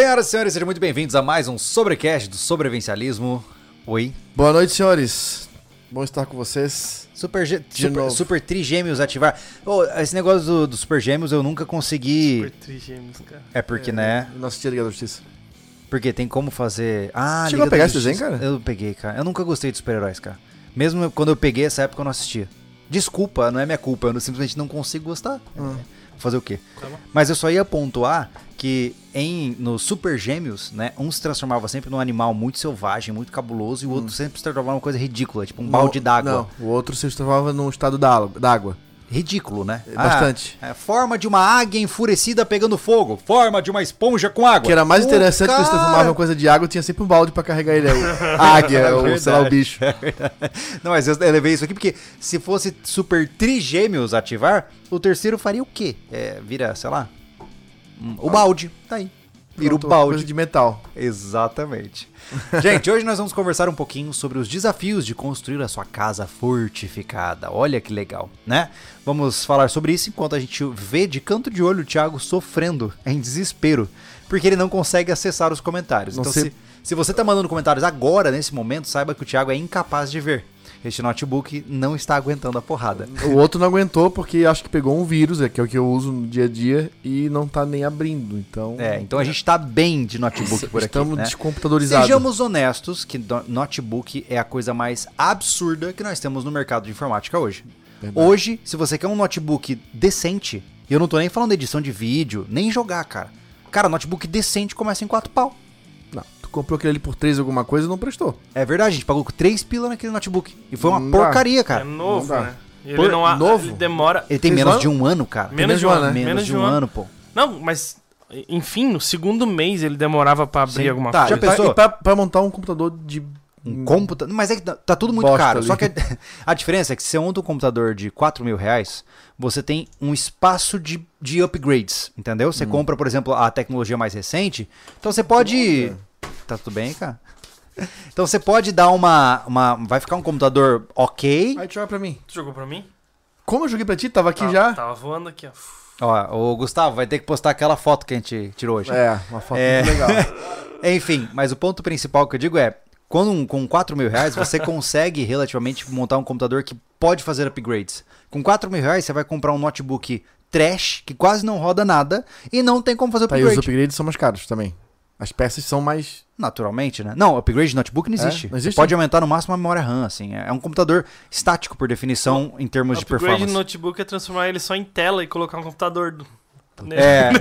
Senhoras e senhores, sejam muito bem-vindos a mais um Sobrecast do Sobrevivencialismo. Oi. Boa noite, senhores. Bom estar com vocês. Super, De super, novo. super Trigêmeos ativar. Ô, esse negócio do, do Super Gêmeos eu nunca consegui. Super trigêmeos, cara. É porque, né? Nossa tia Liga da Justiça. Porque tem como fazer. Ah, Chegou Liga a pegar esse desenho, cara? Eu peguei, cara. Eu nunca gostei de super-heróis, cara. Mesmo quando eu peguei essa época eu não assistia. Desculpa, não é minha culpa. Eu simplesmente não consigo gostar. Hum. É, Fazer o quê? Tá. Mas eu só ia pontuar que em no Super Gêmeos, né, um se transformava sempre num animal muito selvagem, muito cabuloso, e o outro sempre se transformava numa coisa ridícula, tipo um balde No- d'água. Não, o outro se transformava num estado d'água. Ridículo, né? É, bastante. Ah, é, forma de uma águia enfurecida pegando fogo, forma de uma esponja com água. Que era mais Ô, interessante que se cara! transformava numa coisa de água, tinha sempre um balde pra carregar ele. A águia, ou sei lá, o bicho. Não, mas eu eu levei isso aqui porque se fosse Super Trigêmeos ativar, o terceiro faria o quê? É, vira, sei lá, o balde. Tá aí. Vira o balde. De metal. Exatamente. Gente, hoje nós vamos conversar um pouquinho sobre os desafios de construir a sua casa fortificada. Olha que legal, né? Vamos falar sobre isso enquanto a gente vê de canto de olho o Thiago sofrendo em desespero, porque ele não consegue acessar os comentários. Não então, sei- se, se você tá mandando comentários agora, nesse momento, saiba que o Thiago é incapaz de ver. Este notebook não está aguentando a porrada. O outro não aguentou porque acho que pegou um vírus, é, que é o que eu uso no dia a dia, e não tá nem abrindo. Então. É, então a gente tá bem de notebook por aqui. Estamos né? descomputadorizados. Sejamos honestos que no- notebook é a coisa mais absurda que nós temos no mercado de informática hoje. Verdade. Hoje, se você quer um notebook decente, e eu não tô nem falando de edição de vídeo, nem jogar, cara. Cara, notebook decente começa em 4 pau. Comprou aquele ali por 3 alguma coisa e não prestou. É verdade, a gente pagou 3 pila naquele notebook. E foi uma Não porcaria, É cara. novo, não dá. né? Ele Por- não há, novo? Ele demora. Ele tem menos de um ano, cara. Menos de um ano, ano, né? Menos de um ano, pô. Não, mas. Enfim, no segundo mês ele demorava pra abrir Sim. alguma Tá, coisa. Já pensou? e pra, pra montar um computador de. Um computador. Mas é que tá, tá tudo muito Bosta caro. ali. Só que a, a diferença é que se você monta um computador de 4 mil reais, você tem um espaço de, de upgrades, entendeu? Você compra, por exemplo, a tecnologia mais recente. Então você pode. Tá tudo bem, cara? Então você pode dar uma. uma vai ficar um computador ok. Aí joga pra mim. Tu jogou pra mim? Como eu joguei pra ti? Tava aqui Tá- já. Tava voando aqui, ó. Ó, o Gustavo vai ter que postar aquela foto que a gente tirou hoje. É, uma foto É. muito legal. Enfim, mas o ponto principal que eu digo é: quando um- com 4 mil reais você consegue relativamente montar um computador que pode fazer upgrades. Com 4 mil reais você vai comprar um notebook trash, que quase não roda nada, e não tem como fazer Tá, e os upgrade. upgrades são mais caros também. As peças são mais. Naturalmente, né? Não, upgrade de notebook não existe. É? Não existe? Pode aumentar no máximo a memória RAM, assim. É um computador estático, por definição, em termos de upgrade performance. no notebook é transformar ele só em tela e colocar um computador do... É.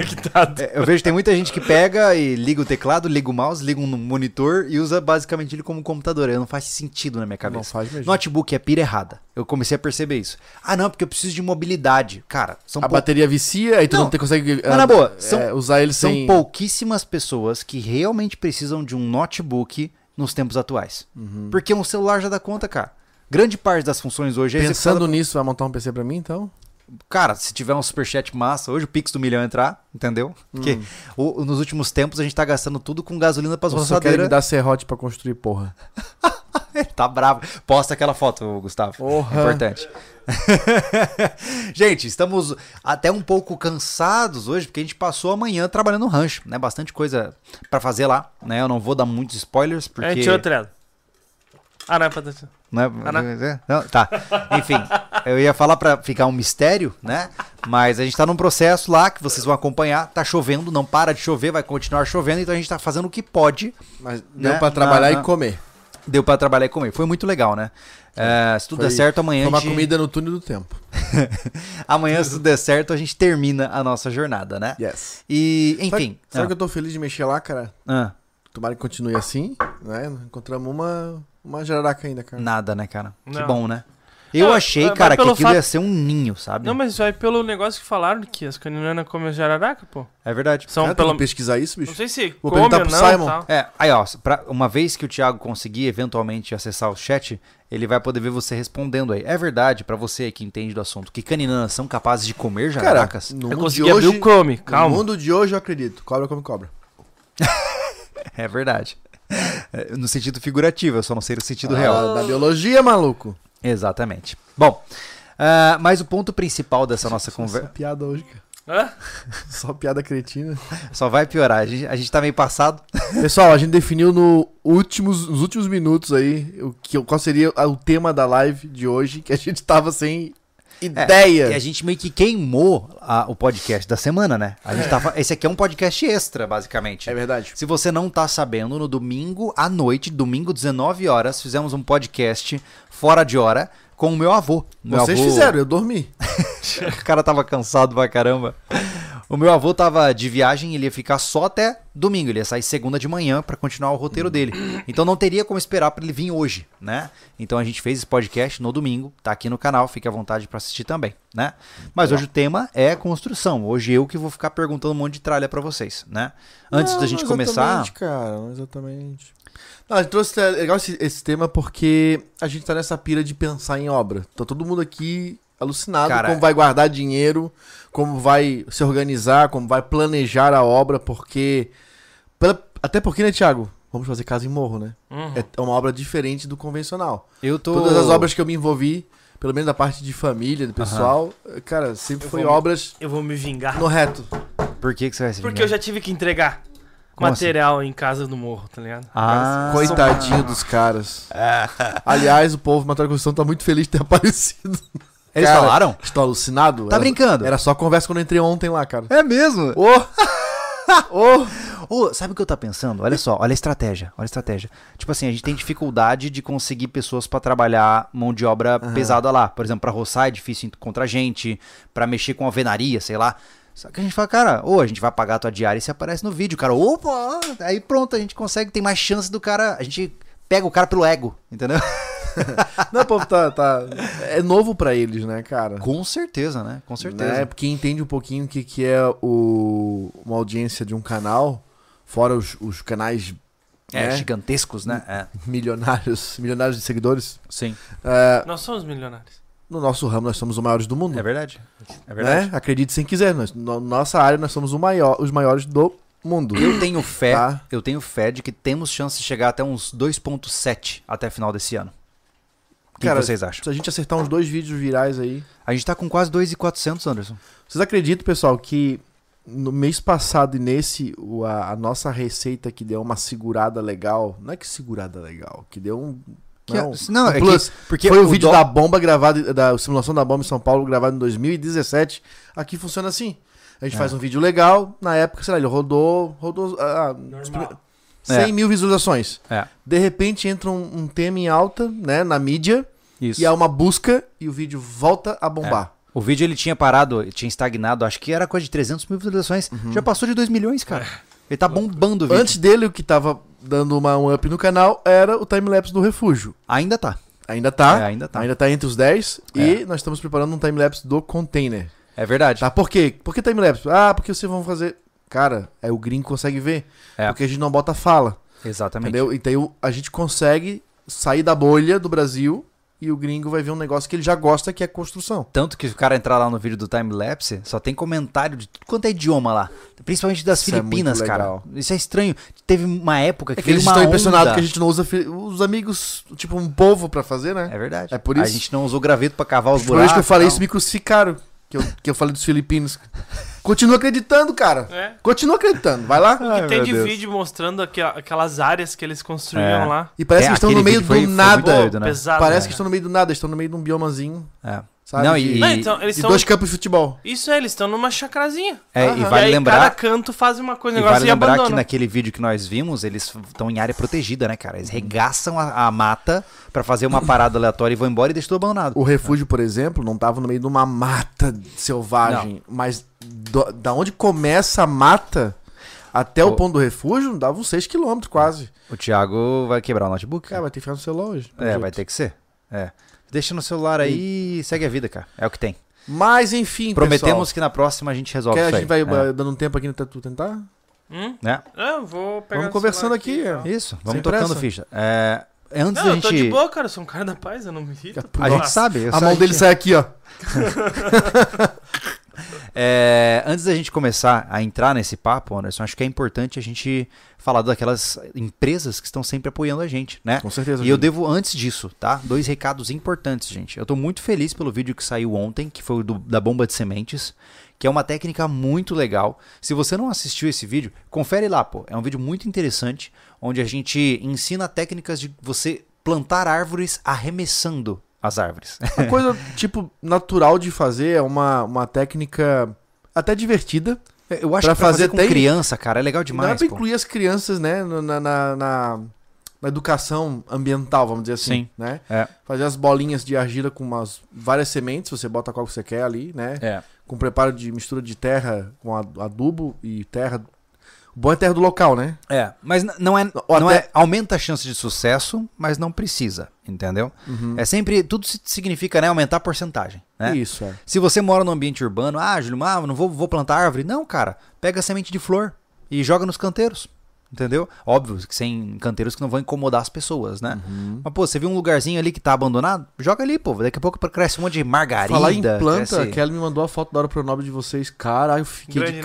É, Eu vejo que tem muita gente que pega e liga o teclado, liga o mouse, liga um monitor e usa basicamente ele como computador. Aí Não faz sentido na minha cabeça. Não faz mesmo. Notebook é pira errada. Eu comecei a perceber isso. Ah, não, porque eu preciso de mobilidade. Cara, são, A pou- bateria vicia, aí tu Não, não, consegue mas na boa, é, são- usar ele são sem. pouquíssimas pessoas que realmente precisam de um notebook nos tempos atuais. Uhum. Porque um celular já dá conta, cara. Grande parte das funções hoje é Pensando executada- nisso, vai montar um PC pra mim, então? Cara, se tiver um superchat massa, hoje o Pix do milhão entrar, entendeu? Porque Hum. o- nos últimos tempos a gente tá gastando tudo com gasolina pras Ou só quer me roçadeiras. dar serrote pra construir, porra. tá bravo. Posta aquela foto, Gustavo. Porra. É importante. gente, estamos até um pouco cansados hoje, porque a gente passou a manhã trabalhando no rancho, né? Bastante coisa pra fazer lá, né? Eu não vou dar muitos spoilers, porque... É, tirou o. Ah, não é pra. Não, é- Ah, não? não, tá. Enfim, eu ia falar pra ficar um mistério, né? Mas a gente tá num processo lá que vocês vão acompanhar. Tá chovendo, não para de chover, vai continuar chovendo, então a gente tá fazendo o que pode. Mas Né? deu pra trabalhar Na- e comer. Deu pra trabalhar e comer. Foi muito legal, né? É, se tudo Foi- der certo, amanhã a gente... comida no túnel do tempo. Amanhã, se tudo der certo, a gente termina a nossa jornada, né? Yes. E, enfim. Sabe, sabe que eu tô feliz de mexer lá, cara? ah, Tomara que continue assim, né? Encontramos uma, uma jararaca ainda, cara. nada, né, cara? Que Não. bom, né? Eu Não, achei, cara, que pelo aquilo fato- ia ser um ninho, sabe? Não, mas vai pelo negócio que falaram que as caninanas comem as jararaca, pô. É verdade. São Cara, tem pelo... que pesquisar isso, bicho? Não sei se Vou come ou perguntar não pro Simon. tal. É, aí ó, pra- uma vez que o Thiago conseguir eventualmente acessar o chat, ele vai poder ver você respondendo aí. É verdade, pra você que entende do assunto, que caninanas são capazes de comer Cara, jararacas? no Eu mundo consegui de abrir hoje, o come, no calma. mundo de hoje eu acredito. Cobra come cobra. É verdade. É, No sentido figurativo, eu só não sei no sentido Ah, real. Da biologia, maluco. Exatamente. Bom, ah, mas o ponto principal dessa nossa conversa. piada hoje, cara. Hã? Só piada cretina. Só vai piorar. A gente, a gente tá meio passado. Pessoal, a gente definiu no últimos, nos últimos minutos aí o que, qual seria o tema da live de hoje, que a gente tava sem ideia. E a gente meio que queimou a- o podcast da semana, né? A gente tava, esse aqui é um podcast extra, basicamente. É verdade. Se você não tá sabendo, no domingo à noite, domingo 19 horas, fizemos um podcast fora de hora com o meu avô. Meu Vocês avô- fizeram, eu dormi. o cara tava cansado pra caramba. O meu avô tava de viagem, ele ia ficar só até domingo, ele ia sair segunda de manhã pra continuar o roteiro dele. Então não teria como esperar pra ele vir hoje, né? Então a gente fez esse podcast no domingo, tá aqui no canal, fique à vontade pra assistir também, né? Mas hoje o tema é construção. Hoje eu que vou ficar perguntando um monte de tralha pra vocês, né? Antes Não, da gente começar, exatamente, cara, não exatamente. Não, a gente trouxe é legal esse, esse tema porque a gente tá nessa pira de pensar em obra. Tá todo mundo aqui alucinado Cara, como vai guardar dinheiro, como vai se organizar, como vai planejar a obra, porque. pela- até porque, né, Thiago? Vamos fazer casa em morro, né? Uhum. É uma obra diferente do convencional. eu tô Todas as obras que eu me envolvi, pelo menos da parte de família, do pessoal, cara, sempre Eu foi vou obras Eu vou me vingar. no reto. Por que que você vai se Porque vingar? eu já tive que entregar Como material em casa no morro, tá ligado? Ah, Coitadinho dos caras. Aliás, o povo Matéria de Construção tá muito feliz de ter aparecido. Eles Cara, falaram? Estou alucinado? Tá Era- brincando? Era só conversa quando eu entrei ontem lá, cara. É mesmo? Ô! Ô! Ô, sabe o que eu tô pensando? Olha só, olha a estratégia, olha a estratégia. Tipo assim, a gente tem dificuldade de conseguir pessoas pra trabalhar mão de obra pesada lá. Por exemplo, pra roçar é difícil encontrar gente, pra mexer com alvenaria, sei lá. Só que a gente fala, cara, ou a gente vai pagar a tua diária e você aparece no vídeo, cara. Opa! Aí pronto, a gente consegue, tem mais chance do cara. A gente pega o cara pelo ego, entendeu? Não, o povo tá, tá- É novo pra eles, né, cara? Com certeza, né? Com certeza. Né? Porque entende um pouquinho o que, que é o, uma audiência de um canal, fora os, os canais É, né, gigantescos, né? É. milionários, milionários de seguidores. Sim. É, Nós somos milionários. no nosso ramo, nós somos os maiores do mundo. É verdade. É verdade. né? Acredite se quiser. Nós, na nossa área, nós somos o maior, os maiores do mundo. Eu tenho fé, Tá. eu tenho fé de que temos chance de chegar até uns 2.7 até final desse ano. O que, Cara, que vocês acham? Se a gente acertar uns dois vídeos virais aí. A gente tá com quase 2.400, Anderson. Vocês acreditam, pessoal, que no mês passado e nesse, o- a, a nossa receita que deu uma segurada legal. Não é que segurada legal, que deu um. Que- não, não, um é que- plus. porque Foi o, o vídeo dó- da bomba gravado, da simulação da bomba em São Paulo, gravado em 2017. Aqui funciona assim. A gente É. faz um vídeo legal, na época, sei lá, ele rodou, rodou ah, prime- 100 É. mil visualizações. É, De repente entra um, um tema em alta, né, na mídia, isso. e há uma busca e o vídeo volta a bombar. O vídeo ele tinha parado, tinha estagnado, acho que era coisa de 300 mil visualizações. Já passou de 2 milhões, cara. Ele tá bombando o vídeo. Antes dele, o que tava dando uma, um up no canal era o timelapse do refúgio. Ainda tá. Ainda tá. É, ainda tá. Ainda tá entre os 10. É. E nós estamos preparando um timelapse do container. É verdade. Tá? Por quê? Por que timelapse? Ah, porque vocês vão fazer. Cara, é o gringo consegue ver. É. Porque a gente não bota fala. Exatamente. Entendeu? Então a gente consegue sair da bolha do Brasil e o gringo vai ver um negócio que ele já gosta, que é construção. Tanto que se o cara entrar lá no vídeo do time-lapse, só tem comentário de tudo quanto é idioma lá. Principalmente das Isso é Filipinas, muito cara. Isso é estranho. Teve uma época que, É que eles estão impressionados que a gente não usa os amigos, tipo, um povo pra fazer, né? É verdade. É por A isso. gente não usou graveto pra cavar os Por isso buracos. que eu falei não. isso, me crucificaram. Que eu, que eu falei dos filipinos. Continua acreditando, cara. É. Continua acreditando. Vai lá. Ai, que tem meu de Deus. vídeo mostrando aqu- aquelas áreas que eles construíam É. lá. E parece É, que estão no meio foi- do foi nada. muito doido, né? Pesado. Parece né? que estão no meio do nada. Estão no meio de um biomazinho, É. sabe? Não, De- e, Não, então, eles de são. dois campos de futebol. Isso é, eles estão numa chacrazinha. é, e vale e aí, lembrar, cada canto faz uma coisa, e negócio vale e lembrar que naquele vídeo que nós vimos, eles estão em área protegida, né, cara? Eles regaçam a, a mata pra fazer uma parada aleatória e vão embora e deixam tudo abandonado. O refúgio, por exemplo, não tava no meio de uma mata selvagem. Mas do- da onde começa a mata até o O- ponto do refúgio, dava uns 6km quase. O Thiago vai quebrar o notebook. Cara, vai ter que ficar no celular hoje. é, vai ter que ser. É. Deixa no celular aí e segue a vida, cara. É o que tem. Mas enfim, Prometemos que na próxima a gente pessoal, resolve que a isso gente aí. vai É. dando um tempo aqui pra tu tentar. Hum? Né? É, eu vou pegar Vamos no conversando celular aqui, é. ó. Isso, vamos Sem tocando pressa. ficha. É, antes Não, da eu tô de gente. boa, cara. Eu sou um cara da paz, eu não me irrito. A gente sabe. A mão dele gente- sai aqui, ó. É, antes da gente começar a entrar nesse papo, Anderson, acho que é importante a gente falar daquelas empresas que estão sempre apoiando a gente, né? Com certeza. E eu Júlio. devo, antes disso, tá? Dois recados importantes, gente. Eu tô muito feliz pelo vídeo que saiu ontem, que foi o do- da bomba de sementes, que é uma técnica muito legal. Se você não assistiu esse vídeo, confere lá, pô. É um vídeo muito interessante, onde a gente ensina técnicas de você plantar árvores arremessando as árvores. Uma coisa, tipo, natural de fazer é uma, uma técnica até divertida. Eu acho Pra que pra fazer, fazer com tem- criança, cara, é legal Dá demais, pra pô. incluir as crianças, né, na, na, na- na- educação ambiental, vamos dizer assim, Sim. né? É. Fazer as bolinhas de argila com umas várias sementes, você bota qual que você quer ali, né? É. Com preparo de mistura de terra com adubo e terra. O bom é terra do local, né? É, mas não é, Ou não até- é. Aumenta a chance de sucesso, mas não precisa, entendeu? É sempre. Tudo si- significa, né? Aumentar a porcentagem. Né? Isso, é. Se você mora num ambiente urbano, ah, Júlio, ah, não vou, vou plantar árvore. Não, cara. Pega a semente de flor e joga nos canteiros. Entendeu? Óbvio que sem canteiros que não vão incomodar as pessoas, né? Uhum. Mas, pô, você viu um lugarzinho ali que tá abandonado? Joga ali, pô. Daqui a pouco cresce um monte de margarida. Falar em planta, cresce- a Kelly me mandou a foto da hora pronome de vocês. Cara, eu fiquei Grande, de né?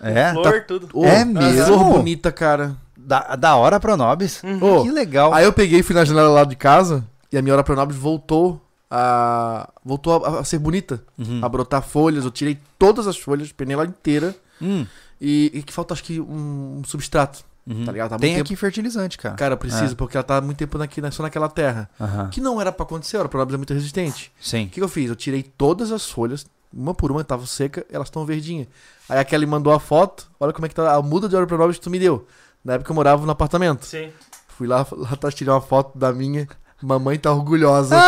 É, Flor, tá tudo. Ô, É mesmo? Flor bonita, cara. da, da hora pra Nobis. Ô, Que legal. Aí eu peguei e fui na janela lá de casa e a minha hora pronobis voltou a. voltou a, a ser bonita. Uhum. A brotar folhas. Eu tirei todas as folhas, penei ela inteira. Hum, E, e que falta, acho que, um, um substrato. uhum. Tá ligado? Tá Tem muito aqui fertilizante, cara. Cara, eu preciso, porque ela tá muito tempo aqui, só naquela terra. Aham. Que não era pra acontecer, a hora pronobis é muito resistente. Sim. O que, que eu fiz? Eu tirei todas as folhas, uma por uma, tava seca, elas estão verdinhas. Aí a Kelly mandou a foto, olha como é que tá a muda de hora pronobis que tu me deu. Na época eu morava no apartamento. Sim. Fui lá, lá atrás tirar uma foto da minha. Mamãe tá orgulhosa.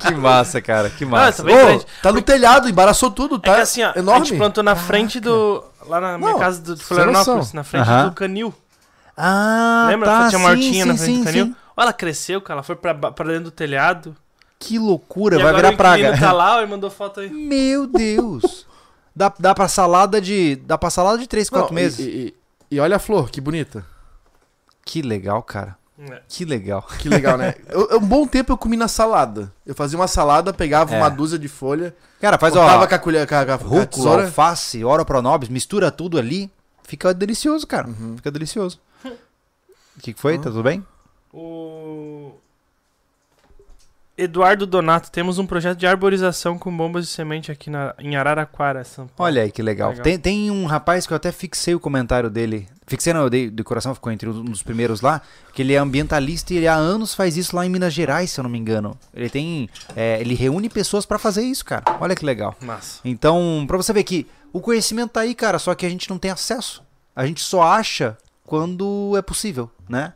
que massa, cara. Que Ah, massa. tá bem Ô, tá no telhado, embaraçou tudo, É tá que assim, ó, a enorme. gente plantou na frente do. Lá na minha Não, casa do, Florianópolis, na frente Aham. do canil. Ah, Lembra? tá, Tinha sim, uma hortinha sim, na frente sim, do canil. sim. Olha, ela cresceu, cara. Ela foi pra, pra dentro do telhado. Que loucura, e vai virar o praga. tá lá e mandou foto aí. Meu Deus. dá, dá pra salada de. Dá pra salada de 3, 4 Não, meses. E, e- e olha a flor, que bonita. Que legal, cara. É. Que legal. Que legal, né? Eu, eu- um bom tempo eu comi na salada. Eu fazia uma salada, pegava É. uma dúzia de folha, Cara, faz ó. com a colher, com a, com a Rúcula, tesoura. alface, ora pronobis, mistura tudo ali. Fica delicioso, cara. Uhum. Fica delicioso. O que, que foi? Tá tudo bem? O. Eduardo Donato, temos um projeto de arborização com bombas de semente aqui na, em Araraquara, São Paulo. Olha aí que legal. Legal. Tem, tem um rapaz que eu até fixei o comentário dele. Fixei, não, eu dei de coração, ficou entre um dos primeiros lá. Que ele é ambientalista e ele há anos faz isso lá em Minas Gerais, se eu não me engano. Ele tem. é, ele reúne pessoas pra fazer isso, cara. Olha que legal. Massa. Então, pra você ver que o conhecimento tá aí, cara, só que a gente não tem acesso. A gente só acha quando é possível, né?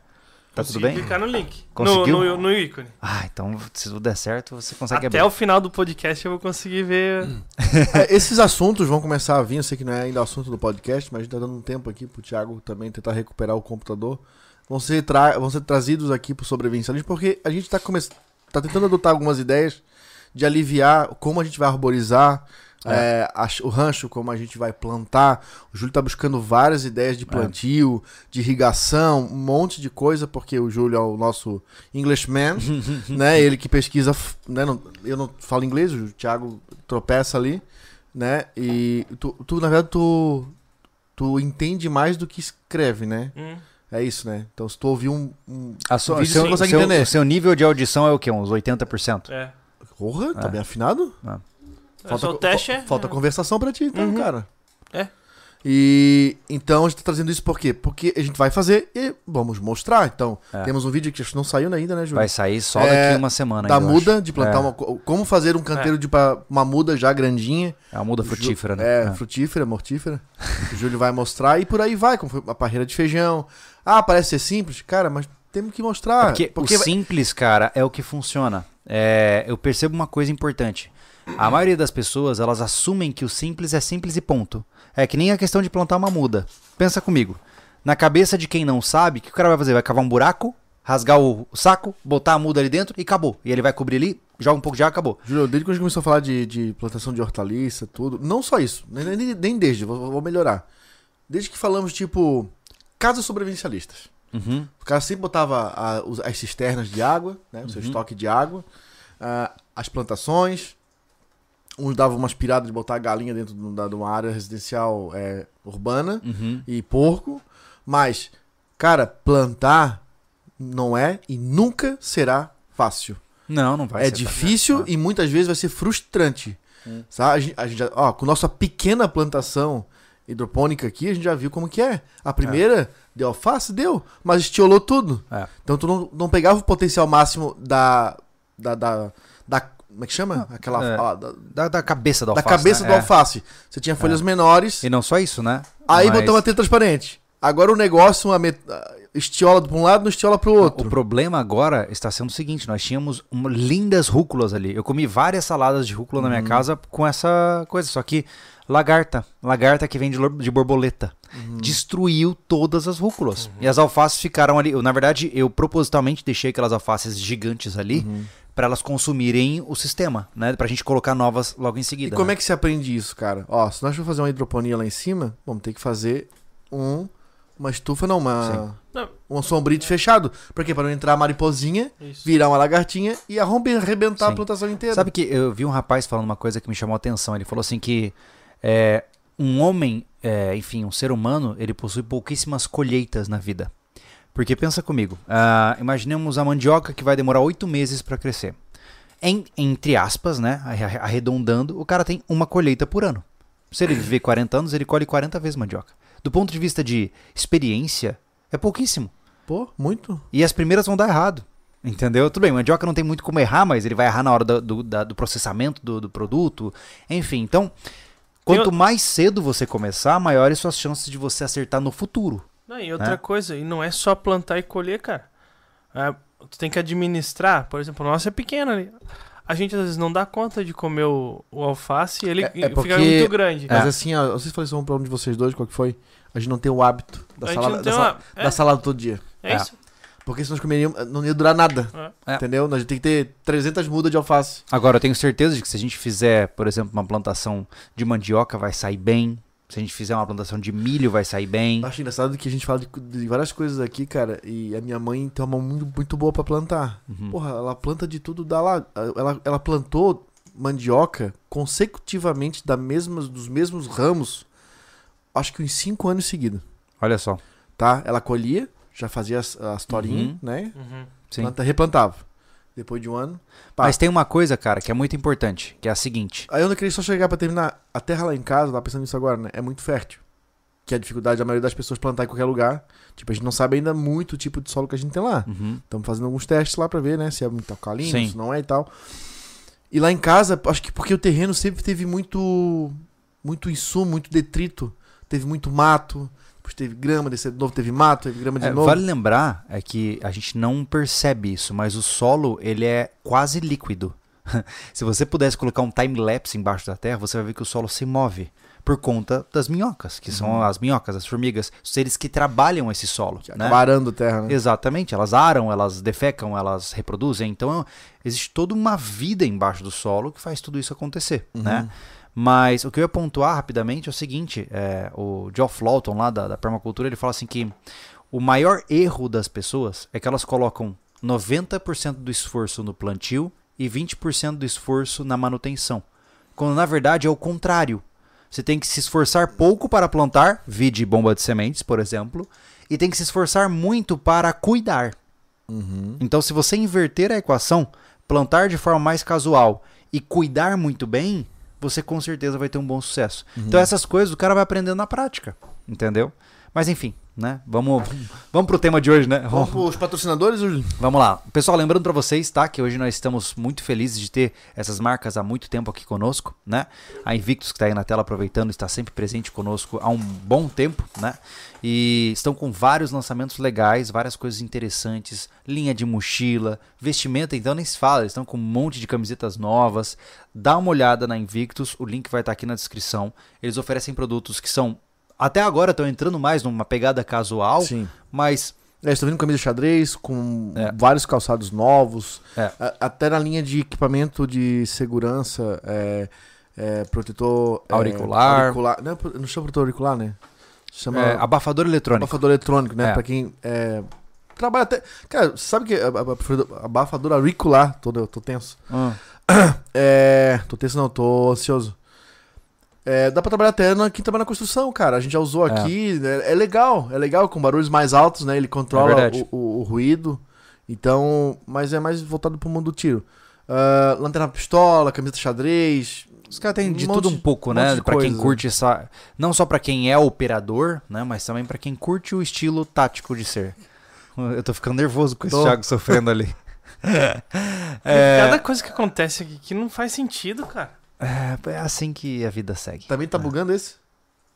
Tá tudo bem? clicar no link. No, Conseguiu? no, no ícone. Ah, então se tudo der certo, você consegue Até abrir. o final do podcast eu vou conseguir ver. É, Esses assuntos vão começar a vir, eu sei que não é ainda o assunto do podcast, mas a gente tá dando um tempo aqui pro Thiago também tentar recuperar o computador. Vão ser, tra- vão ser trazidos aqui pro sobrevivencialismo, porque a gente tá, come... tá tentando adotar algumas ideias de aliviar como a gente vai arborizar é, a- o rancho, como a gente vai plantar. O Júlio tá buscando várias ideias de plantio, de irrigação, um monte de coisa, porque o Júlio é o nosso Englishman, né? Ele que pesquisa, né? não- eu não falo inglês, o Thiago tropeça ali, né? E tu, tu, na verdade, tu, tu entende mais do que escreve, né? Hum. É isso, né? Então, se tu ouvir um. um... A sua- vídeo seu, você consegue seu- entender. o seu nível de audição é o quê? Uns 80%? É. Porra, tá É. bem afinado? Falta o teste é. Falta conversação pra ti, então, Uhum. cara. É. E então a gente tá trazendo isso por quê? Porque a gente vai fazer e vamos mostrar. Então, É. temos um vídeo que acho que não saiu ainda, né, Júlio? Vai sair só É, daqui uma semana. da ainda, muda, de plantar É. uma. co- Como fazer um canteiro de pa- uma muda já grandinha. É uma muda O Ju- frutífera, né? É, frutífera, mortífera. o Júlio vai mostrar e por aí vai, como foi a parreira de feijão. Ah, parece ser simples. Cara, mas temos que mostrar. É porque, o simples, cara, é o que funciona. É, eu percebo uma coisa importante. A maioria das pessoas, elas assumem que o simples é simples e ponto. É que nem a questão de plantar uma muda. Pensa comigo. Na cabeça de quem não sabe, o que o cara vai fazer? Vai cavar um buraco, rasgar o saco, botar a muda ali dentro e acabou. E ele vai cobrir ali, joga um pouco de água, acabou. Júlio, desde que a gente começou a falar de, de plantação de hortaliça, tudo. Não só isso, nem, nem- nem desde, vou, vou melhorar. Desde que falamos, tipo, casas sobrevivencialistas. Uhum. O cara sempre botava a- as cisternas de água, né? O seu estoque de água, ah, as plantações. Uns davam uma aspirada de botar a galinha dentro de uma- área residencial é, urbana Uhum. e porco. Mas, cara, plantar não é e nunca será fácil. Não, não vai é ser difícil fácil. e muitas vezes vai ser frustrante. Sabe? A gente, a gente ó, com nossa pequena plantação hidropônica aqui, a gente já viu como que é. A primeira deu alface, deu, mas estiolou tudo. É. Então tu não, não pegava o potencial máximo da. da, da, da- como é que chama? Aquela. É. ah, da, Da, da cabeça do da alface. cabeça né? do É. alface. Você tinha folhas menores, E não só isso, né? aí Mas botou uma transparente. Agora o negócio, uma met... estiola para um lado, não estiola para o outro. O problema agora está sendo o seguinte: nós tínhamos uma- lindas rúculas ali. Eu comi várias saladas de rúcula na minha casa com essa coisa. Só que lagarta, lagarta que vem de, de borboleta, destruiu todas as rúculas. E as alfaces ficaram ali. Eu, na verdade, eu propositalmente deixei aquelas alfaces gigantes ali para elas consumirem o sistema, né? Pra gente colocar novas logo em E seguida. como né? é que se aprende isso, cara? Ó, se nós for fazer uma hidroponia lá em cima, vamos ter que fazer um, uma estufa, não, uma, Não. um sombrite fechado. Por quê? Para não entrar a mariposinha, Isso. virar uma lagartinha e arrebentar a Sim. plantação inteira. Sabe que eu vi um rapaz falando uma coisa que me chamou a atenção. Ele falou assim que é, um homem, é, enfim, um ser humano, ele possui pouquíssimas colheitas na vida. Porque pensa comigo, ah, imaginemos a mandioca que vai demorar oito meses para crescer. Em- entre aspas, né, arre- arredondando, o cara tem uma colheita por ano. Se ele viver 40 anos, ele colhe 40 vezes mandioca. Do ponto de vista de experiência, é pouquíssimo. Pô, muito. E as primeiras vão dar errado. Entendeu? Tudo bem, mandioca não tem muito como errar, mas ele vai errar na hora do, do, da- do processamento do, do produto. Enfim, então, quanto mais cedo você começar, maiores suas chances de você acertar no futuro. Não, e outra né? coisa, e não é só plantar e colher, cara. É, tu tem que administrar, por exemplo, o nosso é pequeno ali. A gente às vezes não dá conta de comer o, o alface e ele É- é porque- fica muito grande. Mas assim, ó, vocês falaram isso é um problema de vocês dois, qual que foi? A gente não tem o hábito da, gente salada, da, uma- é. da salada todo dia. É, É. isso. Porque se nós comeríamos, não ia durar nada. É. É. Entendeu? Nós tem que ter 300 mudas de alface. Agora, eu tenho certeza de que se a gente fizer, por exemplo, uma plantação de mandioca, vai sair bem. Se a gente fizer uma plantação de milho, vai sair bem. Acho engraçado que a gente fala de, de várias coisas aqui, cara, e a minha mãe tem uma mão muito, muito boa pra plantar. Uhum. Porra, ela planta de tudo da lá. Ela, ela plantou mandioca consecutivamente da mesmas, dos mesmos ramos, acho que uns 5 anos seguidos, Olha só. tá? Ela colhia, já fazia as, as torinhas, Uhum. né? Uhum. Planta, replantava. Depois de um ano. pá. Mas tem uma coisa, cara, que é muito importante, que é a seguinte. Aí eu não queria só chegar pra terminar. A terra lá em casa, tá pensando nisso agora, né? É muito fértil. Que é a dificuldade da maioria das pessoas plantar em qualquer lugar. Tipo, a gente não sabe ainda muito o tipo de solo que a gente tem lá. Uhum. Estamos fazendo alguns testes lá pra ver, né? Se é muito alcalino, Sim. se não é e tal. E lá em casa, acho que porque o terreno sempre teve muito muito insumo, muito detrito. Teve muito mato. Depois teve grama, de novo teve mato, teve grama de É, novo. vale lembrar é que a gente não percebe isso, mas o solo ele é quase líquido. Se você pudesse colocar um time lapse embaixo da terra, você vai ver que o solo se move por conta das minhocas, que Uhum. são as minhocas, as formigas, os seres que trabalham esse solo. né? Acaba arando a terra, né? Exatamente, elas aram, elas defecam, elas reproduzem. Então existe toda uma vida embaixo do solo que faz tudo isso acontecer, Uhum. né? Mas o que eu ia pontuar rapidamente é o seguinte: é, o Geoff Lawton, lá da, da permacultura, ele fala assim que o maior erro das pessoas é que elas colocam 90% do esforço no plantio e 20% do esforço na manutenção. Quando na verdade é o contrário. Você tem que se esforçar pouco para plantar, vide bomba de sementes, por exemplo, e tem que se esforçar muito para cuidar. Uhum. Então, se você inverter a equação, plantar de forma mais casual e cuidar muito bem, você com certeza vai ter um bom sucesso. Então, essas coisas o cara vai aprendendo na prática, entendeu? Mas enfim, né? Vamos, vamos pro tema de hoje, né? Vamos pros patrocinadores? Vamos lá. Pessoal, lembrando para vocês, tá? Que hoje nós estamos muito felizes de ter essas marcas há muito tempo aqui conosco, né? A Invictus, que tá aí na tela aproveitando, está sempre presente conosco há um bom tempo, né? E estão com vários lançamentos legais, várias coisas interessantes, linha de mochila, vestimenta, então nem se fala, eles estão com um monte de camisetas novas. Dá uma olhada na Invictus, o link vai estar aqui na descrição. Eles oferecem produtos que são até agora estão entrando mais numa pegada casual, Sim. mas É, estou vendo camisa de xadrez com É. vários calçados novos. É. A- até na linha de equipamento de segurança, é, é, protetor é, Auricular. auricular. Não, não chama protetor auricular, né? Chama é, abafador eletrônico. abafador eletrônico, né? É. Pra quem trabalha até. Cara, sabe que abafador auricular, tô, eu tô tenso. É. Tô tenso, não, tô ansioso. É, dá pra trabalhar até na, quem trabalha na construção, cara. A gente já usou É. aqui. É, é legal, é legal, com barulhos mais altos, né? Ele É controla verdade. o, o- o ruído. Então, mas é mais voltado pro mundo do tiro. Ah, lanterna pistola, camiseta xadrez. Os caras têm de Um tudo monte- um pouco, um né? de Pra quem curte essa. Não só pra quem é operador, né? Mas também pra quem curte o estilo tático de ser. Eu tô ficando nervoso com esse Tô. Thiago sofrendo ali. Cada é, coisa que acontece aqui que não faz sentido, cara. É, é assim que a vida segue. Também tá bugando esse?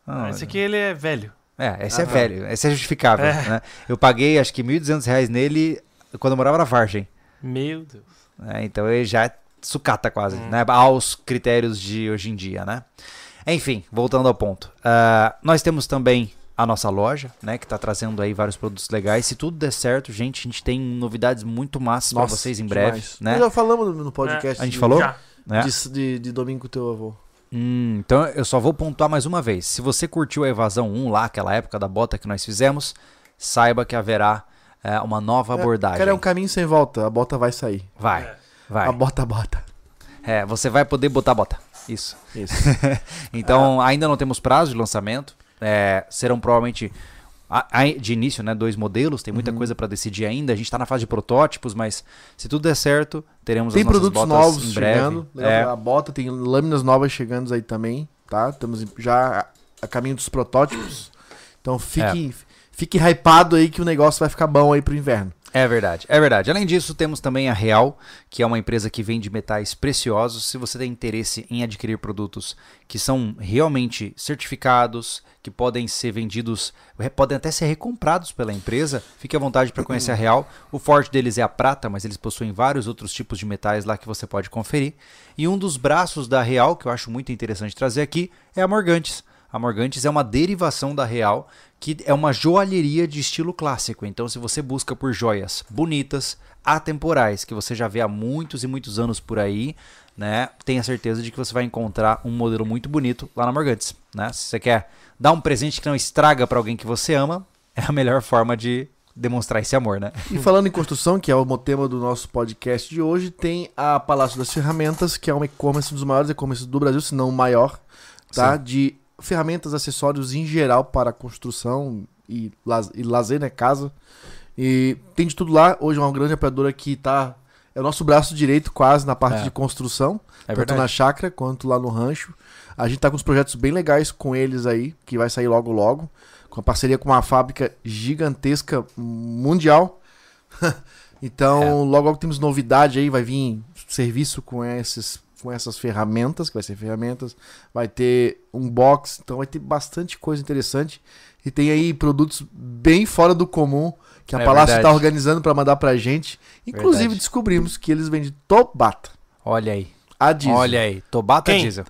Ah, Esse aqui ele é velho. É, esse Ah, é tá. velho, esse é justificável. É. né? Eu paguei acho que 1.200 reais nele quando eu morava na Vargem. Meu Deus. né? Então ele já é sucata quase, Hum. né? Aos critérios de hoje em dia, né? Enfim, voltando ao ponto. Ah, nós temos também a nossa loja, né? Que tá trazendo aí vários produtos legais. Se tudo der certo, gente, a gente tem novidades muito massas pra vocês em breve, demais. né? Nós já falamos no- podcast. A gente falou? Já. Né? De, de, de domingo com teu avô. Hum, então eu só vou pontuar mais uma vez. Se você curtiu a Evasão 1 lá, aquela época da bota que nós fizemos, saiba que haverá é, uma nova abordagem. Cara, é um caminho sem volta. A bota vai sair. Vai, É. vai. A bota, bota. É, você vai poder botar bota. Isso. Isso. Então, ainda não temos prazo de lançamento. É, serão provavelmente a- a- de início, né, dois modelos. Tem muita Uhum. coisa para decidir ainda. A gente está na fase de protótipos, mas se tudo der certo, teremos Tem as nossas produtos novos em breve. chegando. Legal, É, A bota tem lâminas novas chegando aí também, tá? Estamos já a caminho dos protótipos. Então fique, É. fique hypado aí que o negócio vai ficar bom aí pro inverno. É verdade, é verdade. Além disso, temos também a Real, que é uma empresa que vende metais preciosos. Se você tem interesse em adquirir produtos que são realmente certificados, que podem ser vendidos, podem até ser recomprados pela empresa, fique à vontade para conhecer a Real. O forte deles é a prata, mas eles possuem vários outros tipos de metais lá que você pode conferir. E um dos braços da Real, que eu acho muito interessante trazer aqui, é a Morgantes. A Morgantes é uma derivação da Real, que é uma joalheria de estilo clássico. Então, se você busca por joias bonitas, atemporais, que você já vê há muitos e muitos anos por aí, né? Tenha certeza de que você vai encontrar um modelo muito bonito lá na Morgantes, né? Se você quer dar um presente que não estraga para alguém que você ama, é a melhor forma de demonstrar esse amor, né? E falando em construção, que é o tema do nosso podcast de hoje, tem a Palácio das Ferramentas, que é um e-commerce um dos maiores e-commerce do Brasil, se não o maior, tá? De ferramentas, acessórios em geral para construção e, e lazer, né? Casa. E tem de tudo lá. Hoje é uma grande operadora que tá. É o nosso braço direito, quase, na parte É. de construção. É tanto verdade. na chácara quanto lá no rancho. A gente tá com uns projetos bem legais com eles aí, que vai sair logo logo. Com a parceria com uma fábrica gigantesca mundial. então, É. logo logo temos novidade aí, vai vir serviço com esses com essas ferramentas, que vai ser ferramentas, vai ter um box, então vai ter bastante coisa interessante. E tem aí produtos bem fora do comum que a É Palácio está organizando para mandar pra gente. Inclusive Verdade. descobrimos que eles vendem Tobata. Olha aí. A diesel. Olha aí. Tobata Quem? diesel.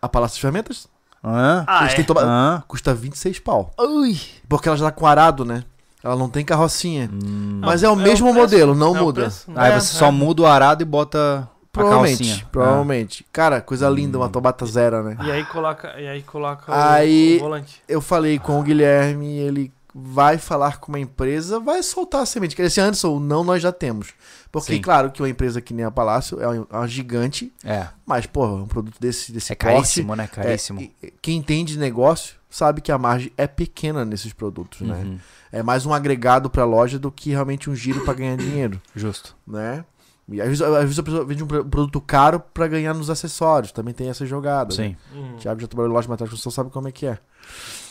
A Palácio de Ferramentas? Ah, Eles têm é? toba- Hã? custa 26 pau. Ui. Porque ela já tá com arado, né? Ela não tem carrocinha. Hum. Mas é o É o mesmo preço. modelo, não É o muda. Aí É, você é. só muda o arado e bota Provavelmente. calcinha. Provavelmente. Cara, coisa linda, uma Tobata zero, né? E aí coloca, e aí coloca o- Aí- o, volante. Eu falei com o Guilherme, ele vai falar com uma empresa, vai soltar a semente. Quer dizer, Anderson, não nós já temos. Porque, Sim. claro, que uma empresa que nem a Palácio é uma, uma gigante, é. mas, pô, um produto desse, desse É porte, caríssimo, né? Caríssimo. é, quem entende de negócio sabe que a margem é pequena nesses produtos, né? Uhum. É mais um agregado para a loja do que realmente um giro para ganhar dinheiro, Justo. né? E às vezes, às vezes a pessoa vende um pro- produto caro para ganhar nos acessórios, também tem essa jogada. né? Sim. Hum. O Thiago já trabalhou em loja de material de construção, sabe como é que é.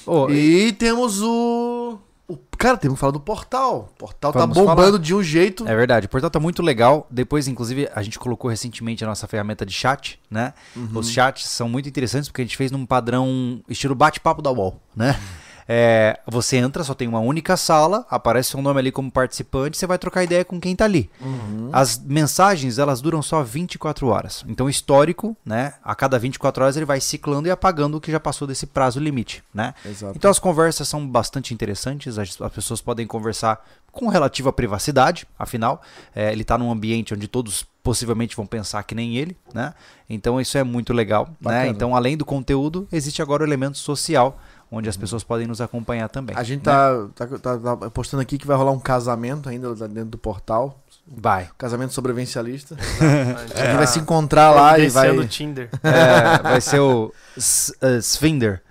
Ô, E temos o... o- Cara, temos que falar do portal. O portal Vamos tá bombando falar. de um jeito. É verdade, o portal tá muito legal. Depois, inclusive, a gente colocou recentemente a nossa ferramenta de chat, né? Uhum. Os chats são muito interessantes porque a gente fez num padrão estilo bate-papo da UOL, né? É, você entra, só tem uma única sala, aparece seu nome ali como participante, você vai trocar ideia com quem tá ali. Uhum. As mensagens, elas duram só 24 horas. Então, histórico, né? A cada 24 horas ele vai ciclando e apagando o que já passou desse prazo limite, né? Exato. Então as conversas são bastante interessantes, as, as pessoas podem conversar com relativa privacidade, afinal, é, ele está num ambiente onde todos possivelmente vão pensar que nem ele, né? Então isso é muito legal, né? Bacana. Então além do conteúdo, existe agora o elemento social, onde as pessoas podem nos acompanhar também. A gente né? tá, tá, tá- tá postando aqui que vai rolar um casamento ainda dentro do portal. Vai. Casamento sobrevivencialista. A gente A gente tá vai se encontrar lá e vai. providenciando o Tinder. É, vai ser o uh, Svinder.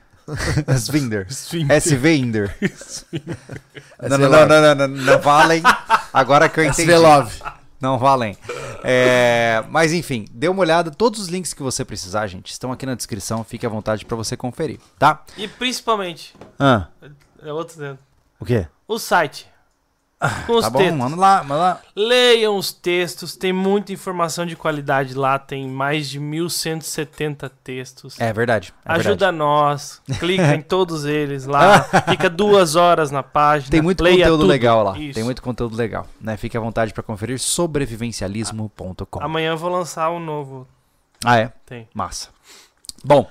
Svinder. S-Vinder. Não, não, não, não, não, não, não valem. Agora que eu entendi. SV Love. Não valem. É, mas enfim, dê uma olhada. Todos os links que você precisar, gente, estão aqui na descrição. Fique à vontade pra você conferir, tá? E principalmente, Ah, é outro dentro. o quê? O site. Com os Tá bom, manda lá, manda lá. Leiam os textos, tem muita informação de qualidade lá, tem mais de 1170 textos. É verdade. é Ajuda verdade. nós, clica em todos eles lá, fica duas horas na página. Tem muito leia conteúdo tudo. legal lá. Isso. Tem muito conteúdo legal, né? Fique à vontade pra conferir sobrevivencialismo.com. Amanhã eu vou lançar um novo. Ah, é? Tem. Massa. Bom,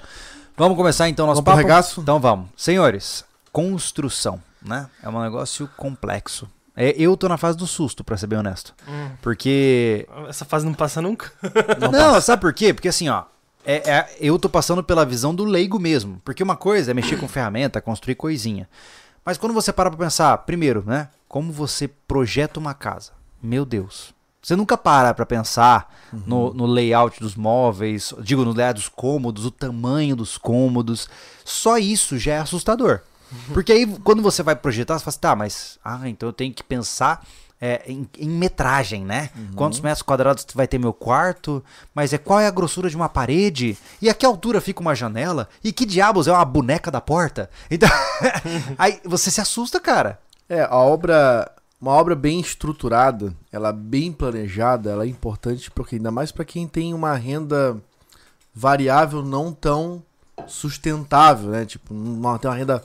vamos começar então nosso Vamos pro papo? regaço? Então vamos. Senhores, construção, né? É um negócio complexo. É, eu tô na fase do susto, pra ser bem honesto. Hum, Porque. essa fase não passa nunca. Não, sabe por quê? Porque assim, ó. é- é- eu tô passando pela visão do leigo mesmo. Porque uma coisa é mexer com ferramenta, construir coisinha. Mas quando você para pra pensar, primeiro, né? Como você projeta uma casa? Meu Deus. Você nunca para pra pensar no, no layout dos móveis, digo, no layout dos cômodos, o tamanho dos cômodos. Só isso já é assustador. Porque aí, quando você vai projetar, você fala assim, tá, mas. Ah, então eu tenho que pensar é, em, em metragem, né? Quantos metros quadrados vai ter meu quarto? Mas é qual é a grossura de uma parede? E a que altura fica uma janela? E que diabos é uma boneca da porta? Então. aí você se assusta, cara. É, a obra, uma obra bem estruturada, ela bem planejada, ela é importante porque ainda mais para quem tem uma renda variável não tão sustentável, né? Tipo, não tem uma renda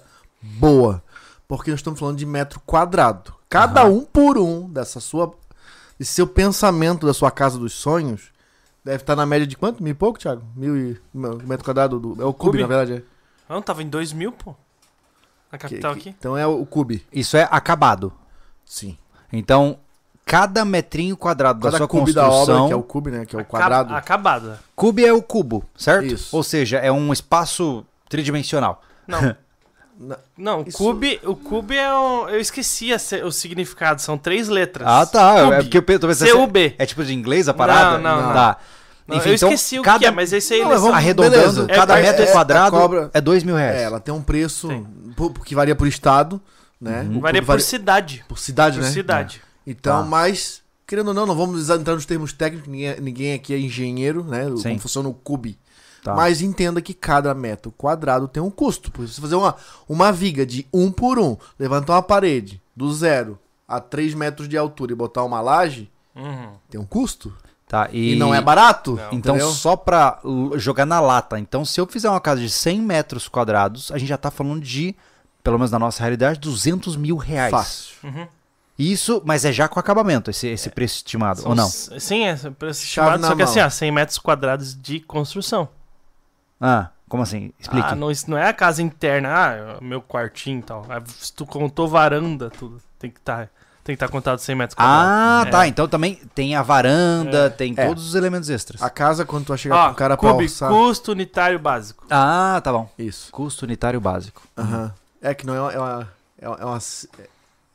boa, porque nós estamos falando de metro quadrado. Cada um por um dessa sua, desse seu pensamento da sua casa dos sonhos deve estar na média de quanto? Mil e pouco, Thiago? Mil e metro quadrado do, é o cube, Cube? na verdade. É. Não, tava em 2 mil, pô. Na Que- capital que- aqui. então é o cube. Isso é acabado. Sim. Então, cada metrinho quadrado da Cada sua cube da construção. obra, que é o cube, né? Que é o Acab- quadrado. Acabada. Cube é o cubo, certo? Isso. Ou seja, é um espaço tridimensional. Não. Não, o Isso- cube, o cube é um, eu esqueci o significado, são três letras. Ah, tá. Cube. É porque eu tô pensando. C-U-B. É tipo de inglês a parada? Não, não, não. Tá. Não, Enfim, eu então, esqueci o cada, que é, mas esse aí Não, vamos- arredondando, beleza. cada É, metro é- quadrado cobra- é dois mil reais. É, ela tem um preço pu- que varia por estado, né? Uhum. Varia por cidade. por cidade, Por né? cidade. Então, Tá. mas, querendo ou não, não vamos entrar nos termos técnicos, ninguém, ninguém aqui é engenheiro, né? Sim. Como funciona o cube. Tá. Mas entenda que cada metro quadrado tem um custo. Por isso, você fazer uma, uma viga de um por um, levantar uma parede do zero a 3 metros de altura e botar uma laje, Uhum. tem um custo. Tá, E, não é barato. Não. Então, entendeu? só pra l- jogar na lata. Então, se eu fizer uma casa de 100 metros quadrados, a gente já tá falando de, pelo menos na nossa realidade, 200 mil reais. Fácil. Uhum. Isso, mas é já com acabamento, esse, esse preço estimado, São ou não? Sim, é preço Chave estimado, só que mão. assim, ó, 100 metros quadrados de construção. Ah, como assim? Explique. Ah, não, isso não é a casa interna, ah, o meu quartinho e tal. Ah, Se tu contou varanda, tudo, tem que estar tem que estar contado 100 metros quadrados. Ah, É. tá. Então também tem a varanda, É. tem É. todos os elementos extras. A casa, quando tu vai chegar Ó, com o cara pra cube, alçar... custo unitário básico. Ah, tá bom. Isso. Custo unitário básico. Aham. É que não é uma, é uma, é uma,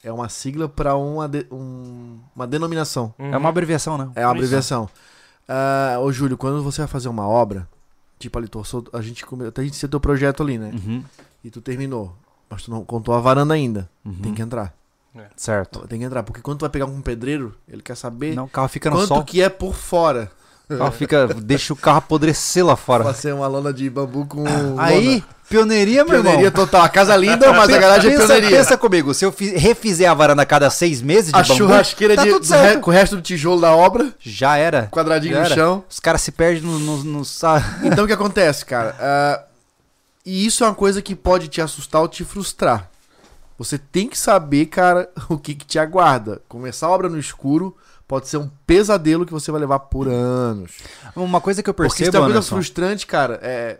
é uma, é sigla para uma, de- um- uma denominação. Uhum. É uma abreviação, né? É uma abreviação. Ah, ô, Júlio, quando você vai fazer uma obra, tipo ali, tu, sou- a gente come- a gente tinha teu projeto ali, né? Uhum. E tu terminou. Mas tu não contou a varanda ainda. uhum. Tem que entrar. Certo. Tem que entrar. Porque quando tu vai pegar um pedreiro, ele quer saber Não, o carro fica no quanto sol. que é por fora. Carro fica, deixa o carro apodrecer lá fora. Pra ser uma lona de bambu com. Aí, lona. pioneiria, meu Pioneiria irmão. total. A casa linda, mas a garagem é pensa, pioneiria. pensa comigo, se eu fi- refizer a varanda a cada seis meses de a bambu, churrasqueira tá de, tudo do certo. re- com o resto do tijolo da obra, já era. quadradinho Já no era. chão. Os caras se perdem no, no, no Então o que acontece, cara? Ah, e isso é uma coisa que pode te assustar ou te frustrar. Você tem que saber, cara, o que, que te aguarda. Começar a obra no escuro pode ser um pesadelo que você vai levar por anos. Uma coisa que eu Porque se percebo, tem uma coisa Anderson, frustrante, cara, é.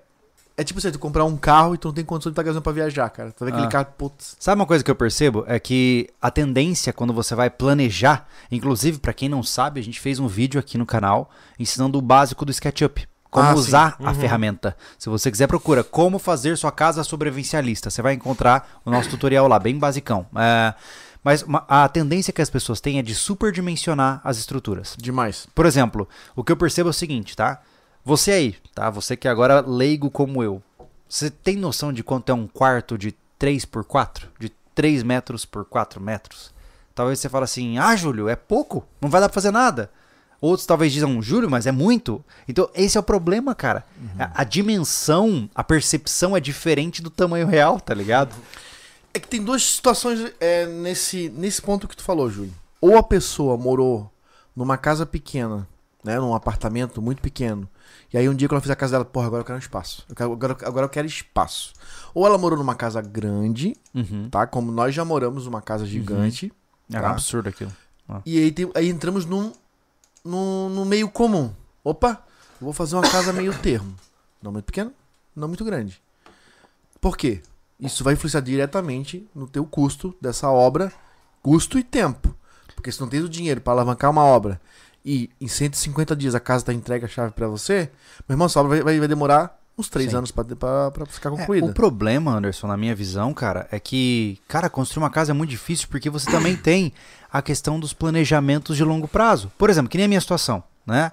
É tipo assim, tu comprar um carro e tu não tem condição de estar gastando pra viajar, cara. Tu vai ver aquele Ah. carro, putz. Sabe uma coisa que eu percebo? É que a tendência quando você vai planejar, inclusive pra quem não sabe, a gente fez um vídeo aqui no canal ensinando o básico do SketchUp. Como Ah, usar a Uhum. ferramenta. Se você quiser, procura como fazer sua casa sobrevivencialista. Você vai encontrar o nosso tutorial lá, bem basicão. É, mas uma- a tendência que as pessoas têm é de superdimensionar as estruturas. Demais. Por exemplo, o que eu percebo é o seguinte, tá? Você aí, tá? Você que agora é leigo como eu. Você tem noção de quanto é um quarto de 3 por 4? De 3 metros por 4 metros? Talvez você fale assim, ah, Júlio, é pouco, não vai dar pra fazer nada. Outros talvez dizem, Júlio, mas é muito. Então, esse é o problema, cara. A, a dimensão, a percepção é diferente do tamanho real, tá ligado? É que tem duas situações é, nesse, nesse ponto que tu falou, Júlio. Ou a pessoa morou numa casa pequena, né? Num apartamento muito pequeno. E aí um dia quando ela fez a casa dela, porra, agora eu quero um espaço. Eu quero- agora, agora eu quero espaço. Ou ela morou numa casa grande, Uhum. tá? Como nós já moramos numa casa gigante. É um Tá. absurdo aquilo. E aí, tem- aí entramos num, num, num meio comum. Opa, vou fazer uma casa meio termo. Não muito pequena, não muito grande. Por quê? Isso vai influenciar diretamente no teu custo dessa obra, custo e tempo. Porque se não tens o dinheiro para alavancar uma obra e em 150 dias a casa tá entregue a chave para você, meu irmão, essa obra vai, vai, vai demorar uns 3 Sim. anos para ficar É, concluída. o problema, Anderson, na minha visão, cara, é que, cara, construir uma casa é muito difícil porque você também tem a questão dos planejamentos de longo prazo. Por exemplo, que nem a minha situação, né?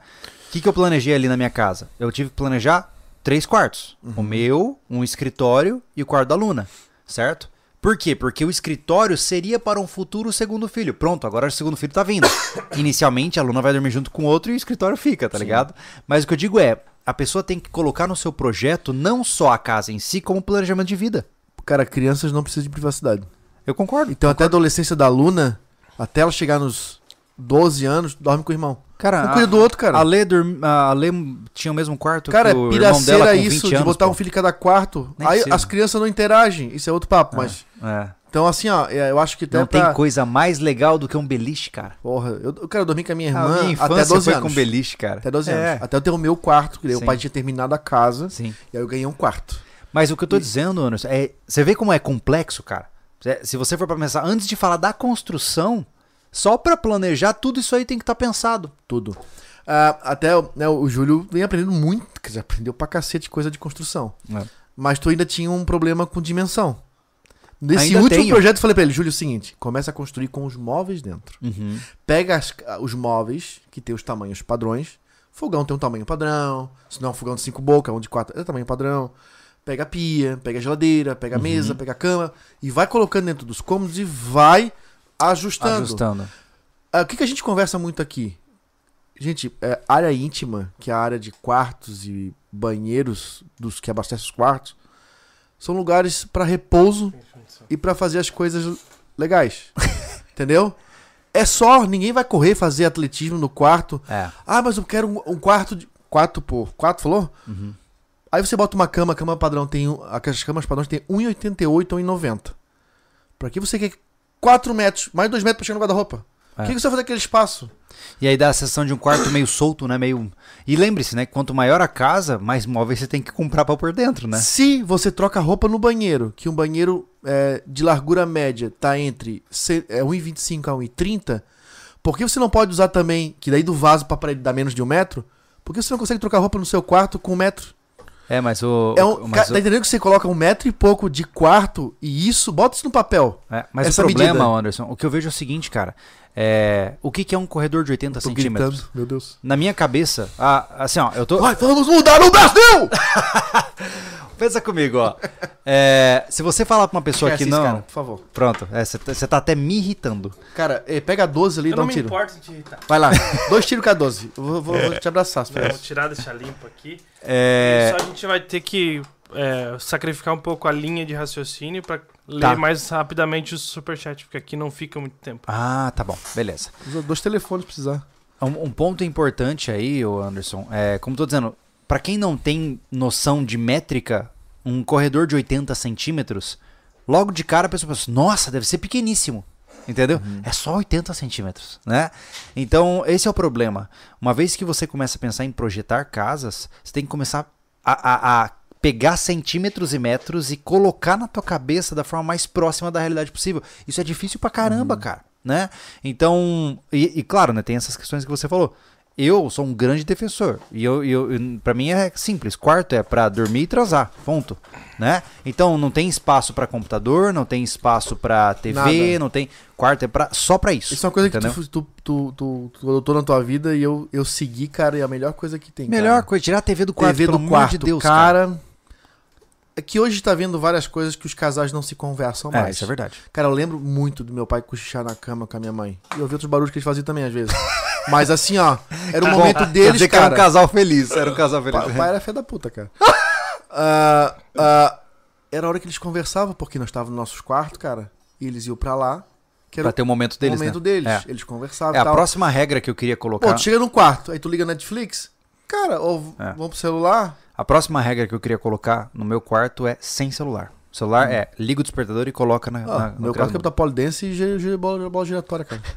O que, que eu planejei ali na minha casa? Eu tive que planejar três quartos. O meu, um escritório e o quarto da Luna, certo? Por quê? Porque o escritório seria para um futuro segundo filho. Pronto, agora o segundo filho tá vindo. Inicialmente, a Luna vai dormir junto com o outro e o escritório fica, tá ligado? Mas o que eu digo é, a pessoa tem que colocar no seu projeto não só a casa em si, como planejamento de vida. Cara, crianças não precisam de privacidade. Eu concordo. Então, até a adolescência da Luna, até ela chegar nos 12 anos, dorme com o irmão. Cara, Um cuida do outro, cara. A Lê, dorm... a Lê tinha o mesmo quarto Cara, que o é irmão dela isso, 20 de anos, botar pô. um filho em cada quarto. Nem Aí as crianças não interagem. Isso é outro papo, mas. É. Então, assim, ó, é, eu acho que até Não pra... tem coisa mais legal do que um beliche, cara. Porra, eu, eu quero dormir com a minha A irmã minha até infância 12 foi anos. com beliche, cara. Até 12 É. anos. Até eu ter o meu quarto, que o pai tinha terminado a casa, Sim. e aí eu ganhei um quarto. Mas o que eu tô dizendo, Anderson, é. Você vê como é complexo, cara? Se você for pra pensar, antes de falar da construção, só pra planejar, tudo isso aí tem que estar pensado. Tudo. Ah, até né, o Júlio vem aprendendo muito, quer dizer, aprendeu pra cacete coisa de construção. É. Mas tu ainda tinha um problema com dimensão. Nesse Ainda último tenho. projeto eu falei pra ele, Júlio, é o seguinte, começa a construir com os móveis dentro. Uhum. Pega as- os móveis, que tem os tamanhos padrões. Fogão tem um tamanho padrão. Se não é um fogão de cinco bocas, um de quatro é tamanho padrão. Pega a pia, pega a geladeira, pega a mesa, pega a cama. E vai colocando dentro dos cômodos e vai ajustando. Ajustando. Ah, o que, que a gente conversa muito aqui? Gente, é, área íntima, que é a área de quartos e banheiros dos que abastecem os quartos, são lugares para repouso e para fazer as coisas legais. Entendeu? É só, ninguém vai correr fazer atletismo no quarto. É. Ah, mas eu quero um, um quarto de. Quatro por. Quatro, falou? Uhum. Aí você bota uma cama, a cama padrão tem. Aquelas camas padrões tem 1,88 ou 1,90. Pra que você quer 4 metros, mais 2 metros pra chegar no guarda-roupa? O É. que, que você vai fazer aquele espaço? E aí dá a sensação de um quarto meio solto, né? Meio. E lembre-se, né? Quanto maior a casa, mais móveis você tem que comprar pra pôr dentro, né? Se você troca roupa no banheiro, que um banheiro é, de largura média tá entre ce- é, 1,25 a 1,30, por que você não pode usar também, que daí do vaso pra parede dá menos de um metro? Por que você não consegue trocar roupa no seu quarto com um metro? É, mas o. É o- um, mas o- Tá entendendo que você coloca um metro e pouco de quarto e isso, bota isso no papel. É, mas o problema, medida. Anderson, o que eu vejo é o seguinte, cara. É, o que, que é um corredor de 80 Tô centímetros? gritando, meu Deus. Na minha cabeça, ah, assim, ó, eu tô. Vai, vamos mudar no Brasil! Pensa comigo, ó. É, se você falar pra uma pessoa que não. cara, por favor. Pronto, você tá até me irritando. Cara, eh, pega a 12 ali e dá não um me tiro. importo de irritar. Vai lá, dois tiros com a 12. Eu vou, vou- vou te abraçar. Vamos isso. tirar, deixar limpo aqui. É, Só a gente vai ter que é, sacrificar um pouco a linha de raciocínio pra ler Tá. mais rapidamente o superchat, porque aqui não fica muito tempo. Ah, tá bom, beleza. Usa dois telefones precisar. Um, um ponto importante aí, Anderson, é, como eu tô dizendo, pra quem não tem noção de métrica, um corredor de 80 centímetros, logo de cara a pessoa pensa, nossa, deve ser pequeníssimo. Entendeu? É só 80 centímetros, né? Então, esse é o problema. Uma vez que você começa a pensar em projetar casas, você tem que começar a, a- a pegar centímetros e metros e colocar na tua cabeça da forma mais próxima da realidade possível. Isso é difícil pra caramba, cara, né? Então, e, e claro, né, tem essas questões que você falou. Eu sou um grande defensor. E eu, eu, pra mim é simples. Quarto é pra dormir e transar. Ponto. Né? Então não tem espaço pra computador, não tem espaço pra TV, Nada. não tem. Quarto é pra, só pra isso. Isso é uma coisa entendeu? que tu, tu, tu, tu, adotou na tua vida e eu, eu segui, cara, e é a melhor coisa que tem. Melhor cara. coisa, tirar a TV do quarto, TV do quarto, de Deus, cara. cara. É que hoje tá vendo várias coisas que os casais não se conversam É, mais. isso é verdade. Cara, eu lembro muito do meu pai cochichar na cama com a minha mãe. E eu ouvi outros barulhos que eles faziam também, às vezes. Mas assim, ó, era o momento deles, dizer que era cara. um casal feliz. Era um casal feliz. Pa- pai era fé da puta, cara. Ah, ah, era a hora que eles conversavam, porque nós estávamos nos nossos quartos, cara. E eles iam pra lá, que Pra ter o momento o deles, momento né? deles. É. Eles conversavam É, a tal. próxima regra que eu queria colocar. Pô, tu chega no quarto, aí tu liga Netflix. Cara, ou É. vamos pro celular. A próxima regra que eu queria colocar no meu quarto é sem celular. O celular é liga o despertador e coloca na. Ah, na- no meu quarto é criado da polidense e bola, bola giratória, cara.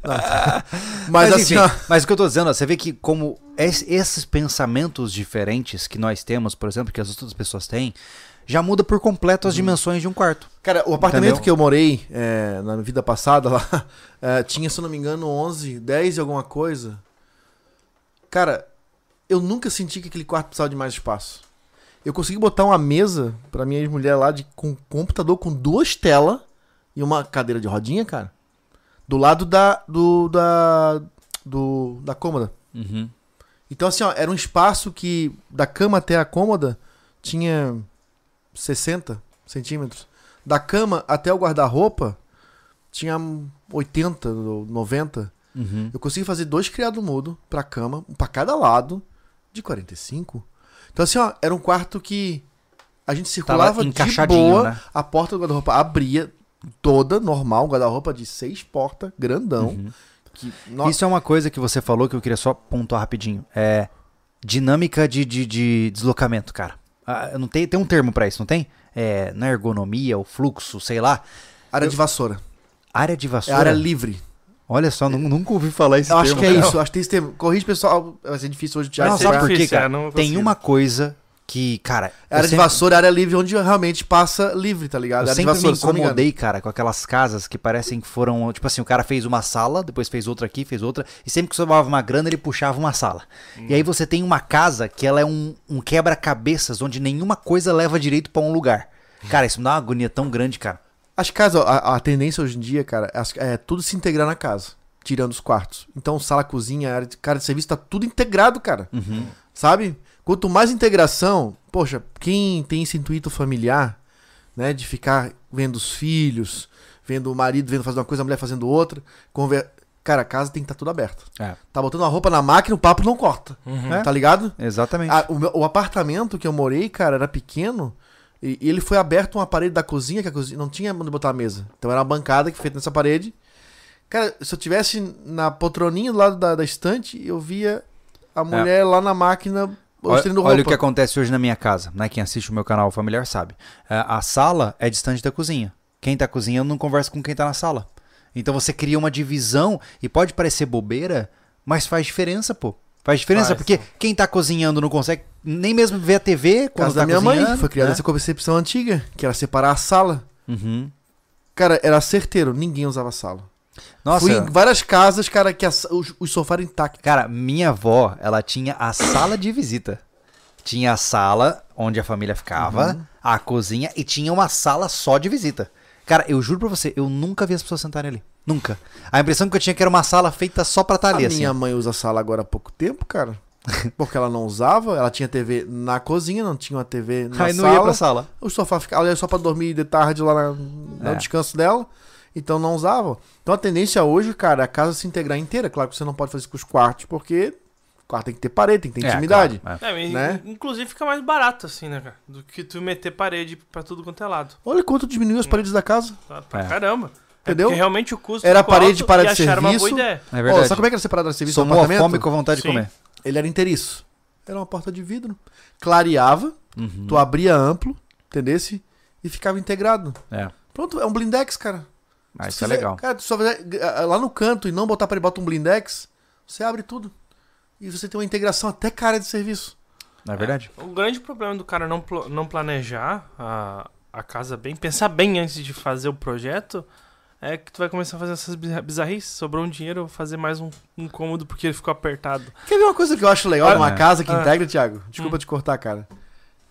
Ah. Mas, Mas, assim, enfim, mas o que eu tô dizendo, ó, você vê que como es- esses pensamentos diferentes que nós temos, por exemplo, que as outras pessoas têm, já muda por completo Uhum. as dimensões de um quarto. Cara, o apartamento Entendeu? que eu morei é, na vida passada lá, é, tinha, se eu não me engano, 11, 10 e alguma coisa. Cara, eu nunca senti que aquele quarto precisava de mais espaço. Eu consegui botar uma mesa pra minha ex-mulher lá de, com computador com duas telas e uma cadeira de rodinha, cara. Do lado da. do. da. do. da cômoda. Uhum. Então, assim, ó, era um espaço que da cama até a cômoda tinha 60 centímetros. Da cama até o guarda-roupa tinha 80 ou 90. Uhum. Eu consegui fazer dois criados mudo pra cama, um pra cada lado, de 45. Então, assim, ó, era um quarto que a gente circulava de boa, né? a porta do guarda-roupa abria toda, normal, um guarda-roupa de seis portas, grandão. Uhum. Que, no- Isso é uma coisa que você falou que eu queria só pontuar rapidinho. É dinâmica de, de, de deslocamento, cara. Ah, não tem, tem um termo pra isso, não tem? É, na ergonomia, o fluxo, sei lá. área eu- de vassoura. Área de É vassoura. área livre. Olha só, nu- nunca ouvi falar esse Eu acho termo. que é cara. isso, acho que tem esse termo. Corrige, pessoal. Vai ser difícil hoje, Thiago. Não, sabe por quê, difícil, cara? é, não Tem uma coisa que, cara. eu área de sempre- vassoura, área livre, onde realmente passa livre, tá ligado? Eu área de sempre vassoura, me não incomodei, cara, com aquelas casas que parecem que foram. Tipo assim, o cara fez uma sala, depois fez outra aqui, fez outra. E sempre que sobrava uma grana, ele puxava uma sala. E aí você tem uma casa que ela é um, um quebra-cabeças, onde nenhuma coisa leva direito pra um lugar. Cara, isso me dá uma agonia tão grande, cara. As casas, a, a tendência hoje em dia, cara, é tudo se integrar na casa, tirando os quartos. Então, sala, cozinha, área de, cara de serviço, tá tudo integrado, cara. Uhum. Sabe? Quanto mais integração, poxa, quem tem esse intuito familiar, né, de ficar vendo os filhos, vendo o marido vendo fazer uma coisa, a mulher fazendo outra, conver... cara, a casa tem que estar tudo aberto. É. Tá botando a roupa na máquina, o papo não corta. Uhum. Tá ligado? Exatamente. Ah, o, meu- o apartamento que eu morei, cara, era pequeno. E, e ele foi aberto uma parede da cozinha, que a cozinha não tinha onde botar a mesa. Então era uma bancada que feita nessa parede. Cara, se eu tivesse na poltroninha do lado da, da estante, eu via a mulher lá na máquina Olha, mostrando roupa. olha o que acontece hoje na minha casa, né? Quem assiste o meu canal familiar sabe. É, A sala é distante da cozinha. Quem tá cozinhando não conversa com quem tá na sala. Então você cria uma divisão e pode parecer bobeira, mas faz diferença, pô. Faz diferença, Faz, porque quem tá cozinhando não consegue nem mesmo ver a TV quando Casa tá da minha mãe, foi criada né? essa concepção antiga, que era separar a sala. Uhum. Cara, era certeiro, ninguém usava a sala. Nossa, Fui em várias casas, cara, que a sa- o, o sofá era intacto. cara, minha avó, ela tinha a sala de visita. Tinha a sala onde a família ficava, Uhum. a cozinha e tinha uma sala só de visita. Cara, eu juro pra você, eu nunca vi as pessoas sentarem ali. Nunca. A impressão que eu tinha é que era uma sala feita só pra estar ali, a assim. minha mãe usa a sala agora há pouco tempo, cara. Porque ela não usava, ela tinha TV na cozinha, não tinha uma TV na Aí não sala. ia pra sala. O sofá ficava ali só pra dormir de tarde lá na- no É. descanso dela. Então não usava. Então a tendência hoje, cara, é a casa se integrar inteira. Claro que você não pode fazer isso com os quartos, porque o quarto tem que ter parede, tem que ter É, intimidade. claro, é. Mas Né? in- Inclusive fica mais barato, assim, né, cara? Do que tu meter parede pra tudo quanto é lado. Olha quanto diminuiu as paredes da casa. Tá? Pra É. caramba. É Entendeu? porque realmente o custo Era ficou parede alto para e de acharam uma boa serviço. ideia. É Ó, verdade. sabe como é que era separado da serviço no Somou a apartamento? fome com vontade Sim. de comer. Ele era inteiriço. Era uma porta de vidro. Clareava, Uhum. tu abria amplo, entendesse? E ficava integrado. É. Pronto, é um blindex, cara. Mas Se isso é fizer- legal. Cara, tu só fizer eh, lá no canto e não botar para ele bota um blindex, você abre tudo. E você tem uma integração até com a área de serviço. Não é verdade? O grande problema do cara não, plo- não planejar a, a casa bem, pensar bem antes de fazer o projeto, é que tu vai começar a fazer essas bizar- bizarrices. Sobrou um dinheiro, eu vou fazer mais um, um cômodo porque ele ficou apertado. Quer ver uma coisa que eu acho legal Ah, numa é. casa que Ah. integra, Thiago? Desculpa Hum. te cortar, cara.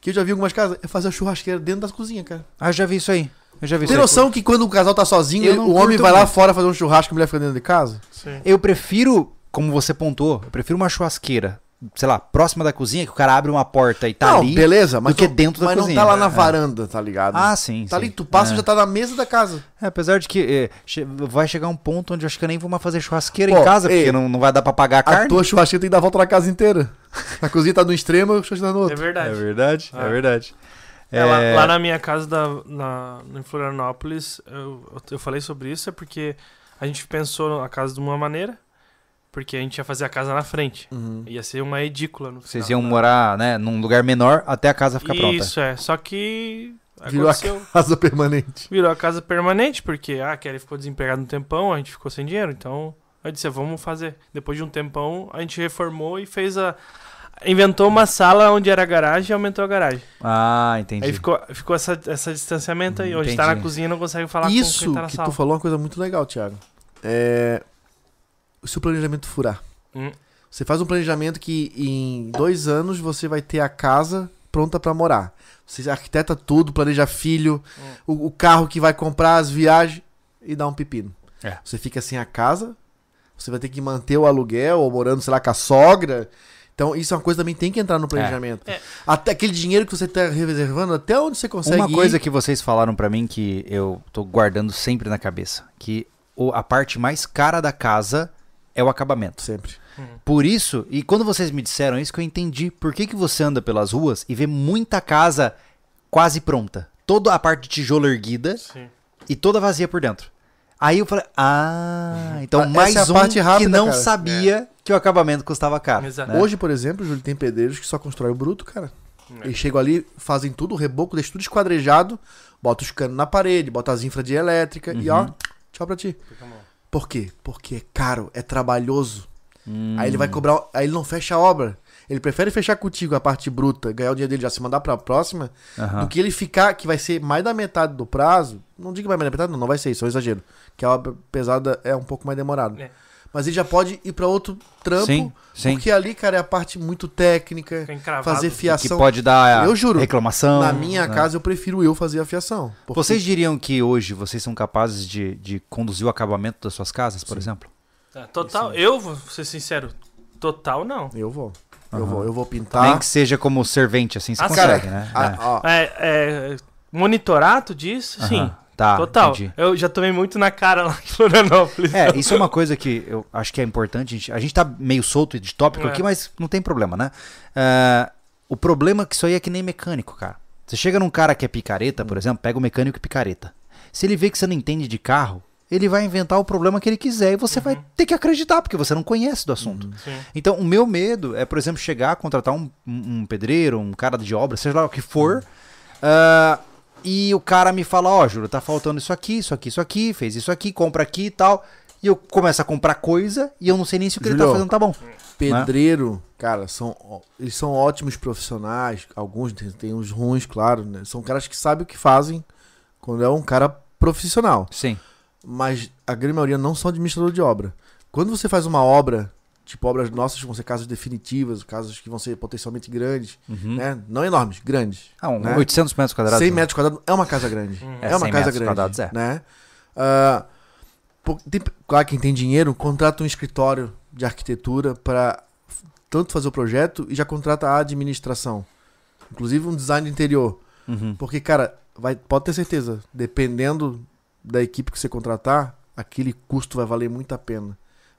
Que eu já vi algumas casas, é fazer a churrasqueira dentro das cozinhas, cara. Ah, eu já vi isso aí. Eu já vi Tem isso aí. noção que quando o casal tá sozinho, o homem vai lá muito. fora fazer um churrasco e a mulher fica dentro de casa? Sim. Eu prefiro, como você pontuou, eu prefiro uma churrasqueira sei lá, próxima da cozinha, que o cara abre uma porta e tá não, ali. beleza, mas do que dentro da mas cozinha. não tá lá na É. varanda, tá ligado? Ah, sim. tá sim. ali, tu passa É. e já tá na mesa da casa. É, apesar de que é, che- vai chegar um ponto onde eu acho que eu nem vou mais fazer churrasqueira Pô, em casa, ei, porque não, não vai dar pra pagar a A carne. tua churrasqueira tem que dar a volta na casa inteira. A cozinha tá no extremo, o churrasqueira tá no É outro. verdade. verdade, Ah. verdade. É, lá, lá na minha casa da, na, em Florianópolis, eu, eu falei sobre isso, é porque a gente pensou a casa de uma maneira, porque a gente ia fazer a casa na frente. Uhum. Ia ser uma edícula no Vocês iam né? morar, né, num lugar menor até a casa ficar pronta. Isso, é. Só que Virou a aconteceu, casa permanente. virou a casa permanente, porque ah, a Kelly ficou desempregada um tempão, a gente ficou sem dinheiro, então eu disse, vamos fazer. Depois de um tempão, a gente reformou e fez a... Inventou uma sala onde era a garagem e aumentou a garagem. Ah, entendi. Aí ficou, ficou essa, essa distanciamento aí, onde tá na cozinha não consegue falar com Isso quem tá na que sala. tu falou é uma coisa muito legal, Thiago. É. Se o planejamento furar. Hum. Você faz um planejamento que em dois anos você vai ter a casa pronta pra morar. Você arquiteta tudo, planeja filho, Hum. o, o carro que vai comprar, as viagens e dá um pepino. É. Você fica sem a casa, você vai ter que manter o aluguel ou morando, sei lá, com a sogra. Então, isso é uma coisa que também tem que entrar no planejamento. É. Até aquele dinheiro que você tá reservando, até onde você consegue Uma coisa ir. que vocês falaram pra mim que eu tô guardando sempre na cabeça, que o- a parte mais cara da casa é o acabamento. Sempre. Por isso, e quando vocês me disseram isso que eu entendi, por que, que você anda pelas ruas e vê muita casa quase pronta, toda a parte de tijolo erguida Sim. e toda vazia por dentro. Aí eu falei, ah, então Essa mais é a um parte rápida, que não cara. sabia que o acabamento custava caro. Exato. né? Hoje, por exemplo, Júlio, tem pedreiros que só constroem o bruto, cara. É. Eles chegam ali, fazem tudo, o reboco, deixam tudo esquadrejado, bota os canos na parede, bota as infra de elétrica e ó, tchau pra ti. Fica bom. Por quê? Porque é caro, é trabalhoso. Hum. Aí ele vai cobrar, aí ele não fecha a obra. Ele prefere fechar contigo a parte bruta, ganhar o dinheiro dele já se mandar pra próxima, Aham. do que ele ficar, que vai ser mais da metade do prazo. Não digo mais da metade, não, não vai ser isso, é um exagero. Que a obra pesada é um pouco mais demorada. É. Mas ele já pode ir pra outro trampo, Sim, sim. porque ali, cara, é a parte muito técnica, fazer Que fiação. pode dar Eu juro, reclamação. Na minha né? casa eu prefiro eu fazer a fiação. porque- Vocês diriam que hoje vocês são capazes de, de conduzir o acabamento das suas casas, por exemplo? É, Total, eu vou ser sincero, total não. Eu vou. Eu vou, eu vou pintar. Nem que seja como servente, assim, você Ah, consegue, cara, né? a- É. ó, É, é, monitorar, tu diz? Sim. Tá, total. entendi. Eu já tomei muito na cara lá em Florianópolis. É, isso é uma coisa que eu acho que é importante. A gente, a gente tá meio solto de tópico É. aqui, mas não tem problema, né? É, o problema é que isso aí é que nem mecânico, cara. Você chega num cara que é picareta, por exemplo, pega o mecânico e picareta. Se ele vê que você não entende de carro, ele vai inventar o problema que ele quiser e você vai ter que acreditar, porque você não conhece do assunto. Sim. Então, o meu medo é, por exemplo, chegar, contratar um, um- pedreiro, um cara de obra, seja lá o que for, ah, e o cara me fala, ó, Júlio, tá faltando isso aqui, isso aqui, isso aqui, fez isso aqui, compra aqui e tal. E eu começo a comprar coisa e eu não sei nem se o que ele tá Julio, fazendo tá bom. pedreiro, cara, são, eles são ótimos profissionais. Alguns tem, tem uns ruins, claro, né? São caras que sabem o que fazem quando é um cara profissional. Sim. Mas a grande maioria não são administrador de obra. Quando você faz uma obra, tipo obras nossas vão ser casas definitivas, casas que vão ser potencialmente grandes, Uhum. né? Não enormes, grandes. Ah, um Né? 800 metros quadrados. 100 né? metros quadrados é uma casa grande. Hum. É, É, uma 100 casa grande. é. Né? Pô, tem- claro, quem tem dinheiro contrata um escritório de arquitetura para tanto fazer o projeto e já contrata a administração. Inclusive um design interior. Uhum. Porque, cara, vai, pode ter certeza, dependendo da equipe que você contratar, aquele custo vai valer muito a pena.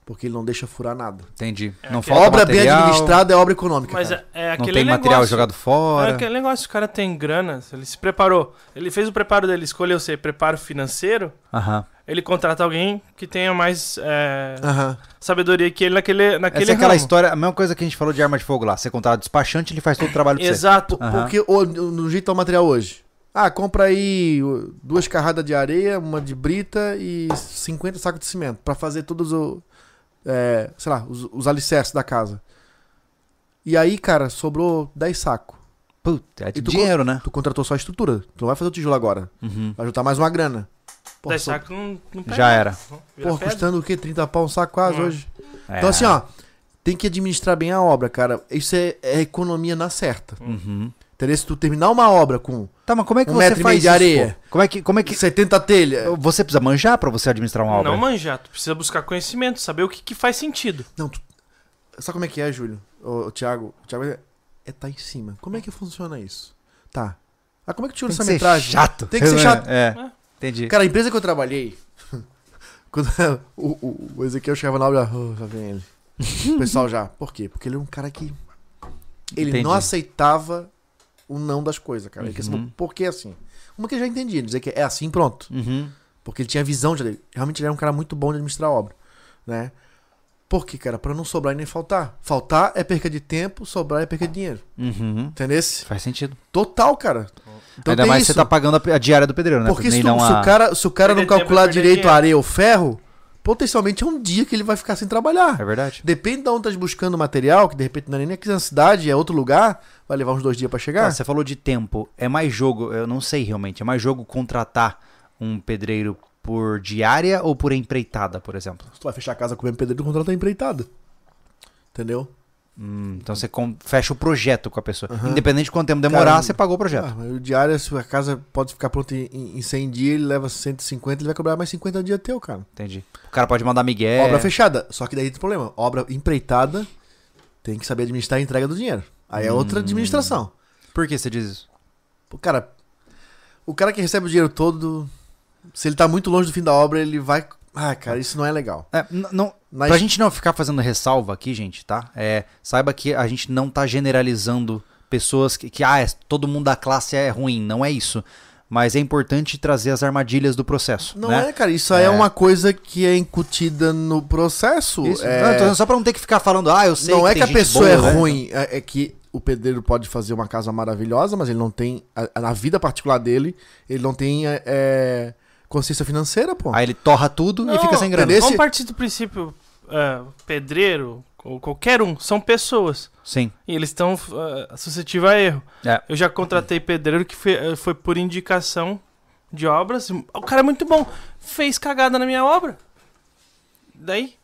Porque ele não deixa furar nada. Entendi. É, não falta obra material, bem administrada é obra econômica. Mas cara. é, é não aquele tem negócio. material jogado fora. É aquele negócio, o cara tem grana, ele se preparou. Ele fez o preparo dele, escolheu ser preparo financeiro, Aham. ele contrata alguém que tenha mais é, sabedoria que ele naquele, naquele Essa é aquela ramo. história, a mesma coisa que a gente falou de arma de fogo lá. Você contrata o despachante, ele faz todo o trabalho pra você. Exato. Porque o, no jeito tá o material hoje. Ah, compra aí duas carradas de areia, uma de brita e 50 sacos de cimento pra fazer todos o, é, sei lá, os, os alicerces da casa. E aí, cara, sobrou 10 sacos. Puta, é E tu dinheiro, né? Tu contratou só a estrutura. Tu não vai fazer o tijolo agora. Uhum. Vai juntar mais uma grana. Pô, 10 so- sacos não, não pega. Já era. Vira Pô, pedra. custando o quê? 30 pau um saco quase Hum. hoje. É. Então assim, ó, tem que administrar bem a obra, cara. Isso é, é economia na certa. Uhum. Entendeu? Se tu terminar uma obra com Tá, mas como é que Um você metro e faz de isso, areia. pô? Como é que, como é que 70 telhas. você precisa manjar pra você administrar uma obra? Não manjar, tu precisa buscar conhecimento, saber o que, que faz sentido. Não, tu- Sabe como é que é, Júlio? O, o Thiago, o Thiago é, é tá em cima. Como é que funciona isso? Tá. Ah, como é que tira Tem que essa metragem? chato. Tem que ser chato. É, É. entendi. Cara, a empresa que eu trabalhei, quando o, o, o Ezequiel chegava na obra, oh, já vem ele. O pessoal já. Por quê? Porque ele é um cara que. Ele Entendi. não aceitava o não das coisas, cara. Ele quer saber Uhum. por que assim. Uma que eu já entendi, dizer que é assim, pronto. Uhum. Porque ele tinha visão de. Realmente ele era um cara muito bom de administrar a obra, né? Por quê, cara? Pra não sobrar e nem faltar. Faltar é perca de tempo, sobrar é perca de dinheiro. Uhum. Entendeu? Faz sentido. Total, cara. Então Ainda mais isso. você tá pagando a, a diária do pedreiro, né? Porque Nem se, tu- não se a- o cara, se o cara não Perder calcular é direito a dinheiro. areia ou ferro, potencialmente é um dia que ele vai ficar sem trabalhar. É verdade. Depende de onde tá buscando o material, que de repente não é nem aqui na cidade, é outro lugar, vai levar uns dois dias pra chegar. Ah, você falou de tempo. É mais jogo, eu não sei realmente, é mais jogo contratar um pedreiro por diária ou por empreitada, por exemplo? Se tu vai fechar a casa com o mesmo pedreiro, contrata a empreitada. Entendeu? Hum, então você fecha o projeto com a pessoa. Aham. Independente de quanto tempo demorar, Cara, você pagou o projeto. Ah, o diário, se a casa pode ficar pronta em, em 100 dias, ele leva 150, ele vai cobrar mais 50 dias teu, cara. Entendi. O cara pode mandar migué. Obra fechada. Só que daí tem problema. Obra empreitada, tem que saber administrar a entrega do dinheiro. Aí é outra Hum. administração. Por que você diz isso? O cara, o cara que recebe o dinheiro todo, se ele tá muito longe do fim da obra, ele vai. Ah, cara, isso não é legal. É, não, Mas- Pra gente não ficar fazendo ressalva aqui, gente, tá? É, saiba que a gente não tá generalizando pessoas que, que ah, é- todo mundo da classe é ruim. Não é isso. Mas é importante trazer as armadilhas do processo. Não né? é, cara. Isso aí é. É. uma coisa que é incutida no processo. Isso. É- Não, dizendo só pra não ter que ficar falando, ah, eu sei não é que a pessoa boa, é né? ruim, é, é que o pedreiro pode fazer uma casa maravilhosa, mas ele não tem. a- Na vida particular dele, ele não tem é, é, consciência financeira, pô. Aí ele torra tudo e Não, fica sem grana. Esse- Vamos partir do princípio, é, pedreiro, ou qualquer um, são pessoas. Sim. E eles estão uh, suscetíveis a erro. É. Eu já contratei pedreiro que foi, foi por indicação de obras. O cara é muito bom. Fez cagada na minha obra. Daí,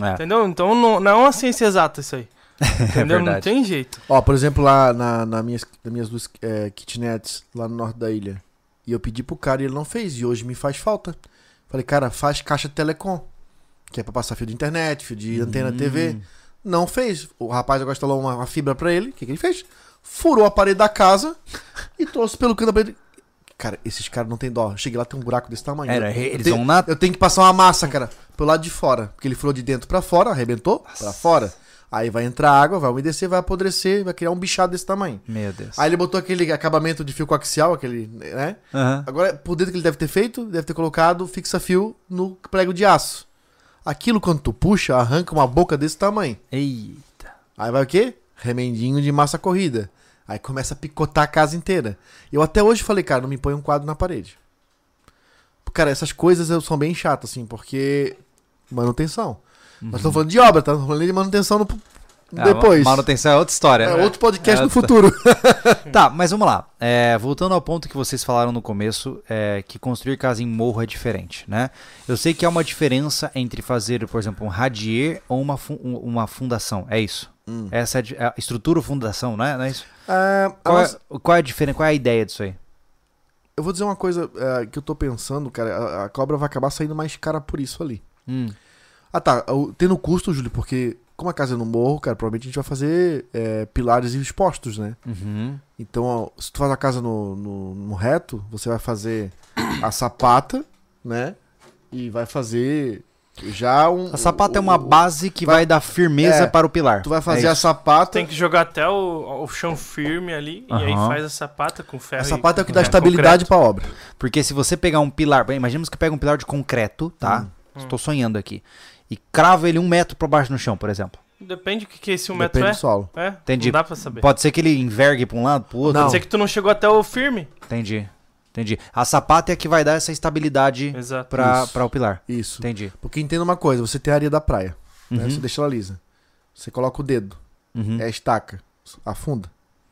É. entendeu? Então não, não é uma ciência exata isso aí. Entendeu? não verdade. tem jeito. Ó, por exemplo, lá na, na minhas, nas minhas duas é, kitnets, lá no norte da ilha. E eu pedi pro cara e ele não fez. E hoje me faz falta. Falei, cara, faz caixa telecom. Que é pra passar fio de internet, fio de antena Hum. TV. Não fez. O rapaz agora instalou uma, uma fibra pra ele. O que, que ele fez? Furou a parede da casa e trouxe pelo canto da parede. Cara, esses caras não tem dó. Cheguei lá, tem um buraco desse tamanho. Era, Eu eles tenho- vão na. Eu tenho que passar uma massa, cara, pelo lado de fora. Porque ele furou de dentro pra fora, arrebentou pra fora. Aí vai entrar água, vai umedecer, vai apodrecer, vai criar um bichado desse tamanho. Meu Deus. Aí ele botou aquele acabamento de fio coaxial, aquele, né? Aham. Agora, por dentro que ele deve ter feito, deve ter colocado fixa-fio no prego de aço. Aquilo, quando tu puxa, arranca uma boca desse tamanho. Eita. Aí vai o quê? Remendinho de massa corrida. Aí começa a picotar a casa inteira. Eu até hoje falei, cara, não me põe um quadro na parede. Cara, essas coisas são bem chatas, assim, porque. Manutenção. Nós estamos falando de obra, tá? Falando de manutenção no... Ah, depois. Manutenção é outra história. É né? outro podcast É no outra- futuro. Tá, mas vamos lá. É, voltando ao ponto que vocês falaram no começo, é, que construir casa em morro é diferente, né? Eu sei que há uma diferença entre fazer, por exemplo, um radier ou uma, fu- um- uma fundação. É isso? Hum. Essa é a é estrutura ou fundação, não é, não é isso? Ah, a Qual, é, qual é a diferença? Qual é a ideia disso aí? Eu vou dizer uma coisa é, que eu tô pensando, cara. A, a cobra vai acabar saindo mais cara por isso ali. Hum, Ah, tá. Tendo custo, Júlio, porque como a casa é no morro, cara, provavelmente a gente vai fazer é, pilares expostos, né? uhum, Então, ó, se tu faz a casa no, no, no reto, você vai fazer a sapata, né? E vai fazer já um. A sapata é uma base que vai, vai- dar firmeza É, para o pilar. Tu vai fazer É a sapata. Tem que jogar até o, o chão firme ali. E aí faz a sapata com ferro. A e- sapata é o que dá é, estabilidade concreto. pra obra. Porque se você pegar um pilar, bem, imaginemos que pega um pilar de concreto, tá? Estou sonhando aqui. E crava ele um metro para baixo no chão, por exemplo. Depende do que, que esse um metro Depende é. do solo. É, Entendi. não dá pra saber. Pode ser que ele envergue para um lado, para o outro. Não. Pode ser que tu não chegou até o firme. Entendi. Entendi. A sapata é a que vai dar essa estabilidade Exato. para Isso. o pilar. Isso. Entendi. Porque entenda uma coisa, você tem a areia da praia, né? Uhum. Você deixa ela lisa. Você coloca o dedo, Uhum. é a estaca, afunda.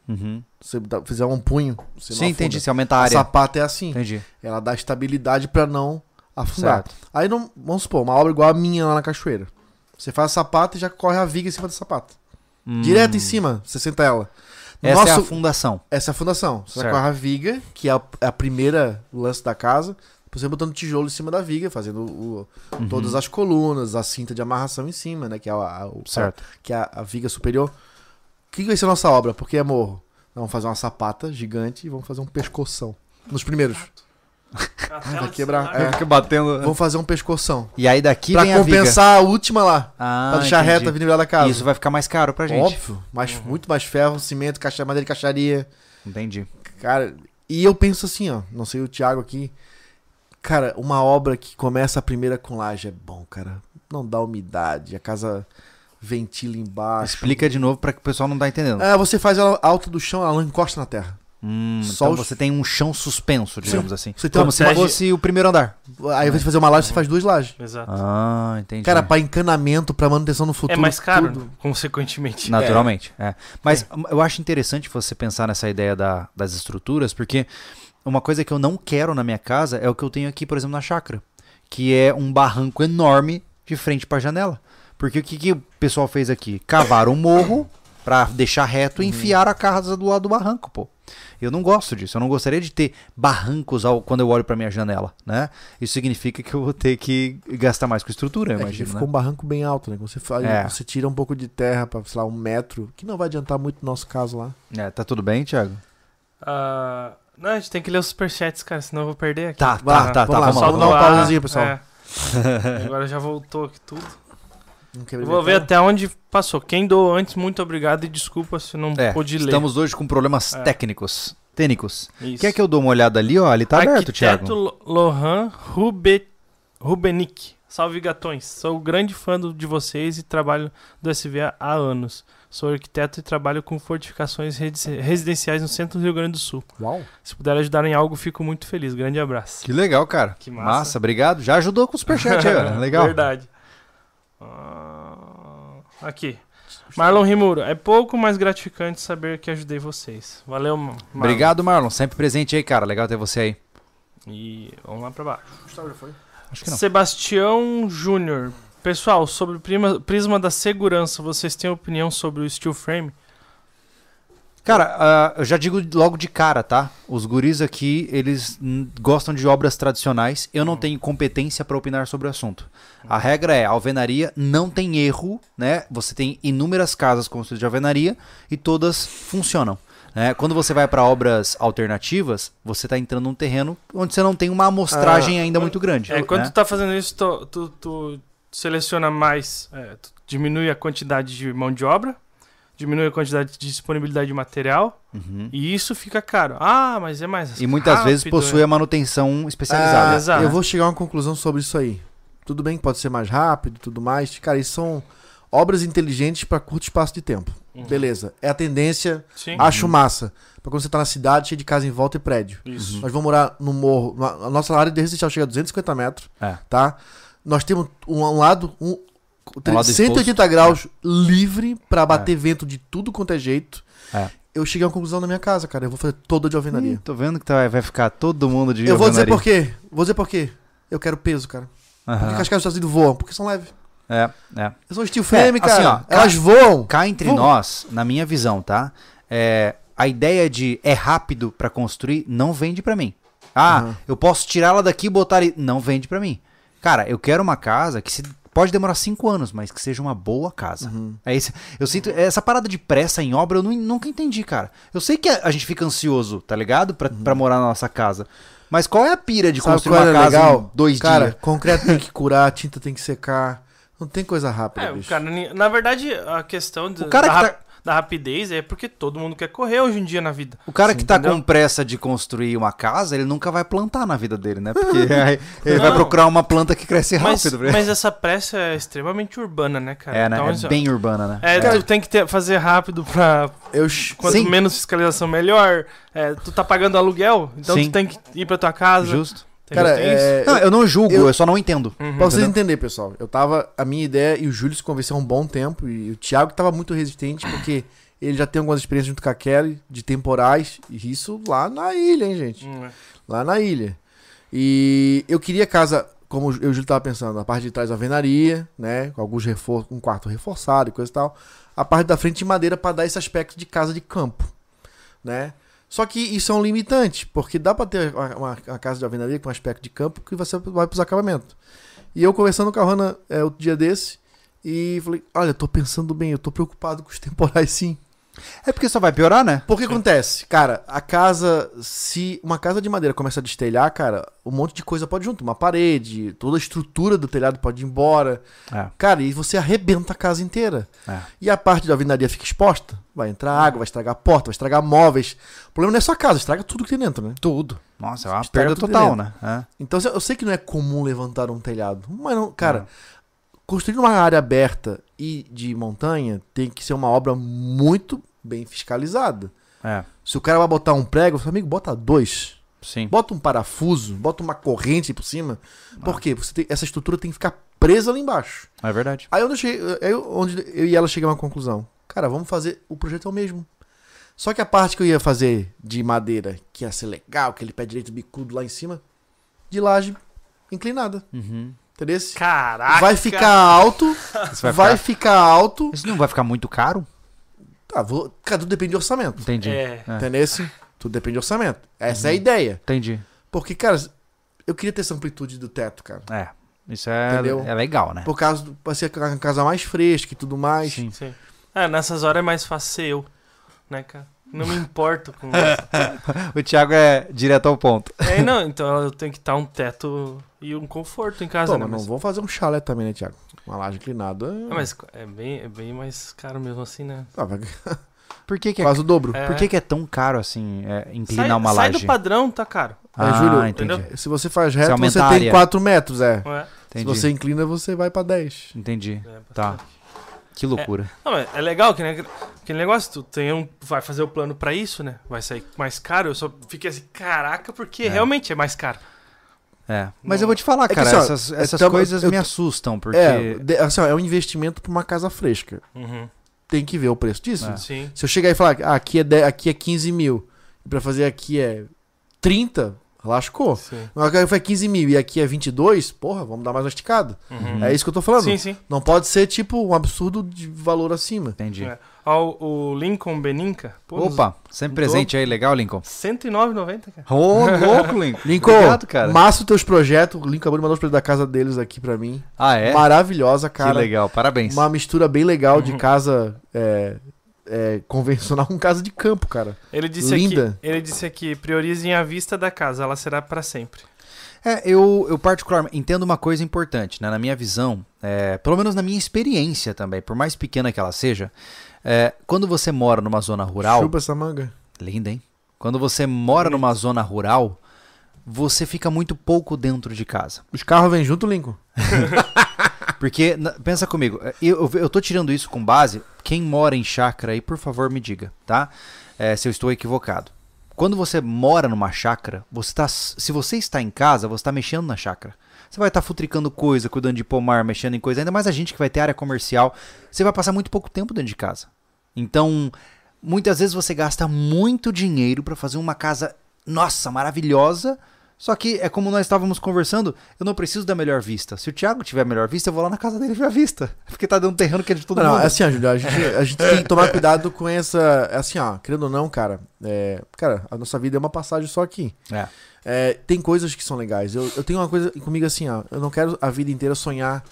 Uhum. Se você dá- fizer um punho, você não Sim, entendi. Se aumenta a A área. sapata é assim. Entendi. Ela dá estabilidade pra não afundar. Certo. Aí não, vamos supor, uma obra igual a minha lá na cachoeira. Você faz a sapata e já corre a viga em cima da sapata. Hum. Direto em cima, você senta ela. No Essa é a nosso- fundação. Essa é a fundação. Você Certo. corre a viga, que é a, é a primeira lance da casa. Você botando tijolo em cima da viga, fazendo o- Uhum. todas as colunas, a cinta de amarração em cima, né? Que é a, a- o- Certo. que é a, a viga superior. O que, que vai ser a nossa obra? Porque é morro. Vamos fazer uma sapata gigante e vamos fazer um pescoção. Nos primeiros. Ah, vai quebrar. É. Fica batendo. Vamos fazer um pescoção. E aí daqui pra vem a compensar a última lá. Ah, pra deixar entendi. reta a Avenida da Casa. Isso vai ficar mais caro pra gente. Óbvio. Mais, Muito mais ferro, cimento, caixa, madeira de caixaria. Entendi. Cara, e eu penso assim, ó. Não sei o Thiago aqui. Cara, uma obra que começa a primeira com laje é bom, cara. Não dá umidade, a casa ventila embaixo. Explica de novo pra que o pessoal não tá entendendo. É, você faz ela alta do chão, ela não encosta na terra. Hum, Só então os- você tem um chão suspenso, digamos assim. Você tem Como uma- se fosse o primeiro andar. Aí, ao invés de fazer uma laje, você faz duas lajes. Exato. Ah, entendi. Cara, pra encanamento, pra manutenção no é futuro. mais caro, tudo. consequentemente. Naturalmente. é. Mas eu acho interessante você pensar nessa ideia da- das estruturas, porque uma coisa que eu não quero na minha casa é o que eu tenho aqui, por exemplo, na chácara, que é um barranco enorme de frente pra janela. Porque o que, que o pessoal fez aqui? Cavaram um morro pra deixar reto e enfiar a casa do lado do barranco, pô. Eu não gosto disso. Eu não gostaria de ter barrancos ao, quando eu olho pra minha janela, né? Isso significa que eu vou ter que gastar mais com estrutura, eu É imagino, ficou né? um barranco bem alto, né? Você, faz, É. você tira um pouco de terra pra, sei lá, um metro, que não vai adiantar muito no nosso caso lá. É, tá tudo bem, Thiago? Ah, não, a gente tem que ler os superchats, cara, senão eu vou perder aqui. Tá, Vai, tá, tá, vamos tá. lá, Vamos só lá, vamos vamos dar lá. uma pausazinha, pessoal. É. Agora já voltou aqui tudo. Vou ver até onde passou. Quem doou antes, muito obrigado e desculpa se não É, pude ler. estamos hoje com problemas É. técnicos. Técnicos. Isso. Quer que eu dou uma olhada ali, ó? Ali tá aberto, Arquiteto Thiago. Lo- Lohan Rube... Rubenick. Salve gatões. Sou grande fã do- de vocês e trabalho do SVA há anos. Sou arquiteto e trabalho com fortificações resi- residenciais no centro do Rio Grande do Sul. Uau. Se puder ajudar em algo, fico muito feliz. Grande abraço. Que legal, cara. Que massa. massa. obrigado. Já ajudou com o superchat aí, ó. Legal. Verdade. Ah, Aqui. Marlon Rimuro. É pouco mais gratificante saber que ajudei vocês. Valeu, Ma- Marlon. Obrigado, Marlon. Sempre presente aí, cara. Legal ter você aí. E vamos lá pra baixo. Gustavo já foi? Acho que não. Sebastião Júnior. Pessoal, sobre o prima- prisma da segurança, vocês têm opinião sobre o steel frame? Cara, ah, eu já digo logo de cara, tá? Os guris aqui, eles hum, gostam de obras tradicionais. Eu não tenho competência para opinar sobre o assunto. A regra é, a alvenaria não tem erro, né? Você tem inúmeras casas construídas de alvenaria e todas funcionam. né? Quando você vai para obras alternativas, você está entrando num terreno onde você não tem uma amostragem ainda muito grande. É, quando né? tu tá fazendo isso, tu, tu- tu seleciona mais, é, tu diminui a quantidade de mão de obra, diminui a quantidade de disponibilidade de material, Uhum. e isso fica caro. Ah, mas é mais E muitas vezes rápido, possui é. a manutenção especializada. Ah, Exato. eu vou chegar a uma conclusão sobre isso aí. Tudo bem que pode ser mais rápido e tudo mais. Cara, isso são obras inteligentes para curto espaço de tempo. Uhum. Beleza. É a tendência. Sim, Acho massa. Pra quando você tá na cidade, cheio de casa em volta e prédio. isso. Nós vamos morar no morro. A nossa área de residencial chega a 250 metros. É. Tá? Nós temos um, um lado. Um, Um lado 180 graus livre pra bater vento de tudo quanto é jeito. É. Eu cheguei a uma conclusão na minha casa, cara. Eu vou fazer toda de alvenaria. Ih, tô vendo que tá- vai ficar todo mundo de eu vou dizer alvenaria. por quê. Vou dizer por quê. Eu quero peso, cara. Por que, Aham. que as casas dos Estados Unidos voam? Porque são leves. É, é. Elas são steel frame, É, assim, cara. ó, Elas voam. Cá entre Vamos. nós, na minha visão, tá? É, a ideia de é rápido pra construir não vende pra mim. Ah, Uhum. eu posso tirar ela daqui e botar ali. Não vende pra mim. Cara, eu quero uma casa que se pode demorar cinco anos, mas que seja uma boa casa. Uhum. É isso. Eu sinto essa parada de pressa em obra, eu nu- nunca entendi, cara. Eu sei que a, a gente fica ansioso, tá ligado? Pra, pra morar na nossa casa. Mas qual é a pira de Uhum. Sabe construir uma é casa legal? em dois cara, dias? concreto tem que curar, tinta tem que secar. Não tem coisa rápida, É, bicho. cara, na verdade, a questão de- O cara da, que tá- da rapidez é porque todo mundo quer correr hoje em dia na vida. O cara que tá entendeu? com pressa de construir uma casa, ele nunca vai plantar na vida dele, né? Porque ele vai Não. procurar uma planta que cresce Mas, rápido. ele. mas essa pressa é extremamente urbana, né, cara? é, né? Então, é isso- bem urbana, né? É, tu tem que ter- fazer rápido pra. Eu, Quanto Sim. menos fiscalização, melhor. É, tu tá pagando aluguel, então Sim. tu tem que ir pra tua casa. Justo. Cara, é, Não, eu não julgo, eu, eu- só não entendo. Uhum. Pra vocês entenderem, pessoal, eu tava. A minha ideia e o Júlio se convenceu há um bom tempo. E o Thiago tava muito resistente, porque ele já tem algumas experiências junto com a Kelly de temporais. E isso lá na ilha, hein, gente? Hum, é. Lá na ilha. E eu queria casa, como eu e o Júlio tava pensando, a parte de trás alvenaria, né? Com alguns reforços, um quarto reforçado e coisa e tal. A parte da frente de madeira pra dar esse aspecto de casa de campo, né? Só que isso é um limitante, porque dá pra ter uma, uma- casa de alvenaria com aspecto de campo que você vai pros acabamentos. E eu conversando com a Hanna é, outro dia desse, e falei, olha, eu tô pensando bem, eu tô preocupado com os temporais sim. É porque só vai piorar, né? Porque acontece, cara, a casa, se uma casa de madeira começa a destelhar, cara, um monte de coisa pode junto, uma parede, toda a estrutura do telhado pode ir embora. É. Cara, e você arrebenta a casa inteira. É. E a parte da alvenaria fica exposta, vai entrar água, vai estragar a porta, vai estragar móveis. O problema não é só a casa, estraga tudo que tem dentro, né? Tudo. Nossa, é uma Estraga perda total, né? É. Então eu sei que não é comum levantar um telhado, mas não, cara, construir uma área aberta e de montanha tem que ser uma obra muito bem fiscalizada. É, Se o cara vai botar um prego, eu falo, amigo, bota dois. sim. Bota um parafuso, bota uma corrente por cima. Ah. Por quê? Você tem- essa estrutura tem que ficar presa lá embaixo. É verdade. Aí onde eu, cheguei, aí onde eu e ela chegamos a uma conclusão. Cara, vamos fazer. O projeto é o mesmo. Só que a parte que eu ia fazer de madeira, que ia ser legal, aquele pé direito bicudo lá em cima, de laje inclinada. Uhum. Entendeu? Caraca! Vai ficar alto, Isso vai, vai, ficar... ficar alto. Isso não vai ficar muito caro? Tá, vou, cara, tudo depende de orçamento. Entendi. É. É. Entendeu? Tudo depende de orçamento. Essa é a ideia. Entendi. Porque, cara, eu queria ter essa amplitude do teto, cara. É. Isso é, Entendeu? é legal, né? Por causa do, pra ser uma casa mais fresca e tudo mais. Sim. Sim. É, nessas horas é mais fácil ser eu, né, cara? Não me importo com isso. O Thiago é direto ao ponto. É, não, então eu tenho que estar um teto e um conforto em casa, Pô, né? mas não vamos fazer um chalé também, né, Thiago? Uma laje inclinada. Ah, mas é, bem, é bem mais caro mesmo assim, né? Ah, vai Por que, que é, quase o dobro. É. por que, que é tão caro assim é, inclinar sai, uma sai laje? do padrão, tá caro. Ah, É, Júlio, entendi. entendeu? Se você faz reto, você tem área. 4 metros, é. É? Se você inclina, você vai pra 10. Entendi. É Tá. Que loucura. Não, mas é legal que né, aquele negócio, tu tem um, vai fazer o plano pra isso, né? Vai sair mais caro. Eu só fiquei assim, caraca, porque É. realmente é mais caro. É. Mas eu vou te falar, É que, cara, assim, ó, essas, é, essas tamo- coisas eu me assustam, porque. É, assim, ó, é um investimento pra uma casa fresca. Uhum. Tem que ver o preço disso. É. Sim. Se eu chegar e falar, ah, aqui é, 10, aqui é 15 mil, e pra fazer aqui é 30, lascou. Sim. Agora foi 15 mil e aqui é 22, porra, vamos dar mais uma esticada. Uhum. É isso que eu tô falando. Sim, sim. Não pode ser, tipo, um absurdo de valor acima. Entendi. É. Ó, o Lincoln Beninca. pô, Opa, sempre presente aí, legal, Lincoln. 109,90, cara. Ô, louco, Lincoln. Lincoln, Obrigado, cara. massa os teus projetos. O Lincoln acabou de mandar os projetos da casa deles aqui pra mim. Ah, é? Maravilhosa, cara. Que legal, parabéns. Uma mistura bem legal Uhum. de casa é, é, convencional com casa de campo, cara. Ele disse Linda. aqui, ele disse aqui, priorizem a vista da casa, ela será pra sempre. É, eu, eu particularmente entendo uma coisa importante, né? Na minha visão, é, pelo menos na minha experiência também, por mais pequena que ela seja, é, quando você mora numa zona rural. Chupa essa manga. Linda, hein? Quando você mora numa zona rural, você fica muito pouco dentro de casa. Os carros vêm junto, Lincoln? Porque, pensa comigo, é, eu, eu tô tirando isso com base. Quem mora em chácara aí, por favor, me diga, tá? É, se eu estou equivocado. Quando você mora numa chácara, você tá, se você está em casa, você está mexendo na chácara. Você vai estar futricando coisa, cuidando de pomar, mexendo em coisa. Ainda mais a gente que vai ter área comercial. Você vai passar muito pouco tempo dentro de casa. Então, muitas vezes você gasta muito dinheiro para fazer uma casa, nossa, maravilhosa. Só que é como nós estávamos conversando, eu não preciso da melhor vista. Se o Thiago tiver a melhor vista, eu vou lá na casa dele ver a vista. Porque tá dando um terreno que é de todo Não, mundo. é assim, a gente, a gente tem que tomar cuidado com essa. Assim, ó, querendo ou não, cara. é, cara, a nossa vida é uma passagem só aqui. É. É, tem coisas que são legais. Eu, eu tenho uma coisa comigo assim, ó. Eu não quero a vida inteira sonhar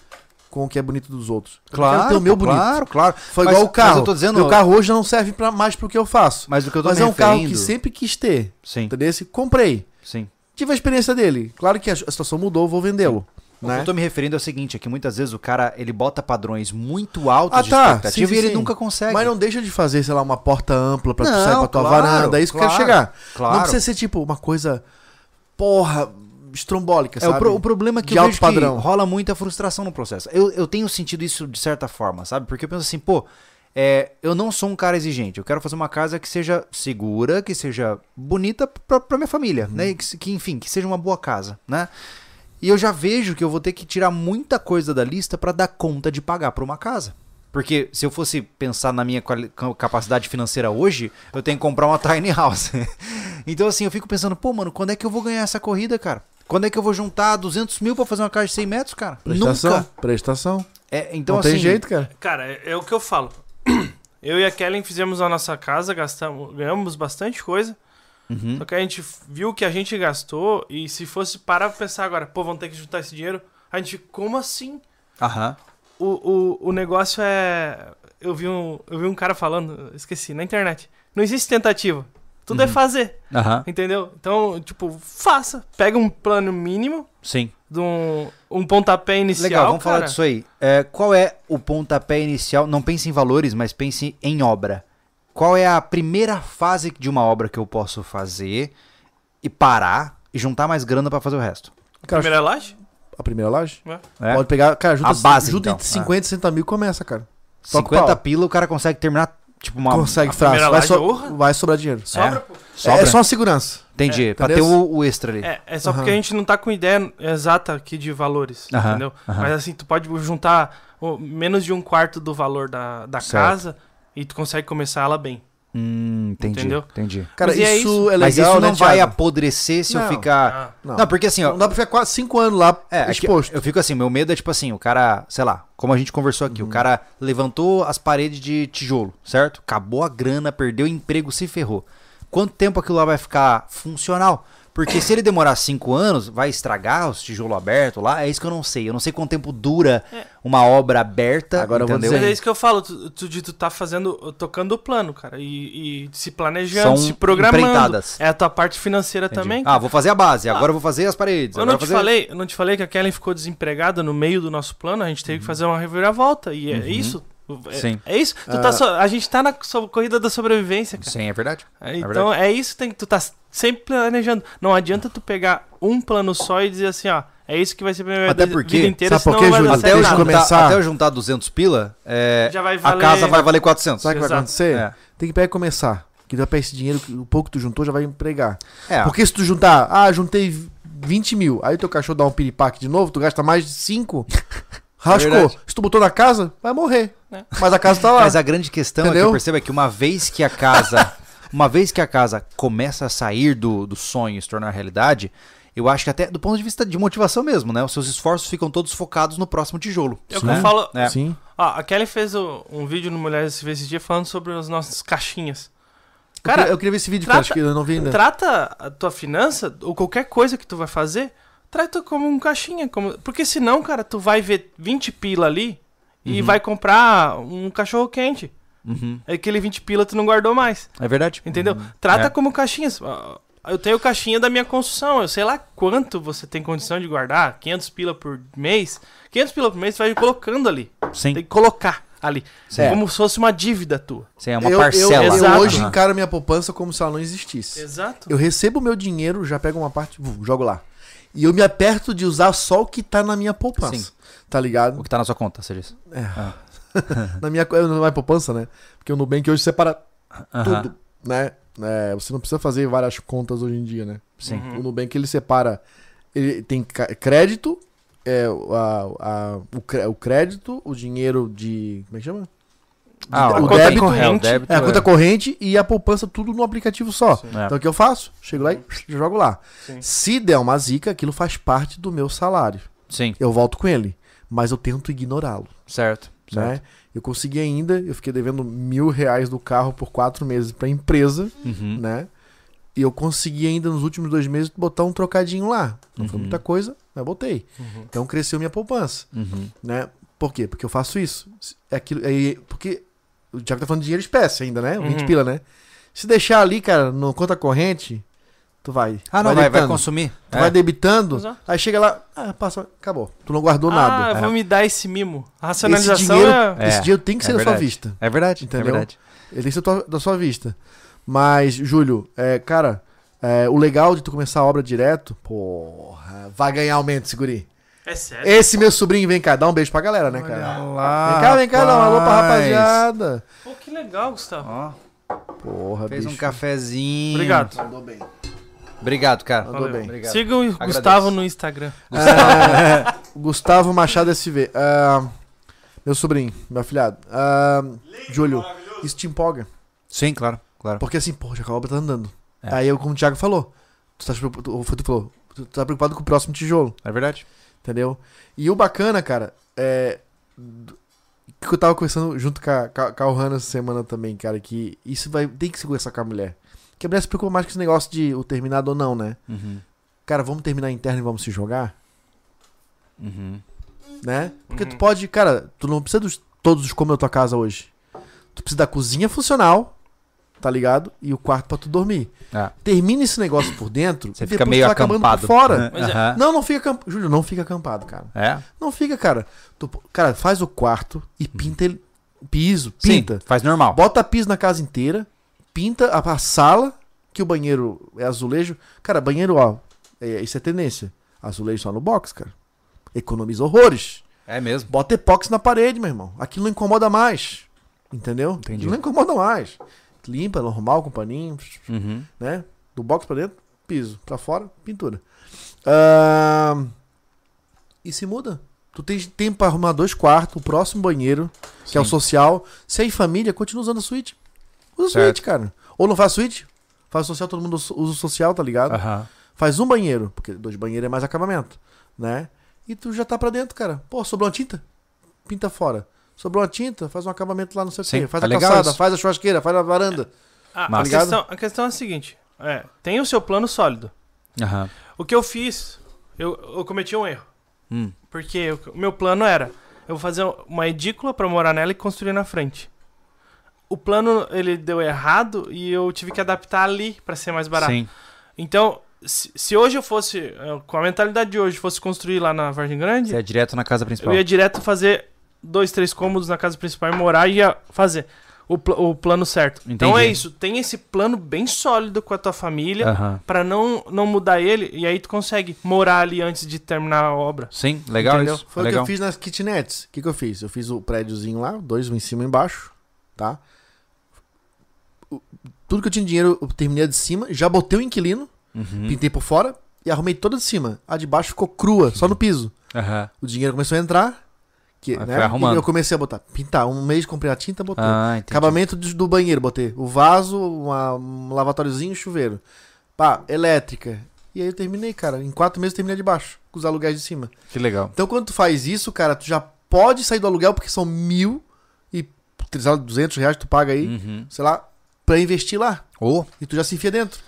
com o que é bonito dos outros. Eu quero ter o meu bonito. claro, claro. Foi Mas- igual o carro. mas eu tô dizendo- Meu carro hoje não serve pra, mais pro que eu faço. Mas o que eu tô Mas é um carro referindo... que sempre quis ter. Sim, Entendeu? Comprei. sim. Tive a experiência dele. Claro que a situação mudou, vou vendê-lo. O que Né? eu tô me referindo é o seguinte, é que muitas vezes o cara, ele bota padrões muito altos Ah, de tá. expectativa Sim, e ele sim. nunca consegue. Mas não deixa de fazer, sei lá, uma porta ampla pra tu Não, sair pra tua claro, varanda. É isso que eu quero claro, chegar. Claro. Não precisa ser tipo uma coisa, porra, estrombólica, É, o, sabe? pro- o problema é que De eu alto vejo padrão. rola muita frustração no processo. Eu, eu tenho sentido isso de certa forma, sabe? Porque eu penso assim, pô, é, eu não sou um cara exigente. Eu quero fazer uma casa que seja segura, que seja bonita pra, pra minha família, Uhum. né? Que, que, enfim, que seja uma boa casa, né? E eu já vejo que eu vou ter que tirar muita coisa da lista pra dar conta de pagar por uma casa. Porque se eu fosse pensar na minha capacidade financeira hoje, eu tenho que comprar uma tiny house. então assim, eu fico pensando, pô, mano, quando é que eu vou ganhar essa corrida, cara? Quando é que eu vou juntar 200 mil pra fazer uma casa de 100 metros, cara? Prestação, Nunca. prestação. É, então não assim, tem jeito, cara. Cara, é, é o que eu falo. Eu e a Kellen fizemos a nossa casa, gastamos, ganhamos bastante coisa. Uhum. Só que a gente viu que a gente gastou e se fosse parar pra pensar agora, pô, vamos ter que juntar esse dinheiro, a gente, como assim? Aham. O, o, o negócio é. Eu vi, um, eu vi um cara falando, esqueci, na internet. Não existe tentativa. Tudo é Uhum. fazer, Aham. entendeu? Então, tipo, faça. Pega um plano mínimo Sim. de um, um pontapé inicial. Legal, vamos falar cara. disso aí. É, qual é o pontapé inicial? Não pense em valores, mas pense em obra. Qual é a primeira fase de uma obra que eu posso fazer e parar e juntar mais grana pra fazer o resto? Cara, Primeira laje? a primeira laje? É? Pode pegar, cara, junta, A base, junta então. entre 50 e 60 mil e começa, cara. Toca o 50 pau. pila o cara consegue terminar, tipo, uma... Consegue primeira Vai, so- vai sobrar dinheiro. Sobra, pô. Sobra? É só uma segurança. Entendi, É, pra ter o, o extra ali. É, é só Aham. porque a gente não tá com ideia exata aqui de valores, Aham, entendeu? aham. Mas assim, tu pode juntar menos de um quarto do valor da, da Certo. casa e tu consegue começar ela bem. Hum, entendi, Entendeu? entendi. Cara, Mas e é isso, isso? é legal, Mas isso né, não vai Thiago? apodrecer se eu Não. ficar... Não. Não, porque assim, ó, Não dá pra ficar quase 5 anos lá É, é exposto. eu fico assim, meu medo é tipo assim, o cara, sei lá, como a gente conversou aqui, Uhum. o cara levantou as paredes de tijolo, certo? Acabou a grana, perdeu o emprego, se ferrou. Quanto tempo aquilo lá vai ficar funcional? Porque se ele demorar cinco anos, vai estragar os tijolos abertos lá, é isso que eu não sei. Eu não sei quanto tempo dura É. uma obra aberta, Agora eu vou entendeu? Mas é isso que eu falo, tu, tu, de tu tá fazendo, tocando o plano, cara, e, e se planejando, São se programando. empreitadas. É a tua parte financeira Entendi. também. Ah, vou fazer a base, agora eu vou fazer as paredes. Eu não, te fazer... falei, eu não te falei que a Kellen ficou desempregada no meio do nosso plano, a gente teve que fazer uma reviravolta. E é isso. É. Sim. é isso. Tu tá so- a gente tá na so- corrida da sobrevivência, cara. Sim, é verdade. É, então verdade. é isso que tem, tu tá sempre planejando. Não adianta tu pegar um plano só e dizer assim, ó, é isso que vai ser pra minha Até vida porque, vida inteira, sabe por senão quê, não vai Júlio? Até eu, nada. juntar, começar. até eu juntar 200 pila, é, Já vai a valer- casa vai valer 400. Sabe o que vai acontecer? É. Tem que pegar e começar. Que dá pra esse dinheiro, que o pouco que tu juntou já vai empregar. É, Porque se tu juntar, ah, juntei 20 mil, aí teu cachorro dá um piripaque de novo, tu gasta mais de 5, rascou. verdade. se tu botou na casa, vai morrer. É. Mas a casa tá lá. Mas a grande questão é que eu percebo é que uma vez que a casa, uma vez que a casa começa a sair do, do sonho e se tornar realidade, eu acho que até do ponto de vista de motivação mesmo, né? Os seus esforços ficam todos focados no próximo tijolo. É o que eu falo. É. Sim. Ó, a Kelly fez o- um vídeo no Mulheres esse dia falando sobre as nossas caixinhas. eu, queria, Cara, eu queria ver esse vídeo, trata- cara, acho que eu não vi ainda. trata a tua finança, ou qualquer coisa que tu vai fazer, trata como um caixinha. Como... Porque senão, cara, tu vai ver 20 pila ali e vai comprar um cachorro quente. Uhum. Aquele 20 pila tu não guardou mais. É verdade? Entendeu? Trata É. como caixinhas. Ó, Eu tenho caixinha da minha construção. Eu sei lá quanto você tem condição de guardar. 500 pila por mês. 500 pila por mês você vai colocando ali. Sim. Tem que colocar ali. Como se fosse uma dívida tua. Sim, é uma eu, parcela. Eu, eu Exato. hoje encaro minha poupança como se ela não existisse. Exato. Eu recebo meu dinheiro, já pego uma parte, jogo lá. E eu me aperto de usar só o que tá na minha poupança. Sim. Tá ligado? O que tá na sua conta, você disse. Na minha não é poupança, né? Porque o Nubank hoje separa Aham. tudo, né? É, você não precisa fazer várias contas hoje em dia, né? Sim. Uhum. O Nubank ele separa. Ele tem crédito, é, a, a- o crédito, o dinheiro de. Como é que chama? Ah, o conta débito, corrente. É, o débito É a conta corrente e a poupança, tudo no aplicativo só. É. Então o que eu faço? Chego lá e jogo lá. Sim. Se der uma zica, aquilo faz parte do meu salário. Sim, Eu volto com ele. Mas eu tento ignorá-lo. certo. certo. Né? Eu consegui ainda, eu fiquei devendo mil reais do carro por quatro meses pra empresa, Uhum. né? E eu consegui ainda nos últimos dois meses botar um trocadinho lá. Não foi Uhum. muita coisa, mas botei. Uhum. Então cresceu minha poupança, Uhum. né? Por quê? Porque eu faço isso. É aquilo, é, porque o Thiago tá falando de dinheiro espécie ainda, né? 20 Uhum. pila, né? Se deixar ali, cara, no conta corrente, tu vai. Ah, não, vai, vai debitando. consumir. Tu É. vai debitando, Exato. aí chega lá, ah, passa, acabou. Tu não guardou Ah, nada. eu vou me dar esse mimo. A Esse racionalização dinheiro, é... esse É, dinheiro tem que é ser da sua verdade. vista. É verdade, Entendeu? é verdade. Ele tem que ser tua- da sua vista. Mas, Júlio, é, cara, é, o legal de tu começar a obra direto, porra, vai ganhar aumento, seguri. É sério. Esse meu sobrinho, vem cá, dá um beijo pra galera, né, cara? lá, Vem cá, vem cá, dá um alô pra rapaz. rapaziada. Pô, que legal, Gustavo. Ó, Porra, fez bicho. um cafezinho. Obrigado. Mandou bem. Obrigado, cara. Mandou bem. Obrigado. Siga o Agradeço. Gustavo no Instagram. Ah, Gustavo Machado SV. Ah, meu sobrinho, meu afilhado. Ah, Júlio, isso te empolga. Sim, claro, claro. Porque assim, porra, já a obra tá andando. É. Aí eu, como o Thiago falou, tu tá, tu que falou, tu tá preocupado com o próximo tijolo. É verdade. Entendeu? E o bacana, cara, é. Que eu tava conversando junto com a, com a- Ohana essa semana também, cara, que isso vai. Tem que se conversar com a mulher. Que a mulher se preocupa mais com esse negócio de o terminado ou não, né? Uhum. Cara, vamos terminar interno e vamos se jogar, Uhum. né? Porque Uhum. tu pode, cara, tu não precisa dos todos os cômodos da tua casa hoje. Tu precisa da cozinha funcional, tá ligado? E o quarto pra tu dormir. É. Termina esse negócio por dentro Você fica meio acabando acampado. por fora. É- Aham. Não, não fica acampado. Júlio, não fica acampado, cara. É? Não fica, cara. Tu, cara, faz o quarto e pinta ele. Piso, Sim, pinta. faz normal. Bota piso na casa inteira. Pinta a, a sala, que o banheiro é azulejo. Cara, banheiro, ó. É, isso é tendência. Azulejo só no box, cara. Economiza horrores. É mesmo. Bota epóxi na parede, meu irmão. Aquilo não incomoda mais. Entendeu? Entendi. Aquilo não incomoda mais. Limpa, normal, com paninho, Uhum. né? Do box pra dentro, piso. Pra fora, pintura. Ahn, E se muda. Tu tem tempo pra arrumar dois quartos, o próximo banheiro, que é o Sim. social. Se é em família, continua usando a suíte. Usa a suíte, cara. Ou não faz suíte? Faz social, todo mundo usa o social, tá ligado? Aham. Faz um banheiro, porque dois banheiros é mais acabamento, né? E tu já tá pra dentro, cara. Pô, sobrou uma tinta? Pinta fora. Sobrou uma tinta? Faz um acabamento lá, não sei o Sim, quê. Faz tá a calçada, isso. faz a churrasqueira, faz a varanda. Ah, a, Massa. questão, a questão é a seguinte: é, tem o seu plano sólido. Aham. O que eu fiz, eu, eu cometi um erro. Hum. Porque o o meu plano era: eu vou fazer uma edícula pra morar nela e construir na frente. O plano ele deu errado e eu tive que adaptar ali pra ser mais barato. Sim. Então, se, se hoje eu fosse, eh, com a mentalidade de hoje, fosse construir lá na Vargem Grande, Você é direto na casa principal. eu ia direto fazer dois, três cômodos na casa principal e morar e ia fazer o, pl- o plano certo. Então Entendi. é isso, tem esse plano bem sólido com a tua família Aham. pra não, não mudar ele e aí tu consegue morar ali antes de terminar a obra. Sim, legal Entendeu? isso. Foi o legal. que eu fiz nas kitnets. O que, que eu fiz? Eu fiz o prédiozinho lá, dois, um em cima e embaixo, tá? O- Tudo que eu tinha de dinheiro, eu terminei de cima, já botei o inquilino, Uhum. pintei por fora e arrumei toda de cima. A de baixo ficou crua, só no piso. Aham. O dinheiro começou a entrar, que, né? foi arrumando. E eu comecei a botar, pintar. Um mês comprei a tinta, botei. Ah. Acabamento do, banheiro, botei. O vaso, uma- um lavatóriozinho e chuveiro. Pá, elétrica. E aí eu terminei, cara. Em quatro meses eu terminei de baixo, com os aluguéis de cima. Que legal. Então quando tu faz isso, cara, tu já pode sair do aluguel, porque são mil e sei lá, 200 reais tu paga aí, Uhum. sei lá, pra investir lá. Ou E tu já se enfia dentro.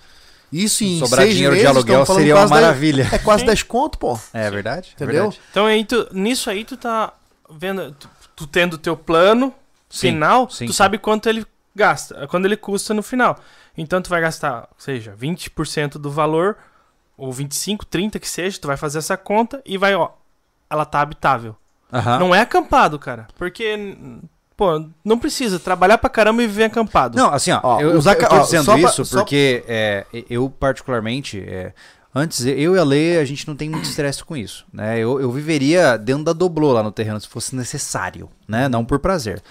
Isso em sobrar seis dinheiro meses, de aluguel seria uma dez- maravilha. É quase Sim. 10 conto, pô. É verdade? é Entendeu? verdade. Então aí tu, nisso aí tu tá vendo, tu, tu tendo o teu plano Sim, final, sim, tu sim. sabe quanto ele gasta, quanto ele custa no final. Então tu vai gastar, seja, 20% do valor, ou 25, 30 que seja, tu vai fazer essa conta e vai, ó, ela tá habitável. Aham. Não é acampado, cara, porque, pô, não precisa trabalhar pra caramba e viver acampado. Não, assim, ó, Ó, eu, eu, usar eu tô ó, dizendo pra- isso só- porque é, eu, particularmente, é, antes, eu e a Lê, a gente não tem muito estresse com isso, né? Eu, eu viveria dentro da doblô lá no terreno se fosse necessário, né? Não por prazer.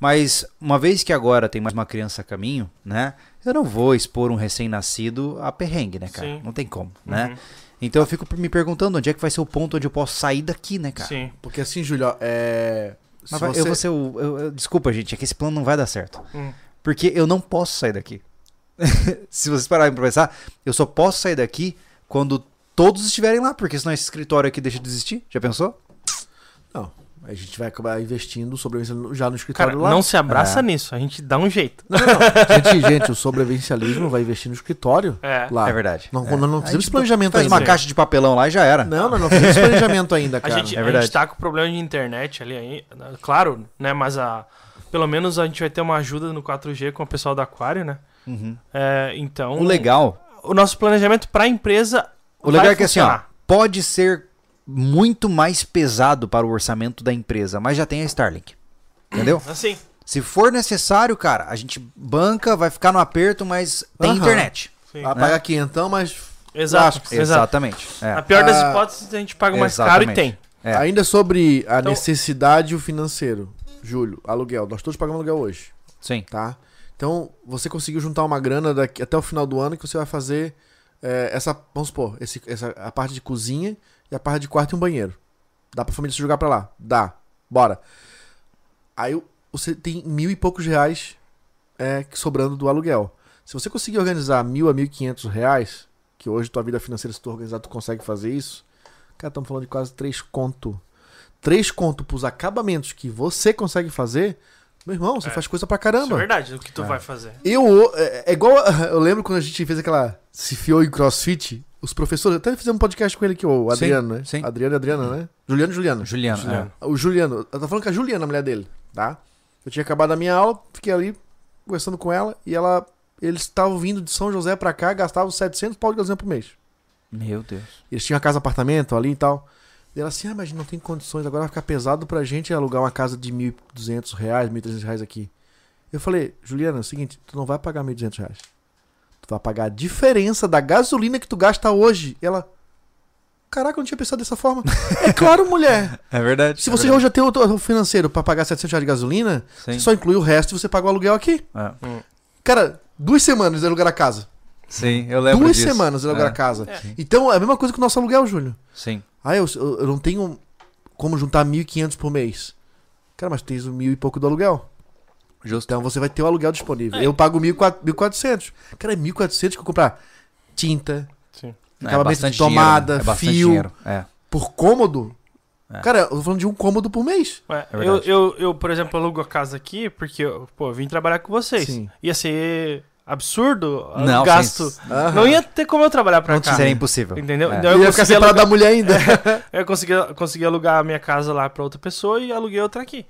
Mas, uma vez que agora tem mais uma criança a caminho, né? Eu não vou expor um recém-nascido a perrengue, né, cara? Sim. Não tem como, Uhum, né? Então eu fico me perguntando onde é que vai ser o ponto onde eu posso sair daqui, né, cara? Sim. Porque assim, Júlio, ó, é. Mas vai- você- eu vou ser o. eu- eu- desculpa, gente, é que esse plano não vai dar certo. Hum. Porque eu não posso sair daqui. Se vocês pararem pra pensar, eu só posso sair daqui quando todos estiverem lá, porque senão esse escritório aqui deixa de existir. Já pensou? Não, a gente vai acabar investindo sobrevivencialismo já no Cara, escritório lá. não se abraça É. nisso, a gente dá um jeito. Não, não, não. gente, gente, o sobrevivencialismo vai investir no escritório É. lá. É verdade. Não, É. não, não A fizemos gente planejamento Faz ainda. uma caixa de papelão lá e já era. Não, não, não fizemos planejamento ainda, A cara. gente, é a verdade. gente tá com problema de internet ali, aí, né, claro, né? Mas a, pelo menos a gente vai ter uma ajuda no 4G com o pessoal da Aquário, né? Uhum. É, então, O legal, o nosso planejamento pra empresa. O legal vai é que assim, ó, funcionar. pode ser muito mais pesado para o orçamento da empresa, mas já tem a Starlink. Entendeu? Assim, Se for necessário, cara, a gente banca, vai ficar no aperto, mas tem Aham. internet. sim. Vai pagar quinhentão, mas Exato. Exatamente. É. Na pior das Ah, hipóteses, a gente paga mais caro e exatamente. tem. É. ainda sobre a Então- necessidade e o financeiro. Júlio, aluguel. Nós todos pagamos aluguel hoje, Sim. tá? Então, você conseguiu juntar uma grana daqui, até o final do ano que você vai fazer é, essa, vamos supor, esse, essa, a parte de cozinha e a parte de quarto e um banheiro. Dá pra família se jogar pra lá? Dá. Bora. Aí você tem mil e poucos reais é, sobrando do aluguel. Se você conseguir organizar mil a mil e quinhentos reais, que hoje tua vida financeira, se tu organizar, tu consegue fazer isso, cara, estamos falando de quase três conto. Três conto pros acabamentos que você consegue fazer, Meu irmão, você É. faz coisa pra Isso é caramba. verdade, o que tu É. vai fazer. Eu, é, é igual. Eu lembro quando a gente fez aquela. Se fiou em crossfit, os professores. Até fizemos um podcast com ele aqui, o Sim, Adriano, né? sim. Adriano e Adriana, né? Juliano e Juliana. Juliano. Juliano. O Juliano. Eu tô falando com a Juliana, a mulher dele, tá? Eu tinha acabado a minha aula, fiquei ali conversando com ela e ela. Eles estavam vindo de São José pra cá, gastavam 700 pau de gasolina por mês. É. Meu Deus. Eles tinham uma casa apartamento ali e tal. E ela assim, ah, mas não tem condições, agora vai ficar pesado pra gente alugar uma casa de 1.200 reais, 1.300 reais aqui. Eu falei, Juliana, é o seguinte, tu não vai pagar 1.200 reais. Tu vai pagar a diferença da gasolina que tu gasta hoje. E ela, caraca, eu não tinha pensado dessa forma. é claro, mulher. É verdade. Se você hoje já tem o financeiro pra pagar 700 reais de gasolina, Sim. você só inclui o resto e você paga o aluguel aqui. É. Cara, duas semanas eles alugaram a casa. Sim, eu lembro duas disso. semanas eles alugaram É. a casa. É. Então é a mesma coisa que o nosso aluguel, Júlio. Sim. Ah, eu, eu, não tenho como juntar 1.500 por mês. Cara, mas tens o mil e pouco do aluguel. Justo. Então você vai ter o aluguel disponível. É. Eu pago 1.400. 1.400. Cara, é 1.400 que eu comprar tinta, Sim. acabamento bastante de tomada, dinheiro, né? É fio. dinheiro. É. por cômodo. É. Cara, eu tô falando de um cômodo por mês. Ué, É eu, verdade. eu, eu, por exemplo, alugo a casa aqui porque eu, pô, eu vim trabalhar com vocês. Sim. Ia ser absurdo o Não, gasto. sim. Não ia ter como eu trabalhar pra Não cá. Seria impossível. Entendeu? É. Então Eu ia ficar separado alugar, da mulher ainda. eu consegui, consegui alugar a minha casa lá pra outra pessoa e aluguei outra aqui.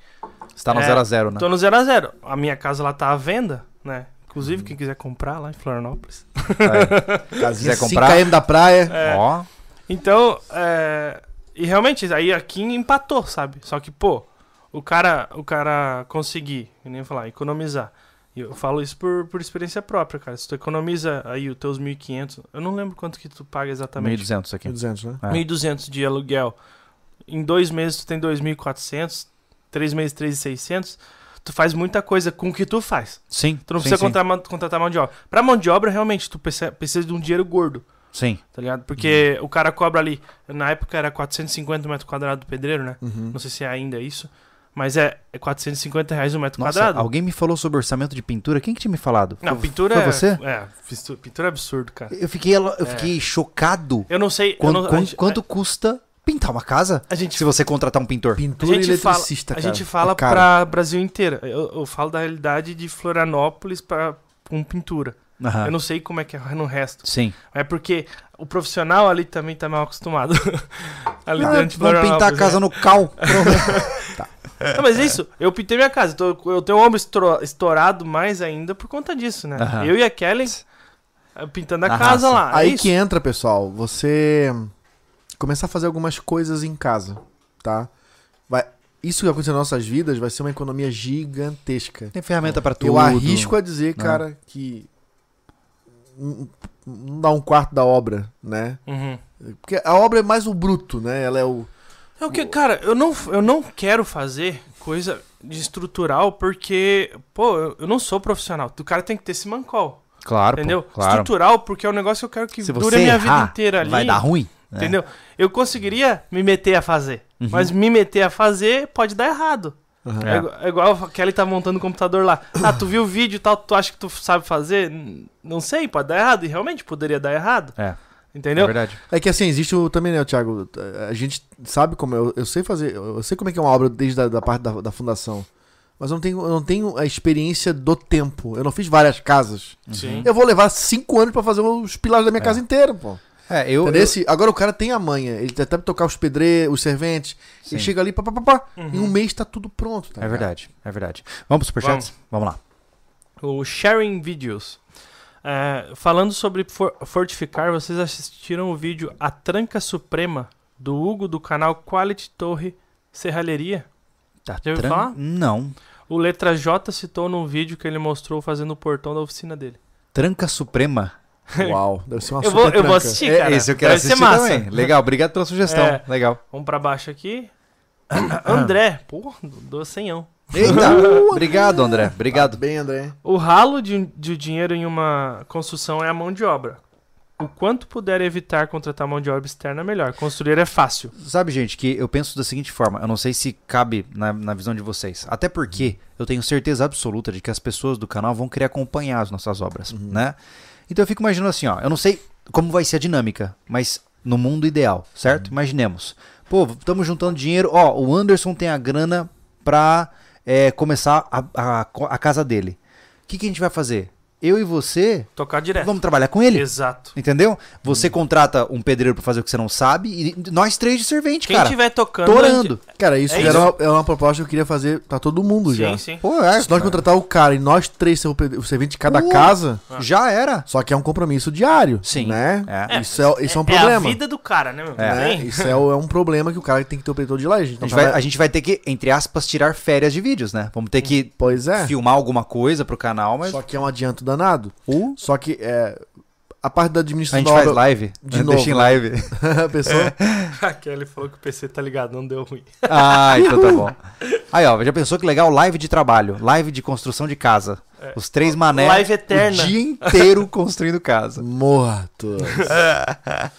Você tá no É, 0 a 0 né? Tô no 0 a 0 A minha casa lá tá à venda, né? Inclusive, quem quiser comprar lá em Florianópolis. É. Casinha quiser comprar? 5km da praia. É. Ó. Então, é... E realmente, aí aqui empatou, sabe? Só que, pô, o cara, o cara conseguir, eu nem falar, economizar. E eu falo isso por, por experiência própria, cara. Se tu economiza aí os teus 1.500, eu não lembro quanto que tu paga exatamente. 1.200 aqui. 1.200, né? É. 1.200 de aluguel. Em dois meses tu tem 2.400, três meses 3.600. Tu faz muita coisa com o que tu faz. Sim. Tu não sim, precisa sim. contratar, mão- contratar mão de obra. Pra mão de obra, realmente, tu precisa, precisa de um dinheiro gordo, Sim. tá ligado? Porque o cara cobra ali, na época era 450 metros quadrados do pedreiro, né? Uhum. Não sei se é ainda isso. Mas é, é 450 reais o metro Nossa, quadrado. alguém me falou sobre orçamento de pintura. Quem que tinha me falado? Não, Foi- pintura foi é. você? É, pintura é absurdo, cara. Eu fiquei, eu É. fiquei chocado. Eu não sei. eu Quanto, não- quanto- gente- quanto custa pintar uma casa? a gente Se você contratar um pintor. Pintura A e gente fala- eletricista, A cara. gente fala É pra Brasil inteiro. Eu, eu falo da realidade de Florianópolis pra, com pintura. Aham. Eu não sei como é que é no resto. Sim. É porque o profissional ali também tá mal acostumado. ali Ah, dentro de vamos pintar a casa né? no cal. Pronto. Não, mas é isso, eu pintei minha casa. Eu, tô- eu tenho o ombro estourado mais ainda por conta disso, né? Aham. Eu e a Kelly eh, pintando a Na casa raça. lá. é Aí isso. que entra, pessoal, você começar a fazer algumas coisas em casa, tá? Vai, isso que vai acontecer nas nossas vidas vai ser uma economia gigantesca. Tem ferramenta pra tudo. Eu arrisco a dizer, cara, que n- não dá um quarto da obra, né? Uhum. Porque a obra é mais o bruto, né? Ela é o É o que, cara, eu não, eu não quero fazer coisa de estrutural porque, pô, eu, não sou profissional. O cara tem que ter esse mancol, Claro, pô, entendeu? claro. Estrutural porque é um negócio que eu quero que Se dure a minha errar, vida inteira ali. vai dar ruim. né? Entendeu? Eu conseguiria me meter a fazer, Uhum. mas me meter a fazer pode dar errado. Aham. É. É igual a Kelly tá montando o computador lá. Ah, tu viu o vídeo e tal, tu acha que tu sabe fazer? Não sei, pode dar errado. E realmente poderia dar errado. É, é Entendeu? verdade. É que assim, existe o, também, né, Thiago? A gente sabe como. Eu, eu sei fazer. Eu sei como é que é uma obra desde a da parte da, da fundação. Mas eu não, tenho, eu não tenho a experiência do tempo. Eu não fiz várias casas. Sim. Eu vou levar cinco anos pra fazer os pilares da minha É. casa inteira, pô. É, eu. Eu Esse- Agora o cara tem a manha. Ele até tocar os pedreiros, os serventes. Sim. Ele chega ali, pá, pá, pá, pá. Uhum. Em um mês tá tudo pronto. tá É ligado? verdade, é verdade. Vamos pro superchats? Vamos lá. O Sharing Videos. É, falando sobre for- fortificar, vocês assistiram o vídeo A Tranca Suprema do Hugo do canal Quality Torre Serralheria? Tá Já ouviu tran- falar? Não. O Letra J citou num vídeo que ele mostrou fazendo o portão da oficina dele. Tranca Suprema. Uau, deve ser uma Eu super vou, eu vou assistir, É, cara. esse eu quero Deve ser assistir massa. também. Legal, obrigado pela sugestão. É. Legal. Vamos pra baixo aqui. André, pô, do senhão. Eita, obrigado, André. Obrigado. Bem, André. O ralo de, de dinheiro em uma construção é a mão de obra. O quanto puder evitar contratar mão de obra externa é melhor. Construir é fácil. Sabe, gente, que eu penso da seguinte forma: eu não sei se cabe na, na visão de vocês. Até porque eu tenho certeza absoluta de que as pessoas do canal vão querer acompanhar as nossas obras, né? Então eu fico imaginando assim, ó. Eu não sei como vai ser a dinâmica, mas no mundo ideal, certo? Imaginemos. Pô, estamos juntando dinheiro. Ó, o Anderson tem a grana pra é, começar a, a, a casa dele. O que, que a gente vai fazer? Eu e você Tocar direto. vamos trabalhar com ele. Exato. Entendeu? Você contrata um pedreiro pra fazer o que você não sabe e nós três de servente, Quem cara. tiver tocando. Torando. Cara, isso É isso. era uma, é uma proposta que eu queria fazer pra todo mundo Sim, já. sim. Pô, é, Se nós contratar o cara e nós três ser o, servente de cada Uh. casa, já era. só que é um compromisso diário. Sim. Né? É. Isso, é, isso é um É problema. a vida do cara, né, meu? É. né? Isso é, o- é um problema que o cara tem que ter o predador de lá. A gente A gente, vai, a gente vai ter que, entre aspas, tirar férias de vídeos, né? Vamos ter que Pois é. filmar alguma coisa pro canal, mas Só que é um adianto danado. Uh, Só que é, a parte da a administração gente da faz obra- live. de Deixa novo, em né? live. a pessoa. a Kelly falou que o PC tá ligado, não deu ruim. Ah, então tá bom. Aí, ó, já pensou que legal? Live de trabalho, live de construção de casa. Os três mané. Live eterna. O dia inteiro construindo casa. Morto.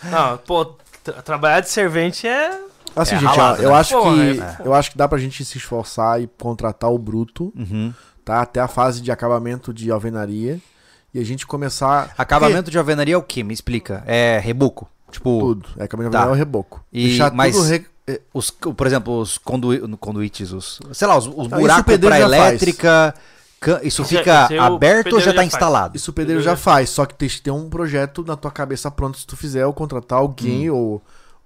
Não, pô, tra- trabalhar de servente é. Assim, É gente, ó, ralado, eu né? acho Porra, que é. eu acho que dá pra gente se esforçar e contratar o bruto, Uhum. Tá? Até a fase de acabamento de alvenaria e a gente começar Acabamento de alvenaria é o quê? Me explica. É reboco. Tipo, tudo. É acabamento de Tá. alvenaria é o reboco. E- Deixar mas- tudo re- é, os, por exemplo, os condui, conduítes, os. Sei lá, os, os o buracos faz. elétrica. can- Isso Isso é- fica aberto ou já tá faz. instalado? Isso o pedreiro já faz, só que tem que ter um projeto na tua cabeça pronto se tu fizer ou contratar alguém Hum. ou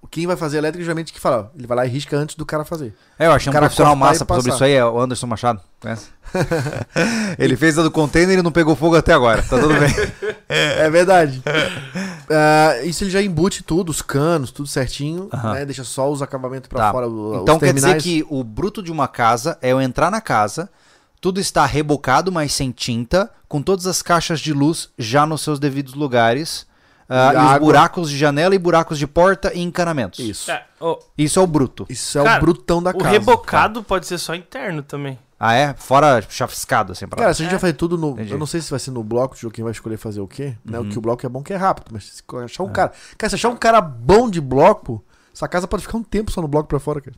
quem vai fazer elétrica geralmente que fala, ele vai lá e risca antes do cara fazer. É, eu achei um O cara profissional massa sobre isso aí, é o Anderson Machado. Conhece? Ele fez a do container e não pegou fogo até agora. Tá tudo bem. É verdade. Ah, isso ele já embute tudo, os canos, tudo certinho, né? Deixa só os acabamentos pra Tá. fora, o- Então quer dizer que o bruto de uma casa é eu entrar na casa, tudo está rebocado, mas sem tinta, com todas as caixas de luz já nos seus devidos lugares, ah, E os água. buracos de janela e buracos de porta e encanamentos. Isso. É, ô, Isso é o bruto. Isso é Cara, o brutão da o casa. rebocado pode ser só interno também. Ah, é? Fora chapiscado, assim, pra Cara, se a gente vai fazer tudo no. Entendi. Eu não sei se vai ser no bloco, o quem vai escolher fazer o quê. Né? Uhum. O que o bloco é bom que é rápido, mas se achar um cara. Cara, se achar um cara bom de bloco, essa casa pode ficar um tempo só no bloco pra fora, cara.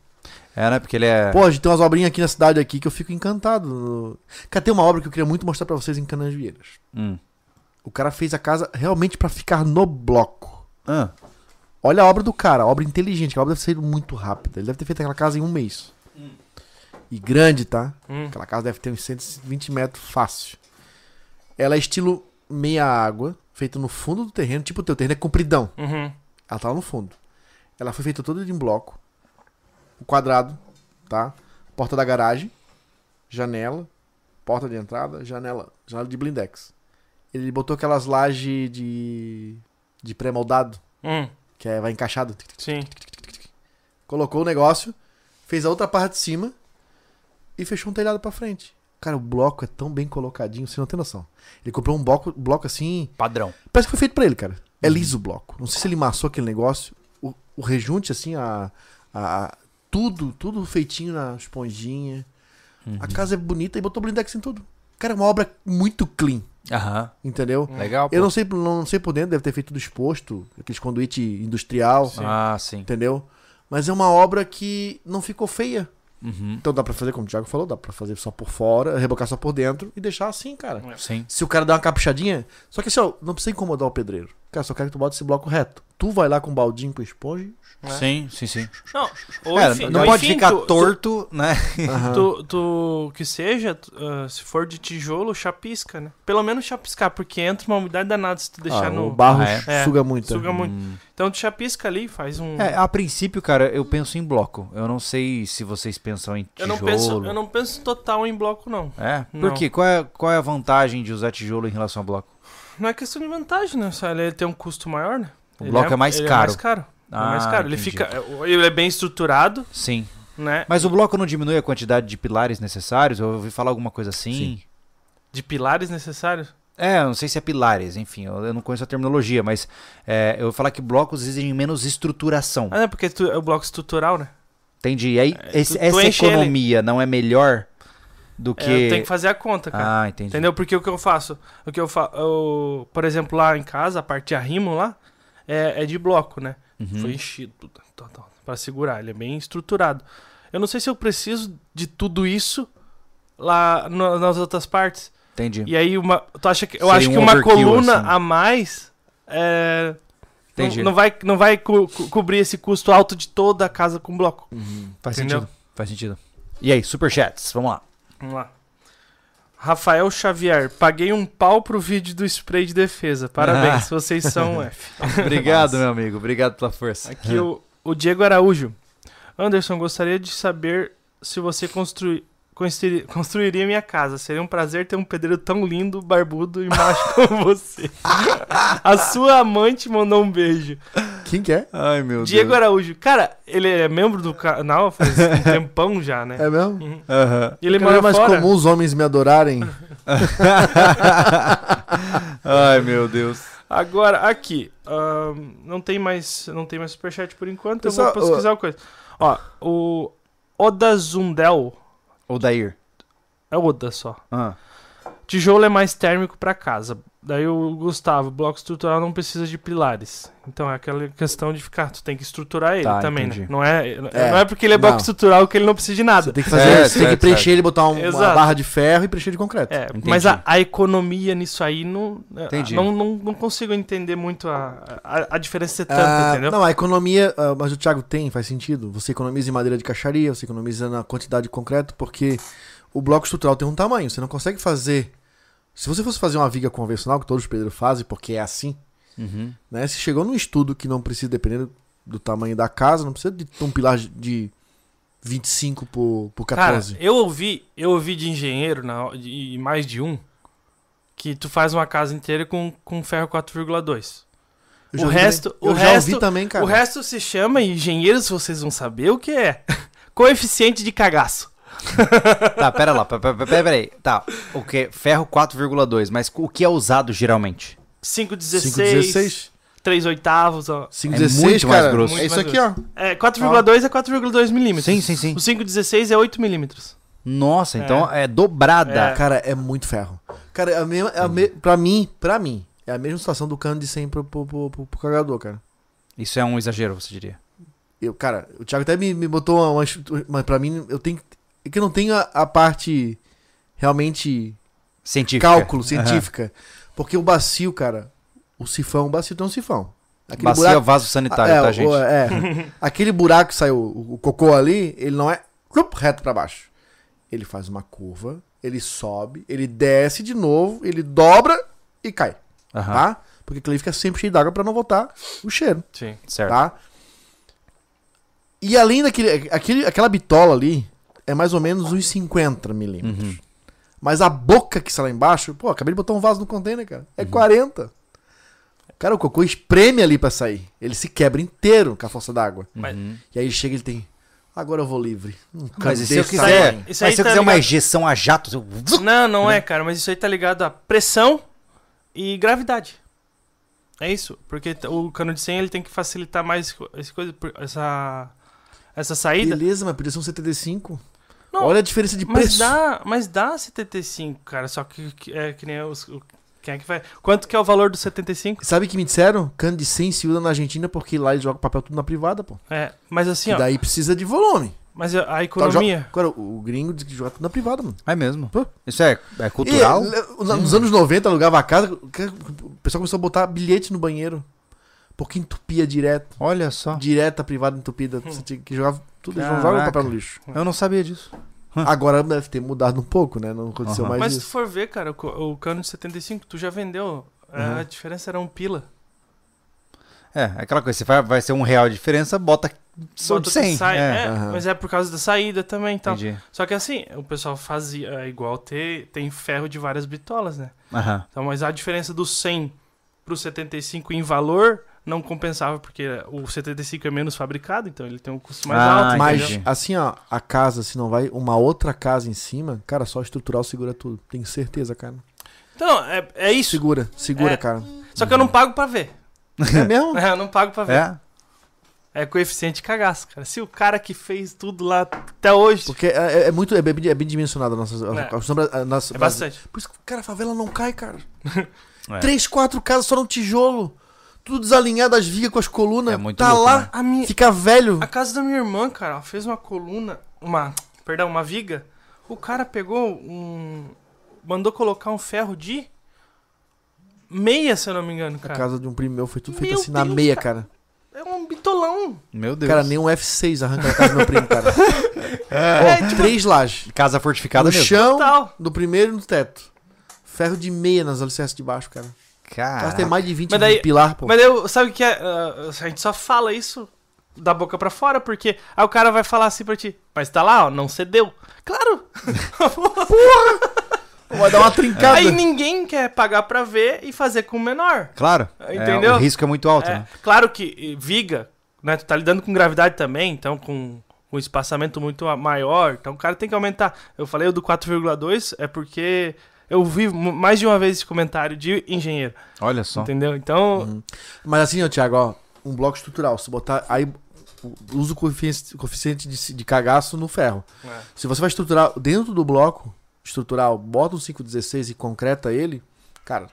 É, né? Porque ele é. Pô, a gente tem umas obrinhas aqui na cidade aqui que eu fico encantado. no- Cara, tem uma obra que eu queria muito mostrar pra vocês em Canasvieiras. Hum. O cara fez a casa realmente pra ficar no bloco. Ah, Olha a obra do cara, a obra inteligente, que a obra deve ser muito rápida. Ele deve ter feito aquela casa em um mês. E grande, tá? Hum. Aquela casa deve ter uns 120 metros fácil. Ela é estilo meia água, feita no fundo do terreno, tipo o teu terreno é compridão. Uhum. Ela tá lá no fundo. Ela foi feita toda em bloco. O quadrado, tá? Porta da garagem, janela, porta de entrada, janela, janela de blindex. Ele botou aquelas lajes de de pré-moldado, Hum, que é, vai encaixado. sim. Colocou o negócio, fez a outra parte de cima e fechou um telhado pra frente. Cara, o bloco é tão bem colocadinho, você não tem noção. Ele comprou um bloco, bloco assim, padrão. Parece que foi feito pra ele, cara. É liso o bloco. Não sei se ele massou aquele negócio. O, o rejunte, assim, a, a- Tudo, tudo feitinho na esponjinha. A casa é bonita e botou blindex em tudo. Cara, é uma obra muito clean, Aham. entendeu? Legal, pô. Eu não sei, não sei por dentro, deve ter feito tudo exposto, aqueles conduíte industrial, Ah, sim. entendeu? Mas é uma obra que não ficou feia. Uhum. Então dá pra fazer, como o Thiago falou, dá pra fazer só por fora, rebocar só por dentro e deixar assim, cara. Sim. Se o cara dá uma caprichadinha. Só que assim, ó, não precisa incomodar o pedreiro. Cara, só quero que tu bota esse bloco reto. Tu vai lá com um baldinho com esponja. É. Sim, sim, sim. Não, ou É, enfim, não ou pode enfim, ficar tu- tu- torto, né? Aham. Tu, tu- que seja, tu, ah, se for de tijolo, chapisca, né? Pelo menos chapiscar, porque entra uma umidade danada se tu deixar Ah, no. O barro Ah, é? É, suga muito. Suga né? muito. Hum. Então tu chapisca ali, faz um. É, a princípio, cara, eu penso em bloco. Eu não sei se vocês pensam em eu, tijolo. não penso, eu não penso total em bloco, não. É? Não. Por quê? Qual é, qual é a vantagem de usar tijolo em relação ao bloco? Não é questão de vantagem, né? Só ele tem um custo maior, né? O Ele bloco é mais ele caro. É mais caro. é mais Ah, caro. Ele entendi. fica. Ele é bem estruturado, Sim. né? Mas o bloco não diminui a quantidade de pilares necessários? Eu ouvi falar alguma coisa assim. Sim. De pilares necessários. É, eu não sei se é pilares, enfim, eu, não conheço a terminologia, mas é, eu vou falar que blocos exigem menos estruturação. Ah, não, porque tu- é o bloco estrutural, né? Entendi. E aí, É, esse- tu- tu essa enche ele. economia não é melhor do É, que. eu tenho que fazer a conta, cara. Ah, entendi. Entendeu? Porque o que eu faço? O que eu faço. Por exemplo, lá em casa, a parte de arrimo lá é, é de bloco, né? Uhum. Foi enchido pra segurar. Ele é bem estruturado. Eu não sei se eu preciso de tudo isso lá no- nas outras partes. Entendi. E aí, uma, tu acha que, eu Seria acho um que uma coluna assim. a mais é, não, não vai, não vai co- co- cobrir esse custo alto de toda a casa com bloco. Faz Entendeu? sentido. Faz sentido. E aí, superchats, vamos lá. Vamos lá. Rafael Xavier, paguei um pau pro vídeo do spray de defesa. Parabéns, vocês são um F. Obrigado, meu amigo. Obrigado pela força. Aqui o, o Diego Araújo. Anderson, gostaria de saber se você construi, construiri- construiria minha casa. Seria um prazer ter um pedreiro tão lindo, barbudo e macho como você. A sua amante mandou um beijo. Quem que é? Ai, meu Diego Deus. Araújo. Cara, ele é membro do canal faz um tempão já, né? É mesmo? Uhum. E ele Cara, é mais fora. comum os homens me adorarem. Ai, meu Deus. Agora, aqui. ahn, não tem mais. Não tem mais superchat por enquanto. Pessoal, eu vou pesquisar uma coisa. Ó, o Oda O Dair. É Oda só. Ah. Tijolo é mais térmico pra casa. Daí o Gustavo, bloco estrutural não precisa de pilares. Então é aquela questão de ficar, tu tem que estruturar ele Tá, também, entendi. né? Não é, É, não é porque ele é bloco não. estrutural que ele não precisa de Você nada. tem que fazer, É, você tem que certo, preencher certo. ele, botar um- uma barra de ferro e preencher de concreto. É, mas a, a economia nisso aí não, Entendi. não, não, não consigo entender muito a, a, a diferença ser tanto, Ah, entendeu? Não, a economia, ah, mas o Thiago tem, faz sentido. Você economiza em madeira de caixaria, você economiza na quantidade de concreto, porque o bloco estrutural tem um tamanho. Você não consegue fazer. Se você fosse fazer uma viga convencional, que todos os pedreiros fazem, porque é assim, Uhum. né? Se chegou num estudo que não precisa, dependendo do tamanho da casa, não precisa de um pilar de 25 por, por Cara, 14. eu ouvi, eu ouvi de engenheiro, na, e mais de um, que tu faz uma casa inteira com, com ferro 4,2. Eu já o resto- também. o eu resto- também, cara. O resto se chama, engenheiros vocês vão saber o que é. Coeficiente de cagaço. Tá, pera lá. Pera, pera, pera aí. Tá, o que? Ferro 4,2. Mas o que é usado geralmente? 5,16, 5,16? 3 oitavos, ó. 5,16, muito mais cara. grosso. É isso Muito aqui, ó. É, 4,2 é 4,2 milímetros. Sim, sim, sim. O 5,16 é 8 milímetros. Nossa, então é, dobrada. É. Cara, é muito ferro. Cara, é a mesma, é a me, pra mim, pra mim, é a mesma situação do cano de 100 pro, pro, pro, pro, pro carregador, cara. Isso é um exagero, você diria. Eu, cara, o Thiago até me, me botou uma, uma, pra mim, eu tenho, é que não tenho a, a parte realmente Científica. cálculo científica. Porque o bacio, cara, o sifão, o bacio tem um sifão. Aquele Bacia é vaso sanitário, é, tá, gente? é. aquele buraco que saiu o, o cocô ali, ele não é clup, reto pra baixo. Ele faz uma curva, ele sobe, ele desce de novo, ele dobra e cai, Aham, tá? Porque aquilo ali fica sempre cheio d'água pra não voltar o cheiro, Sim. certo. tá? E além daquele, aquele, aquela bitola ali, é mais ou menos uns 50 milímetros. Uhum. Mas a boca que está lá embaixo, pô, acabei de botar um vaso no container, cara. Uhum. É 40. Cara, o cocô espreme ali pra sair. Ele se quebra inteiro com a força d'água. Uhum. E aí ele chega e ele tem. Agora eu vou livre. Um Mas e se eu quiser, mas aí se eu tá quiser uma ligado- injeção a jato, eu... Não, não é, cara, mas isso aí tá ligado a pressão e gravidade. É isso, porque o cano de 100 ele tem que facilitar mais essa essa essa saída. Beleza, mas podia ser um 75. Não, Olha a diferença de mas preço. dá, mas dá 75, cara, só que, que é que nem os o- quem é que vai? Quanto que é o valor do 75? Sabe o que me disseram? Cano de 100 se usa na Argentina porque lá eles jogam papel tudo na privada, pô. É, mas assim, e ó, daí precisa de volume. mas a Tá, economia jo- Agora, o gringo diz que joga tudo na privada, mano. É mesmo. Pô. Isso é, é cultural? E, nos anos 90, alugava a casa, o pessoal começou a botar bilhete no banheiro. Porque entupia direto. Olha só. Direta, privada, entupida. Você tinha que jogar tudo. Eles não jogam Caraca. papel no lixo. Eu não sabia disso. Agora deve ter mudado um pouco, né? Não aconteceu Aham. mais Mas se tu isso. for ver, cara, o, o cano de 75, tu já vendeu. é, Uhum. A diferença era um pila. É, aquela coisa, se vai, vai ser um real de diferença, bota só de 100. que sai- é. é, Aham. mas é por causa da saída também, então. Entendi. Só que assim, o pessoal fazia é igual ter, tem ferro de várias bitolas, né? Aham. Então, mas a diferença do 100 pro 75 em valor não compensava porque o 75 é menos fabricado, então ele tem um custo mais Ah, alto, Mas, entendeu? assim, ó, a casa, se não vai uma outra casa em cima, cara, só estrutural segura tudo. Tenho certeza, cara. Então, é, é isso. Segura, segura, É. cara. Só que eu não pago pra ver. É mesmo? É, eu não pago pra ver. É? É coeficiente de cagaço, cara. Se o cara que fez tudo lá até hoje. Porque é, é muito, é bem, é bem dimensionado a nossa, a- É. a- sombra- a nossa- É bastante. Por isso que, cara, a favela não cai, cara. É. Três, quatro casas só no tijolo. Tudo desalinhado, as vigas com as colunas. É muito tá louco, lá, né? A, minha, fica velho. a casa da minha irmã, cara, ela fez uma coluna. Uma. Perdão, uma viga. O cara pegou um. Mandou colocar um ferro de. Meia, se eu não me engano, A cara. casa de um primo meu foi tudo feito Meu assim na Deus, meia, cara. É um bitolão. Meu Deus. Cara, nem um F6 arranca da casa do meu primo, cara. É, Ó, três lajes. Casa fortificada No mesmo. chão, Total. do primeiro e no teto. Ferro de meia nas alicerces de baixo, cara. Cara, tem mais de 20 Mas daí- de pilar, pô. Mas eu, sabe o que é? ah, a gente só fala isso da boca pra fora, porque aí o cara vai falar assim pra ti, mas tá lá, ó, não cedeu. Claro! Vai dar uma trincada. Aí ninguém quer pagar pra ver e fazer com o menor. Claro. é, Entendeu? o risco é muito alto, É, né? claro que viga, né? Tu tá lidando com gravidade também, então com um espaçamento muito maior, então o cara tem que aumentar. Eu falei o do 4,2 é porque eu vi mais de uma vez esse comentário de engenheiro, Olha só. entendeu? Então, Uhum. Mas assim, ó, Thiago, ó, um bloco estrutural. Se botar. Aí usa o coeficiente, coeficiente de, de cagaço no ferro. É. Se você vai estruturar dentro do bloco estrutural, bota um 516 e concreta ele, cara.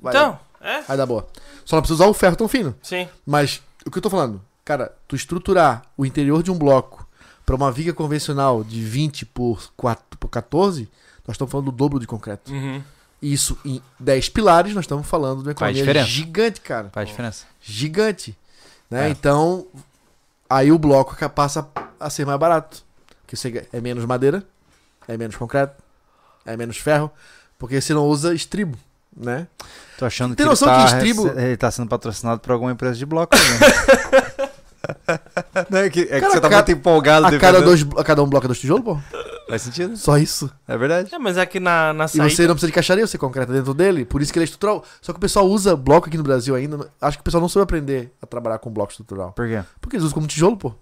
Vai, então, é, vai dar boa. Só não precisa usar o ferro tão fino. sim. Mas o que eu tô falando, cara, tu estruturar o interior de um bloco pra uma viga convencional de 20 por, 4, por 14, nós estamos falando do dobro de concreto. Uhum. Isso em 10 pilares, nós estamos falando de uma economia diferença. gigante, cara. Faz diferença. Gigante. Né? É. Então, aí o bloco passa a ser mais barato. Porque você é menos madeira, é menos concreto, é menos ferro, porque você não usa estribo, né? Tô achando Tem que noção ele tá, que estribo- ele tá sendo patrocinado por alguma empresa de bloco. Né? Não, é que, é que Cara, você tá a muito empolgado. A cada, dois, a cada um bloco é dois tijolos, pô? Faz sentido. Só isso. É verdade. É, mas é que na, na E saída... você não precisa de caixaria, você concreta dentro dele, por isso que ele é estrutural. Só que o pessoal usa bloco aqui no Brasil ainda. Acho que o pessoal não soube aprender a trabalhar com bloco estrutural. Por quê? Porque eles usam como tijolo, pô.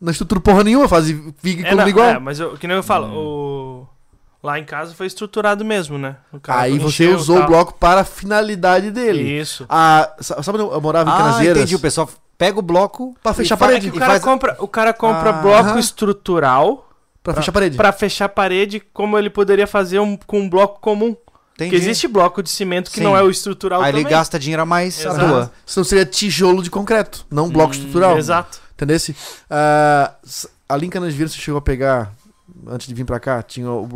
Não estrutura porra nenhuma, faz viga e É, não, igual. é, mas eu, que nem eu falo, o... lá em casa foi estruturado mesmo, né? O cara Aí você encheu, usou tal. o bloco para a finalidade dele. Isso. Ah, sa- sabe onde eu morava em Ah, Canaseiras? entendi. O pessoal pega o bloco Pra fechar e a parede. É que e o cara faz- compra, o cara compra Ah, bloco aham. estrutural Pra fechar a parede. pra fechar a parede como ele poderia fazer um, com um bloco comum. Entendi. Porque existe bloco de cimento que Sim. não é o estrutural Aí ele também. gasta dinheiro a mais à Exato. toa. Senão seria tijolo de concreto, não bloco Hum, estrutural. Exato. Entendeu? Ah, s- ali em Canasvieiras você chegou a pegar, antes de vir pra cá, tinha o,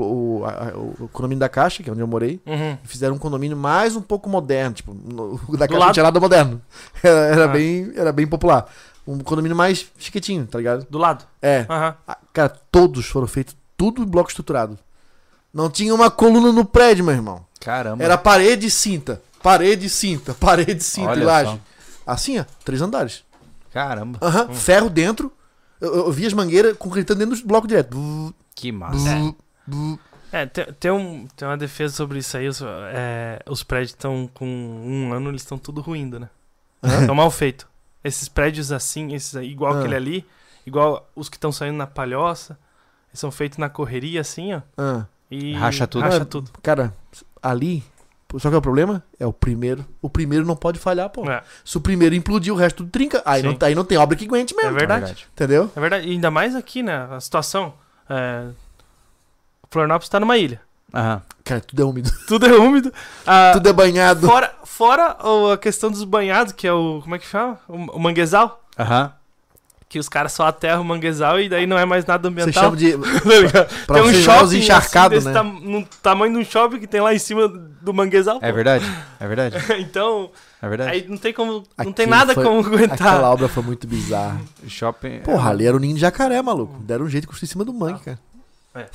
o, a- a- o condomínio da Caixa, que é onde eu morei. Uhum. Fizeram um condomínio mais um pouco moderno. Tipo, o da Do Caixa lado? não tinha nada moderno. Era, era Ah. bem, era bem popular. Um condomínio mais chiquitinho, tá ligado? Do lado. É. Ah, Cara, todos foram feitos, tudo em bloco estruturado. Não tinha uma coluna no prédio, meu irmão. Caramba. Era parede e cinta. Parede e cinta. Parede e cinta Olha e laje. só. Assim, ó. Três andares. Caramba. Aham. Ferro dentro. Eu, eu vi as mangueiras concretando dentro do bloco direto. Que massa. bu. É, tem, tem, um, tem uma defesa sobre isso aí. Os, é, os prédios estão com um ano, eles estão tudo ruindo, né? Estão mal feitos. Esses prédios assim, esses aí, igual Ah. aquele ali, igual os que estão saindo na palhoça, eles são feitos na correria, assim, ó. Ah, E Racha tudo. Racha Ah, tudo. cara, ali. Só que é o problema? É o primeiro. O primeiro não pode falhar, pô. É, Se o primeiro implodir, o resto tudo trinca. Aí Sim. não, aí não tem obra que aguente é mesmo. verdade. Entendeu? É verdade. E ainda mais aqui, né? A situação. É, Florianópolis tá numa ilha. Aham. Cara, tudo é úmido. Tudo é úmido. Ah, tudo é banhado. fora fora a questão dos banhados, que é o. Como é que chama? O, o manguezal. Aham. Que os caras só aterram o manguezal e daí não é mais nada Você ambiental. chama de. Tá? Pra tem um você shopping encharcados, assim, né? tam- no tamanho de um shopping que tem lá em cima do manguezal. É verdade. É verdade. pô. então, É verdade. aí não tem como. Não Aquilo tem nada foi- como aguentar. Aquela obra foi muito bizarra. Shopping. Porra, ali era o ninho de jacaré, maluco. Deram um jeito de construir em cima do mangue, cara. É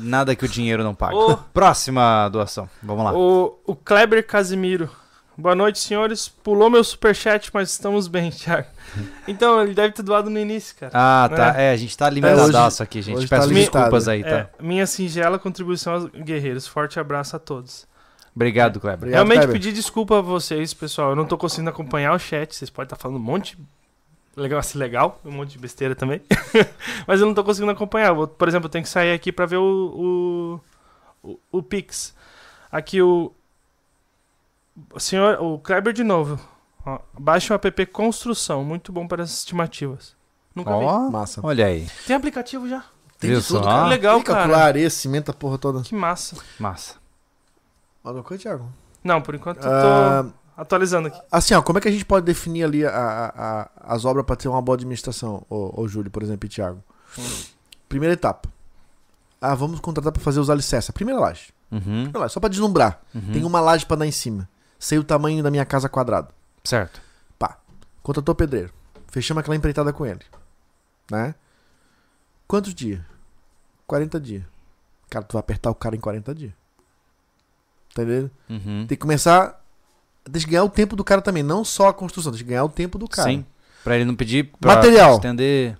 Nada que o dinheiro não pague. Ô. Próxima doação. Vamos lá. O, o Kleber Casimiro. Boa noite, senhores. Pulou meu superchat, mas estamos bem, Thiago. Então, ele deve ter doado no início, cara. Ah, tá. É, a gente tá limitadaço aqui, gente. hoje tá Peço limitado. desculpas aí, tá? É, minha singela contribuição aos guerreiros. Forte abraço a todos. Obrigado, Kleber. Obrigado, Realmente Kleber. pedir desculpa a vocês, pessoal. Eu não tô conseguindo acompanhar o chat. Vocês podem estar falando um monte de legal, assim, legal, um monte de besteira também. Mas eu não tô conseguindo acompanhar. Vou- por exemplo, eu tenho que sair aqui pra ver o, o, o, o Pix. Aqui o. O senhor, o Kleber de novo. Ó, baixe o app Construção, muito bom para as estimativas. Nunca vi. Ó, Massa. olha aí. Tem aplicativo já. Tem Viu de tudo, só? cara. Legal, Tem cara. cimento, a porra toda. Que massa. Massa. Alguma coisa, Thiago? Não, por enquanto eu tô Ah, atualizando aqui. assim, ó, como é que a gente pode definir ali a- a- a- as obras para ter uma boa administração, ô, ô Júlio, por exemplo, e Thiago? Primeira etapa. Ah, vamos contratar para fazer os alicerces. A primeira laje. Uhum. Primeira laje, só para deslumbrar. uhum. Tem uma laje para dar em cima. Sei o tamanho da minha casa quadrada. Certo. Contratou pedreiro. Fechamos aquela empreitada com ele. Né? Quantos dias? 40 dias. Cara, tu vai apertar o cara em 40 dias. Entendeu? Uhum. Tem que começar. Tem que ganhar o tempo do cara também. Não só a construção, tem que ganhar o tempo do cara. Sim. Pra ele não pedir pra Material. estender.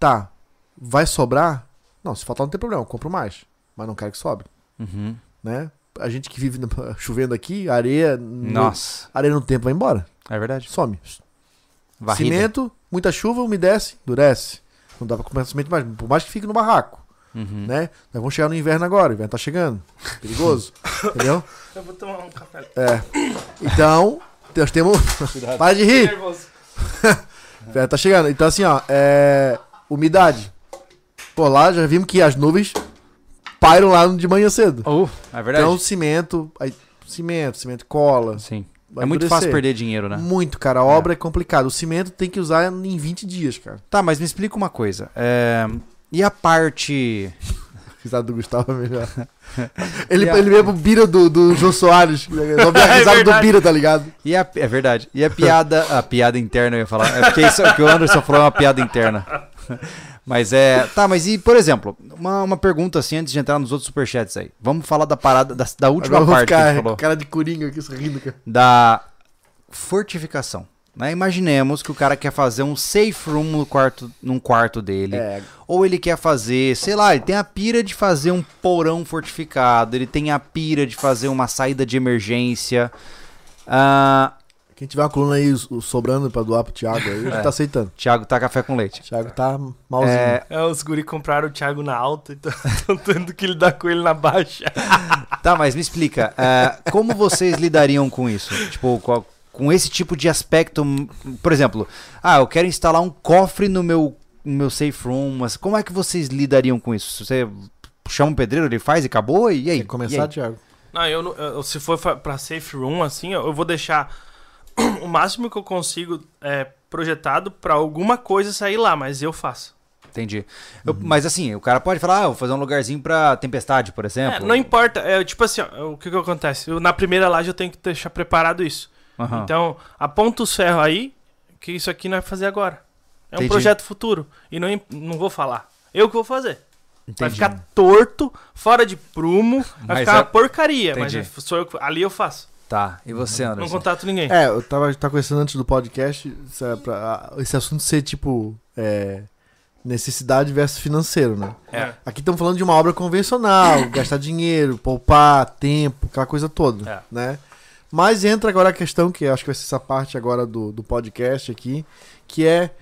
Tá. Vai sobrar? Não, se faltar não tem problema, eu compro mais. Mas não quero que sobre. Uhum. Né? A gente que vive no- chovendo aqui, areia. no- Nossa, areia no tempo vai embora. é verdade. Some. Varrida. Cimento, muita chuva, umedece, endurece. Não dá pra comprar cimento mais. Por mais que fique no barraco. Uhum. Né? Nós vamos chegar no inverno agora. O inverno tá chegando. Perigoso. entendeu? Eu vou tomar um café. É. Então, nós temos. Para de rir. Nervoso. É, tá chegando. Então, assim, ó, é. Umidade. Pô, lá já vimos que as nuvens pairam lá de manhã cedo. Oh, é verdade. Então, cimento, aí, cimento, cimento cola. Sim. vai é muito endurecer. fácil perder dinheiro, né? Muito, cara. A obra é complicada. O cimento tem que usar em 20 dias, cara. Tá, mas me explica uma coisa. É, E a parte. Risada do Gustavo é melhor. Ele, a- ele pro Bira do, do Jô Soares. Vi a É risada do verdade. Bira, tá ligado? E a... É verdade. E a piada. A piada interna, eu ia falar. É porque isso que o Anderson falou é uma piada interna. Mas é. Tá, mas e, por exemplo, uma, uma pergunta assim antes de entrar nos outros superchats aí. Vamos falar da parada, da, da última Agora parte que a ficar gente falou. cara de coringa aqui, sorrindo, cara. Da fortificação. Né? Imaginemos que o cara quer fazer um safe room no quarto, num quarto dele. É, Ou ele quer fazer, sei lá, ele tem a pira de fazer um porão fortificado, ele tem a pira de fazer uma saída de emergência. Ah, quem tiver uma coluna aí sobrando pra doar pro Thiago aí, ele É. tá aceitando. Thiago tá café com leite. Thiago tá malzinho. É, É, os guri compraram o Thiago na alta, então estão tendo que lidar com ele na baixa. tá, mas me explica, é, como vocês lidariam com isso? Tipo, com, com esse tipo de aspecto, por exemplo, ah, eu quero instalar um cofre no meu, no meu safe room, mas como é que vocês lidariam com isso? Você chama um pedreiro, ele faz e acabou? E aí? Quer começar, aí? Thiago? Não, eu, eu- se for pra safe room, assim, eu eu vou deixar o máximo que eu consigo é, projetado pra alguma coisa sair lá, mas eu faço. Entendi. Eu- mas assim, o cara pode falar, ah, eu vou fazer um lugarzinho pra tempestade, por É, exemplo. não importa, é, tipo assim, ó, o que que acontece? Eu, na primeira laje eu tenho que deixar preparado isso. Aham. Então, aponta os ferros aí, que isso aqui não vai fazer agora. É um Entendi. projeto futuro. E não, não vou falar. Eu que vou fazer. Vai Entendi. ficar torto, fora de prumo, vai Mas ficar é- uma porcaria, Entendi. mas sou eu que- ali eu faço. Tá, e você, Não Anderson? contato ninguém. É, eu tava, tava conversando antes do podcast isso é pra- esse assunto ser tipo é, necessidade versus financeiro, né? É. Aqui estamos falando de uma obra convencional, gastar dinheiro, poupar tempo, aquela coisa toda, É. né? Mas entra agora a questão, que acho que vai ser essa parte agora do, do podcast aqui, que é,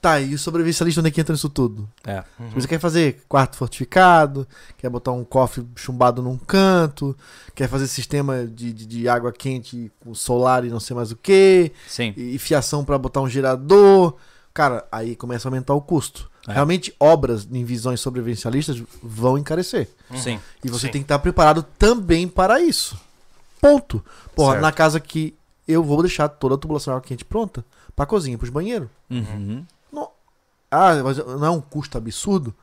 tá, e o sobrevivencialista onde é que entra nisso tudo? É. Uhum. Você quer fazer quarto fortificado, quer botar um cofre chumbado num canto, quer fazer sistema de, de, de água quente com solar e não sei mais o que, Sim. e fiação pra botar um gerador. Cara, aí começa a aumentar o custo. É. Realmente, obras em visões sobrevivencialistas vão encarecer. Sim. E você Sim. tem que estar preparado também para isso. Ponto. Porra, Certo. na casa que eu vou deixar toda a tubulação de água quente pronta pra cozinha, pros banheiros. Uhum. Ah, mas não é um custo absurdo?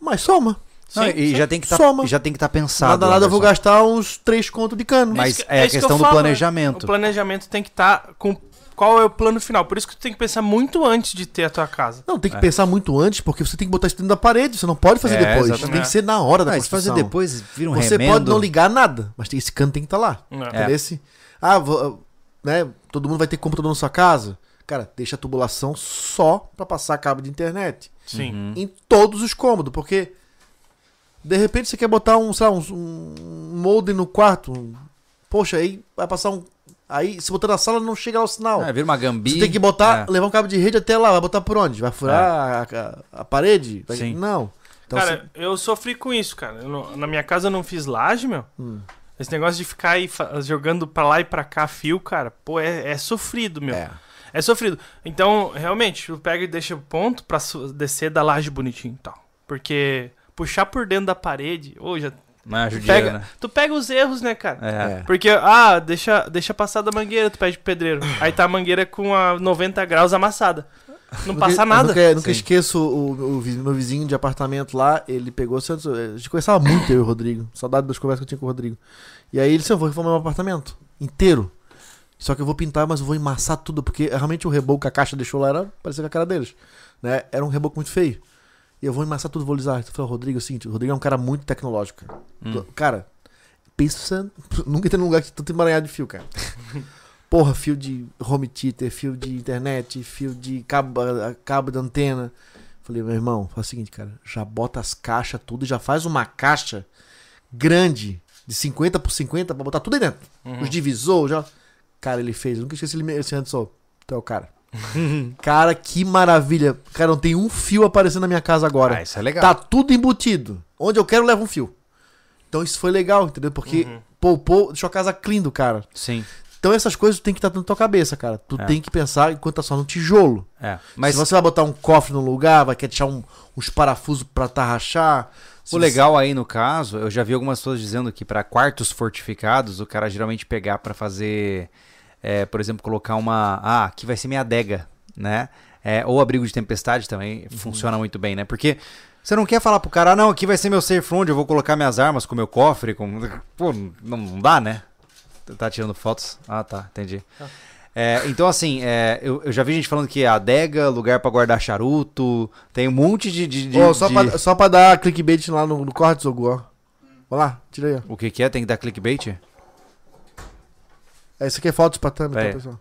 Mas soma. Não, Sim, e sim. já tem que tá, já tem que estar pensado. nada, nada, eu vou gastar uns três contos de cano. Mas Isso que- é a que eu questão do falo, né? planejamento. O planejamento tem que estar com qual é o plano final. Por isso que tu tem que pensar muito antes de ter a tua casa. Não, tem que É. pensar muito antes, porque você tem que botar isso dentro da parede. Você não pode fazer É, depois. exatamente. Tem que ser na hora da Ah, se fazer construção. depois, vira um Você remendo. pode não ligar nada, mas esse cano tem que estar lá. É. É. Entendeu? Ah, vou- né? Todo mundo vai ter computador na sua casa. Cara, deixa a tubulação só pra passar cabo de internet. Sim. Uhum. Em todos os cômodos, porque de repente você quer botar um, sei lá, um, um modem no quarto. um- Poxa, aí vai passar um. Aí, se botar na sala, não chega lá o sinal. É, vira uma gambi. Você tem que botar, É. levar um cabo de rede até lá. Vai botar por onde? Vai furar a, a- a parede? Vai- Sim. Não. Então, cara, eu sofri com isso, cara. Eu não- na minha casa eu não fiz laje, meu. Hum. Esse negócio de ficar aí jogando pra lá e pra cá fio, cara, pô, é, é sofrido, meu. é. É sofrido. Então, realmente, tu pega e deixa o ponto pra descer da laje bonitinho e tal. Porque puxar por dentro da parede, ô, já. Judiaira, Pega? Tu pega os erros, né, cara? É. É. Porque, ah, deixa, deixa passar da mangueira, tu pede pro pedreiro. Aí tá a mangueira com a 90 graus amassada. Não Nunca- passa eu nada. Nunca, nunca esqueço o, o vi- meu vizinho de apartamento lá, ele pegou. A gente conversava muito, eu e o Rodrigo. Saudade das conversas que eu tinha com o Rodrigo. E aí ele disse: Eu vou reformar meu apartamento inteiro. Só que eu vou pintar, mas eu vou emassar tudo, porque realmente o reboco que a caixa deixou lá era parecia com a cara deles. Né? Era um reboco muito feio. E eu vou emassar tudo, vou lisar. Eu falei, Rodrigo, é o seguinte, o Rodrigo é um cara muito tecnológico, cara. Hum. Cara, pensa. Nunca tem num lugar que tu tem emaranhado de fio, cara. Porra, fio de home theater, fio de internet, fio de cabo, cabo de antena. Falei, meu irmão, faz o seguinte, cara, já bota as caixas, tudo, já faz uma caixa grande, de 50 por 50, pra botar tudo aí dentro. Uhum. Os divisor, já. Cara, ele fez, nunca esqueci ele esse antes, só. Tu é o cara. cara, que maravilha. Cara, não tem um fio aparecendo na minha casa agora. Ah, isso é legal. Tá tudo embutido. Onde eu quero, leva um fio. Então isso foi legal, entendeu? Porque Uhum. poupou, deixou a casa clean do cara. Sim. Então essas coisas tem que estar na tua cabeça, cara. Tu É. tem que pensar enquanto tá só no tijolo. É. Mas Se você vai botar um cofre no lugar, vai querer deixar um- uns parafusos pra tarrachar. O você- legal aí no caso, eu já vi algumas pessoas dizendo que para quartos fortificados, o cara geralmente pegar pra fazer, é, por exemplo, colocar uma. Ah, aqui vai ser minha adega, né? É, ou abrigo de tempestade também Uhum. funciona muito bem, né? Porque você não quer falar pro cara, ah, não, aqui vai ser meu safe onde eu vou colocar minhas armas com meu cofre, com. Pô, não, dá, né? Tá tirando fotos? Ah, tá, entendi. É, então, assim, é, eu, eu já vi gente falando que é adega, lugar pra guardar charuto, tem um monte de. de, de- Ó, só, de- Pra, só pra dar clickbait lá no, no corte, Zogu, ó. Vai lá, tira aí, ó. O que, que é? Tem que dar clickbait? É, Isso aqui é fotos pra thumb, tá, pessoal?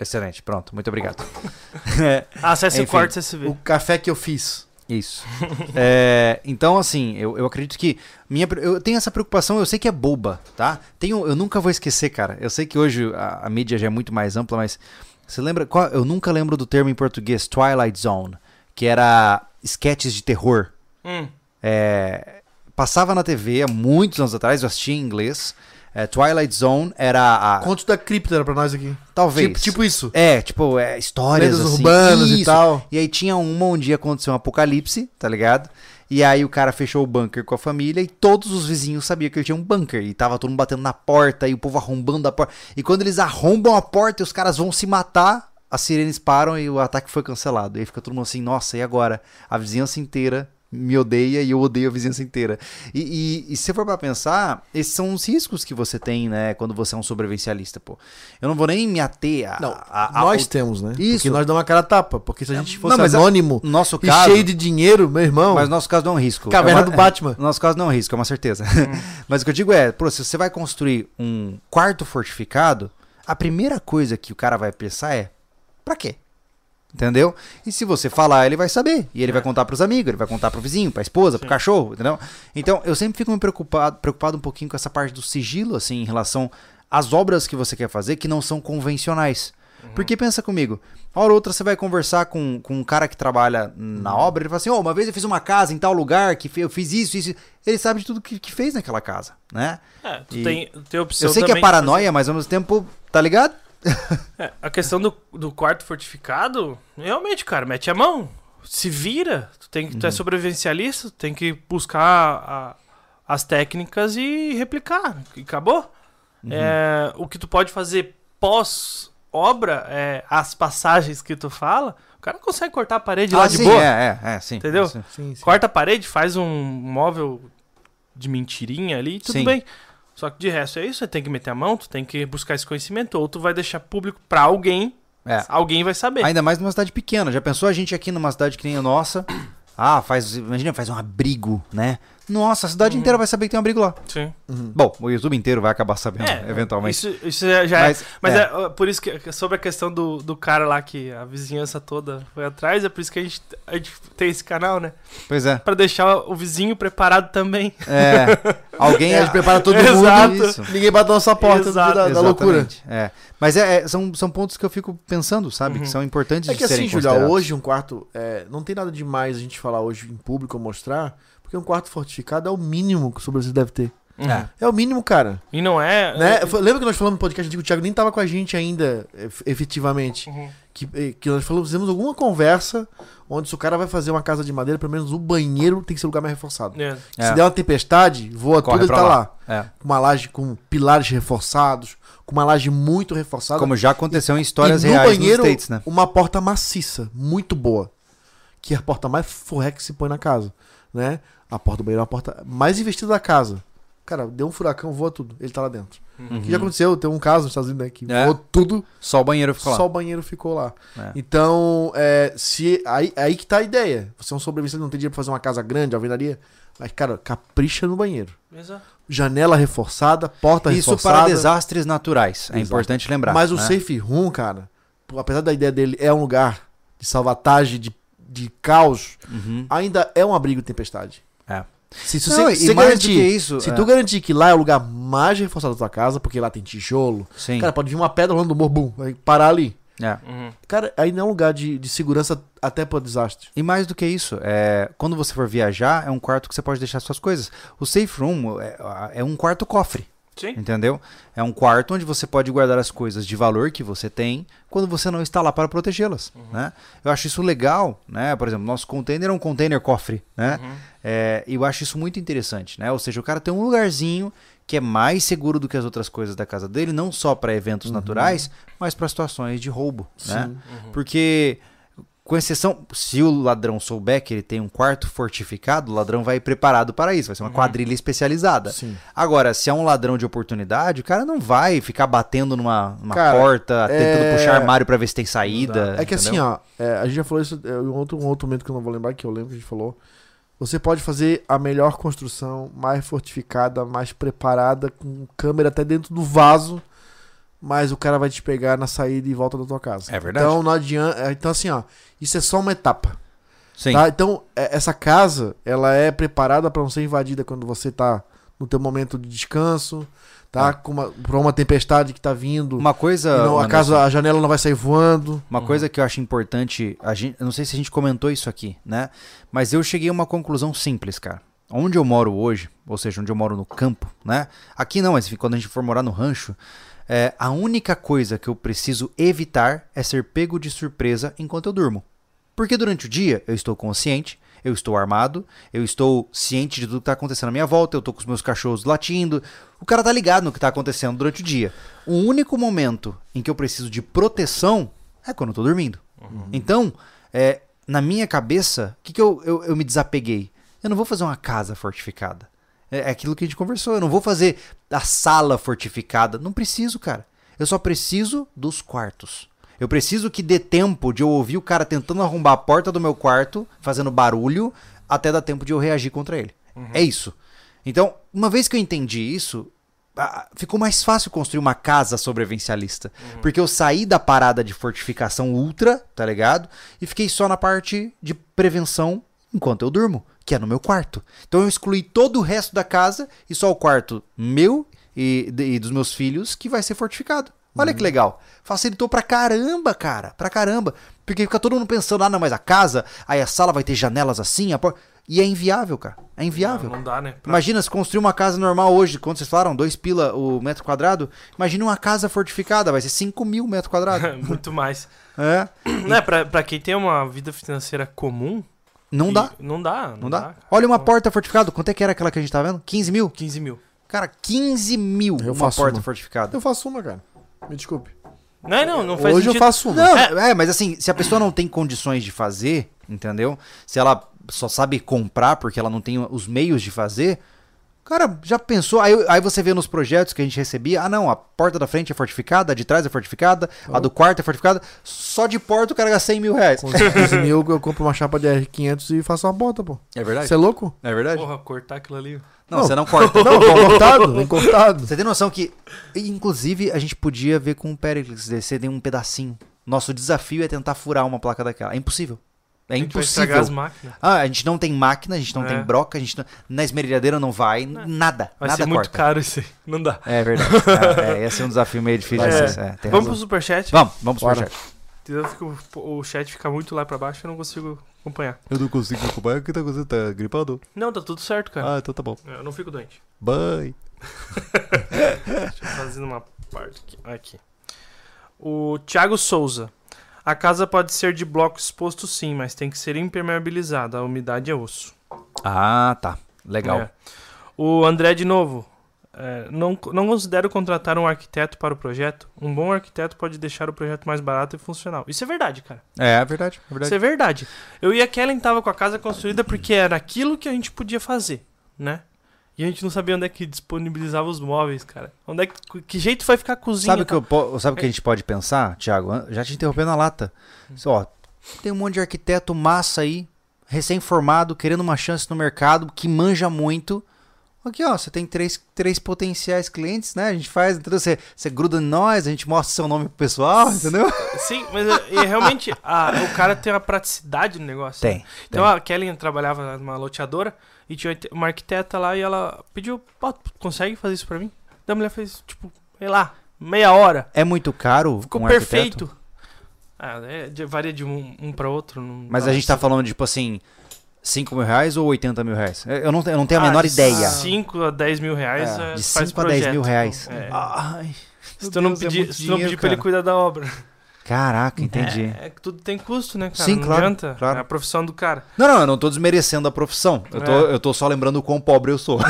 Excelente, pronto, muito obrigado. É, Acesse o Enfim, corte CSV. O café que eu fiz. isso. É, então, assim, eu, eu acredito que. Minha, eu tenho essa preocupação, eu sei que é boba, tá? Tenho, eu nunca vou esquecer, cara. Eu sei que hoje a, a mídia já é muito mais ampla, mas. Você lembra? qual- eu nunca lembro do termo em português, Twilight Zone, que era sketches de terror. Hum. É, passava na TV há muitos anos atrás, eu assistia em inglês. É, Twilight Zone era a. Contos da cripta era pra nós aqui. talvez. Tipo, tipo isso. É, tipo, é, histórias Lendas assim. urbanas e Isso. tal. E aí tinha uma onde aconteceu um apocalipse, tá ligado? E aí o cara fechou o bunker com a família e todos os vizinhos sabiam que ele tinha um bunker. E tava todo mundo batendo na porta e o povo arrombando a porta. E quando eles arrombam a porta e os caras vão se matar, as sirenes param e o ataque foi cancelado. E aí fica todo mundo assim, nossa, e agora? A vizinhança inteira me odeia e eu odeio a vizinhança inteira. E, e, e se for pra pensar, esses são os riscos que você tem, né, quando você é um sobrevivencialista, pô. Eu não vou nem me ater a... Não, a- a- nós o- temos, né? Isso. Porque nós damos uma cara a tapa. Porque se a gente fosse Não, a- anônimo no nosso e caso, cheio de dinheiro, meu irmão, mas no nosso caso não é um risco. caverna É uma- do Batman. No nosso caso não é um risco, é uma certeza. Mas o que eu digo é, pô, se você vai construir um quarto fortificado, a primeira coisa que o cara vai pensar é, pra quê? Entendeu? E se você falar, ele vai saber. E ele vai contar pros amigos, ele vai contar pro vizinho, pra esposa, pro cachorro, entendeu? Então, eu sempre fico me preocupado, preocupado um pouquinho com essa parte do sigilo, assim, em relação às obras que você quer fazer que não são convencionais. Porque pensa comigo, uma hora ou outra você vai conversar com, com um cara que trabalha na obra, ele fala assim, ó, uma vez eu fiz uma casa em tal lugar, que eu fiz isso, isso. Ele sabe de tudo que, que fez naquela casa, né? É, tu E- tem, tem a opção Eu sei que é paranoia, mas ao mesmo tempo, tá ligado? É, a questão do, do quarto fortificado, realmente, cara, mete a mão. Se vira. Tu, tem, que- tu é sobrevivencialista, tu tem que buscar a- as técnicas e replicar. E acabou. É, o que tu pode fazer pós-obra, é, as passagens que tu fala, o cara consegue cortar a parede lá Ah, de sim, boa. É, é, é, sim. Entendeu? Sim. Sim. Corta a parede, faz um móvel de mentirinha ali, tudo bem. Só que de resto é isso, você tem que meter a mão, tu tem que buscar esse conhecimento, ou tu vai deixar público pra alguém, É. alguém vai saber. Ainda mais numa cidade pequena. Já pensou a gente aqui numa cidade que nem a nossa? Ah, faz. Imagina, faz um abrigo, né? Nossa, a cidade inteira vai saber que tem um abrigo lá. Sim. Bom, o YouTube inteiro vai acabar sabendo, É, eventualmente. Isso, isso já é. Mas, Mas é. é, por isso que sobre a questão do, do cara lá que a vizinhança toda foi atrás, é por isso que a gente, a gente tem esse canal, né? Pois é. Pra deixar o vizinho preparado também. É. Alguém É, a gente prepara todo Exato. mundo. Isso. Ninguém bate na nossa porta Exato. da, da loucura. Exatamente, É. Mas é, é, são, são pontos que eu fico pensando, sabe? Uhum. Que são importantes É de que serem assim, Julia, hoje um quarto. é, não tem nada demais a gente falar hoje em público ou mostrar, porque um quarto fortificado é o mínimo que o sobrevivente deve ter. É. É o mínimo, cara. E não é. Né? Foi- Lembra que nós falamos no podcast antigo, o Thiago nem tava com a gente ainda, ef- efetivamente. Uhum. Que, eh, que nós falamos, fizemos alguma conversa onde se o cara vai fazer uma casa de madeira, pelo menos o banheiro tem que ser um lugar mais reforçado. É. É. Se der uma tempestade, voa Corre tudo e tá lá. lá. É. Com uma laje com pilares reforçados, com uma laje muito reforçada. Como já aconteceu em histórias e no reais banheiro, nos States, né? uma porta maciça, muito boa. Que é a porta mais forré que se põe na casa, né? A porta do banheiro é a porta mais investida da casa. Cara, deu um furacão, voa tudo. Ele tá lá dentro. Uhum. O que já aconteceu? Tem um caso nos Estados Unidos, né? Que É. voou tudo, Só o banheiro ficou só lá. o banheiro ficou lá. É. Então, é, se aí, aí que tá a ideia. Você é um sobrevivente, não tem dinheiro pra fazer uma casa grande, alvenaria. Mas, cara, capricha no banheiro. Exato. Janela reforçada, porta Isso reforçada. para desastres naturais. É Exato. importante lembrar. Mas o né? safe room, cara, apesar da ideia dele é um lugar de salvatagem, de, de caos, Uhum. ainda é um abrigo de tempestade. Se, se Não, você, se garantir, que isso, se é. tu garantir que lá é o lugar mais reforçado da tua casa, porque lá tem tijolo, Sim. cara, pode vir uma pedra rolando do morro, bum, vai parar ali. É. Uhum. Cara, ainda é um lugar de, de segurança até para desastre. E mais do que isso, é, quando você for viajar, é um quarto que você pode deixar suas coisas. O safe room é, é um quarto cofre, Sim. entendeu? É um quarto onde você pode guardar as coisas de valor que você tem quando você não está lá para protegê-las, né? Eu acho isso legal, né? Por exemplo, nosso container é um container cofre, né? Uhum. É, e eu acho isso muito interessante, né? Ou seja, o cara tem um lugarzinho que é mais seguro do que as outras coisas da casa dele, não só para eventos naturais, mas para situações de roubo, né? Uhum. Porque, com exceção, se o ladrão souber que ele tem um quarto fortificado, o ladrão vai ir preparado para isso, vai ser uma quadrilha especializada. Sim. Agora, se é um ladrão de oportunidade, o cara não vai ficar batendo numa, numa Cara, porta, tentando é- puxar armário para ver se tem saída. É que assim, entendeu? ó, é, a gente já falou isso é, em outro, um outro momento que eu não vou lembrar, que eu lembro que a gente falou. Você pode fazer a melhor construção, mais fortificada, mais preparada, com câmera até dentro do vaso, mas o cara vai te pegar na saída e volta da tua casa. É verdade. Então não adianta. é, Então, assim, ó, isso é só uma etapa. Sim. Tá? Então, é, essa casa, ela é preparada para não ser invadida quando você tá no teu momento de descanso, tá? É. Com uma, pra uma tempestade que tá vindo. Uma coisa. não, a casa, a janela não vai sair voando. Uma coisa que eu acho importante, a gente, eu não sei se a gente comentou isso aqui, né? Mas eu cheguei a uma conclusão simples, cara. Onde eu moro hoje, ou seja, onde eu moro no campo, né? Aqui não, mas quando a gente for morar no rancho, é, a única coisa que eu preciso evitar é ser pego de surpresa enquanto eu durmo. Porque durante o dia eu estou consciente, eu estou armado, eu estou ciente de tudo que está acontecendo à minha volta, eu estou com os meus cachorros latindo. O cara tá ligado no que está acontecendo durante o dia. O único momento em que eu preciso de proteção é quando eu tô dormindo. Então, é, na minha cabeça, o que, que eu, eu, eu me desapeguei? Eu não vou fazer uma casa fortificada. É, é aquilo que a gente conversou. Eu não vou fazer a sala fortificada. Não preciso, cara. Eu só preciso dos quartos. Eu preciso que dê tempo de eu ouvir o cara tentando arrombar a porta do meu quarto, fazendo barulho, até dar tempo de eu reagir contra ele. É isso. Então, uma vez que eu entendi isso, ficou mais fácil construir uma casa sobrevivencialista. Porque eu saí da parada de fortificação ultra, tá ligado? E fiquei só na parte de prevenção enquanto eu durmo, que é no meu quarto. Então eu excluí todo o resto da casa e só o quarto meu e, de- e dos meus filhos que vai ser fortificado. Olha que legal. Facilitou pra caramba, cara. Pra caramba. Porque fica todo mundo pensando, ah, não, mas a casa, aí a sala vai ter janelas assim, a por... E é inviável, cara. É inviável. Não, não dá, né? Pra- Imagina se construir uma casa normal hoje, quando vocês falaram, dois pila o metro quadrado. Imagina uma casa fortificada, vai ser 5 mil metros quadrados. Muito mais. é. Né, pra, pra quem tem uma vida financeira comum. Não e- dá. Não dá. Não, Não dá. cara. Olha uma porta fortificada. Quanto é que era aquela que a gente tá vendo? 15 mil? 15 mil. Cara, 15 mil Eu uma faço porta uma. fortificada. Eu faço uma, cara. Me desculpe. Não, não, não faz Hoje eu sentido. faço uma. Não, é, mas assim, se a pessoa não tem condições de fazer, entendeu? Se ela só sabe comprar porque ela não tem os meios de fazer, cara, já pensou? Aí, aí você vê nos projetos que a gente recebia, ah não, a porta da frente é fortificada, a de trás é fortificada, a do quarto é fortificada, só de porta o cara gasta 100 mil reais. Com 15 mil eu compro uma chapa de R500 e faço uma bota, pô. É verdade? Você é louco? É verdade? Porra, cortar aquilo ali. Não, você não corta. Não, vem cortado, vem cortado. Você tem noção que, inclusive, a gente podia ver com o Pericles descer em um pedacinho. Nosso desafio é tentar furar uma placa daquela. É impossível. É A estragar as impossível. máquinas. Ah, a gente não tem máquina, a gente não É. tem broca, a gente não... na esmerilhadeira não vai, nada. Vai nada ser muito corta. caro isso aí. Não dá. É verdade. é, é, esse é um desafio meio difícil. É. é, Vamos pro razão. superchat? Vamos, vamos pro superchat. Fico- O chat fica muito lá pra baixo, eu não consigo acompanhar. Eu não consigo acompanhar. O que tá acontecendo? Tá gripado? Não, tá tudo certo, cara. Ah, então tá bom. Eu não fico doente. Bye. Deixa eu fazer uma parte aqui. aqui. O Thiago Souza. A casa pode ser de bloco exposto sim, mas tem que ser impermeabilizada. A umidade é osso. Ah, tá. Legal. É. O André de novo. é, não, não considero contratar um arquiteto para o projeto. Um bom arquiteto pode deixar o projeto mais barato e funcional. Isso é verdade, cara. É, é verdade, é verdade. Isso é verdade. Eu e a Kellen tava com a casa construída porque era aquilo que a gente podia fazer, né? E a gente não sabia onde é que disponibilizava os móveis, cara. Onde é que, que jeito vai ficar a cozinha? Sabe o que, eu sabe o que a gente pode pensar, Thiago? Já te interrompendo na lata. Ó, tem um monte de arquiteto massa aí, recém-formado, querendo uma chance no mercado, que manja muito. Aqui, ó, você tem três, três potenciais clientes, né? A gente faz, entendeu? Você, você gruda em nós, a gente mostra seu nome pro pessoal, entendeu? Sim, mas é, e realmente a- o cara tem uma praticidade no negócio. né? Tem. Então a Kelly trabalhava numa loteadora e tinha uma arquiteta lá e ela pediu, "Pô, tu consegue fazer isso pra mim? Daí a mulher fez, tipo, sei lá, meia hora. É muito caro Ficou um arquiteto? perfeito. Ah, é, de- varia de um, um pra outro. não Mas a gente tá pra- falando, tipo assim, 5 mil reais ou 80 mil reais? Eu não, eu não tenho a Ah, menor de ideia. 5 a 10 mil reais. É, é, De faz 5 a 10 mil reais. É. Ai, Se tu não Deus, é pedir, muito se tu não pedir pra ele cuidar da obra. Caraca, entendi. É, é que tudo tem custo, né, cara? Sim, não claro, adianta. claro. É a profissão do cara. Não, não, eu não tô desmerecendo a profissão. Eu tô, É. eu tô só lembrando o quão pobre eu sou.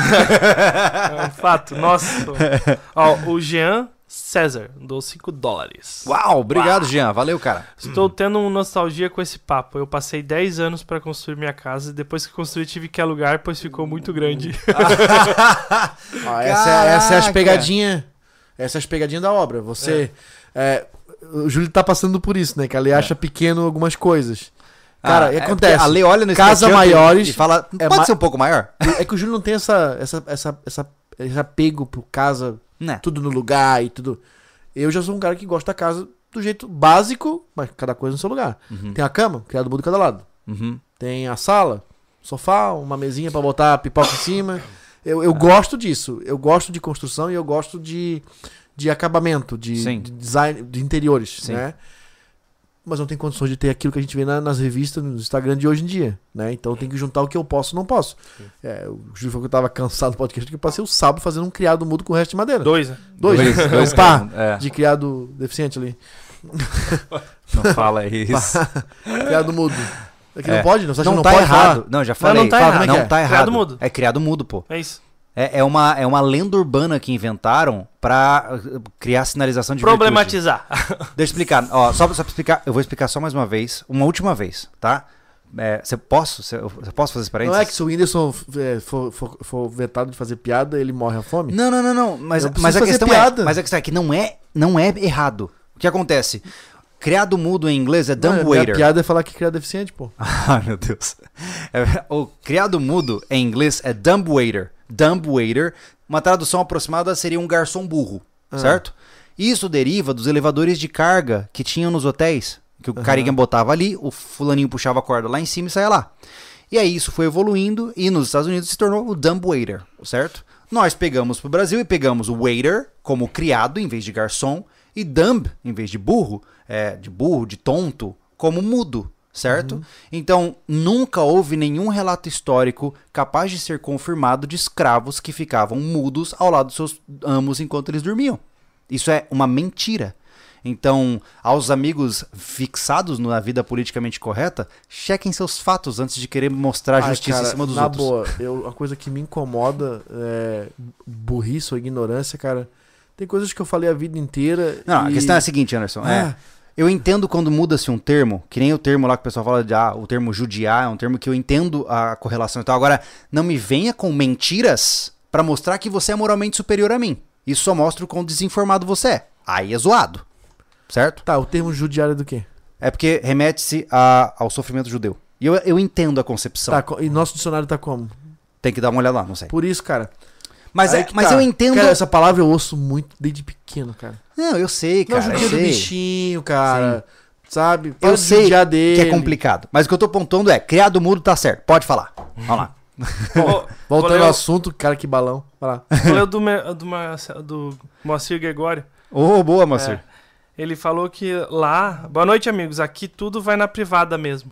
É um fato. Nossa. Ó, o Jean César, dou 5 dólares. Uau, obrigado, Jean. Valeu, cara. Estou tendo um nostalgia com esse papo. Eu passei 10 anos pra construir minha casa e depois que construí tive que alugar, pois ficou muito grande. Ó, essa, é, essa é as pegadinhas. Essa é as pegadinhas da obra. Você. é, o Júlio tá passando por isso, né? Que ele acha pequeno algumas coisas. Cara, Ah, e é acontece. porque A Lê olha no Casa maiores e fala, é pode ma- ser um pouco maior? É que o Júlio não tem essa, essa, essa, essa, esse apego pro casa, Né? tudo no lugar e tudo. Eu já sou um cara que gosta da casa do jeito básico, mas cada coisa no seu lugar. Uhum. Tem a cama, criado mudo de cada lado. Uhum. Tem a sala, sofá, uma mesinha pra botar pipoca em cima. Eu, eu gosto disso. Eu gosto de construção e eu gosto de, de acabamento, de, de design, de interiores, Sim. né? Mas não tem condições de ter aquilo que a gente vê na- nas revistas, no Instagram de hoje em dia, né? Então tem que juntar o que eu posso e não posso. É, o Júlio falou que eu tava cansado do podcast, porque eu passei o sábado fazendo um criado mudo com o resto de madeira. Dois, né? Dois, Dois, dois, dois pá, É, de criado deficiente ali. não fala isso. Criado mudo. É que É. não pode? Não, você acha Não, que tá pode errado. falar? Não, já falei. não tá Fala, errado. Não é que tá é? errado. Criado mudo. É criado mudo, pô. É isso. É, é uma, é uma lenda urbana que inventaram pra uh, criar sinalização de virtude. Problematizar. Deixa eu explicar. Ó, só, só pra explicar, eu vou explicar só mais uma vez, uma última vez, tá? É, Você posso? Cê- eu eu posso fazer esse parênteses? Não é que se o Whindersson é, for, for- for vetado de fazer piada, ele morre à fome? Não, não, não, não. Mas, mas a questão piada. é, mas a questão é que não é, não é errado. O que acontece? Criado mudo em inglês é Não, a minha dumbwaiter. piada é falar que criado deficiente, pô. Ai, meu Deus. É, o criado mudo em inglês é dumbwaiter. Dumbwaiter, uma tradução aproximada seria um garçom burro, Ah. certo? Isso deriva dos elevadores de carga que tinham nos hotéis, que o Aham. carinha botava ali, o fulaninho puxava a corda lá em cima e saía lá. E aí isso foi evoluindo e nos Estados Unidos se tornou o dumbwaiter, certo? Nós pegamos pro Brasil e pegamos o waiter como criado em vez de garçom e dumb em vez de burro, é, de burro, de tonto, como mudo, certo? Então, nunca houve nenhum relato histórico capaz de ser confirmado de escravos que ficavam mudos ao lado dos seus amos enquanto eles dormiam. Isso é uma mentira. Então, aos amigos fixados na vida politicamente correta, chequem seus fatos antes de querer mostrar Ai, justiça cara, em cima dos na outros. boa, eu, a coisa que me incomoda é burrice ou ignorância, cara. Tem coisas que eu falei a vida inteira. Não, a e- questão é a seguinte, Anderson. é, Ah, Eu entendo quando muda-se um termo, que nem o termo lá que o pessoal fala de ah, o termo judiar, é um termo que eu entendo a correlação e tal. Agora, não me venha com mentiras pra mostrar que você é moralmente superior a mim. Isso só mostra o quão desinformado você é. Aí é zoado. Certo? Tá, o termo judiário é do quê? É porque remete-se ao sofrimento judeu. E eu, eu entendo a concepção. Tá, e nosso dicionário tá como? Tem que dar uma olhada lá, não sei. Por isso, cara. Mas, é, que mas tá. eu entendo. Cara, essa palavra eu ouço muito desde pequeno, cara. Não, eu sei, cara. não eu do sei. bichinho, cara. Sabe? Para Eu sei que é complicado. Mas o que eu tô pontuando é, criado mudo tá certo. Pode falar. Vamos lá. Vou- Voltando ao o- assunto, cara, que balão. Vai lá. O do, do, do Moacir Gregório. Ô, boa, Moacir. É. Ele falou que lá. Boa noite, amigos. Aqui tudo vai na privada mesmo.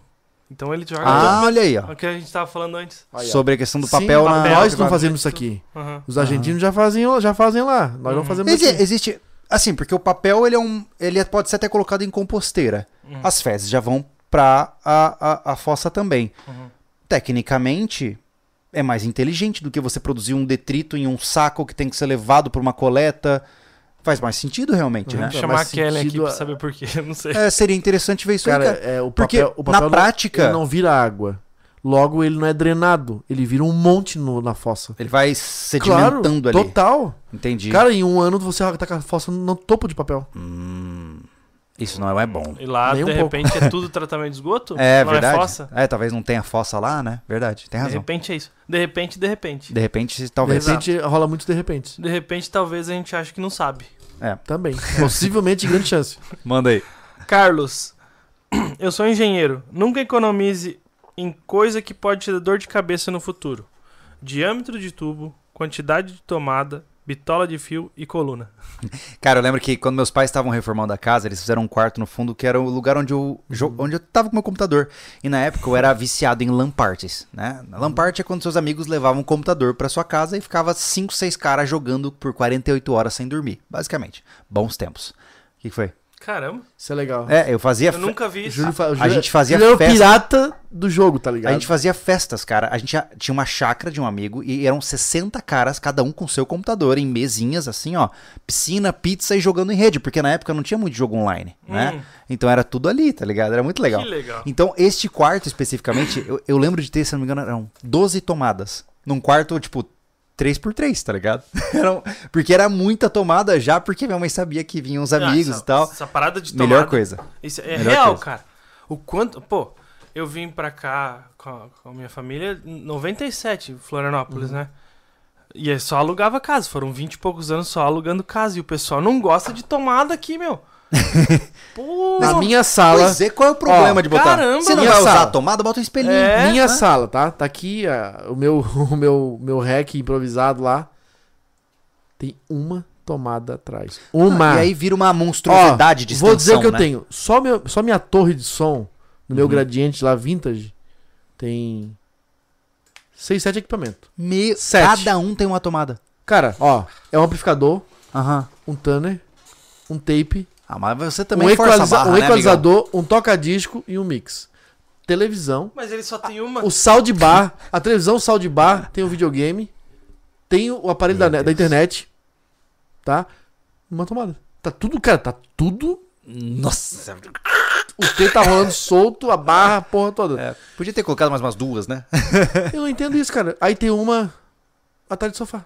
Então ele joga Ah, olha aí, ó. É o que a gente tava falando antes. Sobre a questão do Sim, papel na. papel. Nós não fazemos isso aqui. Aham. Os argentinos já, fazem, já fazem lá. Nós não Uhum. fazemos aqui. existe. Assim, porque o papel ele é um. Ele pode ser até colocado em composteira. Uhum. As fezes já vão pra a, a, a fossa também. Uhum. Tecnicamente, é mais inteligente do que você produzir um detrito em um saco que tem que ser levado pra uma coleta. Faz mais sentido realmente, Uhum. né? Chamar a Kelly aqui sentido pra a- saber por quê. Não sei. É, seria interessante ver isso Cara, aí, cara. é, o Porque papel, o papel na não- prática. ele não vira água. Logo, ele não é drenado. Ele vira um monte no- na fossa. Ele vai sedimentando ali. total. Entendi. Cara, em um ano você tá com a fossa no topo de papel. Hum, isso não é bom. E lá, Nem de um pouco. repente, é tudo tratamento de esgoto? É não verdade. é fossa? É, talvez não tenha fossa lá, né? Verdade, tem De razão. repente é isso. De repente, de repente. De repente, De talvez. repente, rola muito de repente. De repente, talvez a gente ache que não sabe. Também. Possivelmente, grande chance. Manda aí. Carlos, eu sou engenheiro. Nunca economize em coisa que pode te dar dor de cabeça no futuro. Diâmetro de tubo, quantidade de tomada, bitola de fio e coluna. Cara, eu lembro que quando meus pais estavam reformando a casa, eles fizeram um quarto no fundo que era o lugar onde eu, jo- onde eu tava com meu computador. E na época eu era viciado em LAN parties, né? LAN party é quando seus amigos levavam um computador pra sua casa e ficava 5, 6 caras jogando por 48 horas sem dormir, basicamente. Bons tempos. O que que foi? Caramba, Isso é legal. É, eu fazia. eu nunca vi isso. Júlio a gente fazia Júlio era o festa. pirata do jogo, tá ligado? A gente fazia festas, cara. A gente tinha uma chácara de um amigo e eram 60 caras, cada um com seu computador, em mesinhas, assim, ó. Piscina, pizza e jogando em rede, porque na época não tinha muito jogo online, né? Hum. Então era tudo ali, tá ligado? Era muito legal. Que legal. Então, este quarto especificamente, eu, eu lembro de ter, se não me engano, eram 12 tomadas. Num quarto, tipo, 3x3, tá ligado? Porque era muita tomada já, porque minha mãe sabia que vinham os Ah, amigos essa, e tal. Essa parada de tomada. Melhor coisa. Isso é Melhor real, coisa. cara. O quanto. Pô, eu vim pra cá com a, com a minha família em 97, em Florianópolis, Uhum. né? E aí só alugava casa. Foram 20 e poucos anos só alugando casa. E o pessoal não gosta de tomada aqui, meu. Pô, Na minha sala. Pois é, qual é o problema Ó, de botar? caramba, Você não vai usar sala. a tomada, bota um espelhinho. É, minha né? sala, tá? Tá aqui ah, o meu o meu meu rec improvisado lá. Tem uma tomada atrás. Uma. E aí vira uma monstruosidade de extensão, Vou dizer o que eu né? tenho. Só meu só minha torre de som no meu Uhum. gradiente lá vintage tem 6, 7 equipamentos. Meu, Sete. cada um tem uma tomada. Cara, ó, é um amplificador, Aham. um tuner, um tape, Ah, mas você um, também força a equaliza- barra, um né, amigão? equalizador, um toca-disco e um mix. Televisão, Mas ele só tem uma. o soundbar, a televisão, o soundbar, tem o videogame, tem o aparelho da, da internet, tá? Uma tomada. Tá tudo, cara, tá tudo. Nossa. O T tá rolando solto, a barra, a porra toda. É, podia ter colocado mais umas duas, né? Eu não entendo isso, cara. Aí tem uma atrás do sofá.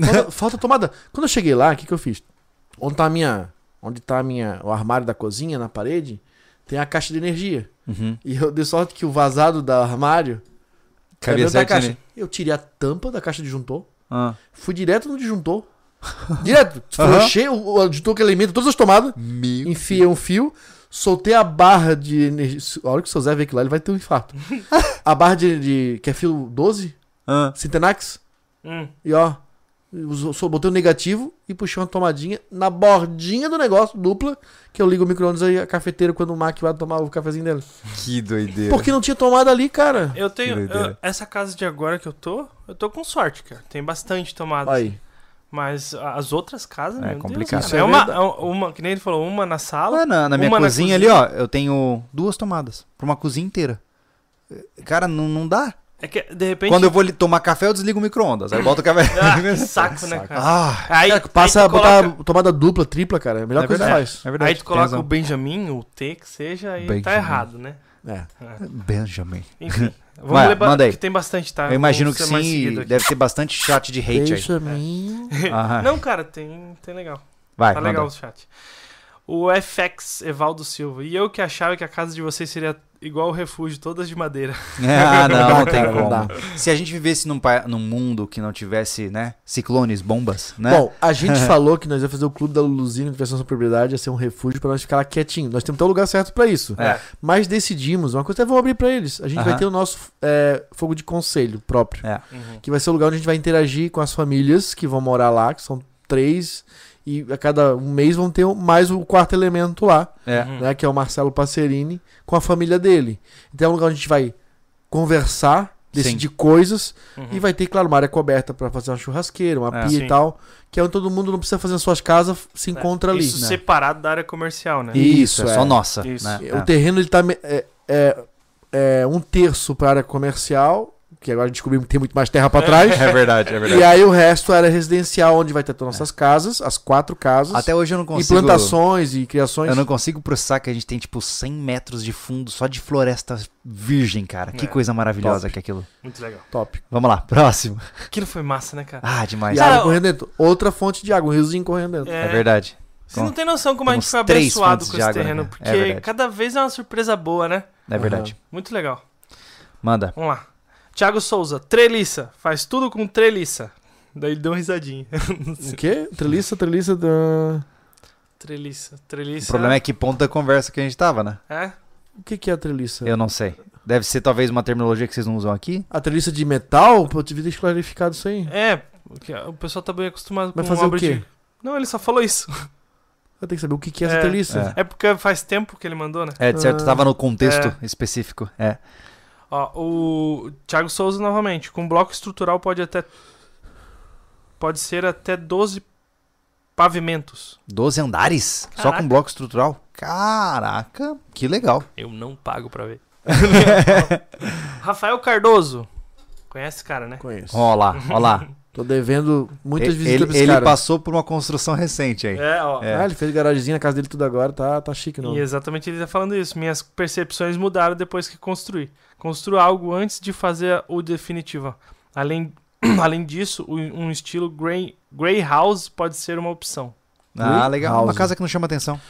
Falta, falta tomada. Quando eu cheguei lá, o que, que eu fiz? Onde tá a minha. Onde tá a minha. O armário da cozinha na parede, tem a caixa de energia. Uhum. E eu dei sorte que o vazado do armário Cabia dentro da caixa. ali. Eu tirei a tampa da caixa de disjuntor, Ah. fui direto no disjuntor. direto. Aham. Frouxei o, o disjuntor que alimenta todas as tomadas, Meu. enfiei um fio, soltei a barra de energia. A hora que o seu Zé ver aquilo lá, ele vai ter um infarto. a barra de, de. que é fio 12, Ah. Cintenax, Hum. e ó. Usou- botei o negativo e puxei uma tomadinha na bordinha do negócio, dupla, que eu ligo o micro-ondas aí, a cafeteira, quando o Mac vai tomar o cafezinho dele. Que doideira. Porque não tinha tomada ali, cara. Eu tenho. Eu- essa casa de agora que eu tô, eu tô com sorte, cara. Tem bastante tomada. Aí. Mas as outras casas, É complicado. Deus, é É uma, é uma, que nem ele falou, uma na sala. Ah, na, na minha uma na cozinha, ali, ó, eu tenho duas tomadas. Pra uma cozinha inteira. Cara, não, não dá. É que, de repente... Quando eu vou tomar café, eu desligo o micro-ondas. Aí eu boto o café. Ah, saco, né, cara? ah, Aí, Cara, passa aí a tu botar coloca, tomada dupla, tripla, cara. É a melhor é coisa que faz. É verdade. aí tu coloca o Benjamin, o T que seja, aí tá Benjamin. errado, né? É. Benjamin. Enfim. Vamos Vai, ler manda aí. que tem bastante, tá? Eu imagino que sim. Deve ter bastante chat de hate aí. Benjamin. Aham. Não, cara, tem, tem legal. Vai, tá manda. legal o chat. O FX Evaldo Silva. E eu que achava que a casa de vocês seria igual o refúgio, todas de madeira. Ah, não, não tem não como. dá. Se a gente vivesse num, num mundo que não tivesse, né, ciclones, bombas, né? Bom, a gente falou que nós ia fazer o clube da Luluzinho de versão propriedade, ia ser um refúgio pra nós ficar lá quietinho. Nós temos que ter o lugar certo pra isso. É. Mas decidimos, uma coisa até vou abrir pra eles. A gente vai ter o nosso é, fogo de conselho próprio. É. Uhum. Que vai ser o lugar onde a gente vai interagir com as famílias que vão morar lá, que são três. E a cada um mês vão ter mais o quarto elemento lá, É. Uhum. né? Que é o Marcelo Passerini, com a família dele. Então é um lugar onde a gente vai conversar, decidir coisas. Uhum. E vai ter, claro, uma área coberta pra fazer uma churrasqueira, uma É. pia Sim. e tal. Que é onde todo mundo não precisa fazer nas suas casas, se encontra ali. Isso né? separado da área comercial, né? Isso, Isso, é, é. só nossa. Isso. né? O terreno ele tá é, é, é um terço para área comercial, que agora descobrimos que tem muito mais terra pra trás. É verdade, é verdade. E aí o resto era residencial, onde vai ter todas nossas casas, as quatro casas. Até hoje eu não e consigo. plantações e criações. Eu não consigo processar que a gente tem, tipo, 100 metros de fundo só de floresta virgem, cara. Que É, coisa maravilhosa top. que é aquilo. Muito legal. Top. Vamos lá, próximo. Aquilo foi massa, né, cara? Ah, demais. E Cara, água correndo dentro. Outra fonte de água, um riozinho correndo dentro. É verdade. Você não tem noção como a gente foi três abençoado fontes com de esse água, né, terreno. cara? É Porque verdade. cada vez é uma surpresa boa, né? É verdade. Muito legal. Manda. Vamos lá. Thiago Souza, treliça. Faz tudo com treliça. Daí ele deu uma risadinha. O quê? Treliça, treliça da. treliça, treliça. O problema é que ponto da conversa que a gente tava, né? É? O que, que é a treliça? Eu não sei. Deve ser talvez uma terminologia que vocês não usam aqui. A treliça de metal? Pô, eu devia ter clarificado isso aí. É, porque o pessoal tá bem acostumado Vai com fazer o quê? de... Não, ele só falou isso. Eu tenho que saber o que, que é essa É, treliça. É porque faz tempo que ele mandou, né? É, de certo, Ah. tava no contexto É. específico. É. Ó, o Thiago Souza novamente. Com bloco estrutural pode até... Pode ser até 12 pavimentos. 12 andares? Só Caraca. com bloco estrutural? Caraca, que legal. Eu não pago pra ver. Rafael Cardoso. Conhece esse cara, né? Conheço. Ó lá, ó lá. Tô devendo muitas ele visitas pra esse ele cara. passou por uma construção recente aí. É, ó. É. Ah, ele fez garagemzinha na casa dele tudo agora, tá, tá chique, não. E exatamente ele tá falando isso. Minhas percepções mudaram depois que construí. Construa algo antes de fazer o definitivo. Além, além disso, um estilo grey, grey house pode ser uma opção. Ah, legal. Uma House. casa que não chama atenção.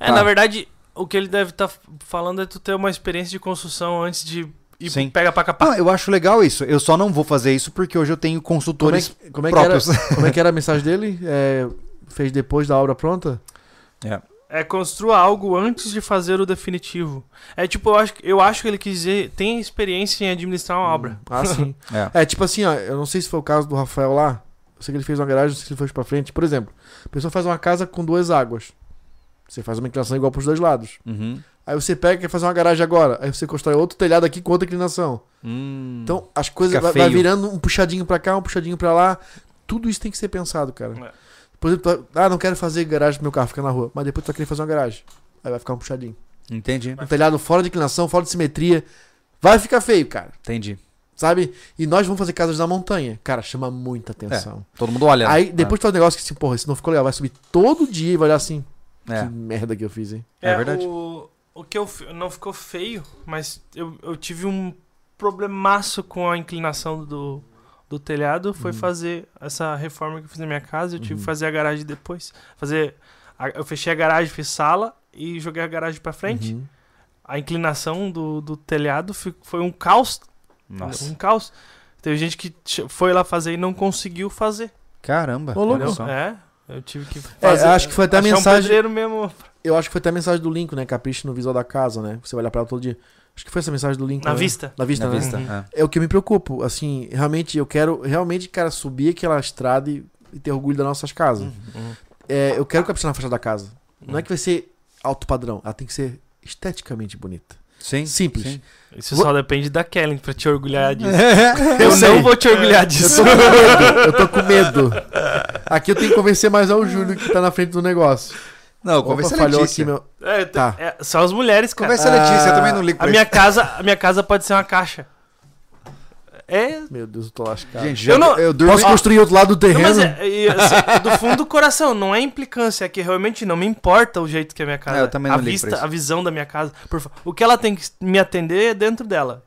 É, Tá. na verdade, o que ele deve estar falando é tu ter uma experiência de construção antes de ir Sim. pega pra capar. Ah, eu acho legal isso. Eu só não vou fazer isso porque hoje eu tenho Como é, consultores que- como, é que era, próprios. como é que era a mensagem dele? É, fez depois da obra pronta? É construa algo antes de fazer o definitivo. É tipo, eu acho, eu acho que ele quis dizer, tem experiência em administrar uma obra. Ah, sim. É. É, tipo assim, ó, eu não sei se foi o caso do Rafael lá. Eu sei que ele fez uma garagem, não sei se ele foi pra frente. Por exemplo, a pessoa faz uma casa com duas águas. Você faz uma inclinação igual pros dois lados. Uhum. Aí você pega e quer fazer uma garagem agora. Aí você constrói outro telhado aqui com outra inclinação. Hum. Então as coisas vai, vai virando um puxadinho pra cá, um puxadinho pra lá. Tudo isso tem que ser pensado, cara. É. Por exemplo, tu- ah, não quero fazer garagem pro meu carro, fica na rua. Mas depois tu vai querer fazer uma garagem. Aí vai ficar um puxadinho. Entendi. Um telhado fora de inclinação, fora de simetria. Vai ficar feio, cara. Entendi. Sabe? E nós vamos fazer casas na montanha. Cara, chama muita atenção. Todo mundo olha. né? Aí depois tu faz um negócio que assim, porra, isso não ficou legal. Vai subir todo dia e vai olhar assim. É. Que merda que eu fiz, hein? É verdade. O, o que eu não ficou feio, mas eu, eu tive um problemaço com a inclinação do, do telhado. Foi Uhum. fazer essa reforma que eu fiz na minha casa. Eu tive Uhum. que fazer a garagem depois. Fazer. a- eu fechei a garagem, fiz sala e joguei a garagem pra frente. Uhum. A inclinação do, do telhado foi um caos. Nossa. Um caos. Teve gente que foi lá fazer e não conseguiu fazer. Caramba. Ô, louco. olha Entendeu? só. É. Eu tive que É, fazer. acho que foi até a mensagem- Um mesmo. Eu acho que foi até a mensagem do Lincoln, né? Capricho no visual da casa, né? Você vai olhar pra ela todo dia. Acho que foi essa mensagem do Lincoln. Na né? vista. Na vista, Na né? vista. Uhum. é. É o que eu me preocupo. Assim, realmente, eu quero realmente, cara, subir aquela estrada e, e ter orgulho das nossas casas. Uhum. É, eu quero caprichar na fachada da casa. Não é que vai ser alto padrão, ela tem que ser esteticamente bonita. Sim. Simples. sim. Isso Vou- só depende da Kellen pra te orgulhar disso. Eu Eu, não vou te orgulhar Eu disso. tô com medo, eu tô com medo. Aqui eu tenho que convencer mais ao Júlio que tá na frente do negócio. Não, Opa, conversa falhou Letícia. aqui meu. É, Tá. é, são as mulheres, cara. Conversa Letícia, eu Ah, também não ligo A pra minha isso. casa, a minha casa pode ser uma caixa. É. Meu Deus, eu tô lascado. Gente, já, Eu não- eu durmo... Posso construir outro lado do Não, terreno? mas é, assim, é do fundo do coração, não é implicância, é que realmente não me importa o jeito que é a minha casa. É, eu também não a ligo vista, pra isso. a visão da minha casa. Por o que ela tem que me atender é dentro dela.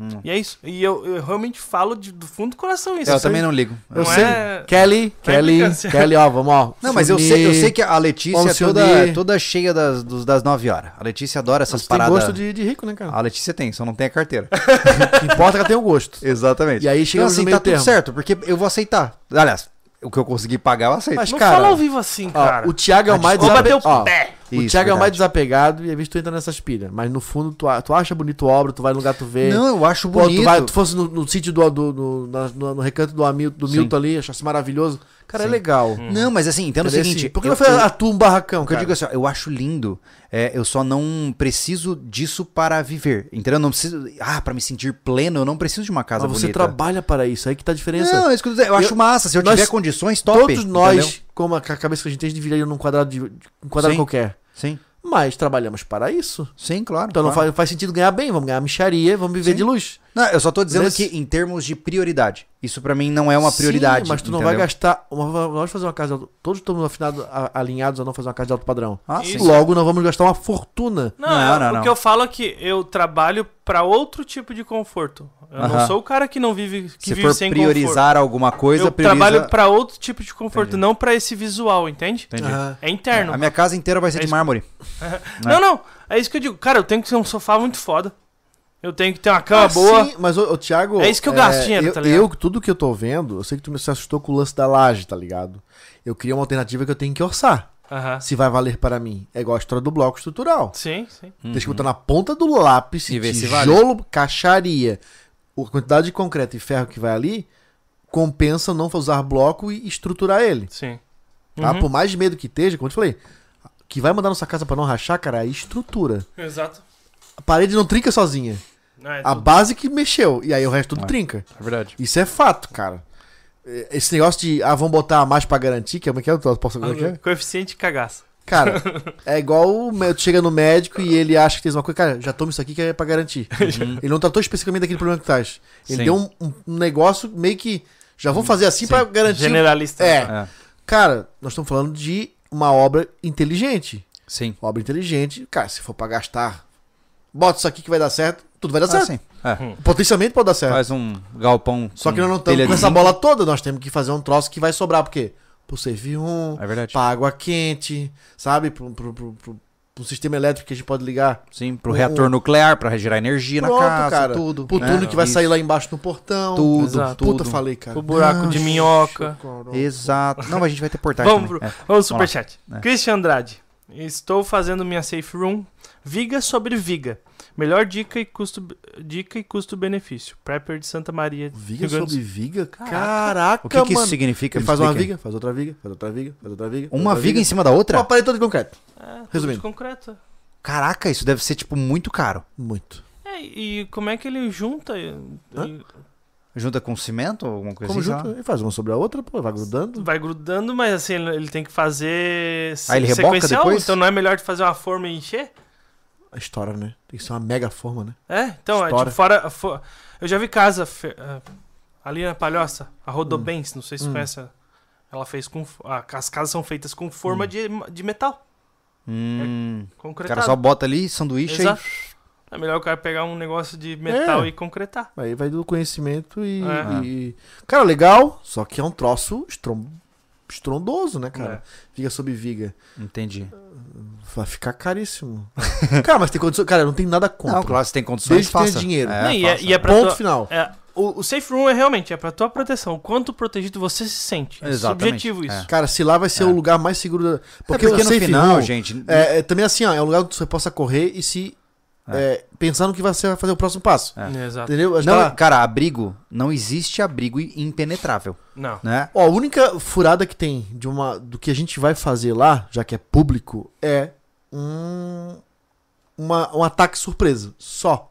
Hum. E é isso. E eu, eu realmente falo de- do fundo do coração isso. Eu também não ligo. Eu Não sei. é- Kelly, é Kelly. Kelly, ó, vamos, ó. Não, mas eu se sei, eu sei que a Letícia é toda, toda cheia das, dos- das 9 horas. A Letícia adora essas Você tem paradas. gosto de, de rico, né, cara? A Letícia tem, só não tem a carteira. Importa é que ela tem o gosto. Exatamente. E aí Então chegamos assim, meio tá tudo termo. certo, porque eu vou aceitar. Aliás, o que eu conseguir pagar, eu aceito. Mas, Não cara, fala ao vivo assim, ó, cara. o Thiago é o mais Vou bater desapegado. o pé. O Isso, Thiago é o mais desapegado e às vezes tu entra nessas pilhas. Mas no fundo, tu, a- tu acha bonito a obra, tu vai no lugar, tu vê. Não, eu acho Pô, bonito. tu, vai, tu fosse no, no sítio do, do, do- na- no, no recanto do, Hamilton, do. Milton ali, achasse maravilhoso. Cara, é Sim. legal. Não, mas assim, entenda o seguinte. Assim, Por que eu, não foi eu- a tua um barracão, o que eu digo assim, ó, eu acho lindo. é, eu só não preciso disso para viver. Entendeu? Eu não preciso. Ah, pra me sentir pleno, eu não preciso de uma casa Mas você bonita. trabalha para isso, aí que tá a diferença. Não, é isso que eu, dizendo, eu acho Eu- massa. Se eu nós- tiver condições, top. Todos nós, entendeu? Como a cabeça que a gente tem, a gente viveria num quadrado, de, um quadrado Sim. qualquer. Sim, Mas trabalhamos para isso. sim, claro. Então não claro. faz, faz sentido ganhar bem, vamos ganhar micharia, vamos viver Sim. de luz. Não, eu só tô dizendo Nesse- que em termos de prioridade. Isso pra mim não é uma prioridade. Sim, mas tu não entendeu? vai gastar. Uma, nós fazer uma casa. de alto- Todos estamos afinados, a- alinhados a não fazer uma casa de alto padrão. Ah, sim. Isso. Logo, nós vamos gastar uma fortuna. Não, Não, eu- não, o não. que eu falo é que eu trabalho pra outro tipo de conforto. Eu não Aham. sou o cara que não vive que Se vive for sem priorizar alguma conforto. coisa, Eu prioriza... trabalho pra outro tipo de conforto, Entendi. não pra esse visual, entende? Entendi. Aham. É interno. A minha casa inteira vai ser É de isso. mármore. Não, não. É isso que eu digo. Cara, eu tenho que ter um sofá muito foda. Eu tenho que ter uma cama Ah, boa. Sim, mas, ô, ô, Thiago. É isso que eu gasto dinheiro, eu, tá ligado? Eu, tudo que eu tô vendo, eu sei que tu me se assustou com o lance da laje, tá ligado? Eu queria uma alternativa que eu tenho que orçar. Aham. Se vai valer para mim. É igual a história do bloco estrutural. Sim, sim. Tem que botar na ponta do lápis, E ver se tijolo, caixaria, a quantidade de concreto e ferro que vai ali, compensa não usar bloco e estruturar ele. Sim. Tá? Uhum. Por mais medo que esteja, como eu te falei, que vai mandar nossa casa pra não rachar, cara, é estrutura. Exato. A parede não trinca sozinha. É A tudo- base que mexeu. E aí o resto tudo É. trinca. É verdade. Isso é fato, cara. É, Esse negócio de, ah, vamos botar mais pra garantir, que é como é que é? Eu Posso é que é? Coeficiente de cagaço. Cara, é igual o tu chega no médico e ele acha que tem uma coisa, cara, já toma isso aqui que é pra garantir. Ele não tratou especificamente daquele problema que tu traz. Ele Sim. deu um, um- um negócio meio que, já vou fazer assim pra garantir. Generalista. É. É. Cara, nós estamos falando de uma obra inteligente. Sim. Obra inteligente, cara, se for pra gastar, bota isso aqui que vai dar certo, tudo vai dar Ah, certo. sim. É. Potencialmente pode dar certo. Faz um galpão. Só que nós não estamos com essa bola toda, nós temos que fazer um troço que vai sobrar, por quê? Pro CV1, É verdade. pra água quente, sabe? Pro, pro, pro, pro- pro sistema elétrico que a gente pode ligar. Sim, pro Um- reator nuclear, pra gerar energia Pronto, na casa, cara. tudo. Pro né? túnel que vai Isso. sair lá embaixo no portão. Tudo, Exato. Puta, tudo. falei, cara. O buraco de minhoca. Exato. Não, mas a gente vai ter portagem Vamos, pro, É. vamos superchat. É. Christian Andrade. Estou fazendo minha safe room. Viga sobre viga. Melhor dica e custo dica e custo-benefício. Prepper de Santa Maria. Viga sobre viga? Caraca. Caraca, O que, que isso mano. significa? Ele Me faz uma explica aí. viga, faz outra viga, faz outra viga, faz outra viga. Uma outra viga em cima da Uma outra? parede toda de concreto. É, Resumindo. de concreto. Caraca, isso deve ser, tipo, muito caro. Muito. É, e como é que ele junta? Junta com cimento ou alguma coisa Como assim? ele faz uma sobre a outra, pô, vai grudando. Vai grudando, mas assim, ele tem que fazer Ah, ele reboca sequencial, depois? Então não é melhor de fazer uma forma e encher? A história, né? Tem que ser uma mega forma, né? É, então, é tipo, fora, fo- Eu já vi casa ah, ali na Palhoça, a Rodobens, não sei se Hum. conhece. Ela fez com. as casas são feitas com forma de, de metal. Hum, o Concretado. cara só bota ali, sanduíche Exato. É melhor o cara pegar um negócio de metal É. e concretar. Aí vai do conhecimento e, É. e- Cara, legal, só que é um troço estron... estrondoso, né, cara? É. Viga sobre viga. Entendi. Vai ficar caríssimo. cara, mas tem condição. Cara, não tem nada contra. Não, claro, se tem condições, Desde faça. dinheiro. Não, e, é, faça. e é pra Ponto tua- final. é, o, o safe room é realmente é pra tua proteção. O quanto protegido você se sente. É subjetivo isso. é. Cara, se lá vai ser É. o lugar mais seguro da. Porque, Porque, porque o no safe final, room gente... é, é também assim, ó, é um lugar onde você possa correr e se. É, pensando que você vai fazer o próximo passo. É. Exato. Entendeu? Não, tá cara, abrigo, não existe abrigo impenetrável, Não. né? Ó, a única furada que tem de uma do que a gente vai fazer lá, já que é público, é um uma, um ataque surpresa, só.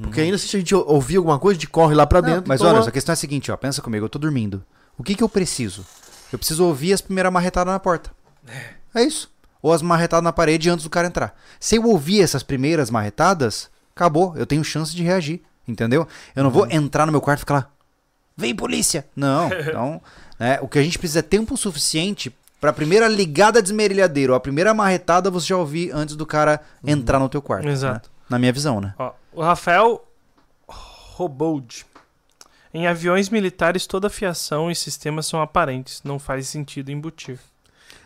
Porque ainda se a gente ou- ouvir alguma coisa, a gente corre lá pra Não, dentro. mas toma- olha, a questão é a seguinte, ó, pensa comigo, eu tô dormindo. O que que eu preciso? Eu preciso ouvir as primeiras marretadas na porta. É isso. Ou as marretadas na parede antes do cara entrar. Se eu ouvir essas primeiras marretadas, acabou. Eu tenho chance de reagir. Entendeu? Eu não vou entrar no meu quarto e ficar lá. Vem polícia! Não. Então, né, o que a gente precisa é tempo suficiente pra primeira ligada de esmerilhadeiro, a primeira marretada você já ouvir antes do cara entrar no teu quarto. Exato. né? Na minha visão, né? Ó, o Rafael Robold. Em aviões militares, toda fiação e sistemas são aparentes. Não faz sentido embutir.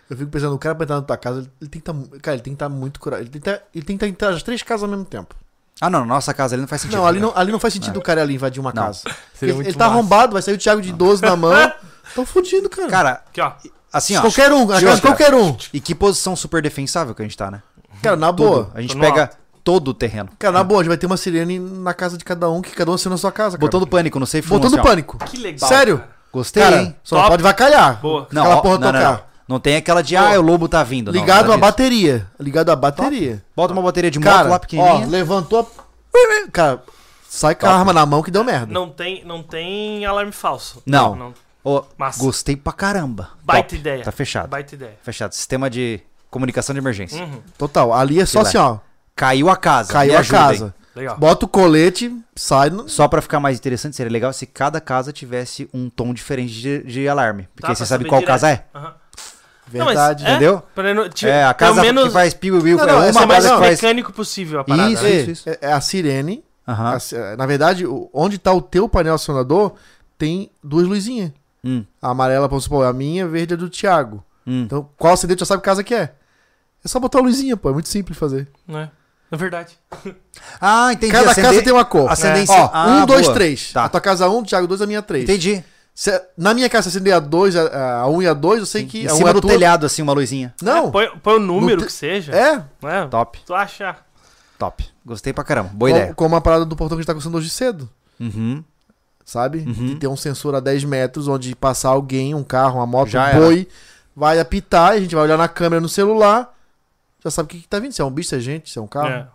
Eu fico pensando, o cara pra entrar na tua casa, ele, ele tem que estar. cara, ele tem que estar muito curado. Ele tem que tá- ele tem que estar em as três casas ao mesmo tempo. Ah, não, na nossa casa ali não faz sentido. Não, ali não, ali não faz sentido o cara ali invadir uma Não. casa. Seria Ele, muito ele tá massa. arrombado, vai sair o Thiago de 12 na mão. Tão fudido, cara. Cara, Aqui, ó. assim, ó. qualquer um, na casa de qualquer um. E que posição super defensável que a gente tá, né? Cara, na Tudo. boa. A gente Tô no pega todo o terreno. Cara, na boa, a gente vai ter uma sirene na casa de cada um, que cada um assina na sua casa, cara. Botando pânico no safe room, Botando assim, ó. pânico. Que legal. Sério? cara. Gostei, Cara, hein? só não Top. pode vacalhar. Boa. Não, aquela ó, porra não, não, tocar. Não. Não tem aquela de, ah, o lobo tá vindo. Não, Ligado a disso. bateria. Ligado a bateria. Bota uma bateria de moto Cara, lá ó, pequenininha. levantou a... Cara, sai com a Top. arma na mão que deu merda. Não tem, não tem alarme falso. Não. não. Ó, Massa. gostei pra caramba. Baita Top. ideia. Tá fechado. Baita ideia. Fechado. Sistema de comunicação de emergência. Uhum. Total, ali é só Filé. assim, ó. Caiu a casa. Caiu me a casa. Legal. Bota o colete, sai. No... Só pra ficar mais interessante, seria legal se cada casa tivesse um tom diferente de, de alarme. Porque Tá, aí você sabe qual direto. casa é. Aham. Verdade. Não, mas- Entendeu? Pra não- tipo, É, a casa menos que faz piu-piu, Não, é não, uma ser mais casa que faz... mecânico possível a parada. Isso, né? isso, isso. É, é a sirene. Aham. A na verdade, onde tá o teu painel acionador, tem duas luzinhas. Hum, A amarela, vamos supor, é a minha, a verde é do Thiago. hum. Então, qual acendente já sabe que casa que é. É só botar a luzinha, pô. É muito simples fazer. Né? É verdade. Ah, entendi. Cada Acender- casa tem uma cor. Acender Ó, Ah, um, dois, boa. três. Tá. A tua casa um, Thiago dois, a minha três. Entendi. Se- na minha casa, se acender a dois, a, a um e a dois, eu sei que Em a um cima é do tua. telhado, assim, uma luzinha. Não. É, põe, põe o número te- que seja. É. Né? Top, Tu achar. top. Gostei pra caramba. Boa como, ideia. como a parada do portão que a gente tá começando hoje cedo. Uhum. Sabe? Uhum. Que tem um sensor a 10 metros, onde passar alguém, um carro, uma moto, Já um era. boi, vai apitar, e a gente vai olhar na câmera no celular, já sabe o que, que tá vindo. Se é um bicho, se é gente, se é um carro, É.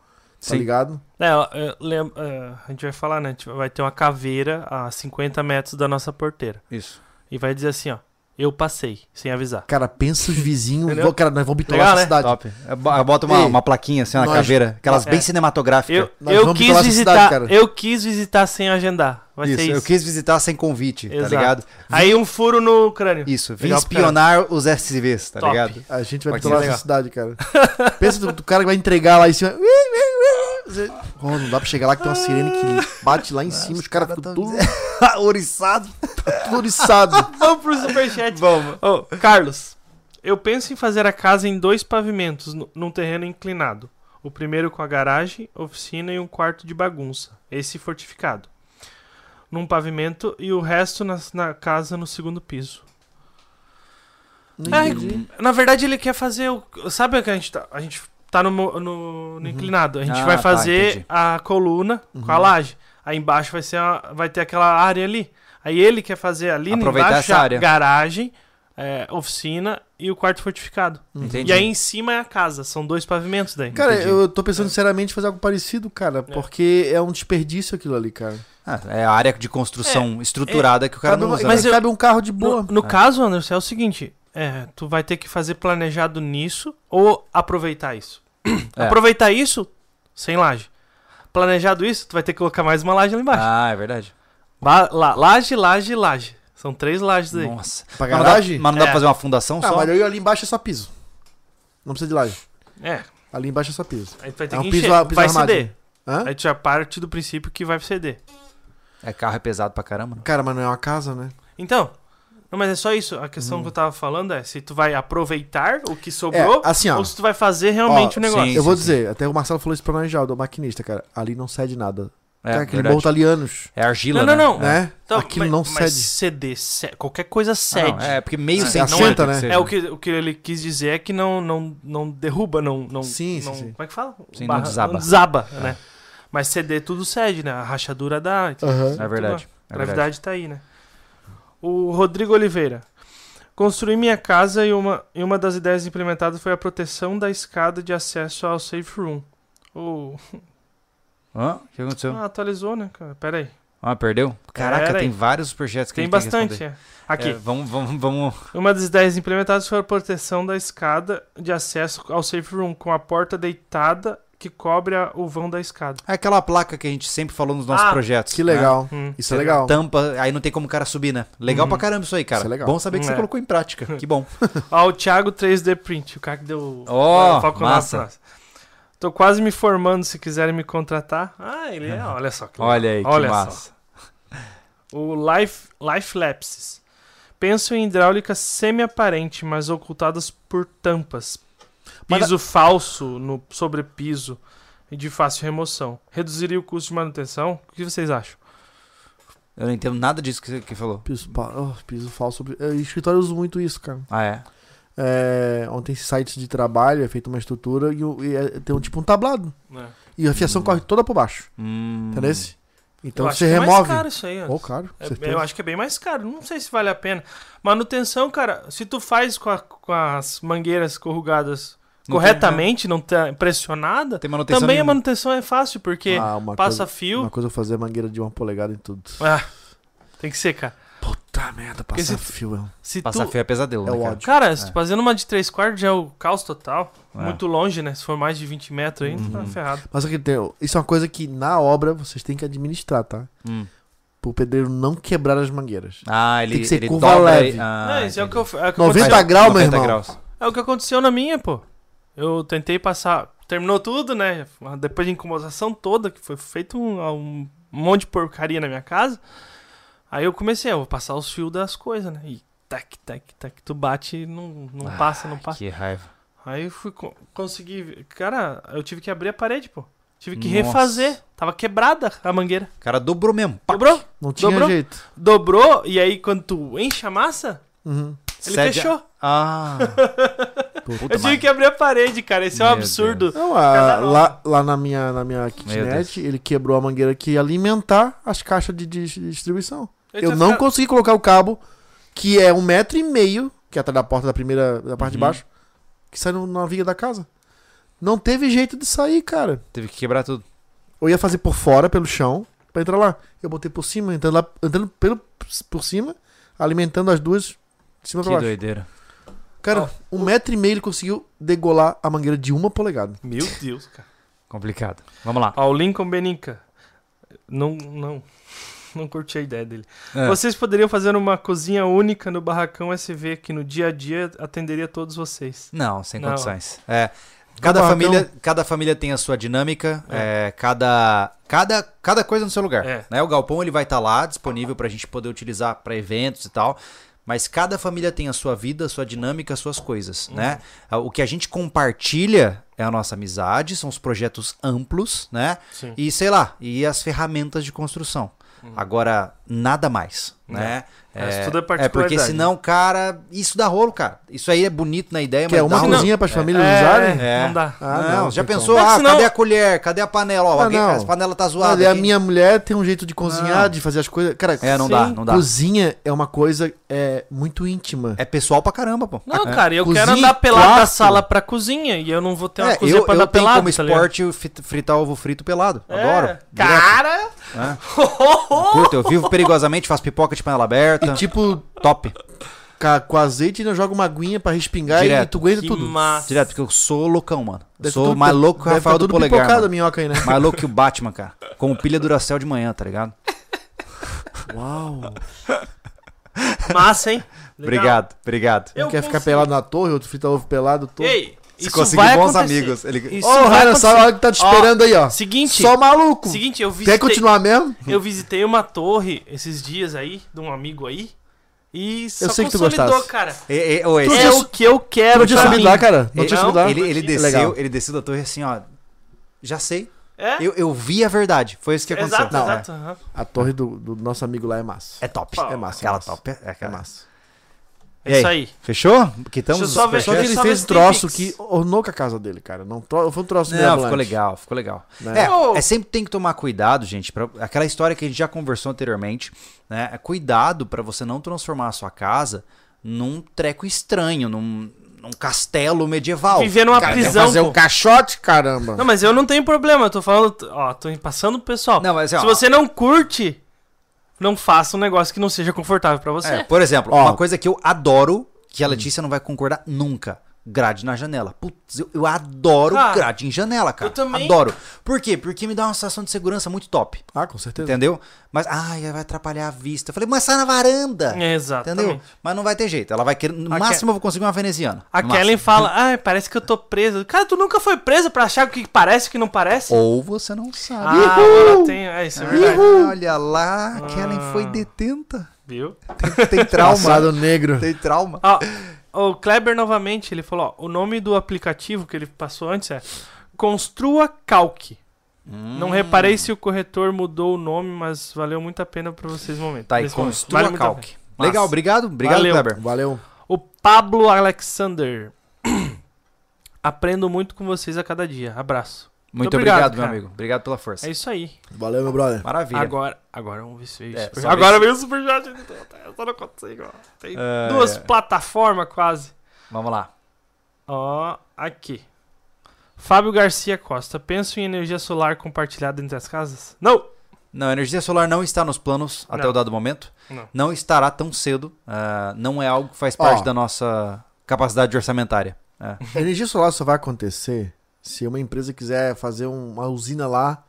tá Sim. ligado? É, é, a gente vai falar, né? A gente vai ter uma caveira a 50 metros da nossa porteira. Isso. E vai dizer assim, ó. Eu passei, sem avisar. Cara, pensa os vizinhos. Vou- cara, nós vamos bitolar Legal, essa né? cidade. Top. Eu bo- eu boto uma, Ei, uma plaquinha assim na nós- caveira, aquelas É. bem cinematográficas. Eu, Nós eu vamos quis visitar, cidade, cara. eu quis visitar sem agendar. Vai isso, ser isso. eu quis visitar sem convite, Exato. tá ligado? Aí um furo no crânio. Isso, vim Legal espionar os SCVs, tá Top. ligado? A gente vai Pode pitolar ser essa cidade, cara. Pensa do, do cara que vai entregar lá em cima. Oh, não dá pra chegar lá que tem uma sirene que bate lá em cima, os caras ficam tudo, Ouriçado. tudo oriçado. Vamos pro superchat. Vamos. Ô, Carlos, eu penso em fazer a casa em dois pavimentos, nu- num terreno inclinado. O primeiro com a garagem, oficina e um quarto de bagunça. Esse fortificado. Num pavimento e o resto na, na casa no segundo piso. É. Na verdade, ele quer fazer o. Sabe o que a gente tá. A gente tá no, no, no inclinado. A gente Ah, vai tá, fazer entendi. a coluna com a Uhum. laje. Aí embaixo vai, ser a- vai ter aquela área ali. Aí ele quer fazer ali Aproveitar embaixo essa a área. garagem, é, oficina e o quarto fortificado. Entendi. E aí em cima é a casa. São dois pavimentos daí. Cara, Entendi. eu tô pensando sinceramente em fazer algo parecido, cara, porque é um desperdício aquilo ali, cara. Ah, é a área de construção estruturada que o cara não usa. mas né? cabe um carro de boa. No, no É. caso, Anderson, é o seguinte: é, tu vai ter que fazer planejado nisso ou aproveitar isso. É. Aproveitar isso sem laje. Planejado isso, tu vai ter que colocar mais uma laje lá embaixo. Ah, é verdade. Ba- la- laje, laje, laje. São três lajes aí. Nossa. Pra Mas não dá, garagem? mas não dá É. pra fazer uma fundação Ah, só? mas ali embaixo é só piso. Não precisa de laje. É, Ali embaixo é só piso. aí tu vai ter É um que piso encher. a- piso vai armado. ceder. Hã? Aí tu já parte do princípio que vai ceder. É carro é pesado pra caramba. não? Cara, mas não é uma casa, né? Então, não, mas é só isso. A questão Hum. que eu tava falando é se tu vai aproveitar o que sobrou É, assim, ó. ou se tu vai fazer realmente Ó, o negócio. sim. eu vou dizer, até o Marcelo falou isso pra nós já, o do maquinista, cara. Ali não cede nada. É, cara, aquele morro tá ali anos. É argila, Não, né? não, não. É. Então, Aquilo mas- não mas cede. ceder, ce- qualquer coisa Ah, cede. não, é, porque meio É, sem assenta, né? É o que, o que ele quis dizer é que não, não, não derruba, não. não Sim, sim, não- sim. Como é que fala? Sim, não desaba. Não desaba, né? Mas ceder tudo cede, né? A rachadura dá. então, Aham. É verdade. É A verdade. gravidade tá aí, né? O Rodrigo Oliveira. Construí minha casa e uma, e uma das ideias implementadas foi a proteção da escada de acesso ao safe room. O Hã? O que aconteceu? ah, atualizou, né, cara? Pera aí. Ah, perdeu? Caraca, Pera aí. tem vários superchats que Tem a gente bastante, responder. é. Aqui. É, vamos, vamos, vamos. Uma das ideias implementadas foi a proteção da escada de acesso ao safe room, com a porta deitada que cobre o vão da escada. É aquela placa que a gente sempre falou nos nossos Ah, projetos. Que né? legal. Hum. Isso é legal. Tampa, aí não tem como o cara subir, né? Legal Uhum. pra caramba isso aí, cara. Isso é legal. Bom saber que você É. colocou em prática. Que bom. Ó, o Thiago 3D Print, o cara que deu Ó, o Falcon massa. Tô quase me formando se quiserem me contratar. Ah, ele é, olha só. que legal. Olha aí, que Olha massa. O Life, Life Lapses. Penso em hidráulica semi-aparente, mas ocultadas por tampas. Mas Piso falso no sobrepiso e de fácil remoção. Reduziria o custo de manutenção? O que vocês acham? Eu não entendo nada disso que você que falou. Piso, oh, piso falso. É, escritório usa muito isso, cara. Ah, é? É, ontem esses sites de trabalho é feita uma estrutura e, e é- tem um tipo um tablado. E a fiação Hum. corre toda por baixo. Hum. Entendeu? Então eu acho você que é mais remove. caro isso aí. Ô, Anderson. caro, É, eu acho que é bem mais caro. Não sei se vale a pena. Manutenção, cara, se tu faz com, a- com as mangueiras corrugadas Não corretamente, não tá pressionada, Tem manutenção também a nenhuma. manutenção é fácil, porque Ah, uma passa coisa, fio. Uma coisa é fazer mangueira de uma polegada em tudo. Ah, tem que ser, cara. Puta merda, passar se- fio. é Se Passar tu... fio é pesadelo, É né, cara? Cara, se fazendo uma de 3 quartos já é o caos total. É. Muito longe, né? Se for mais de 20 metros aí, tá Uhum. ferrado. Mas aqui tem, isso é uma coisa que na obra vocês têm que administrar, tá? Hum. Pro pedreiro não quebrar as mangueiras. Ah, ele, Tem que ser ele curva dobra leve. Ah, é, isso é o que, eu, é o que 90 aconteceu. graus, meu 90 irmão. graus. É o que aconteceu na minha, pô. Eu tentei passar. Terminou tudo, né? Depois de incomodação toda, que foi feito um, um monte de porcaria na minha casa. Aí eu comecei, eu vou passar os fios das coisas, né? E tac, tac, tac. Tu bate e não, não Ah, passa, não passa. Que raiva. Aí eu fui co- conseguir. Cara, eu tive que abrir a parede, pô. Tive que Nossa. refazer. Tava quebrada a mangueira. O cara dobrou mesmo. Dobrou? Não tinha Dobrou? jeito. Dobrou, e aí quando tu enche a massa, Uhum. Ele Cede a- fechou. Ah. Puta, Eu tive mas- que abrir a parede, cara. Esse é um Meu absurdo. Não, a, lá, lá na minha, na minha kitnet, ele quebrou a mangueira que ia alimentar as caixas de, de distribuição. Ele Eu vai não ficar- consegui colocar o cabo, que é um metro e meio, que é atrás da porta da primeira, da parte de Uhum. baixo, que sai no- na viga da casa. Não teve jeito de sair, cara. Teve que quebrar tudo. Eu ia fazer por fora, pelo chão, pra entrar lá. Eu botei por cima, entrando, lá, entrando pelo, por cima, alimentando as duas de cima Que pra baixo. doideira. Cara, um metro e meio ele conseguiu degolar a mangueira de uma polegada. Meu Deus, cara. Complicado. Vamos lá. Ó, o Lincoln Beninca. Não, não. Não curti a ideia dele. É. Vocês poderiam fazer uma cozinha única no barracão SV que no dia a dia atenderia todos vocês. Não, sem Não. condições. É, cada, barracão. família, cada família tem a sua dinâmica, é, cada, cada, cada coisa no seu lugar. É. Né? O galpão ele vai estar lá disponível para a gente poder utilizar para eventos e tal. Mas cada família tem a sua vida, a sua dinâmica, as suas coisas, né? Ah, O que a gente compartilha é a nossa amizade, são os projetos amplos, né? Sim. E sei lá, e as ferramentas de construção. Agora, nada mais, né? Mas tudo é é porque particularidade. senão, cara, isso dá rolo, cara. Isso aí é bonito na ideia, Que é mas uma dá rolo. cozinha para as famílias É, usarem? É. Não dá. Ah, não, não, já tem pensou? como. Ah, senão- cadê a colher? Cadê a panela? Ó, Ah, alguém, não. a panela tá zoada. Olha, a minha mulher tem um jeito de cozinhar, Não. de fazer as coisas. Cara, É, não Sim. dá, não dá. cozinha é uma coisa é, muito íntima. É pessoal pra caramba, pô. Não, É. cara, eu Cozinha quero andar pelado da sala pra cozinha e eu não vou ter uma É, cozinha eu, pra eu andar tenho pelado. como tá esporte fritar ovo frito pelado. É, Adoro. Cara! É. Curto, eu vivo perigosamente, faço pipoca de panela aberta. Tipo, Top. ca- com azeite ainda joga uma aguinha pra respingar Direto. e tu aguenta Que tudo. massa. Direto, porque eu sou loucão, mano. Deve sou tudo- mais louco que o deve Rafael tá do tudo Polegar. pipocado a mano. minhoca aí, né? Mais louco que o Batman, cara. Com pilha Duracell de manhã, tá ligado? Uau. Massa, hein? Legal. Obrigado, obrigado. Eu Um quer ficar consigo. pelado na torre, outro frita ovo pelado. Todo. Ei, Se isso conseguir vai bons acontecer. amigos. Ele... Isso Ô, vai Ryan, só acontecer. olha que tá te Ó, esperando aí, ó. Seguinte, Só maluco. seguinte, eu visitei, Quer continuar mesmo? eu visitei uma torre esses dias aí, de um amigo aí, e só sei que tu consolidou, gostasse. cara. É, é, ô, esse- É o que eu quero Não tinha subido lá, cara? Não ele, tinha subido lá? ele, ele É desceu, legal. ele desceu da torre assim, ó. Já sei. É? Eu, eu vi a verdade. Foi isso que aconteceu. Exato, Não, é. exato. aham. A torre do, do nosso amigo lá é massa. É top. É massa. Aquela é massa. top. É, É aquela. massa. É E isso aí. Fechou? Quitamos Deixa eu só ver- Só que ele Só fez um se troço que ornou com a casa dele, cara. Não, tro- foi um troço meio Não, ficou legal, ficou legal. né? É, Ô. é sempre tem que tomar cuidado, gente. Pra, aquela história que a gente já conversou anteriormente, né? É cuidado pra você não transformar a sua casa num treco estranho, num, num castelo medieval. Viver numa Cara, prisão. fazer pô. um caixote, caramba. Não, mas eu não tenho problema, eu tô falando, ó, tô passando pro pessoal. Não, mas, Se ó, você não curte, não faça um negócio que não seja confortável pra você. É, por exemplo, Ó. uma coisa que eu adoro, que a Letícia não vai concordar nunca. Grade na janela. Putz, eu, eu adoro Ah, grade em janela, cara. eu também. Adoro. Por quê? Porque me dá uma sensação de segurança muito top. Ah, com certeza. Entendeu? Mas, ai, vai atrapalhar a vista. Eu falei, mas sai na varanda. É, Exatamente. Entendeu? Mas não vai ter jeito. Ela vai querer. No A máximo eu vou conseguir uma veneziana. A Kellen máximo. fala, ai, parece que eu tô presa. Cara, tu nunca foi presa pra achar o que parece e o que não parece? Ou você não sabe. Ah, agora tem. É, isso é verdade. Ah, olha lá, a Kellen Ah. foi detenta. Viu? Tem, tem trauma. Passado negro. tem trauma. Ó, o Kleber novamente, ele falou, ó, o nome do aplicativo que ele passou antes é Construa Calque. Não Hum. reparei se o corretor mudou o nome, mas valeu muito a pena pra vocês no momento. Tá, e momento. construa Vale calque. Legal, obrigado. Obrigado, Valeu. Kleber. Valeu. O Pablo Alexander. Aprendo muito com vocês a cada dia. Abraço. Muito obrigado, obrigado, meu amigo. Obrigado pela força. É isso aí. Valeu, meu brother. Maravilha. Agora, agora vamos ver se veio É, super... Agora veio o superchat. Eu só não consigo. ó. Tem É, duas é. plataformas quase. Vamos lá. Ó, aqui. Fábio Garcia Costa. Penso em energia solar compartilhada entre as casas? Não! Não, a energia solar não está nos planos até Não. o dado momento. Não. estará tão cedo. ah, não é algo que faz parte Ó. da nossa capacidade orçamentária. É. A energia solar só vai acontecer se uma empresa quiser fazer um- uma usina lá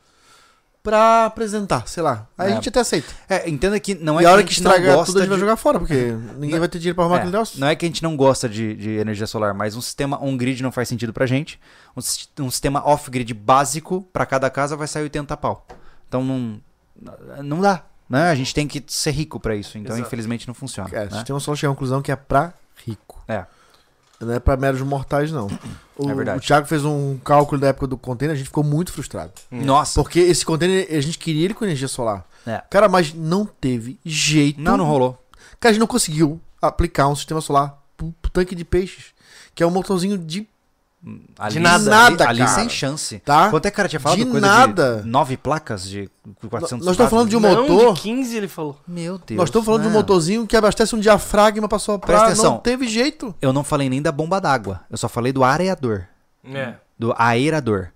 pra apresentar, sei lá. Aí É. a gente até aceita. É, entenda que não é e a hora que que a gente não estragar gosta tudo, a gente vai de- jogar fora, porque ninguém vai ter dinheiro pra arrumar É, aquele negócio. não é que a gente não gosta de, de energia solar, mas um sistema on-grid não faz sentido pra gente. Um, um sistema off-grid básico pra cada casa vai sair 80 pau. Então não, não dá. Né? A gente tem que ser rico pra isso. Então, Exato. infelizmente, não funciona. É, né? sistema solar chega à conclusão que é pra rico. É. Não é pra meros mortais, não. O, É verdade. o Thiago fez um cálculo da época do container, a gente ficou muito frustrado. Nossa. Porque esse container, a gente queria ele com energia solar. É. Cara, mas não teve jeito. Não, não rolou. Cara, a gente não conseguiu aplicar um sistema solar pro, pro tanque de peixes. Que é um motorzinho de. Ali, nada. Nada, ali cara. sem chance. Tá? Quanto é que o cara tinha falado? De Coisa nada. de nove placas de 400 Nós estamos falando de um Não, motor. de 15 ele falou. Meu Deus. Nós estamos falando de um motorzinho que abastece um diafragma pra soprar. Presta atenção. Não teve jeito. Eu não falei nem da bomba d'água. Eu só falei do areador. É. Do aerador.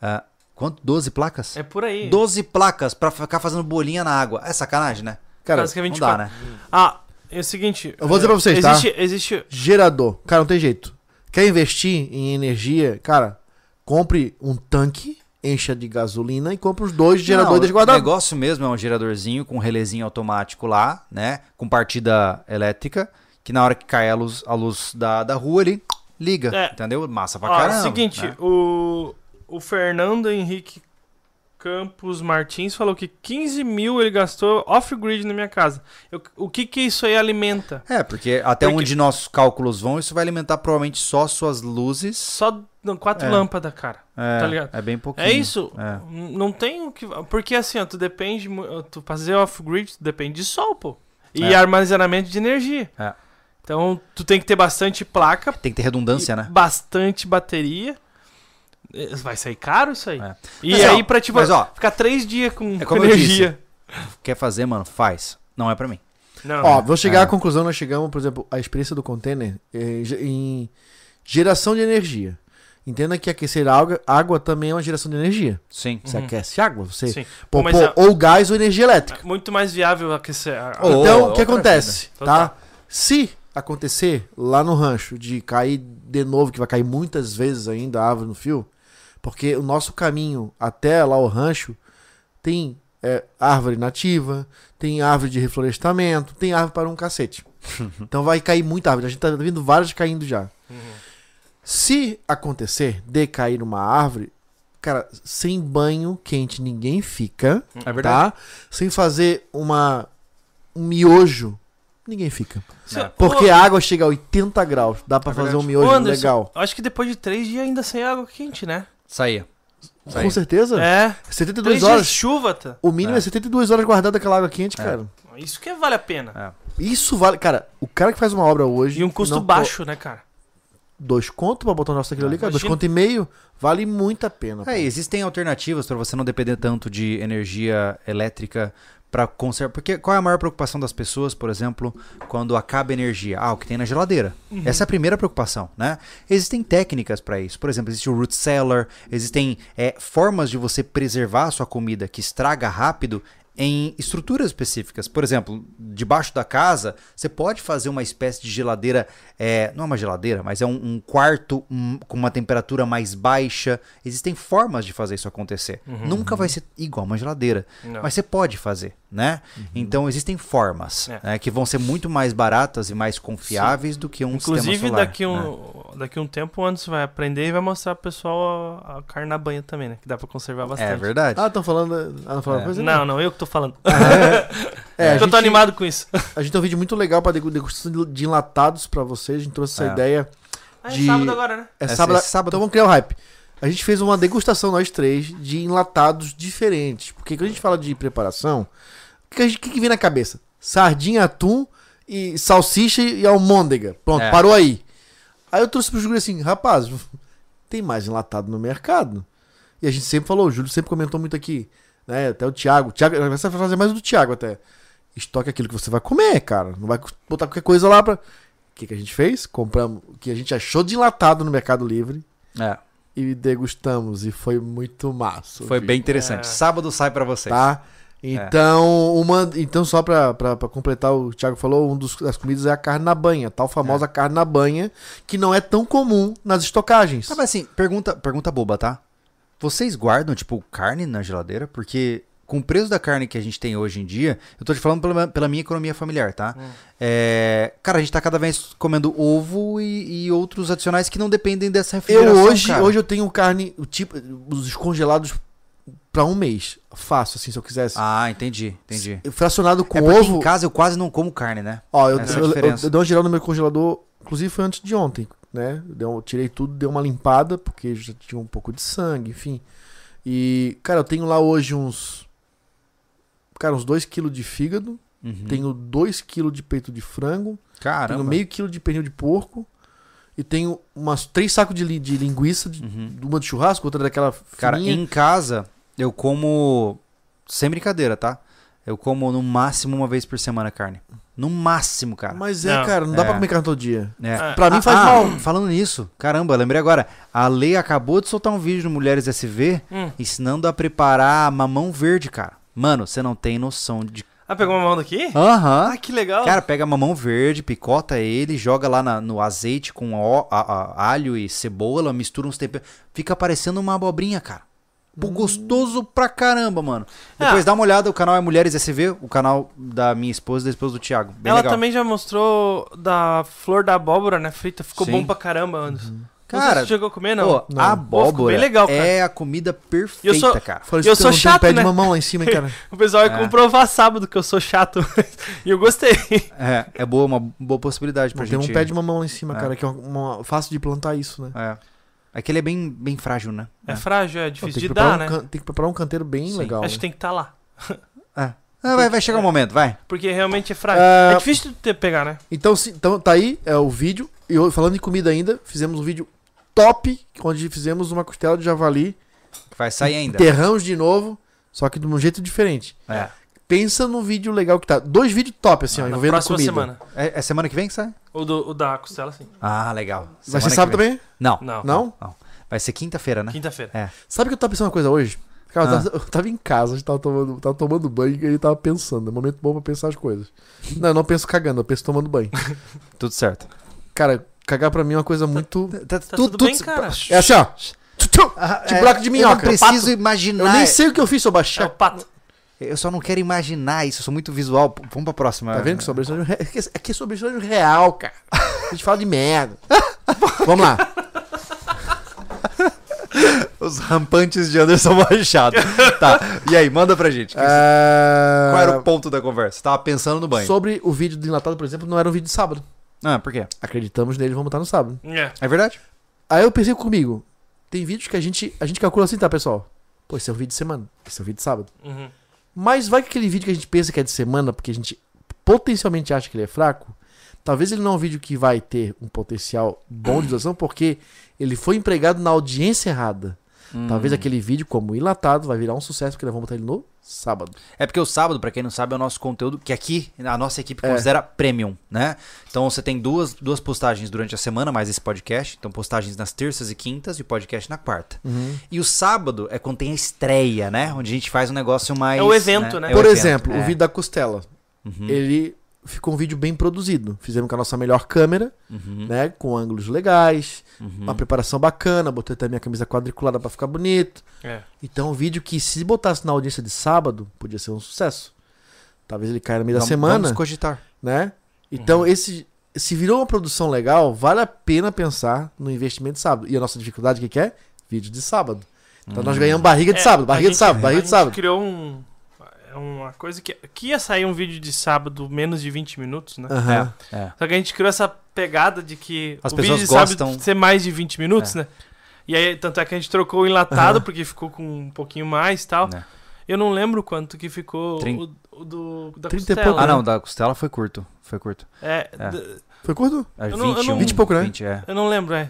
Ah, quanto? 12 placas? É por aí. 12 placas pra ficar fazendo bolinha na água. É sacanagem, né? Cara, é Não 24. dá, né? Ah, é o seguinte. Eu vou dizer pra vocês, tá? existe, Existe. gerador. Cara, não tem jeito. Quer investir em energia? Cara, compre um tanque, encha de gasolina e compre uns dois geradores desse O negócio mesmo é um geradorzinho com um relezinho automático lá, né? Com partida elétrica, que na hora que cai a luz, a luz da, da rua, ele liga, É. entendeu? Massa pra Ó, caramba. seguinte, né? o, o Fernando Henrique Campos Martins falou que 15 mil ele gastou off-grid na minha casa. Eu- o que que isso aí alimenta? É, porque até Porque- onde nossos cálculos vão, isso vai alimentar provavelmente só suas luzes. Só não, quatro É. lâmpadas, cara. É, Tá ligado? é bem pouquinho. É isso. É. Não tem o que. Porque assim, ó, tu depende. Tu fazer off-grid, tu depende de sol, pô. E É. armazenamento de energia. É. Então, tu tem que ter bastante placa, Tem que ter redundância, né? bastante bateria. Eh, Vai sair caro isso aí. É. E Mas, ó, aí, pra tipo, mas, ó, ficar três dias com, É com como energia. Quer fazer, mano? Faz. Não é pra mim. Não, Ó, vou chegar É. à conclusão, nós chegamos, por exemplo, a experiência do container em geração de energia. Entenda que aquecer água, água também é uma geração de energia. Sim. Você Uhum. aquece água, você Sim. pô, Pô, a- ou gás ou energia elétrica. muito mais viável aquecer. a- então, o que acontece, vida. tá? Total. Se acontecer lá no rancho de cair de novo, que vai cair muitas vezes ainda a árvore no fio, porque o nosso caminho até lá o rancho tem é, árvore nativa, tem árvore de reflorestamento, tem árvore para um cacete. então vai cair muita árvore. A gente tá vendo várias caindo já. Uhum. Se acontecer de cair uma árvore, cara, sem banho quente ninguém fica, É verdade. tá? Sem fazer uma um miojo, ninguém fica. Se- É. Porque Ô, a água chega a 80 graus, dá pra É fazer um miojo Anderson, legal. Acho que depois de três dias ainda sai água quente, né? Saía. Saía. Com certeza. É. 72 Três dias horas. de chuva, tá? O mínimo é. É. 72 horas guardada aquela água quente, É. cara. Isso que vale a pena. É. Isso vale. Cara, o cara que faz uma obra hoje. E um custo não- baixo, né, cara? Dois conto pra botar o nosso aquilo É, ali, cara. Dois imagina. conto e meio. Vale muito a pena. É, pô. existem alternativas para você não depender tanto de energia elétrica para conservar. Porque qual é a maior preocupação das pessoas, por exemplo, quando acaba a energia? Ah, o que tem na geladeira. Essa é a primeira preocupação, né? Existem técnicas para isso. Por exemplo, existe o root cellar, existem é, formas de você preservar a sua comida que estraga rápido em estruturas específicas. Por exemplo, debaixo da casa, você pode fazer uma espécie de geladeira, é, não é uma geladeira, mas é um, um quarto hum, com uma temperatura mais baixa. Existem formas de fazer isso acontecer. Nunca vai ser igual uma geladeira, Não. mas você pode fazer, né? Então existem formas É. né, que vão ser muito mais baratas e mais confiáveis do que um Inclusive, sistema solar. daqui, um, né? daqui um tempo, o Anderson vai aprender e vai mostrar pro pessoal a, a carne na banha também, né? Que dá pra conservar bastante. É verdade. Ah, estão falando. Ah, não falaram É. coisa? Não, não, eu que tô falando. É, a Porque eu tô gente- animado com isso. A gente tem um vídeo muito legal pra degu- degustação de- enlatados pra vocês. A gente trouxe essa É. ideia. Ah, é De- sábado agora, né? É sábado, sábado. Então vamos criar o hype. A gente fez uma degustação, nós três, de enlatados diferentes. Porque quando a gente fala de preparação, que, que que vem na cabeça? Sardinha, atum e salsicha e almôndega. Pronto, É. parou aí. Aí eu trouxe pro Júlio assim, rapaz, tem mais enlatado no mercado. E a gente sempre falou, o Júlio sempre comentou muito aqui, né? Até o Thiago. O Thiago, vai fazer mais do Thiago até. Estoque aquilo que você vai comer, cara. Não vai botar qualquer coisa lá pra. O que, que a gente fez? Compramos o que a gente achou de enlatado no Mercado Livre É, e degustamos. E foi muito massa. foi viu? bem interessante. É. Sábado sai para vocês. Tá? Então, uma, então só pra completar, o Thiago falou, um dos, das comidas é a carne na banha, tal famosa carne na banha, que não é tão comum nas estocagens. Ah, mas assim, pergunta, pergunta boba, tá? Vocês guardam, tipo, carne na geladeira? Porque com o preço da carne que a gente tem hoje em dia, eu tô te falando pela, pela minha economia familiar, tá? É, cara, a gente tá cada vez comendo ovo e, e outros adicionais que não dependem dessa refrigeração, Eu hoje, cara. hoje eu tenho carne, o tipo, os congelados pra um mês. Fácil, assim, se eu quisesse. Ah, entendi, entendi. Fracionado com é ovo. em casa eu quase não como carne, né? Ó, eu, Essa é eu, eu, eu dei uma geral no meu congelador, inclusive foi antes de ontem, né? Eu tirei tudo, dei uma limpada, porque já tinha um pouco de sangue, enfim. E, cara, eu tenho lá hoje uns. Cara, uns 2kg de fígado, Uhum. tenho 2kg de peito de frango, Caramba. tenho meio quilo de pernil de porco e tenho umas três sacos de, li- de linguiça, de, Uhum. uma de churrasco, outra daquela Cara, fininha. em casa eu como sem brincadeira, tá? Eu como no máximo uma vez por semana carne. No máximo, cara. Mas é, Não. cara, não dá É. pra comer carne todo dia. É. Ah, Pra mim Ah, faz ah, mal. Falando nisso, caramba, lembrei agora. A Lei acabou de soltar um vídeo no Mulheres SV Hum. ensinando a preparar mamão verde, cara. Mano, você não tem noção de. Ah, pegou uma mão daqui? Aham. Ah, que legal. Cara, pega mamão verde, picota ele, joga lá na- no azeite com ó- a- a- alho e cebola, mistura uns temperos. Fica parecendo uma abobrinha, cara. Pô, gostoso pra caramba, mano. Depois Ah. dá uma olhada, o canal é Mulheres SV, o canal da minha esposa e da esposa do Thiago. Bem Ela legal. também já mostrou da flor da abóbora, né? Frita. Ficou Sim. bom pra caramba, Anderson. Cara, sei se você chegou a comer, não. Pô, Não. a Pô, ficou abóbora bem legal, cara. é a comida perfeita, Eu sou- cara. Fala Eu isso sou que não tem chato, pé de né? mamão lá em cima, hein, cara. O pessoal ia É. comprovar sábado que eu sou chato. e eu gostei. É, é boa, uma boa possibilidade pra Não tem gente. um pé de mamão lá em cima, É. cara, que é uma, uma- fácil de plantar isso, né? É. É que ele é bem, bem frágil, né? É frágil, é difícil de dar, um né? can- tem que preparar um canteiro bem Sim. legal. Acho né? que tem que estar lá. Ah, vai, vai chegar o momento, vai. Porque realmente é frágil. Ah, É difícil de ter- pegar, né? Então, se- então tá aí é o vídeo. E falando em comida ainda, fizemos um vídeo top, onde fizemos uma costela de javali. Vai sair ainda. Enterramos de novo, só que de um jeito diferente. É. Pensa no vídeo legal que tá. Dois vídeos top, assim, ó, Na envolvendo próxima comida. semana. É, é semana que vem que sai? O, do, o da costela, sim. Ah, legal. Vai Semana ser que sábado vem. também? Não. Não. Não? Vai ser quinta-feira, né? Quinta-feira. Sabe que eu tava pensando uma coisa hoje? Cara, eu Ah. tava, eu tava em casa, a gente tava tomando, tava tomando banho e ele tava pensando. É um momento bom pra pensar as coisas. Não, eu não penso cagando, eu penso tomando banho. Tudo certo. Cara, cagar pra mim é uma coisa muito. Tá, Tá tudo bem, cara? É assim, ó. Tchu, tchu. Ah, buraco de Eu minhoca. não preciso Pato. imaginar. Eu nem sei o que eu fiz, seu É o baixar. pato. Eu só não quero imaginar isso. Eu sou muito visual. Vamos pra próxima. Tá vendo que sobre re- Aqui é sobre história real, cara. A gente fala de merda. Vamos lá. Os rampantes de Anderson Machado. tá. E aí, manda pra gente. É... Qual era o ponto da conversa? Tava pensando no banho. Sobre o vídeo do enlatado, por exemplo, não era um vídeo de sábado. Ah, por quê? Acreditamos nele, vamos botar no sábado. É. É verdade? Aí eu pensei comigo, tem vídeos que a gente, a gente calcula assim, tá, pessoal? Pô, esse é um vídeo de semana, esse é um vídeo de sábado. Uhum. Mas vai que aquele vídeo que a gente pensa que é de semana, porque a gente potencialmente acha que ele é fraco, talvez ele não é um vídeo que vai ter um potencial bom de visualização, porque ele foi empregado na audiência errada. Hum. Talvez aquele vídeo, como enlatado, vai virar um sucesso, porque nós vamos botar ele no sábado. É porque o sábado, pra quem não sabe, é o nosso conteúdo que aqui a nossa equipe É. considera premium, né? Então você tem duas, duas postagens durante a semana, mais esse podcast. Então postagens nas terças e quintas e o podcast na quarta. E o sábado é quando tem a estreia, né? Onde a gente faz um negócio mais. É o evento, né? É o Por evento, exemplo, é. o vídeo da costela. Uhum, Ele ficou um vídeo bem produzido. Fizemos com a nossa melhor câmera, uhum, né? Com ângulos legais, uhum. uma preparação bacana, botei até minha camisa quadriculada pra ficar bonito. É. Então, um vídeo que se botasse na audiência de sábado, podia ser um sucesso. Talvez ele caia no meio da Vamos- semana, Vamos cogitar. né? Então, Uhum. esse se virou uma produção legal, vale a pena pensar no investimento de sábado. E a nossa dificuldade, o que, que é? Vídeo de sábado. Então, nós ganhamos barriga de É, sábado, barriga de gente- sábado, a barriga de gente sábado. criou um, é uma coisa que, que ia sair um vídeo de sábado menos de 20 minutos, né? Aham. É. Só que a gente criou essa pegada de que As o pessoas vídeo de sábado gostam. ser mais de 20 minutos, É. né? E aí, tanto é que a gente trocou o enlatado, Aham. porque ficou com um pouquinho mais e tal. Né. Eu não lembro quanto que ficou Trin- o, o do, da 30 costela. pouco, Ah, né? não, da costela foi curto. Foi curto. É, É. Foi curto? É Eu não- eu 21, não- 20 e pouco, né? 20, é. eu não lembro, é.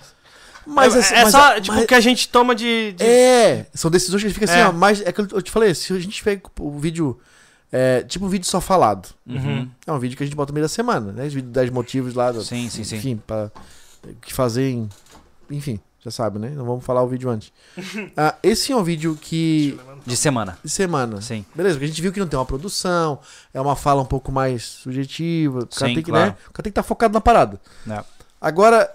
Mas é, assim, é mas- só, tipo, mas- que a gente toma de... de- É, são decisões que a gente fica assim, É. ó, mas é que eu te falei, se a gente tiver o vídeo, é, tipo um vídeo só falado, Uhum. é um vídeo que a gente bota no meio da semana, né? Os vídeos 10 motivos lá, do- Sim, sim, sim. enfim, pra, que fazer em, enfim, Já sabe, né? Não vamos falar o vídeo antes. Ah, esse é um vídeo que. De semana. de semana. Sim. Beleza, porque a gente viu que não tem uma produção, é uma fala um pouco mais subjetiva. O cara Sim, tem que, claro. né? O cara tem que estar focado na parada. É. Agora,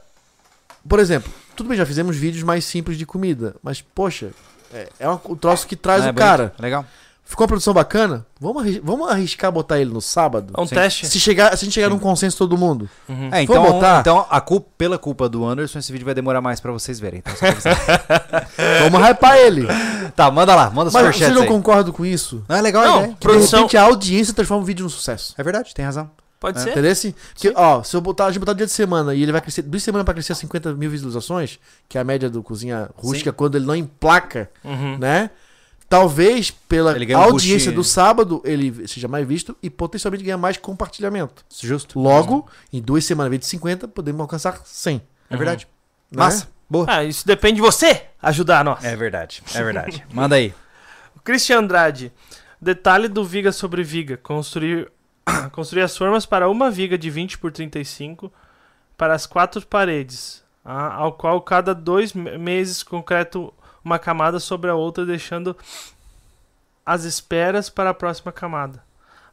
por exemplo, tudo bem, já fizemos vídeos mais simples de comida, mas, poxa, é, é um, o troço que traz É o bonito. cara. Legal. Ficou uma produção bacana? Vamos, arris- vamos arriscar botar ele no sábado? É um Sim. teste. Se, chegar, se a gente chegar num consenso todo mundo. Uhum. É, então, botar? então a culpa, pela culpa do Anderson, esse vídeo vai demorar mais pra vocês verem. Então. Vamos hypar ele. tá, manda lá, manda Mas superchat vocês não aí. concordam com isso? Não, é legal Não, a ideia. Que Produção- de repente a audiência transforma o vídeo num sucesso. É verdade, tem razão. Pode É. ser? Entendeu? assim? Porque, ó, se eu botar, a gente botar dia de semana e ele vai crescer, duas semanas pra crescer a 50 mil visualizações, que é a média do Cozinha Rústica, quando ele não emplaca, Uhum. né? Talvez pela um audiência boost- do sábado ele seja mais visto e potencialmente ganha mais compartilhamento. Justo. Logo, em duas semanas, invés de 50, podemos alcançar 100. É verdade. né? Massa. Boa. Ah, isso depende de você ajudar nós. É verdade, é verdade. Manda aí. Christian Andrade. Detalhe do viga sobre viga. Construir, construir as formas para uma viga de 20 por 35 para as quatro paredes, ah, ao qual cada dois me- meses concreto uma camada sobre a outra, deixando as esperas para a próxima camada.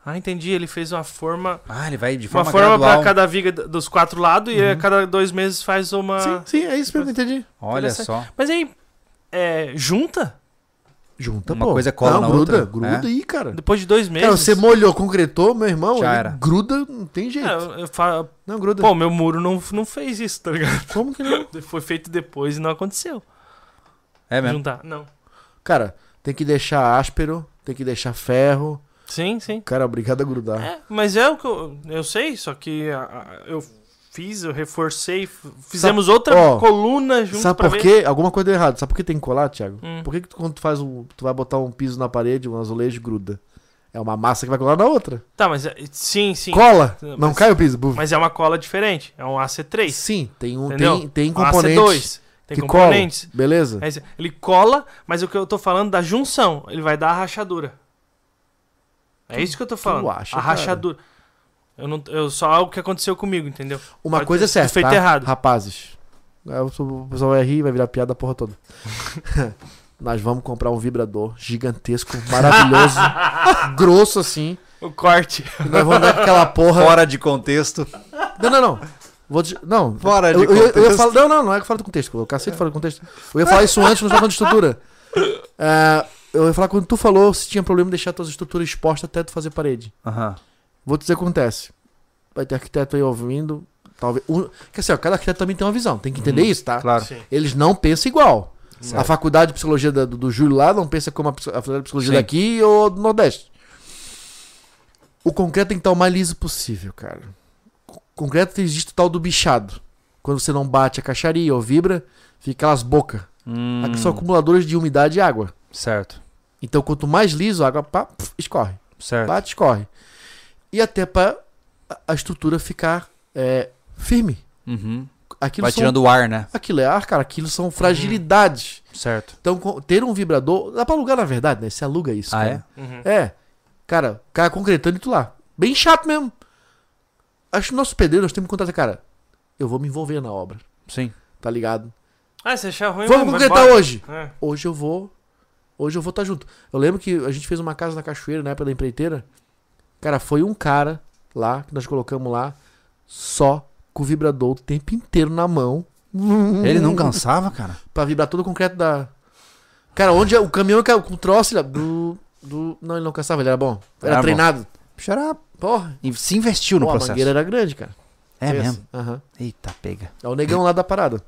Ah, entendi. Ele fez uma forma, Ah, ele vai de uma forma, forma para cada viga dos quatro lados e a cada dois meses faz uma. Sim, sim, é isso mesmo, entendi. Olha só. Mas aí, é, junta? Junta, Uma pô. coisa cola Não, na gruda, outra. Gruda É. aí, cara. Depois de dois meses? Cara, você molhou, concretou, meu irmão, Já era. gruda, não tem jeito. É, eu, eu falo, Não, gruda. pô, meu muro não, não fez isso, tá ligado? Como que não? Foi feito depois e não aconteceu. É mesmo. Juntar. Não. Cara, tem que deixar áspero, tem que deixar ferro. Sim, sim. Cara, obrigado a grudar. É, mas é o que eu, eu sei, só que a- a- eu fiz, eu reforcei, fizemos outra ó, coluna junto Sabe por quê? Alguma coisa deu errado. Sabe por que tem que colar, Thiago? Hum. Por que, que tu, quando tu faz um. Tu vai botar um piso na parede, um azulejo, gruda? É uma massa que vai colar na outra. Tá, mas é- sim, sim. Cola! Mas- Não cai o piso. buf. Mas é uma cola diferente. É um AC3. Sim, tem um. Entendeu? Tem, tem Um componentes AC2. Tem que componentes. colam. Beleza? Ele cola, mas o que eu tô falando da junção, ele vai dar a rachadura. É isso que eu tô falando. acha, a cara? Eu não, eu só algo que aconteceu comigo, entendeu? Uma Pode coisa é certa. feito tá? errado. Rapazes. Aí O pessoal vai rir, vai virar piada a porra toda. Nós vamos comprar um vibrador gigantesco, maravilhoso, grosso assim. O corte. E nós vamos dar com aquela porra. Fora de contexto. Não, não, não. Vou te- Não. Fora eu, de eu, eu ia contexto. falar... Não, não, não é fora do contexto. O cacete fora do contexto. Eu ia falar isso antes no falando de estrutura. É, eu ia falar quando tu falou se tinha problema em deixar tuas estruturas expostas até tu fazer parede. Aham. Vou te dizer o que acontece. Vai ter arquiteto aí ouvindo. Talvez. Um... Quer dizer, ó, cada arquiteto também tem uma visão. Tem que entender isso, tá? Claro. Sim. Eles não pensam igual. Certo. A faculdade de psicologia do, do Júlio lá não pensa como a, faculdade de psicologia Sim. daqui ou do Nordeste. O concreto tem que estar o mais liso possível, cara. O concreto existe o tal do bichado. Quando você não bate a caixaria ou vibra, fica aquelas bocas. Hum, Aqui são acumuladores de umidade e água. certo. Então, quanto mais liso, a água pá, pf, escorre. Certo. Bate, escorre. E até para a estrutura ficar é, firme. Uhum. Aquilo Vai são- tirando o ar, né? Aquilo é ar, cara. Aquilo são fragilidades. Certo. Então, ter um vibrador. Dá pra alugar, na verdade, né? Você aluga isso. Ah, cara. Uhum. É. Cara, o cara concretando e tu lá. Bem chato mesmo. Acho que nosso pedreiro, nós temos que contar, cara. Eu vou me envolver na obra, Sim. tá ligado? Ah, você achar ruim, Vamos concretar hoje. É. Hoje eu vou. Hoje eu vou estar junto. Eu lembro que a gente fez uma casa na cachoeira na época da empreiteira. Cara, foi um cara lá que nós colocamos lá só com o vibrador o tempo inteiro na mão. Ele não cansava, cara? Pra vibrar todo o concreto da. Cara, onde é- o caminhão com o troço, ele. Do, do... Não, ele não cansava, ele era bom. Era, Era bom. treinado. Xará. Porra. Se investiu no Pô, a processo. mangueira era grande, cara. É Pensa. mesmo? Aham. Eita, pega. É o negão lá da parada.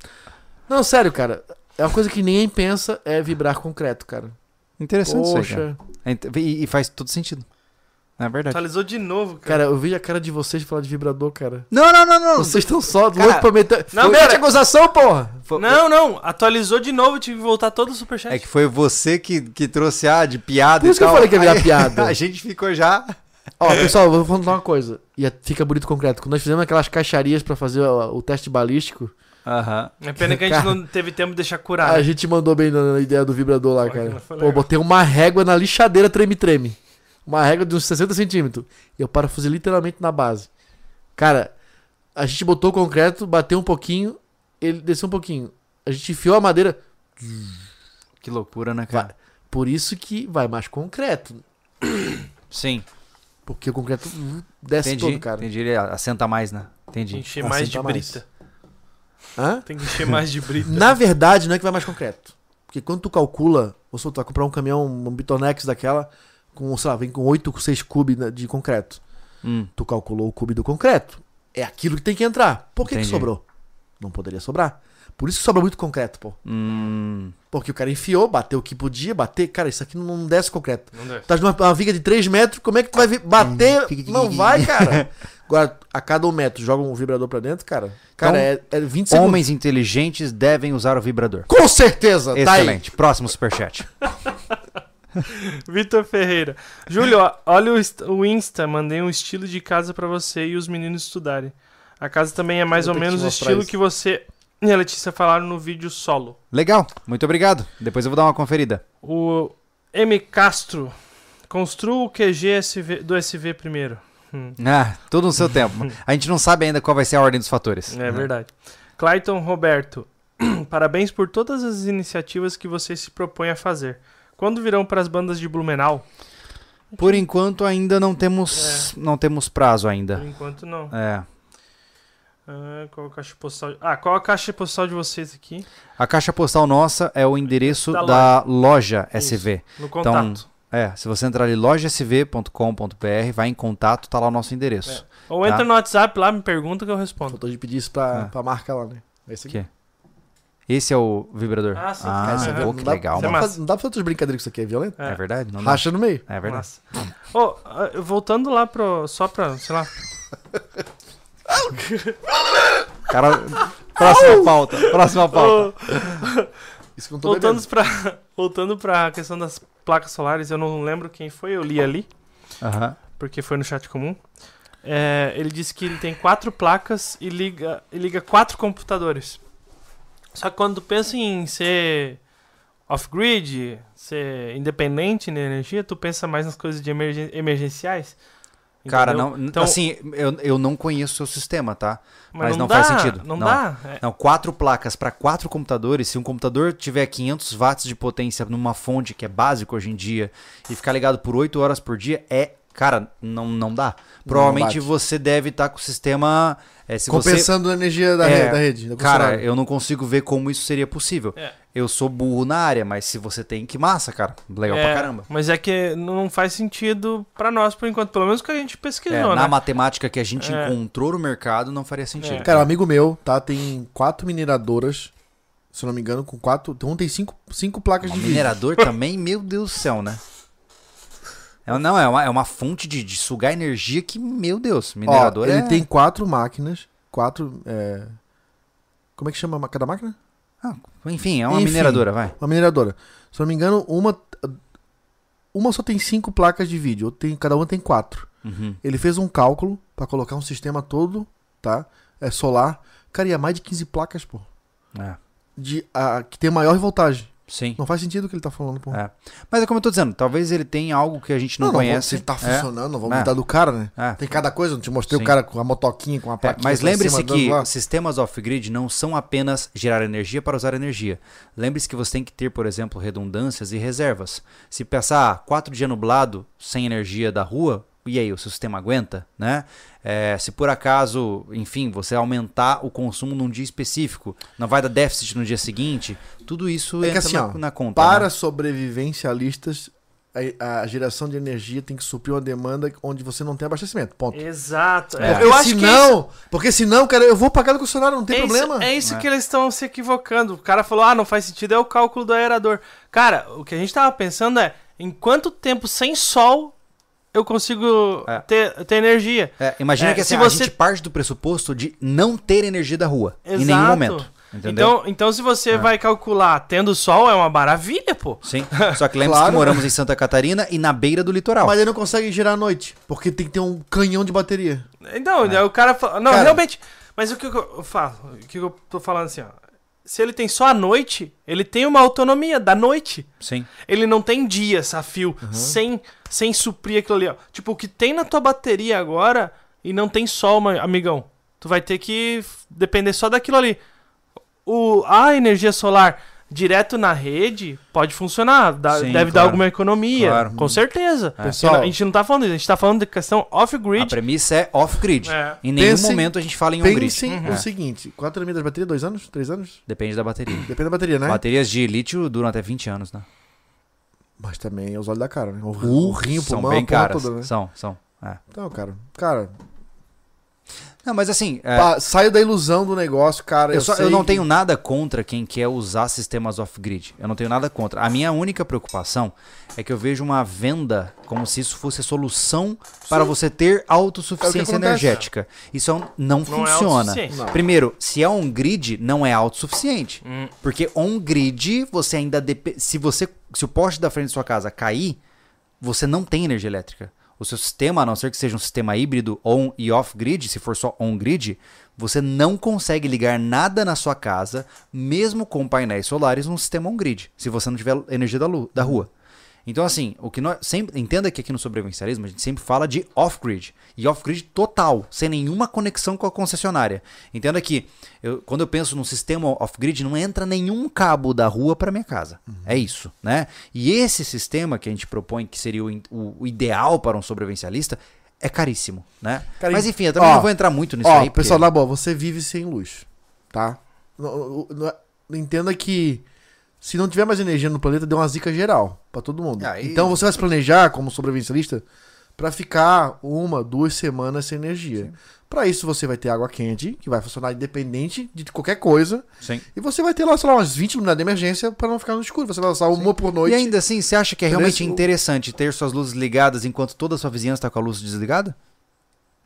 Não, sério, cara. É uma coisa que ninguém pensa é vibrar concreto, cara. Interessante isso aí, cara. Poxa. É E, e faz todo sentido. É verdade. Atualizou de novo, cara. Cara, eu vi a cara de vocês falar de vibrador, cara. Não, não, não, não. Vocês estão só Cara, loucos pra meter. não, Não, pera. mete acusação, porra! Foi- Não, não. Atualizou de novo, tive que voltar todo o superchat. É que foi você que, que trouxe a de piada Por e isso que eu tal. falei que ia virar Aí piada. A gente ficou já. Ó, pessoal, eu vou contar uma coisa. E fica bonito concreto. Quando nós fizemos aquelas caixarias pra fazer o, o teste balístico, Aham. É pena que a gente Cara. não teve tempo de deixar curar. a né? gente mandou bem na, na ideia do vibrador lá, Pô, cara. foi Pô, legal. botei uma régua na lixadeira treme-treme. Uma régua de uns 60 centímetros. E eu parafusei literalmente na base. Cara, a gente botou o concreto, bateu um pouquinho, ele desceu um pouquinho. a gente enfiou a madeira. Que loucura, né, Vai. cara? Por isso que vai mais concreto. Sim. Porque o concreto uh, desce Entendi. todo, cara. Entendi. Ele assenta mais, né? Tem que Entendi. encher mais de tá mais. brita. Hã? Tem que encher mais de brita. Na verdade, não é que vai mais concreto. Porque quando tu calcula, ou seja, tu vai comprar um caminhão, um Bitonex daquela, com, sei lá, vem com 8, 6 cubos de concreto. Hum. Tu calculou o cubo do concreto. É aquilo que tem que entrar. Por que, que sobrou? Não poderia sobrar. Por isso que sobra muito concreto, pô. Hum. Porque o cara enfiou, bateu o que podia, bater. Cara, isso aqui não desce concreto. Não deve. Tá numa uma viga de 3 metros, como é que tu vai bater? Não vai, cara. Agora, a cada um metro, joga um vibrador pra dentro, cara. Cara, é, é 20 segundos. Homens inteligentes devem usar o vibrador. Com certeza, tá. Excelente. Próximo superchat. Vitor Ferreira. Júlio, olha o, inst- o Insta, mandei um estilo de casa pra você e os meninos estudarem. A casa também é mais Vou ou menos o estilo isso. que você e a Letícia falaram no vídeo solo. Legal. Muito obrigado. Depois eu vou dar uma conferida. O M. Castro. Construa o QG SV do SV primeiro. Hum, Ah, tudo no seu tempo. A gente não sabe ainda qual vai ser a ordem dos fatores. é verdade. Clayton Roberto. Parabéns por todas as iniciativas que você se propõe a fazer. Quando virão para as bandas de Blumenau? Por enquanto ainda não temos, não temos prazo ainda. Por enquanto não. É. Ah, qual a caixa postal? Ah, qual a caixa postal de vocês aqui? A caixa postal nossa é o endereço Da da, loja Isso. SV. No contato. É, se você entrar ali lojasv.com.br, vai em contato, tá lá o nosso endereço. Ou Tá. entra no WhatsApp lá, me pergunta que eu respondo. Faltou de pedir isso pra, Ah. pra marca lá, né? É isso aqui. Que? Esse é o vibrador. Ah, sim. Ah, Cara, isso é pô, que não dá- legal, é mano. Não, massa. faz- não dá pra fazer outras brincadeiras que isso aqui é violento? É verdade, não dá. Racha no meio. É verdade. Ô, ah, voltando lá pro. Só pra, sei lá. Cara, próxima pauta. Próxima pauta. Isso que eu não tô voltando, bebendo. pra, voltando pra questão das placas solares, eu não lembro quem foi, eu li ali, Aham. porque foi no chat comum. É, ele disse que ele tem quatro placas e liga, e liga quatro computadores. Só que quando tu pensa em ser off-grid, ser independente na energia, tu pensa mais nas coisas de emergen- emergenciais. Cara, entendeu? não, Então- assim, eu, eu não conheço o seu sistema, tá? mas não dá, faz sentido. Não, Não. dá. É, Não, quatro placas para quatro computadores. Se um computador tiver 500 watts de potência numa fonte que é básico hoje em dia e ficar ligado por 8 horas por dia, é. Cara, não, não dá. Provavelmente bate. você deve estar com o sistema. é, se você, Compensando a energia da, É, rede, da rede. da Cara, eu não consigo ver como isso seria possível. É. Eu sou burro na área, mas se você tem, que massa, cara. Legal é, pra caramba. Mas é que não faz sentido pra nós por enquanto, pelo menos que a gente É, pesquisou, na né? matemática que a gente É. encontrou no mercado, não faria sentido. É. Cara, um amigo meu, tá? Tem quatro mineradoras, se eu não me engano, com quatro. Um tem cinco, cinco placas Um de vídeo. minerador também, meu Deus do céu, né? É, não, é uma, é uma fonte de, de sugar energia que, meu Deus, Ó, minerador ele é... tem quatro máquinas, quatro. é, Como é que chama cada máquina? Ah, enfim, é uma Enfim. mineradora, vai. Uma mineradora. Se não me engano, uma. Uma só tem cinco placas de vídeo, tem, cada uma tem quatro. Uhum. Ele fez um cálculo pra colocar um sistema todo, tá? É solar. Cara, ia mais de 15 placas, pô. É, De, a, que tem maior voltagem. Sim. Não faz sentido o que ele tá falando, pô. É. Mas é como eu tô dizendo, talvez ele tenha algo que a gente não, se conhece. ele tá É, funcionando, não vamos É. mudar do cara, né? é. Tem cada coisa, não te mostrei Sim. o cara com a motoquinha, com a É, plaquinha. mas lembre-se que sistemas off-grid não são apenas gerar energia para usar energia. Lembre-se que você tem que ter, por exemplo, redundâncias e reservas. Se passar ah, quatro dias nublado, sem energia da rua, e aí, o seu sistema aguenta, né? É, se por acaso, enfim, você aumentar o consumo num dia específico, não vai dar déficit no dia seguinte, tudo isso É que entra assim, na, ó, na conta. Para né? sobrevivencialistas, a, a geração de energia tem que suprir uma demanda onde você não tem abastecimento. Ponto. Exato. É. Eu Porque acho que senão, porque senão, cara, eu vou pagar do concessionário, não tem é isso, problema. é isso É. que eles estão se equivocando. O cara falou, ah, não faz sentido, é o cálculo do aerador. Cara, o que a gente tava pensando é, em quanto tempo sem sol eu consigo É. ter, ter energia? É, imagina É, que se assim, a você- gente parte do pressuposto de não ter energia da rua em nenhum Exato. momento. Entendeu? Então, então, se você É. vai calcular tendo sol, é uma maravilha, pô. Sim. Só que lembre-se Claro. que moramos em Santa Catarina e na beira do litoral. Mas ele não consegue girar à noite, porque tem que ter um canhão de bateria. Então, É. o cara fala. Não, Cara- realmente. Mas o que eu falo? O que eu tô falando assim, ó. Se ele tem só a noite, ele tem uma autonomia da noite. Sim. Ele não tem dias a fio Uhum. sem, sem suprir aquilo ali, ó. Tipo, o que tem na tua bateria agora e não tem sol, amigão. Tu vai ter que depender só daquilo ali. o, a energia solar direto na rede pode funcionar, dá- Sim, deve dar claro. alguma economia, Claro. com certeza. É. Pessoal- a gente não tá falando disso, a gente tá falando de questão A off-grid. premissa é off-grid. É. Em nenhum Pensem- momento a gente fala em on-grid. Pensem Uhum. o seguinte: qual a autonomia das baterias? Dois anos? Três anos? Depende da bateria. Depende da bateria, né? Baterias de lítio duram até 20 anos, né? Mas também é os olhos da cara, né? O, o rim, o são pulmão, bem a porra caras. toda, né? São, são. É. Então, cara, cara, Não, mas assim, é, pá, saio da ilusão do negócio, cara. eu, só- eu não que- tenho nada contra quem quer usar sistemas off-grid. Eu não tenho nada contra. A minha única preocupação é que eu vejo uma venda como se isso fosse a solução para você ter autossuficiência É energética. Isso é não, Não é funciona. autossuficiente. Não. Primeiro, se é on-grid, não é autossuficiente. Hum. Porque on-grid, você ainda depende. Se você. Se o poste da frente da sua casa cair, você não tem energia elétrica. O seu sistema, a não ser que seja um sistema híbrido on e off-grid, se for só on-grid, você não consegue ligar nada na sua casa, mesmo com painéis solares, num sistema on-grid, se você não tiver energia da, lu- da rua. Então, assim, o que nós sempre. Entenda que aqui no sobrevivencialismo a gente sempre fala de off-grid. E off-grid total, sem nenhuma conexão com a concessionária. Entenda que eu- quando eu penso num sistema off-grid, não entra nenhum cabo da rua para minha casa. É isso, né? E esse sistema que a gente propõe, que seria o, o- ideal para um sobrevivencialista, é caríssimo, né? Cara, Mas enfim, eu também ó, não vou entrar muito nisso Ó, aí. porque- pessoal, na boa, você vive sem luz, tá? Não- não- não- Entenda que se não tiver mais energia no planeta, deu uma zica geral pra todo mundo. Aí- Então você vai se planejar como sobrevivencialista pra ficar uma, duas semanas sem energia. Pra isso você vai ter água quente, que vai funcionar independente de qualquer coisa, Sim. e você vai ter lá, sei lá, umas 20 luminares de emergência pra não ficar no escuro. Você vai usar uma por noite. E ainda assim, você acha que é realmente interessante ter suas luzes ligadas enquanto toda a sua vizinhança está com a luz desligada?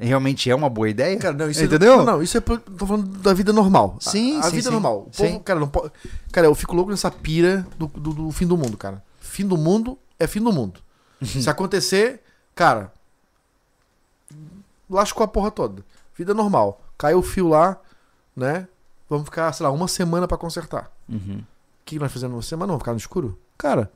Realmente é uma boa ideia? Cara, não, isso Entendeu? É, não, isso é. Tô falando da vida normal. A- Sim, a, sim, vida sim. normal. O Sim. povo, cara, não pode. Cara, eu fico louco nessa pira do, do, do fim do mundo, cara. Fim do mundo é fim do mundo. Se acontecer, cara. Lascou a porra toda. Vida normal. Caiu o fio lá, né? Vamos ficar, sei lá, uma semana pra consertar. Uhum. O que nós fizemos uma semana? Vamos ficar no escuro? Cara,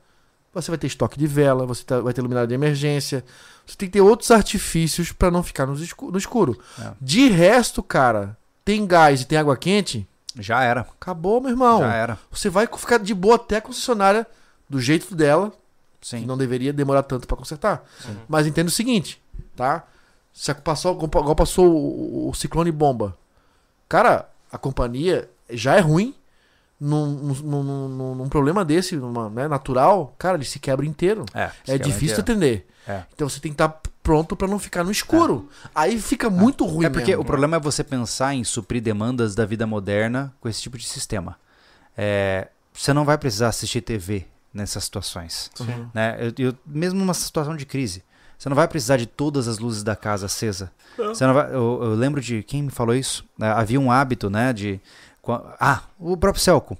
você vai ter estoque de vela, você tá- vai ter luminária de emergência. Você tem que ter outros artifícios pra não ficar no escuro. No escuro. É. De resto, cara, tem gás e tem água quente, Já era. acabou, meu irmão. Já era. Você vai ficar de boa até a concessionária do jeito dela, que Sim. não deveria demorar tanto pra consertar. Sim. Mas entenda o seguinte, tá? Se a- passou, igual passou o, o ciclone bomba. Cara, a companhia já é ruim. Num, num, num- num- problema desse, numa, né, natural, cara, ele se quebra inteiro. É, É difícil atender. É. Então você tem que estar pronto pra não ficar no escuro. Aí fica muito ruim É porque mesmo. o problema é você pensar em suprir demandas da vida moderna com esse tipo de sistema. É, você não vai precisar assistir TV nessas situações. Né? Eu, eu- mesmo numa situação de crise. Você não vai precisar de todas as luzes da casa acesa. Você não vai- eu, eu lembro de quem me falou isso. né? Havia um hábito, né? De ah, o próprio Celco.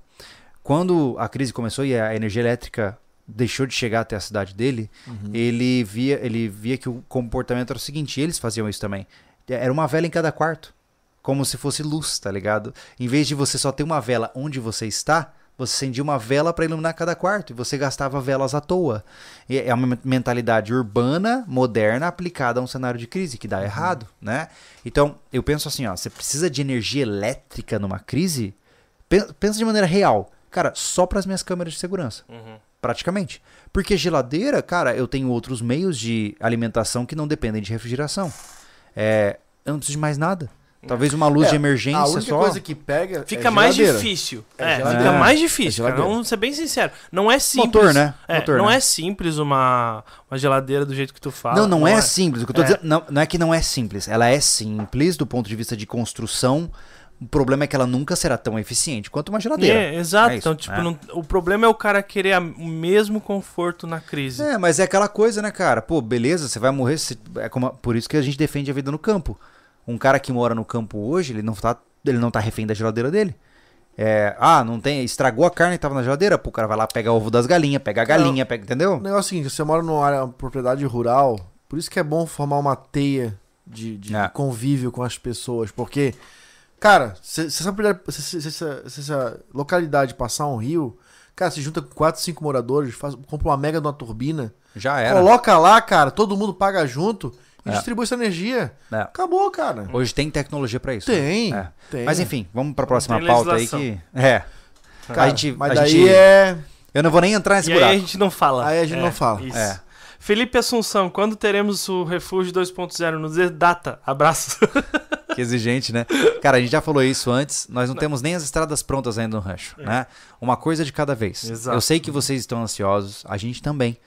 Quando a crise começou e a energia elétrica deixou de chegar até a cidade dele, Uhum. ele via ele via que o comportamento era o seguinte. e eles faziam isso também. Era uma vela em cada quarto, como se fosse luz, tá ligado? Em vez de você só ter uma vela onde você está, você acendia uma vela para iluminar cada quarto e você gastava velas à toa. E é uma mentalidade urbana, moderna, aplicada a um cenário de crise que dá errado, né? Então, eu penso assim, ó, você precisa de energia elétrica numa crise? Pen- Pensa de maneira real. Cara, só para as minhas câmeras de segurança, Uhum. praticamente. Porque geladeira, cara, eu tenho outros meios de alimentação que não dependem de refrigeração. É, eu não preciso de mais nada. Talvez uma luz É, de A emergência única só. coisa que pega Fica é mais difícil. É É, fica mais É difícil, cara. geladeira. Vamos ser bem sincero. Não é simples. Motor, né? É, Motor, não né? é simples uma, uma geladeira do jeito que tu fala. Não, não, é, simples. O que eu tô É. dizendo, não, não é que não é simples. Ela é simples do ponto de vista de construção. O problema é que ela nunca será tão eficiente quanto uma geladeira. É, exato. É então, tipo, é. não- o problema é o cara querer a- o mesmo conforto na crise. É, mas é aquela coisa, né, cara? Pô, beleza, você vai morrer. se- é como, por isso que a gente defende a vida no campo. Um cara que mora no campo hoje, ele não tá, ele não tá refém da geladeira dele. É, ah, não tem. Estragou a carne que tava na geladeira, pô, o cara vai lá pegar o ovo das galinhas, pega a galinha, pega, O entendeu? negócio é o seguinte, você mora numa área, uma propriedade rural, por isso que é bom formar uma teia de, de É. convívio com as pessoas, porque, cara, se, se essa, se- se essa localidade passar um rio, cara, se junta com 4, 5 moradores, faz, compra uma mega de uma turbina, Já era. coloca lá, cara, todo mundo paga junto e É. distribui essa energia. É. Acabou, cara. Hoje tem tecnologia pra isso. Tem, É. tem. Mas enfim, vamos pra próxima Tem pauta aí que. É. Cara, a gente, mas a daí gente- é... Eu não vou nem entrar nesse E aí buraco. a gente não fala. Aí a gente É, não fala. Isso. É. Felipe Assunção, quando teremos o Refúgio 2.0 no Z-Data? Abraço. Que exigente, né? Cara, a gente já falou isso antes. Nós não, temos nem as estradas prontas ainda no rancho, né? Uma coisa de cada vez. Exato. Eu sei que vocês estão ansiosos, a gente também.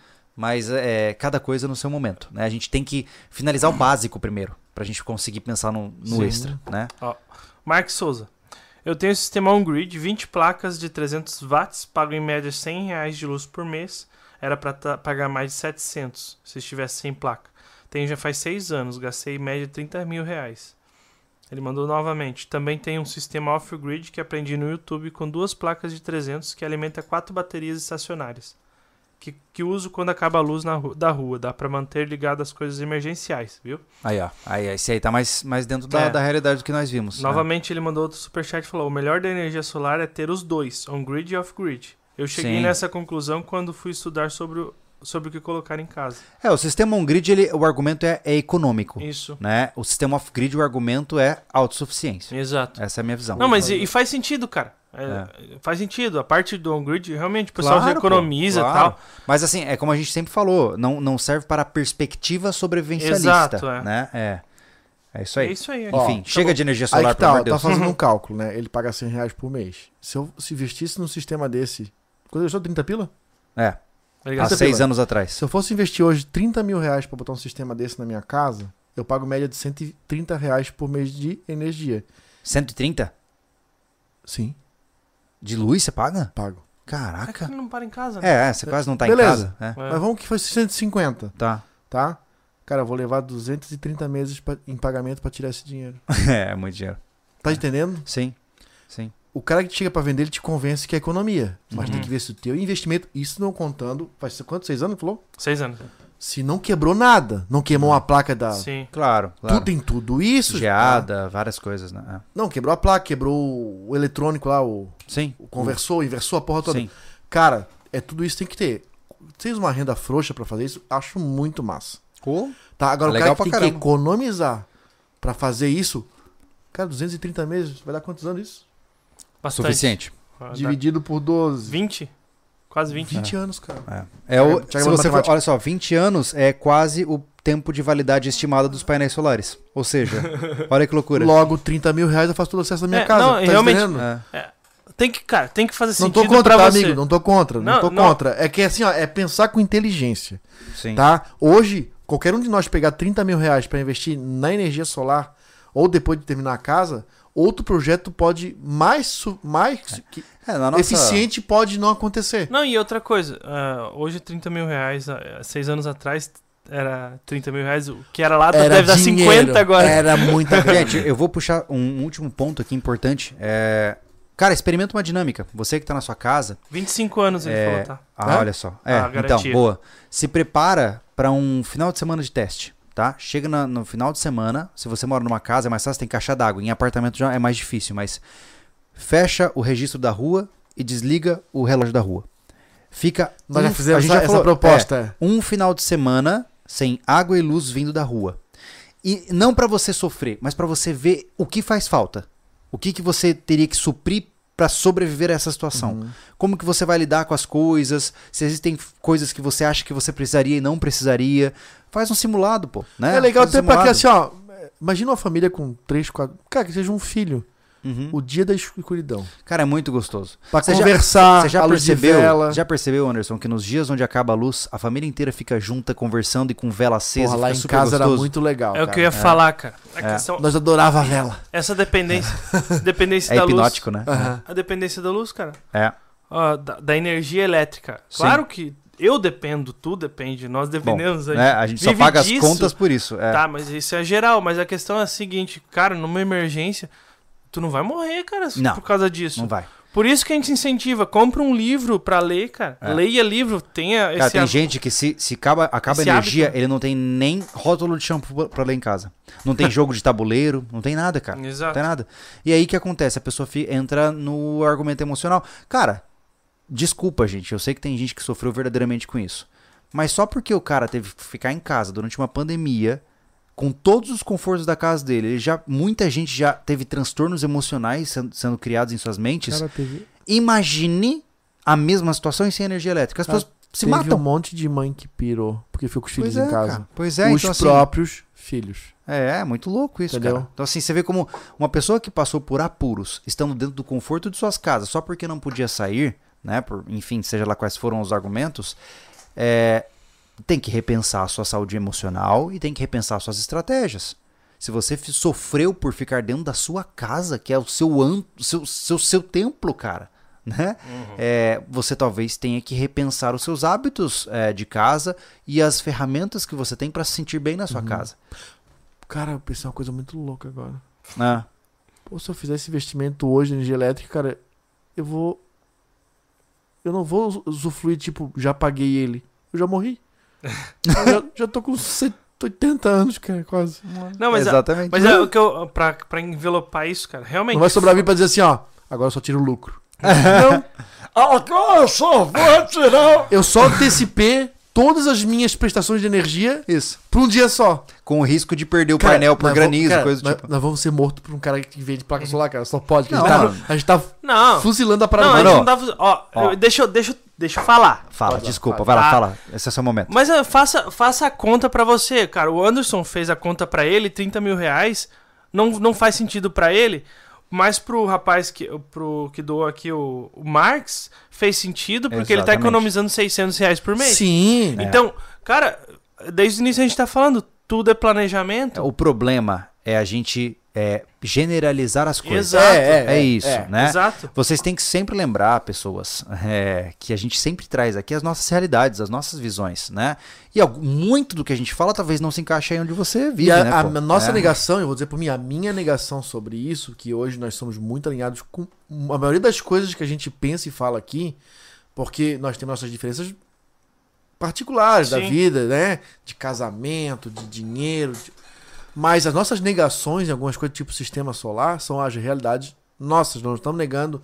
Mas é cada coisa no seu momento, né? A gente tem que finalizar o básico primeiro, pra gente conseguir pensar no, no extra, né? Mark Souza. Eu tenho um sistema on-grid, 20 placas de 300 watts, pago em média 100 reais de luz por mês. Era pra ta- pagar mais de 700 se estivesse sem placa. Tenho já faz 6 anos, gastei em média 30 mil reais. Ele mandou novamente. Também tem um sistema off-grid que aprendi no YouTube com duas placas de 300 que alimenta quatro baterias estacionárias. Que, que uso quando acaba a luz na da rua. Dá pra manter ligado as coisas emergenciais, viu? Aí, ó. Aí, esse aí tá mais, mais dentro da, É. da realidade do que nós vimos. né? Novamente ele mandou outro superchat e falou: O melhor da energia solar é ter os dois, on-grid e off-grid. Eu cheguei Sim. nessa conclusão quando fui estudar sobre o, sobre o que colocar em casa. É, o sistema on-grid, ele- o argumento é, é econômico, Isso. né? O sistema off-grid, o argumento é autossuficiência. Exato. Essa é a minha visão. Não, mas e, e faz sentido, cara. É, Faz sentido. A parte do on-grid, realmente, o pessoal Claro, economiza e claro. tal. Mas assim, é como a gente sempre falou, não, não serve para a perspectiva sobrevivencialista, Exato, é. né? É. É isso É aí. isso aí. Ó, Enfim, tá chega bom. de energia Aí solar, que pelo tá, tá fazendo um cálculo, né? Ele paga 100 reais por mês. Se eu se investisse num sistema desse... Quando eu sou 30 pila? É, Tá há seis pila. anos atrás. Se eu fosse investir hoje 30 mil reais pra botar um sistema desse na minha casa, eu pago média de 130 reais por mês de energia. 130? Sim, De luz você paga? pago. É que Caraca. ele não para em casa. né? É, é, você quase não tá Beleza. em casa. É. É. Mas vamos que fosse 150, Tá. tá? Cara, eu vou levar 230 meses pra- em pagamento pra tirar esse dinheiro. É, muito dinheiro. Tá entendendo? Sim. Sim. O cara que chega pra vender, ele te convence que é economia. Mas Uhum. tem que ver se o teu investimento, isso não contando, faz quanto? Seis anos, falou? Seis anos. Se não quebrou nada, não queimou a placa da... Sim. Claro, claro. Tudo tem tudo isso. tá? Geada, várias coisas, né? É. Não, quebrou a placa, quebrou o eletrônico lá, o, Sim. o conversor, inversor, a porra toda. Sim. Cara, é tudo isso que tem que ter. Vocês uma renda frouxa pra fazer isso, acho muito massa. Cool. Tá, agora É o legal cara que tem pra que caramba. economizar pra fazer isso, cara, 230 meses, vai dar quantos anos isso? Bastante. Suficiente. Dividido por 12. 20? Quase 20. 20 anos, cara. É. É o, se é você for, olha só, 20 anos é quase o tempo de validade estimada dos painéis solares. Ou seja, olha que loucura. Logo, 30 mil reais eu faço todo acesso à minha É, casa. não, tá realmente- entendendo? É. Tem que, cara, tem que fazer Não tô sentido contra, pra tá, você. amigo? Não tô contra. Não, Não, tô não. contra. É que assim, ó, é pensar com inteligência. Sim. Tá? Hoje, qualquer um de nós pegar 30 mil reais pra investir na energia solar, ou depois de terminar a casa, outro projeto pode mais, mais que- É, na nossa... eficiente pode não acontecer. Não, e outra coisa, ah, hoje 30 mil reais, ah, seis anos atrás era 30 mil reais, o que era lá deve dar 50 agora. Era muita grana. Gente, eu vou puxar um último ponto aqui importante. É... Cara, experimenta uma dinâmica. Você que tá na sua casa. 25 anos ele É, falou, tá? Ah, É? olha só. É, Ah, então, boa. Se prepara para um final de semana de teste, tá? Chega na- no final de semana. Se você mora numa casa, é mais fácil, tem caixa d'água. Em apartamento já é mais difícil, mas fecha o registro da rua e desliga o relógio da rua. Fica. Nós já um- fizemos a gente já essa falou, proposta. é. é, um final de semana sem água e luz vindo da rua. E não pra você sofrer, mas pra você ver o que faz falta. O que, que você teria que suprir pra sobreviver a essa situação. Uhum. Como que você vai lidar com as coisas? Se existem coisas que você acha que você precisaria e não precisaria. Faz um simulado, pô. Né? É legal Faz um até pra que simulado. assim, ó. Imagina uma família com 3, 4. Cara, que seja um filho. Uhum. O dia da escuridão. Cara, é muito gostoso. Pra Você já- conversar, Você já a luz de percebeu, vela. já percebeu, Anderson, que nos dias onde acaba a luz, a família inteira fica junta, conversando e com vela acesa. Porra, lá fica em super casa era gostoso. muito legal. É o cara. que eu ia falar, cara. A É. questão, Nós adorava a vela. essa dependência, dependência É da hipnótico, né? Aham. luz. A dependência da luz, cara. É. Ó, da, da energia elétrica. Sim. Claro que eu dependo, tu depende, nós dependemos. Né? A gente só paga as disso. contas por isso. É. Tá, mas isso é geral. Mas a questão é a seguinte, cara, numa emergência, tu não vai morrer, cara, Não. por causa disso. Não vai. Por isso que a gente incentiva, compra um livro pra ler, cara. É. Leia livro, tenha Cara, esse tem há- gente que se, se acaba, acaba Esse energia, hábito. ele não tem nem rótulo de shampoo pra- ler em casa. Não tem jogo de tabuleiro, não tem nada, cara. Não Exato. tem nada. E aí o que acontece? A pessoa fi- entra no argumento emocional. Cara, desculpa, gente. Eu sei que tem gente que sofreu verdadeiramente com isso. Mas só porque o cara teve que ficar em casa durante uma pandemia, com todos os confortos da casa dele, ele já muita gente já teve transtornos emocionais sendo, sendo criados em suas mentes. Cara, teve, Imagine a mesma situação e sem energia elétrica. As Cara, pessoas se teve matam. um monte de mãe que pirou porque ficou com os filhos Pois é, em casa. cara. Pois é, os então assim, próprios filhos. é, é muito louco isso, Entendeu? cara. Então assim, você vê como uma pessoa que passou por apuros, estando dentro do conforto de suas casas, só porque não podia sair, né, por, enfim, seja lá quais foram os argumentos, é, tem que repensar a sua saúde emocional e tem que repensar suas estratégias. Se você sofreu por ficar dentro da sua casa, que é o seu, an- seu, seu, seu templo, cara, né? É, você talvez tenha que repensar os seus hábitos é, de casa e as ferramentas que você tem para se sentir bem na sua casa. Cara, eu pensei uma coisa muito louca agora. né? Pô, se eu fizer esse investimento hoje em energia elétrica, cara, eu vou. Eu não vou usu- usufruir, tipo, já paguei ele. Eu já morri. Já, já tô com 180 anos, cara, quase. Não, mas, é- Exatamente. mas é o que eu. Pra, pra envelopar isso, cara, realmente. Não vai sobrar vir pra dizer assim, ó. Agora eu só tiro o lucro. não. Agora eu só vou tirar. Eu só antecipei todas as minhas prestações de energia Isso. pra um dia só. Com o risco de perder o Cara, painel por nós granizo, cara, coisa do nós, tipo. nós vamos ser mortos por um cara que vende placa solar, cara. Só pode. que Não, a, gente tá, mano. a gente tá Não. fuzilando a parada. Não, a Mano, gente não dá. fuz- Ó, ó. eu- deixa, eu- deixa, eu- deixa eu falar. Fala, desculpa, vai lá, Tá. fala. Esse é o seu momento. Mas eh, faça, faça a conta pra você, cara. O Anderson fez a conta pra ele, 30 mil reais. Não, não faz sentido pra ele. Mas pro rapaz que, pro, que doou aqui, o, o Marx, fez sentido porque ele tá Exatamente. economizando 600 reais por mês. Sim. Então, cara, desde o início a gente tá falando, tudo é planejamento. O problema é a gente é, generalizar as coisas. Exato. É, isso, é. né? Exato. Vocês têm que sempre lembrar, pessoas, é, que a gente sempre traz aqui as nossas realidades, as nossas visões, né? E algo- muito do que a gente fala talvez não se encaixe aí onde você vive, E a, né? a nossa É. negação, eu vou dizer por mim, a minha negação sobre isso, que hoje nós somos muito alinhados com a maioria das coisas que a gente pensa e fala aqui, porque nós temos nossas diferenças particulares da Sim. vida, né? De casamento, de dinheiro. de- Mas as nossas negações em algumas coisas, tipo sistema solar, são as realidades nossas. Nós não estamos negando.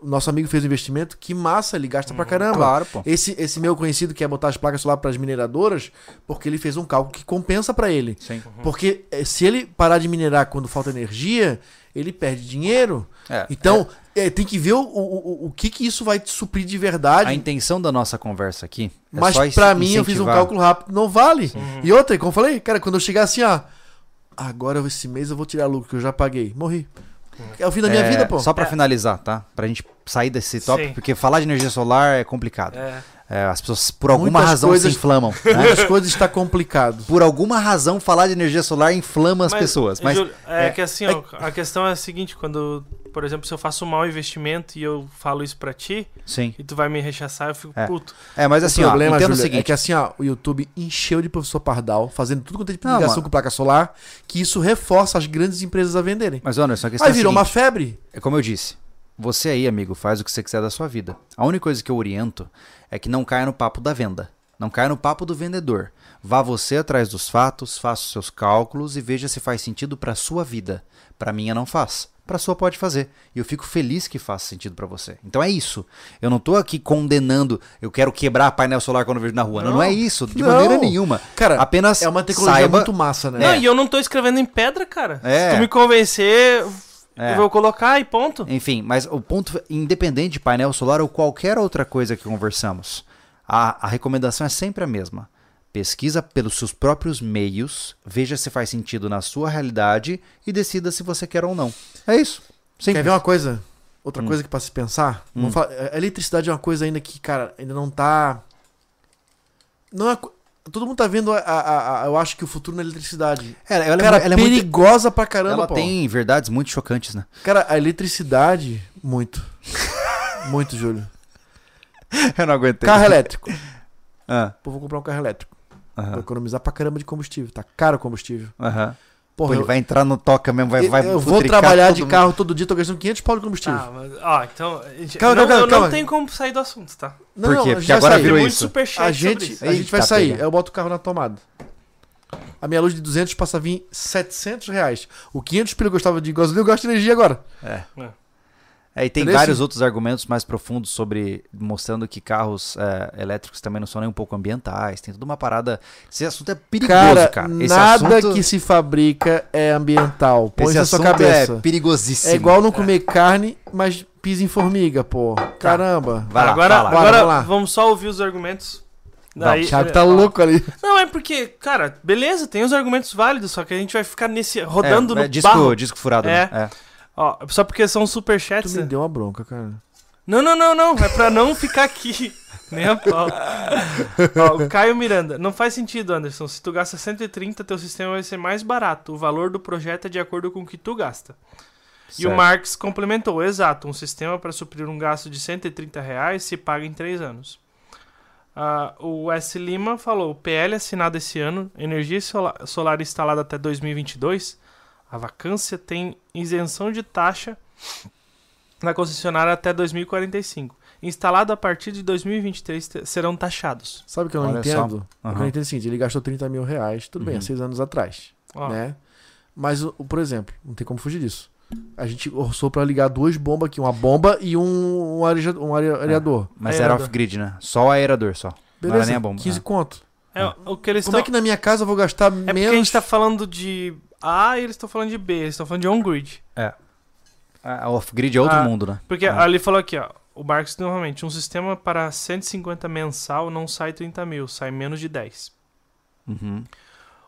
O nosso amigo fez um investimento, que massa, ele gasta pra caramba. Claro, pô. Esse, esse meu conhecido quer botar as placas solar para as mineradoras, porque ele fez um cálculo que compensa para ele. Sim. Porque eh, se ele parar de minerar quando falta energia, ele perde dinheiro. É, Então, eh, tem que ver o, o, o, o que, que isso vai te suprir de verdade. A intenção da nossa conversa aqui é Mas in- mim, eu fiz um incentivar- cálculo rápido, não vale. Uhum. E outra, como eu falei, cara, quando eu chegar assim, ó, agora esse mês eu vou tirar lucro, que eu já paguei. Morri. É o fim da minha É, vida, pô. Só pra É. finalizar, tá? Pra gente sair desse tópico, Sim. porque falar de energia solar é complicado. É. É, as pessoas, por alguma Muitas razão, coisas- se inflamam. né? Muitas coisas está complicado. Por alguma razão, falar de energia solar inflama as Mas, pessoas. Mas Júlio, é, é- que assim, ó, a questão é a seguinte, quando, por exemplo, se eu faço um mau investimento e eu falo isso pra ti, sim. e tu vai me rechaçar, eu fico É. puto. É, mas assim, o ó, problema, entenda o seguinte. é que assim, ó, o YouTube encheu de professor Pardal, fazendo tudo quanto é tipo de Não, mano. com placa solar, que isso reforça as grandes empresas a venderem. Mas, Anderson, a questão Aí é virou uma seguinte, febre. É como eu disse. Você aí, amigo, faz o que você quiser da sua vida. A única coisa que eu oriento é que não caia no papo da venda. Não caia no papo do vendedor. Vá você atrás dos fatos, faça os seus cálculos e veja se faz sentido pra sua vida. Pra minha não faz. Pra sua pode fazer. E eu fico feliz que faça sentido pra você. Então é isso. Eu não tô aqui condenando, eu quero quebrar painel solar quando eu vejo na rua. Não, não, Não. é isso, de Não. maneira nenhuma. Cara, Apenas é uma tecnologia saiba, muito massa, né? Não, e eu não tô escrevendo em pedra, cara. É. Se tu me convencer, É. eu vou colocar e ponto. Enfim, mas o ponto, independente de painel solar ou qualquer outra coisa que conversamos, a, a recomendação é sempre a mesma. Pesquisa pelos seus próprios meios, veja se faz sentido na sua realidade e decida se você quer ou não. É isso. Quer ver uma coisa? Outra Hum. coisa que pra se pensar? Hum. Falar- a eletricidade é uma coisa ainda que, cara, ainda não tá. Não é. Todo mundo tá vendo, a, a- a- eu acho que o futuro na eletricidade. É, ela, cara, ela é muito, perigosa pra caramba, ela pô. tem verdades muito chocantes, né? Cara, a eletricidade, muito. muito, Júlio. Eu não aguentei. Carro elétrico. Ah, Pô, vou comprar um carro elétrico. Vou economizar pra caramba de combustível. Tá caro o combustível. aham. Porra, ele eu, vai entrar no toca mesmo, vai, eu- vai eu vou trabalhar de mundo. carro todo dia, tô gastando 500 pau de combustível. Tá, mas, ó, então. gente, Calma, não, calma, eu calma. não tenho como sair do assunto, tá? Não, Por não, quê? Porque gente vai agora sair. virou isso. A gente, isso. a gente vai Eita, sair. pega. Eu boto o carro na tomada. A minha luz de 200 passa a vir 700 reais. O 500 pila eu gostava de gasolina, eu gasto de energia agora. É. É. É, e tem Entendeu? vários outros argumentos mais profundos sobre mostrando que carros é, elétricos também não são nem um pouco ambientais. Tem toda uma parada. Esse assunto é perigoso, Cara, cara. Esse nada assunto, que se fabrica é ambiental. Põe esse na sua assunto cabeça. é perigosíssimo. É igual não comer carne, mas pisa em formiga, pô. Caramba. Vai lá, agora fala. Bora, agora vamos lá. vamos só ouvir os argumentos. o Thiago tá ó, louco ali. Não, é porque, cara, beleza, tem os argumentos válidos, só que a gente vai ficar nesse rodando é, no é disco, barro. disco furado. É. né? Ó, só porque são Tu superchats. me né? deu uma bronca, cara. Não, não, não, não. É pra não ficar aqui. Nem a pau. Ó, o Caio Miranda. Não faz sentido, Anderson. Se tu gasta 130, teu sistema vai ser mais barato. O valor do projeto é de acordo com o que tu gasta. E o Certo. Marx complementou. Exato. Um sistema para suprir um gasto de 130 reais se paga em 3 anos. Ah, o S. Lima falou: o PL assinado esse ano, energia sola- solar instalada até 2022, a vacância tem isenção de taxa na concessionária até 2045. Instalado a partir de 2023 te- serão taxados. Sabe o que eu não Olha entendo? Que eu não entendo é o seguinte, ele gastou 30 mil reais, tudo bem, há Uhum. seis anos atrás, Ó, né? Mas, por exemplo, não tem como fugir disso. A gente orçou pra ligar duas bombas aqui, uma bomba e um, um, areja- um are- areador. Mas Aerador. era off-grid, né? Só o aerador, só. Não era Beleza, nem a bomba. 15 É. conto. é, o que eles Como é estão. que na minha casa eu vou gastar É porque a menos... gente tá falando de A e eles estão falando de B, eles estão falando de on-grid. A off-grid é outro Ah, mundo, né? Porque Ah. ali falou aqui, ó. O Marx normalmente, um sistema para 150 mensal não sai 30 mil, sai menos de 10. Uhum.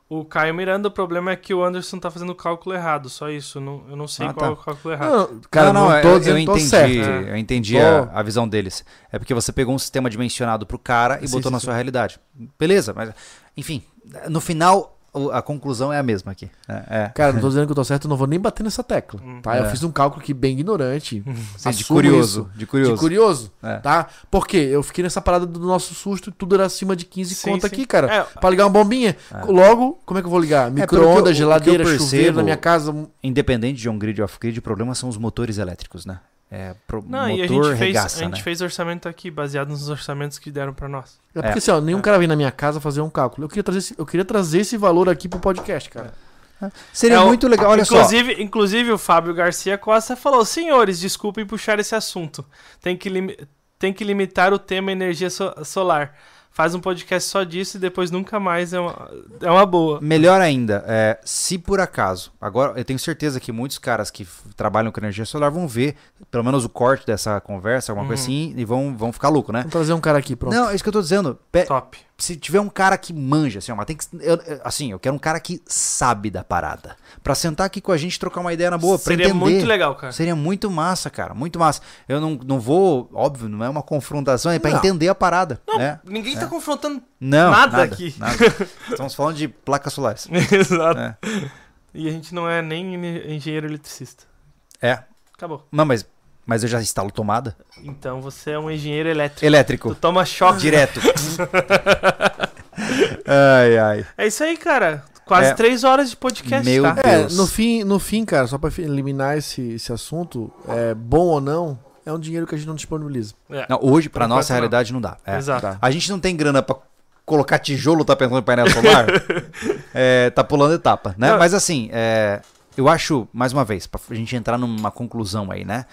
O Caio Miranda, o problema é que o Anderson tá fazendo o cálculo errado, só isso. Não, eu não sei Ah, qual tá. é o cálculo errado. Não, cara, não, não, tô eu, dizendo eu tô entendi, certo. eu entendi a, a visão deles. É porque você pegou um sistema dimensionado pro cara e Sim, botou sim, na sim. sua realidade. Beleza, mas enfim, no final a conclusão é a mesma aqui. É, é. Cara, não tô dizendo que eu tô certo, eu não vou nem bater nessa tecla, Hum. tá? Eu É. fiz um cálculo aqui bem ignorante, Assim, de assumo curioso, isso. de curioso. de curioso, É. tá? Porque eu fiquei nessa parada do nosso susto e tudo era acima de 15 Sim, conto sim. aqui, cara. É, Pra ligar uma bombinha. Logo, como é que eu vou ligar? eu- que Micro-ondas, eu geladeira, chuveiro percebo- na minha casa. Independente de on-grid ou off-grid, o problema são os motores elétricos, né? É, pro, Não, e a motor gente, fez, regaça, a gente né? fez orçamento aqui, baseado nos orçamentos que deram pra nós. É porque assim, ó, nenhum cara vem na minha casa fazer um cálculo. Eu queria trazer esse, eu queria trazer esse valor aqui pro podcast, cara. Seria É o- muito legal, olha só. inclusive, inclusive, o Fábio Garcia Costa falou: Senhores, desculpem puxar esse assunto. Tem que, tem que limitar o tema energia so- solar. Faz um podcast só disso e depois nunca mais é uma, é uma boa. Melhor ainda, é, se por acaso, agora eu tenho certeza que muitos caras que trabalham com energia solar vão ver pelo menos o corte dessa conversa, alguma coisa Uhum. assim, e vão, vão ficar louco, né? Vamos trazer um cara aqui, pronto. Não, é isso que eu tô dizendo. Pe- Top. Se tiver um cara que manja, assim, ó, mas tem que. eu- assim, eu quero um cara que sabe da parada. Pra sentar aqui com a gente e trocar uma ideia na boa, pra Seria entender. muito legal, cara. Seria muito massa, cara. Muito massa. Eu não, não vou, óbvio, não é uma confrontação, é pra Não. entender a parada. Não, né? ninguém tá confrontando Não, nada aqui. nada. Estamos falando de placas solares. Exato. É. E a gente não é nem engenheiro eletricista. É. Acabou. Não, mas, mas eu já instalo tomada. Então você é um engenheiro elétrico. Elétrico. Tu toma choque. Direto. ai, ai. É isso aí, cara. Quase É. três horas de podcast, Meu tá? Deus. É, no fim, no fim, cara, só pra eliminar esse, esse assunto, é, bom ou não, é um dinheiro que a gente não disponibiliza. É. Não, hoje, pra enquanto, nossa não. realidade, não dá. É. Exato. Tá. A gente não tem grana pra colocar tijolo, tá pensando em painel solar. É, tá pulando etapa, né? Não. Mas assim, é, eu acho, mais uma vez, pra gente entrar numa conclusão aí, né?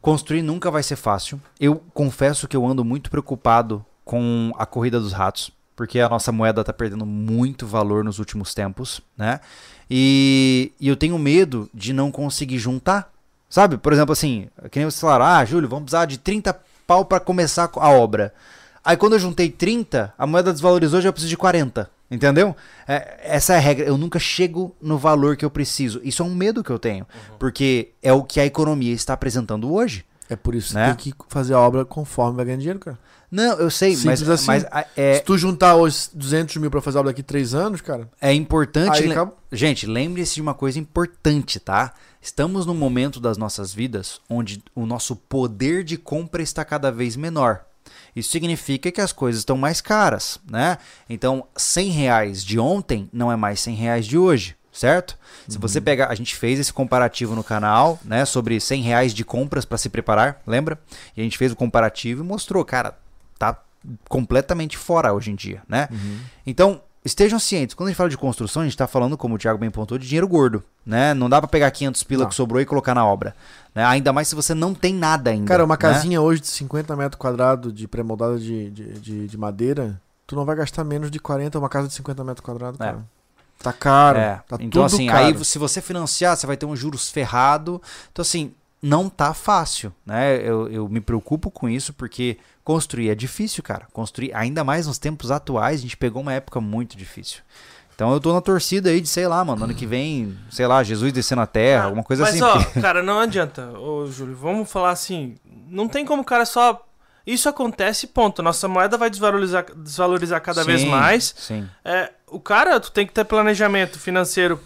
Construir nunca vai ser fácil. Eu confesso que eu ando muito preocupado com a corrida dos ratos, porque a nossa moeda tá perdendo muito valor nos últimos tempos, né? E, e eu tenho medo de não conseguir juntar. Sabe? Por exemplo, assim, que nem vocês falaram, ah, Júlio, vamos precisar de 30 pau pra começar a obra. Aí quando eu juntei 30, a moeda desvalorizou, já eu preciso de 40. Entendeu? É, essa é a regra. Eu nunca chego no valor que eu preciso. Isso é um medo que eu tenho. Porque é o que a economia está apresentando hoje. É por isso que Né? tem que fazer a obra conforme vai ganhar dinheiro, cara. Não, eu sei, mas, Simples assim. mas a- é, Se tu juntar os 200 mil pra fazer a obra daqui 3 anos, cara, é importante. aí le- acaba... Gente, lembre-se de uma coisa importante, tá? Estamos num momento das nossas vidas onde o nosso poder de compra está cada vez menor. Isso significa que as coisas estão mais caras, né? Então, 100 reais de ontem não é mais 100 reais de hoje, certo? Se você pegar, a gente fez esse comparativo no canal, né? Sobre 100 reais de compras para se preparar, lembra? E a gente fez o comparativo e mostrou, cara, tá completamente fora hoje em dia, né? Então, estejam cientes, quando a gente fala de construção, a gente tá falando, como o Thiago bem pontuou, de dinheiro gordo, né? Não dá pra pegar 500 pila Não. que sobrou e colocar na obra, né? Ainda mais se você não tem nada ainda. Cara, uma né? casinha hoje de 50 metros quadrados de pré-moldada de, de, de, de madeira, tu não vai gastar menos de 40 uma casa de 50 metros quadrados, É. cara. Tá caro. É, Tá então assim, caro. aí se você financiar, você vai ter um juros ferrado. Então assim, não tá fácil, né? Eu, eu me preocupo com isso porque construir é difícil, cara. Construir, ainda mais nos tempos atuais, a gente pegou uma época muito difícil. Então eu tô na torcida aí de, sei lá, mano, ano que vem, sei lá, Jesus descendo a terra, alguma coisa Mas assim. ó, porque- cara, não adianta, ô Júlio, vamos falar assim, não tem como o cara só... Isso acontece, ponto. Nossa moeda vai desvalorizar, desvalorizar cada vez Sim, mais. Sim. É, o cara, tu tem que ter planejamento financeiro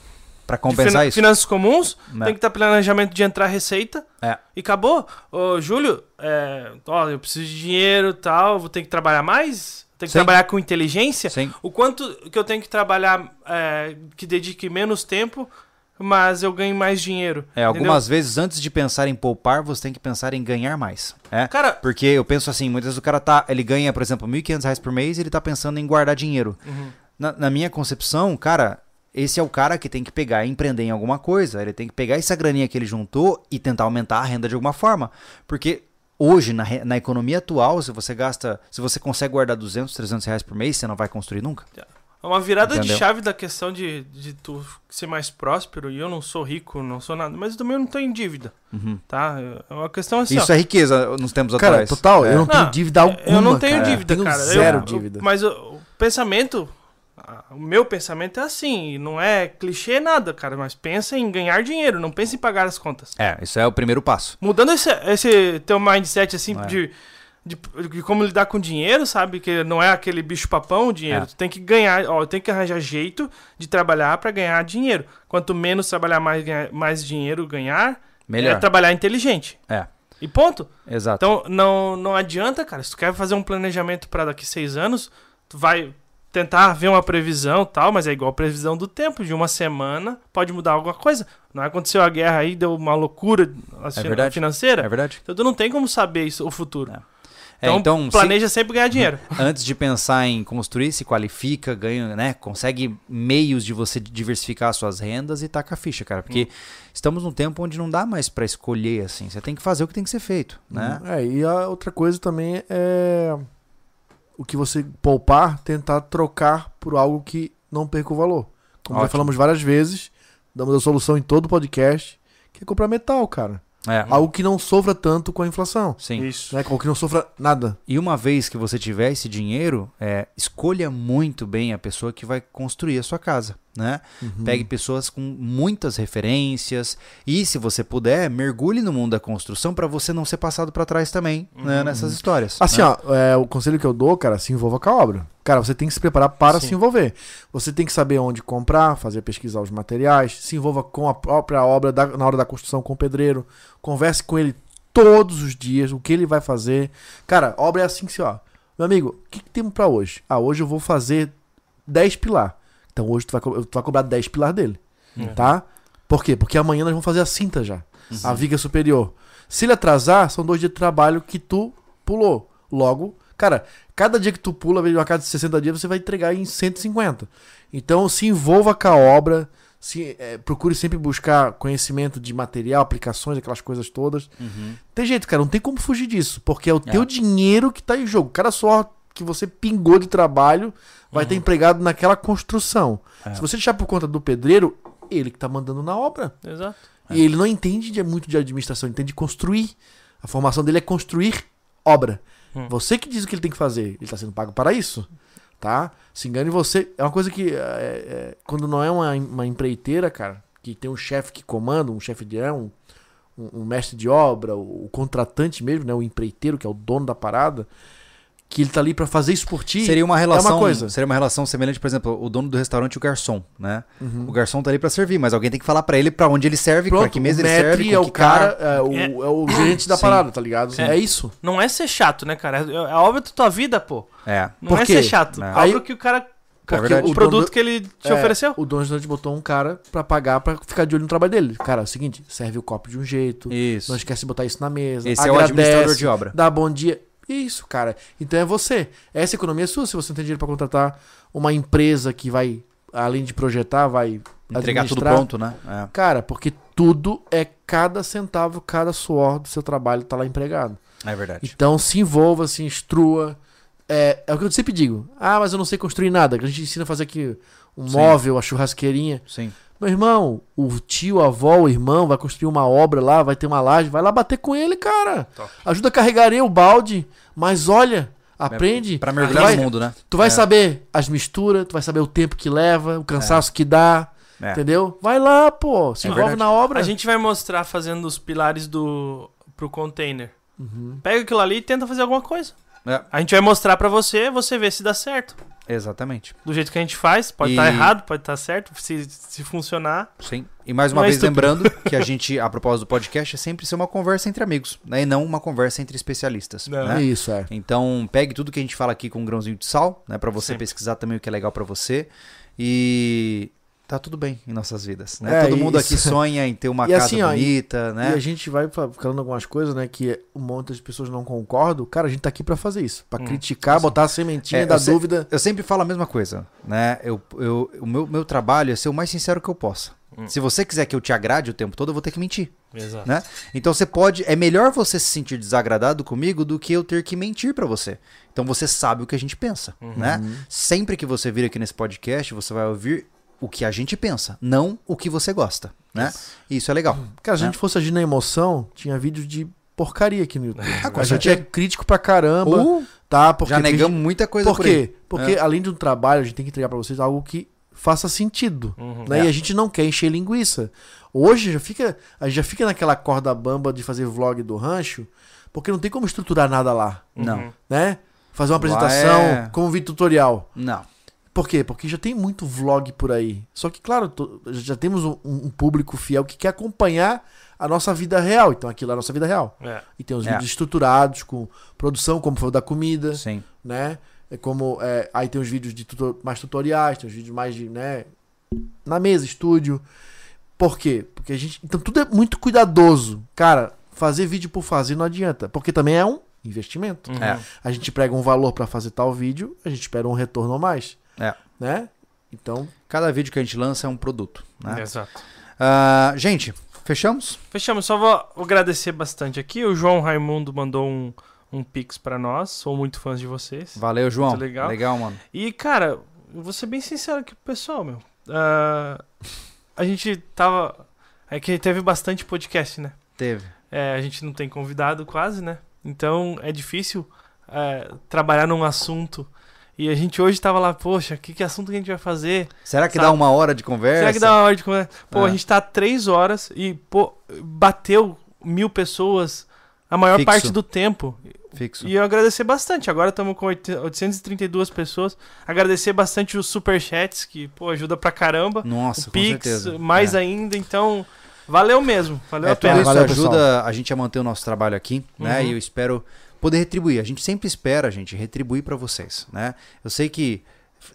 De compensar finan- isso. finanças comuns, né? tem que ter planejamento de entrar receita. É. E acabou. Ô, Júlio, é, ó, eu preciso de dinheiro e tal, vou ter que trabalhar mais? Tem que Sim. trabalhar com inteligência? Sim. O quanto que eu tenho que trabalhar, é, que dedique menos tempo, mas eu ganho mais dinheiro? É, entendeu? algumas vezes antes de pensar em poupar, você tem que pensar em ganhar mais. É. Cara, Porque eu penso assim, muitas vezes o cara tá, ele ganha, por exemplo, 1.500 reais por mês e ele tá pensando em guardar dinheiro. Uhum. Na, na minha concepção, cara, esse é o cara que tem que pegar e empreender em alguma coisa. Ele tem que pegar essa graninha que ele juntou e tentar aumentar a renda de alguma forma. Porque hoje, na, na economia atual, se você gasta, se você consegue guardar 200, 300 reais por mês, você não vai construir nunca. É uma virada Entendeu? de chave da questão de, de tu ser mais próspero. E eu não sou rico, não sou nada, mas eu também não tô em dívida, Uhum. tá? É uma questão assim, Isso ó. é riqueza nos tempos Cara, atuais. total, É. eu não tenho Não, dívida alguma. eu não tenho cara. dívida, tenho cara. Zero Eu- dívida. Mas o, pensamento, o meu pensamento é assim, não é clichê nada, cara, mas pensa em ganhar dinheiro, não pensa em pagar as contas. É, isso é o primeiro passo. Mudando esse, esse teu mindset, assim, É. de, de, de como lidar com dinheiro, sabe? Que não é aquele bicho papão o dinheiro. É. Tu tem que ganhar, ó, tem que arranjar jeito de trabalhar pra ganhar dinheiro. Quanto menos trabalhar, mais, ganhar, mais dinheiro ganhar, Melhor. é trabalhar inteligente. É, E ponto. exato. Então, não, não adianta, cara. Se tu quer fazer um planejamento pra daqui seis anos, tu vai tentar ver uma previsão e tal, mas é igual a previsão do tempo. De uma semana pode mudar alguma coisa. Não aconteceu a guerra aí, deu uma loucura assim, verdade. financeira. é verdade. Então tu não tem como saber isso, o futuro. É. É, Então, então, se- planeja sempre ganhar dinheiro. antes de pensar em construir, se qualifica, ganha, né? Consegue meios de você diversificar as suas rendas e taca a ficha, cara. Porque estamos num tempo onde não dá mais pra escolher, assim. Você tem que fazer o que tem que ser feito, né? É, e a outra coisa também é o que você poupar, tentar trocar por algo que não perca o valor. Como já Ótimo. falamos várias vezes, damos a solução em todo o podcast, que é comprar metal, cara. É. Algo que não sofra tanto com a inflação. Sim. Isso. Né? Algo que não sofra nada. E uma vez que você tiver esse dinheiro, é, escolha muito bem a pessoa que vai construir a sua casa, né? Uhum. Pegue pessoas com muitas referências e, se você puder, mergulhe no mundo da construção pra você não ser passado pra trás também né, Uhum. nessas histórias. Assim, né? ó, é, o conselho que eu dou, cara, se envolva com a obra. Cara, você tem que se preparar para Sim. se envolver. Você tem que saber onde comprar, fazer pesquisar os materiais, se envolva com a própria obra da- na hora da construção com o pedreiro, converse com ele todos os dias, o que ele vai fazer. Cara, obra é assim que se, ó. Meu amigo, o que, que temos pra hoje? Ah, hoje eu vou fazer 10 pilar. Então hoje tu vai, tu vai cobrar 10 pilar dele, É. tá? Por quê? Porque amanhã nós vamos fazer a cinta já. A viga superior. Se ele atrasar, são dois dias de trabalho que tu pulou. Logo, cara, cada dia que tu pula, vezes uma cada 60 dias, você vai entregar em 150. Então, se envolva com a obra, se, eh, procure sempre buscar conhecimento de material, aplicações, aquelas coisas todas. Uhum. Tem jeito, cara, não tem como fugir disso, porque é o teu É. dinheiro que tá em jogo. Cada suor que você pingou de trabalho vai Uhum. ter empregado naquela construção. É. Se você deixar por conta do pedreiro, ele que tá mandando na obra. Exato. É. E ele não entende de, muito de administração, ele entende de construir. A formação dele é construir obra. Hum. Você que diz o que ele tem que fazer, ele está sendo pago para isso. Tá? Se engane você. É uma coisa que, é, é, quando não é uma, uma empreiteira, cara, que tem um chefe que comanda, um chefe de. é, um, um, mestre de obra, o, o contratante mesmo, né, o empreiteiro, que é o dono da parada, que ele tá ali para fazer isso por ti. Seria uma relação, coisa. seria uma relação semelhante, por exemplo, o dono do restaurante e o garçom, né? Uhum. O garçom tá ali pra servir, mas alguém tem que falar pra ele pra onde ele serve, pra Pronto, que mesa o ele serve, é o cara, é o, É. é o gerente da Sim. parada, tá ligado? É. É isso. Não é ser chato, né, cara? É a obra da tua vida, pô. É. Não Por é quê? ser chato. É. Aí- obra que o cara. Porque verdade. o, o produto que ele te É, ofereceu. O dono do restaurante botou um cara pra pagar pra ficar de olho no trabalho dele. Cara, é o seguinte, serve o copo de um jeito, Isso. não esquece de botar isso na mesa, Esse é o agradece, administrador de obra. dá bom dia. Isso, cara. Então é você. Essa economia é sua. Se você não tem dinheiro pra contratar uma empresa que vai, além de projetar, vai Entregar tudo pronto, né? É. Cara, porque tudo é cada centavo, cada suor do seu trabalho tá lá empregado. É verdade. Então se envolva, se instrua. É, é o que eu sempre digo. Ah, mas eu não sei construir nada. Que a gente ensina a fazer aqui um Sim. móvel, a churrasqueirinha. Sim. Meu irmão, o tio, a avó, o irmão vai construir uma obra lá, vai ter uma laje, vai lá bater com ele, cara. Top. Ajuda a carregar o balde, mas olha, aprende. Pra mergulhar vai, no mundo, né? tu vai É. saber as misturas, tu vai saber o tempo que leva, o cansaço que dá, É. entendeu? Vai lá, pô, se É envolve verdade. na obra. A gente vai mostrar fazendo os pilares do pro container. Uhum. Pega aquilo ali e tenta fazer alguma coisa. É. A gente vai mostrar pra você, você vê se dá certo. Exatamente. Do jeito que a gente faz, pode E- estar errado, pode estar certo, se, se funcionar. Sim. E mais uma é vez lembrando que a gente, a propósito do podcast, é sempre ser uma conversa entre amigos, né? E não uma conversa entre especialistas. Não. né? Isso, é. Então, pegue tudo que a gente fala aqui com um grãozinho de sal, né? Pra você Sim. pesquisar também o que é legal pra você. E tá tudo bem em nossas vidas, né? É, Todo mundo isso. aqui sonha em ter uma E casa assim, ó, e- bonita, E né? a gente vai fa- falando algumas coisas, né, que um monte de pessoas não concordam. Cara, a gente tá aqui pra fazer isso, Pra Hum, criticar, assim. botar a sementinha É, da eu dúvida. Eu sempre falo a mesma coisa, né? Eu, eu, o meu, meu trabalho é ser o mais sincero que eu possa. Hum. Se você quiser que eu te agrade o tempo todo, eu vou ter que mentir. Exato. Né? Então você pode. É melhor você se sentir desagradado comigo do que eu ter que mentir pra você. Então você sabe o que a gente pensa. Uhum. Né? Sempre que você vir aqui nesse podcast, você vai ouvir o que a gente pensa, não o que você gosta. Né? Isso. Isso é legal. Cara, se a né? gente fosse agir na emoção, tinha vídeo de porcaria aqui no YouTube. Ah, a gente é crítico pra caramba, Ou tá? Porque já negamos muita coisa Por por aí. quê? Porque É. além de um trabalho, a gente tem que entregar pra vocês algo que faça sentido. Uhum. Né? É. E a gente não quer encher linguiça. Hoje já fica, a gente já fica naquela corda bamba de fazer vlog do rancho, porque não tem como estruturar nada lá, Não, né? Fazer uma apresentação é- como vídeo tutorial. não. Por quê? Porque já tem muito vlog por aí. Só que, claro, já temos um, um público fiel que quer acompanhar a nossa vida real. Então aquilo é a nossa vida real. É. E tem os É. vídeos estruturados, com produção, como foi o da comida Sim. né? É como é, aí tem os vídeos de tuto- mais tutoriais, tem os vídeos mais de, né, na mesa, estúdio. Por quê? Porque a gente, então tudo é muito cuidadoso. Cara, fazer vídeo por fazer não adianta, porque também é um investimento. Uhum. É. A gente prega um valor pra fazer tal vídeo, a gente espera um retorno a mais, É. né? Então, Cada vídeo que a gente lança é um produto. Né? Exato. Ah, gente, fechamos? Fechamos, só vou agradecer bastante aqui. O João Raimundo mandou um, um pix pra nós. Sou muito fã de vocês. Valeu, João. Muito legal. Legal, mano. E, cara, eu vou ser bem sincero aqui pro pessoal, meu. Ah, a gente tava. É que teve bastante podcast, né? Teve. É, a gente não tem convidado quase, né? Então é difícil é, trabalhar num assunto. E a gente hoje tava lá, poxa, que, que assunto que a gente vai fazer? Será que Sabe? dá uma hora de conversa? Será que dá uma hora de conversa? Pô, É. a gente tá há três horas e, pô, bateu mil pessoas a maior Fixo. parte do tempo. Fixo. E eu agradecer bastante. Agora estamos com oit- 832 pessoas. Agradecer bastante os superchats, que, pô, ajuda pra caramba. Nossa, o com Pix, certeza. mais é. ainda. Então, valeu mesmo. Valeu É, a tudo pena. isso Valeu, ajuda a gente a manter o nosso trabalho aqui, né? Uhum. E eu espero poder retribuir. A gente sempre espera, gente, retribuir pra vocês, né? Eu sei que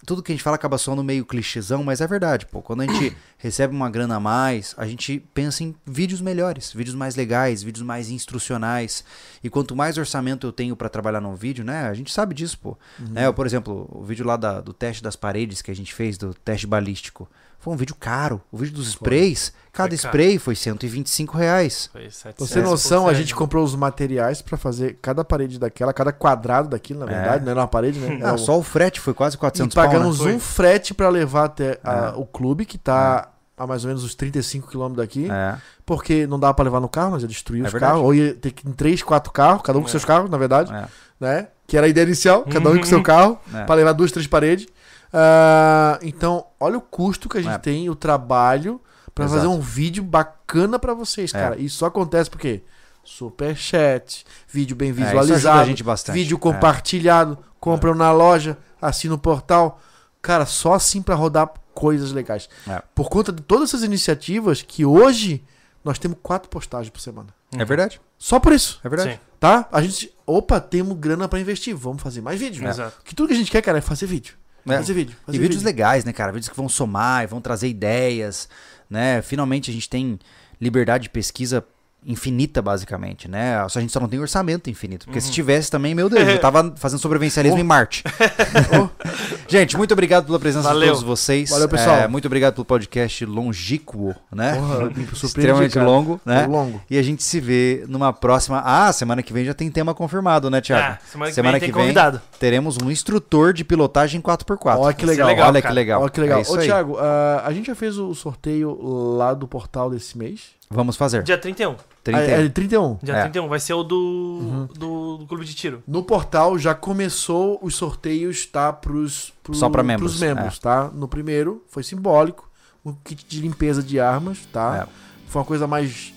tudo que a gente fala acaba soando meio clichêzão, mas é verdade, pô. Quando a gente recebe uma grana a mais, a gente pensa em vídeos melhores, vídeos mais legais, vídeos mais instrucionais. E quanto mais orçamento eu tenho pra trabalhar num vídeo, né? A gente sabe disso, pô. Né? Eu, por exemplo, o vídeo lá da- do teste das paredes que a gente fez, do teste balístico. Foi um vídeo caro. O vídeo dos sprays, cada Foi caro. spray foi 125 reais. Foi pra 700 você ter noção, a gente comprou os materiais pra fazer cada parede daquela, cada quadrado daquilo, na É. verdade, não era uma parede, né? Era Ah, um- só o frete foi quase E 400 pau, né? pagamos Foi. um frete pra levar até a- É. o clube, que tá a mais ou menos uns 35 quilômetros daqui. É, Porque não dava pra levar no carro, nós ia destruir É os verdade. carros. Ou ia ter que ir em três, quatro carros, cada um com É. seus carros, na verdade, é, né? Que era a ideia inicial, cada um com seu carro, é. pra levar duas, três paredes. Ah, então, olha o custo que a gente É. tem, o trabalho, pra Exato. fazer um vídeo bacana pra vocês, É. cara. Isso só acontece porque superchat, vídeo bem É, isso visualizado, ajuda a gente bastante. vídeo É. compartilhado, compram na loja, assina o portal. Cara, só assim pra rodar coisas legais. É. Por conta de todas essas iniciativas que hoje nós temos quatro postagens por semana. É verdade, Só por isso, é verdade. Sim, tá? A gente, opa, temos grana pra investir, vamos fazer mais vídeo. exato. Que tudo que a gente quer, cara, é fazer vídeo. É. Fazer vídeo. Fazer E vídeos vídeo. legais, né, cara? Vídeos que vão somar vão trazer ideias, né? Finalmente a gente tem liberdade de pesquisa infinita, basicamente, né? Só a gente só não tem orçamento infinito. Porque Uhum. se tivesse também, meu Deus, eu tava fazendo sobrevivencialismo em Marte. gente, muito obrigado pela presença Valeu. de todos vocês. Valeu, pessoal. É, muito obrigado pelo podcast longíquo, né? Porra, Extremamente cara. longo, né? Foi longo. E a gente se vê numa próxima. Ah, semana que vem já tem tema confirmado, né, Thiago? Ah, semana que vem tem convidado. teremos um instrutor de pilotagem 4x4. Olha que é legal. legal, Olha que cara. legal. Olha que legal. É Ô. Thiago, ah, a gente já fez o sorteio lá do portal desse mês? Vamos fazer. Dia 31. 30. Ah, é de 31. Dia É. 31 vai ser o do, do, do clube de tiro. No portal já começou os sorteios, tá? Pros, pro, Só pra membros, pros membros, tá? No primeiro foi simbólico, um kit de limpeza de armas, tá? É. Foi uma coisa mais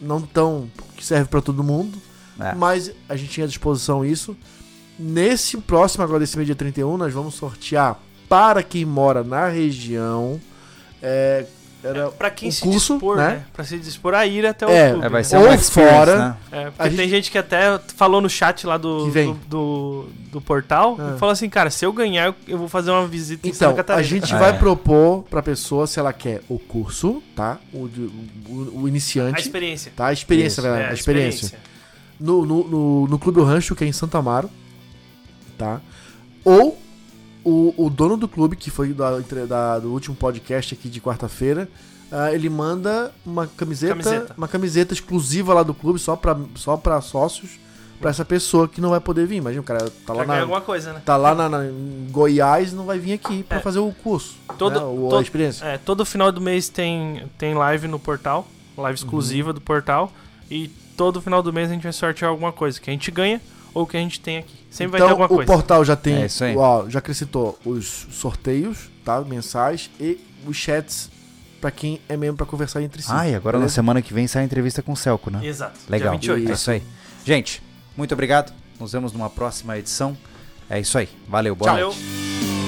não tão que serve pra todo mundo, É. mas a gente tinha à disposição isso. Nesse próximo agora desse mês dia 31, nós vamos sortear para quem mora na região é, era Pra quem um se curso, dispor, né? né? Pra se dispor a ir até o É, clube. É, vai né? ser Ou uma experience, fora, né? É, porque A tem gente- gente que até falou no chat lá do, do, do, do portal É. e falou assim, cara, se eu ganhar, eu- vou fazer uma visita em Então, Santa Catarina. a gente Ah, vai é. propor pra pessoa se ela quer o curso, tá? O, o, o iniciante. A experiência. Tá? A experiência, galera. É, a experiência. No, no, no, no Clube do Rancho, que é em Santa Amaro. Tá? Ou o, o dono do clube, que foi da, da- do último podcast aqui de quarta-feira, ah, ele manda uma camiseta, Camiseta. uma camiseta exclusiva lá do clube, só pra, só pra sócios, pra essa pessoa que não vai poder vir. Imagina, o cara tá lá na, alguma coisa, né? tá lá na, na- em Goiás e não vai vir aqui pra É. fazer o curso. Todo- né? Ou a todo- experiência. É, todo final do mês tem, tem live no portal, live exclusiva do portal, e todo final do mês a gente vai sortear alguma coisa que a gente ganha ou que a gente tem aqui. Sempre vai ter então, alguma o coisa. portal já tem, É isso aí. ó, já acrescentou os sorteios, tá? Mensais e os chats pra quem é mesmo pra conversar entre si. Ah, e agora na beleza? semana que vem sai a entrevista com o Celco, né? Exato. Legal. Dia 28. É isso aí. Gente, muito obrigado. Nos vemos numa próxima edição. É isso aí. Valeu, boa Valeu. noite.